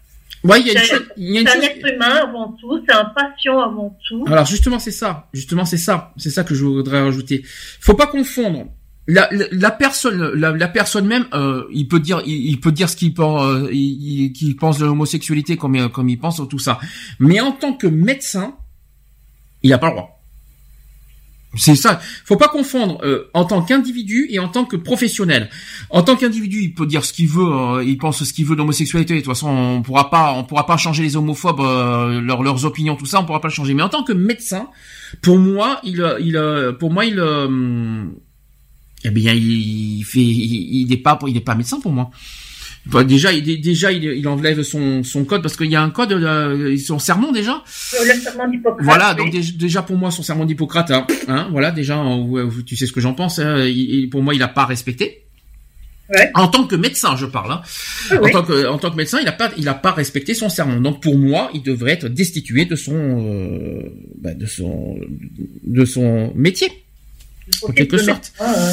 Ouais, il y a une chose- il y a une c'est un être humain avant tout, c'est un patient avant tout. Alors justement c'est ça, justement c'est ça, c'est ça que je voudrais rajouter. Faut pas confondre la, la, personne, la, la personne même, euh, il peut dire, il, peut dire ce qu'il pense, euh, il, il- pense de l'homosexualité comme il- comme il pense tout ça. Mais en tant que médecin, il a pas le droit. C'est ça. Faut pas confondre euh, en tant qu'individu et en tant que professionnel. En tant qu'individu, il peut dire ce qu'il veut, euh, il pense ce qu'il veut d'homosexualité. De toute façon, on pourra pas, on pourra pas changer les homophobes, euh, leurs leurs opinions, tout ça, on pourra pas le changer. Mais en tant que médecin, pour moi, il, il, euh, pour moi, il, eh bien, il, fait, il, il est pas, il est pas médecin pour moi. Bah, déjà, il, déjà, il, il enlève son, son code parce qu'il y a un code, euh, son sermon déjà. Euh, Le serment d'Hippocrate. Voilà, oui. donc dé- déjà pour moi son serment d'Hippocrate, hein, hein, voilà déjà, euh, ouais, tu sais ce que j'en pense. hein, il- pour moi, il a pas respecté. En tant que médecin, je parle. Hein. Ah en, oui. tant que, en tant que médecin, il n'a pas, il a pas respecté son serment. Donc pour moi, il devrait être destitué de son, euh, bah, de son, de son métier, en quelque sorte. euh,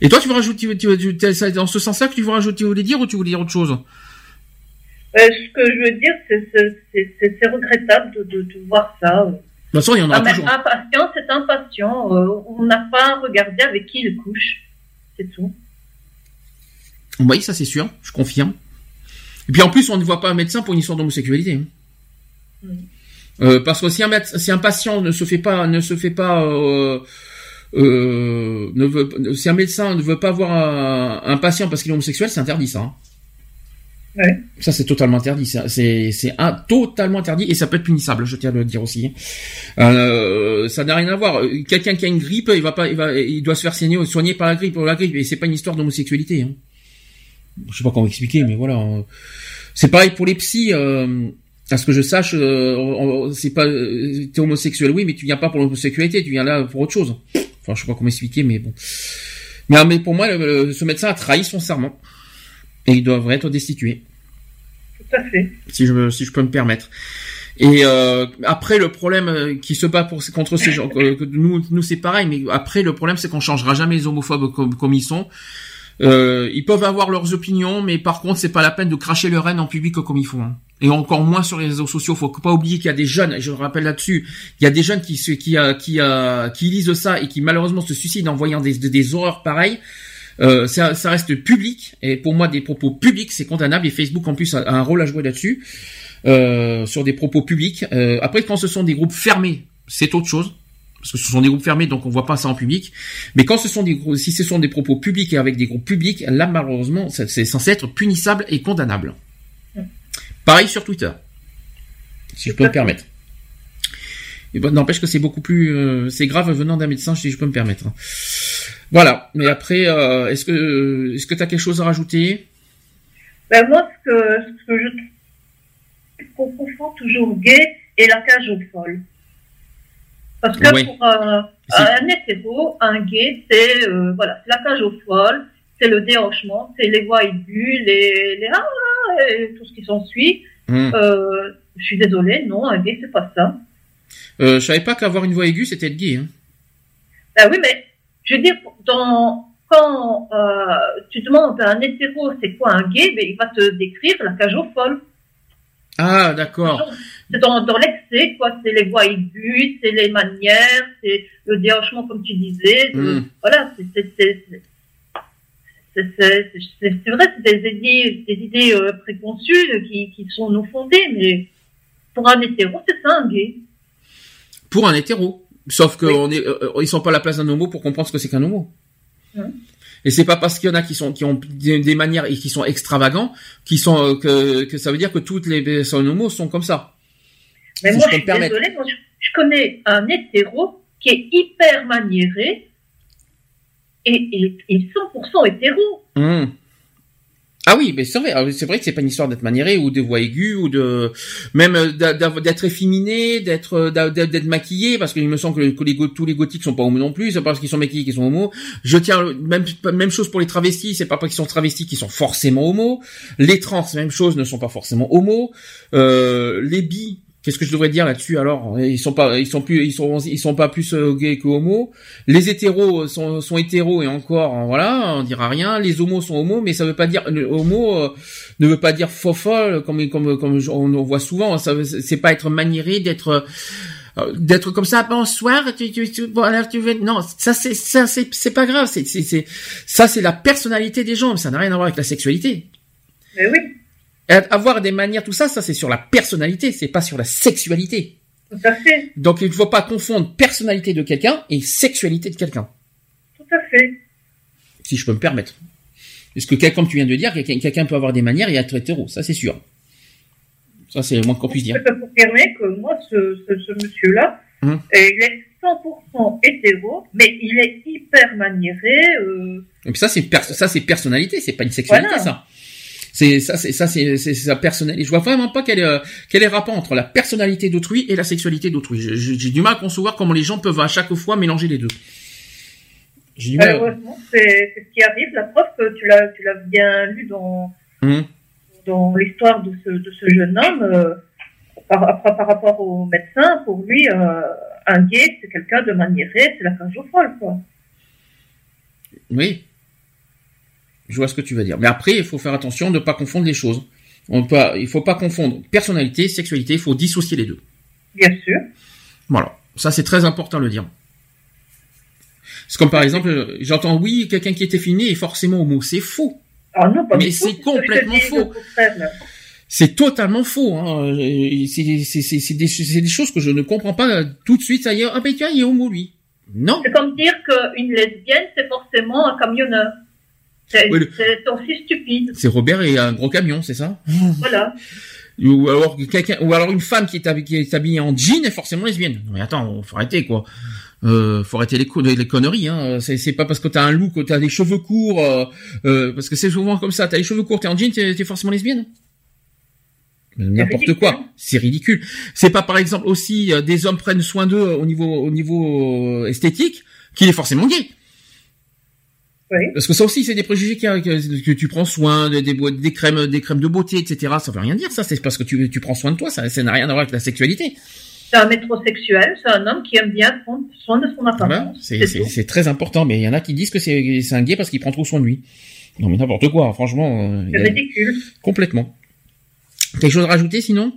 Et toi, tu veux rajouter, tu, dans ce sens-là que tu veux rajouter, tu voulais dire, ou tu voulais dire autre chose? Euh, ce que je veux dire, c'est regrettable de, de, de voir ça. De toute façon, il y en Un, aura toujours. un patient, c'est un patient. euh, on n'a pas regardé avec qui il couche. C'est tout. Oui, ça c'est sûr, je confirme. Et puis en plus, on ne voit pas un médecin pour une histoire d'homosexualité. hein. Euh, parce que si un, si un patient ne se fait pas, ne se fait pas, euh, euh, ne veut, si un médecin ne veut pas voir un, un patient parce qu'il est homosexuel, c'est interdit ça. hein. Ouais. Ça c'est totalement interdit, c'est totalement interdit et ça peut être punissable, je tiens à le dire aussi. Euh, ça n'a rien à voir. Quelqu'un qui a une grippe, il va pas, il va, il doit se faire soigner, soigner par la grippe, pour la grippe et c'est pas une histoire d'homosexualité. Hein. Je sais pas comment expliquer, mais voilà. euh, C'est pareil pour les psys. Euh, à ce que je sache, euh, c'est pas, euh, t'es homosexuel, oui, mais tu viens pas pour l'homosexualité, tu viens là pour autre chose. Enfin, je sais pas comment expliquer, mais bon. Mais, mais pour moi, le- le- ce médecin a trahi son serment et il devrait être destitué Tout à fait. si je si je peux me permettre. Et euh, après le problème euh, qui se bat pour contre ces gens, que nous nous c'est pareil, mais après le problème c'est qu'on changera jamais les homophobes comme comme ils sont. Euh, ils peuvent avoir leurs opinions, mais par contre c'est pas la peine de cracher leur haine en public comme ils font. hein. Et encore moins sur les réseaux sociaux. Faut pas oublier qu'il y a des jeunes, et je le rappelle là-dessus, il y a des jeunes qui qui euh, qui euh, qui lisent ça et qui malheureusement se suicident en voyant des des, horreurs pareilles. Euh, ça, ça reste public et pour moi des propos publics c'est condamnable et Facebook en plus a, un rôle à jouer là-dessus euh, sur des propos publics. Euh, après quand ce sont des groupes fermés c'est autre chose parce que ce sont des groupes fermés donc on voit pas ça en public. Mais quand ce sont des grou- si ce sont des propos publics et avec des groupes publics là malheureusement c'est censé être punissable et condamnable. Pareil sur Twitter si je peux me permettre. Et bon, n'empêche que c'est beaucoup plus, euh, c'est grave venant d'un médecin, si je peux me permettre. Voilà. Mais après, euh, est-ce que, est-ce que t'as quelque chose à rajouter? Ben, moi, ce que, ce que je trouve qu'on confond toujours gay et la cage aux folles. Parce que Oui. pour un, un hétéro, un gay, c'est euh, voilà, c'est la cage aux folles, c'est le déhanchement, c'est les voix aiguës, les, les ah, ah, et tout ce qui s'ensuit. Hmm. Euh, je suis désolée, non, un gay, c'est pas ça. euh, Je savais pas qu'avoir une voix aiguë c'était être gay. Hein. Ben oui, mais je veux dire, dans, quand euh, tu demandes à un hétéro c'est quoi un gay, ben, il va te décrire la cage aux folles. Ah d'accord. C'est dans, dans l'excès, quoi. C'est les voix aiguës, c'est les manières, c'est le déhanchement, comme tu disais. de- Mm. Voilà, c'est c'est- vrai, c'est des idées, des idées euh, préconçues qui, qui sont non fondées, mais pour un hétéro, c'est ça un gay. Pour un hétéro. Sauf on est, euh, ils sont pas à la place d'un homo pour comprendre ce que c'est qu'un homo. Mm. Et c'est pas parce qu'il y en a qui sont qui ont des, des manières et qui sont extravagants qui sont euh, que, que ça veut dire que toutes les personnes homo sont comme ça. Mais Si moi, je suis désolée, moi, je, je connais un hétéro qui est hyper maniéré et, et 100% hétéro. Ah oui, mais c'est vrai, ah c'est vrai que c'est pas une histoire d'être maniéré ou de voix aiguë ou de même euh, d'être efféminé, d'être euh, d'être maquillé parce qu'il me semble que, tous les gothiques sont pas homo non plus, c'est pas parce qu'ils sont maquillés qu'ils sont homo. Je tiens même même chose pour les travestis, c'est pas parce qu'ils sont travestis qu'ils sont forcément homo. Les trans, même chose, ne sont pas forcément homo. Euh, les bi Qu'est-ce que je devrais dire là-dessus alors? Ils sont pas, ils sont plus, ils sont, ils sont pas plus euh, gays que homo. Les hétéros sont, sont hétéros et encore, hein, voilà, on dira rien. Les homos sont homos, mais ça veut pas dire homo euh, ne veut pas dire faux folle comme comme comme on, on voit souvent. Ça, c'est pas être maniéré, d'être euh, d'être comme ça. Bonsoir, tu, tu, tu, voilà, tu veux. Non, ça c'est ça c'est c'est pas grave. C'est c'est ça c'est la personnalité des gens. mais Ça n'a rien à voir avec la sexualité. Mais oui, Avoir des manières, tout ça, ça c'est sur la personnalité, c'est pas sur la sexualité. tout à fait, Donc il ne faut pas confondre personnalité de quelqu'un et sexualité de quelqu'un, tout à fait. si je peux me permettre. Parce que quel- comme tu viens de dire, quelqu'un quelqu'un peut avoir des manières et être hétéro, ça c'est sûr. Ça c'est le moins qu'on puisse dire. Je peux confirmer que moi, ce, ce, ce monsieur-là, Hum. euh, il est 100% hétéro, mais il est hyper maniéré. Euh, Et puis ça c'est personnalité, c'est pas une sexualité Voilà. ça. C'est ça c'est ça c'est sa personnalité. Je vois vraiment pas quel est euh, quel est le rapport entre la personnalité d'autrui et la sexualité d'autrui. J'ai du mal à concevoir comment les gens peuvent à chaque fois mélanger les deux. J'ai du mal. Malheureusement, c'est ce qui arrive. La preuve que tu l'as, tu l'as bien lu dans, Hum. dans l'histoire de ce, de ce jeune homme, euh, par, par, par rapport au médecin, pour lui, euh, un gay, c'est quelqu'un de maniéré, c'est la cage aux folles, quoi. Oui. Je vois ce que tu veux dire. Mais après, il faut faire attention de ne pas confondre les choses. On peut, il faut pas confondre personnalité, sexualité, il faut dissocier les deux. Bien sûr. Voilà. Ça, c'est très important de le dire. C'est comme par exemple, j'entends oui, quelqu'un qui était fini est forcément homo. C'est faux. Ah non, pas Mais c'est complètement faux. C'est totalement faux. Hein. C'est des, choses que je ne comprends pas tout de suite. Ça y est, ah ben tiens, il est homo lui. Non. C'est comme dire qu'une lesbienne, c'est forcément un camionneur. C'est Oui, le- stupide. C'est Robert et un gros camion, c'est ça Voilà. Ou alors quelqu'un, ou alors une femme qui est, habillée, qui est habillée en jean est forcément lesbienne. Non, Mais attends, faut arrêter quoi. Euh, faut arrêter les, co- les conneries. Hein. C'est, pas parce que t'as un look, que t'as des cheveux courts, euh, euh, parce que c'est souvent comme ça. T'as les cheveux courts, t'es en jean, t'es, forcément lesbienne. N'importe quoi. C'est ridicule. C'est pas par exemple aussi euh, des hommes prennent soin d'eux au niveau au niveau esthétique qu'il est forcément gay. Oui. Parce que ça aussi, c'est des préjugés a, que, que tu prends soin des, des, des crèmes, des crèmes de beauté, etc. Ça veut rien dire, ça. C'est parce que tu, tu prends soin de toi. Ça, ça n'a rien à voir avec la sexualité. C'est un métrosexuel, c'est un homme qui aime bien prendre soin de son Voilà. apparence. C'est, très important. Mais il y en a qui disent que c'est, un gay parce qu'il prend trop soin de lui. Non, mais n'importe quoi. Franchement, euh, C'est a- ridicule. complètement. Quelque chose à rajouter sinon?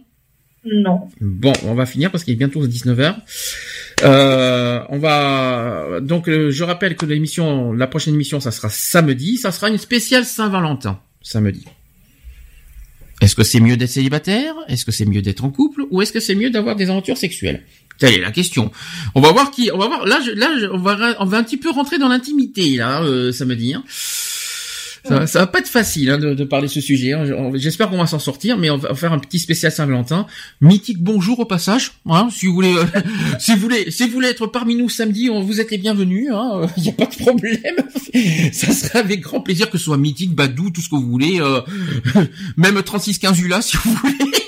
Non. Bon, on va finir parce qu'il est bientôt 19h. Euh, on va donc euh, je rappelle que l'émission la prochaine émission ça sera samedi, ça sera une spéciale Saint-Valentin samedi. Est-ce que c'est mieux d'être célibataire? Est-ce que c'est mieux d'être en couple? Ou est-ce que c'est mieux d'avoir des aventures sexuelles? Telle est la question. On va voir qui on va voir là là on va on va un petit peu rentrer dans l'intimité là euh, samedi hein. Ça, ça va pas être facile hein, de, de parler ce sujet. hein. J'espère qu'on va s'en sortir, mais on va faire un petit spécial Saint-Valentin. Mythique bonjour au passage. Hein, si vous voulez, euh, si vous voulez, si vous voulez être parmi nous samedi, vous êtes les bienvenus. Il hein, n'y a pas de problème. Ça sera avec grand plaisir que ce soit Mythique, Badou, tout ce que vous voulez. euh, même 3615 Ula si vous voulez.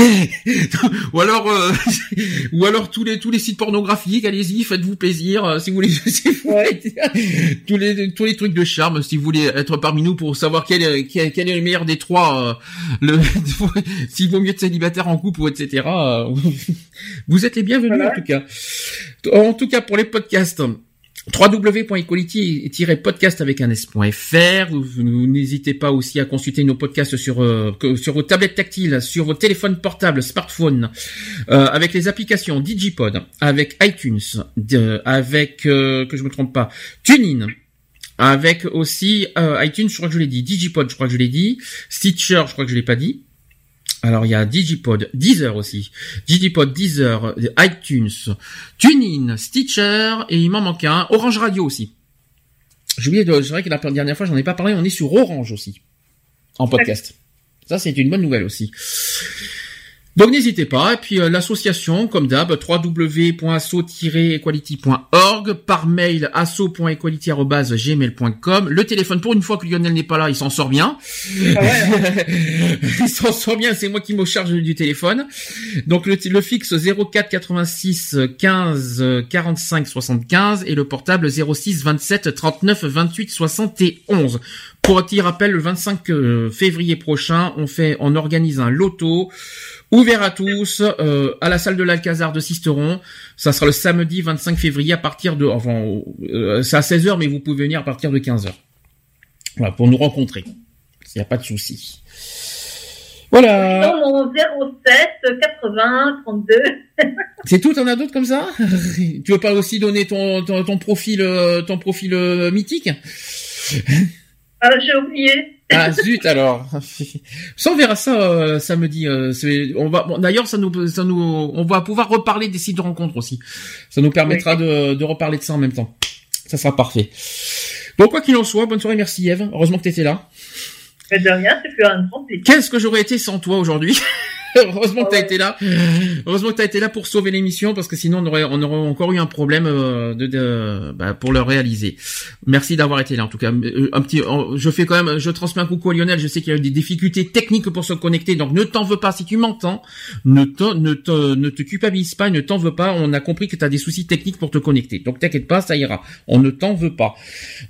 ou alors euh, ou alors tous les tous les sites pornographiques allez-y faites-vous plaisir euh, si vous voulez si vous voulez tous les tous les trucs de charme si vous voulez être parmi nous pour savoir quel est quel, quel est le meilleur des trois euh, le s'il vaut mieux être célibataire en couple ou etc euh, vous êtes les bienvenus en tout cas. En tout cas pour les podcasts www.equality-podcast avec un s.fr. Vous, n'hésitez pas aussi à consulter nos podcasts sur euh, sur vos tablettes tactiles, sur vos téléphones portables, smartphones, euh, avec les applications Digipod, avec iTunes, avec euh, que je me trompe pas, TuneIn. Avec aussi euh, iTunes, je crois que je l'ai dit, Digipod, je crois que je l'ai dit, Stitcher, je crois que je l'ai pas dit. Alors il y a Digipod, Deezer aussi, Digipod, Deezer, iTunes, TuneIn, Stitcher et il m'en manque un, Orange Radio aussi. J'ai oublié de, c'est vrai que la dernière fois j'en ai pas parlé, on est sur Orange aussi en podcast. Ça c'est une bonne nouvelle aussi. Donc n'hésitez pas, et puis euh, l'association, comme d'hab, www.asso-equality.org, par mail asso.equality.gmail.com, le téléphone, pour une fois que Lionel n'est pas là, il s'en sort bien. il s'en sort bien, c'est moi qui me charge du téléphone. Donc le, le fixe 04 86 15 45 75 et le portable 06 27 39 28 71. Pour un petit rappel, le 25 euh, février prochain, on fait, on organise un loto ouvert à tous euh, à la salle de l'Alcazar de Sisteron. Ça sera le samedi 25 février à partir de, enfin, euh, c'est à 16h, mais vous pouvez venir à partir de 15h. Voilà, pour nous rencontrer. Il n'y a pas de souci. Voilà. Mon 07 80 32. C'est tout, t'en as d'autres comme ça? Tu veux pas aussi donner ton, ton, ton profil, euh, ton profil euh, mythique? Ah, j'ai oublié. Ah zut alors. Ça on verra ça euh, samedi. euh, on va bon, d'ailleurs ça nous ça nous on va pouvoir reparler des sites de rencontres aussi. Ça nous permettra de, de reparler de ça en même temps. Ça sera parfait. Bon quoi qu'il en soit, bonne soirée, merci Eve. Heureusement que t'étais là. Mais de rien, c'est plus un grand. Qu'est-ce que j'aurais été sans toi aujourd'hui? Heureusement que t'as été là. Heureusement que t'as été là pour sauver l'émission parce que sinon on aurait, on aurait encore eu un problème euh, de, de bah, pour le réaliser. Merci d'avoir été là en tout cas. Euh, Un petit, je fais quand même, je transmets un coucou à Lionel. Je sais qu'il y a eu des difficultés techniques pour se connecter, donc ne t'en veux pas si tu m'entends. Ne te, ne te, ne te culpabilise pas, ne t'en veux pas. On a compris que t'as des soucis techniques pour te connecter, donc t'inquiète pas, ça ira. On ne t'en veut pas.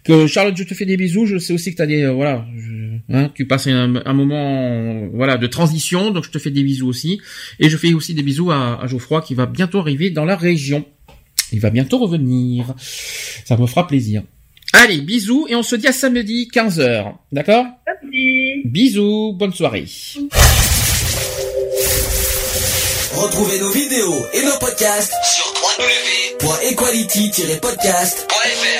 Que Charlotte, je te fais des bisous. Je sais aussi que t'as des, euh, voilà, hein, tu passes un, un moment, voilà, de transition, donc je te fais des bisous aussi. Et je fais aussi des bisous à, à Geoffroy qui va bientôt arriver dans la région. Il va bientôt revenir. Ça me fera plaisir. Allez, bisous et on se dit à samedi 15h. D'accord? Bisous, bonne soirée. Retrouvez nos vidéos et nos podcasts sur www.equality-podcast.fr.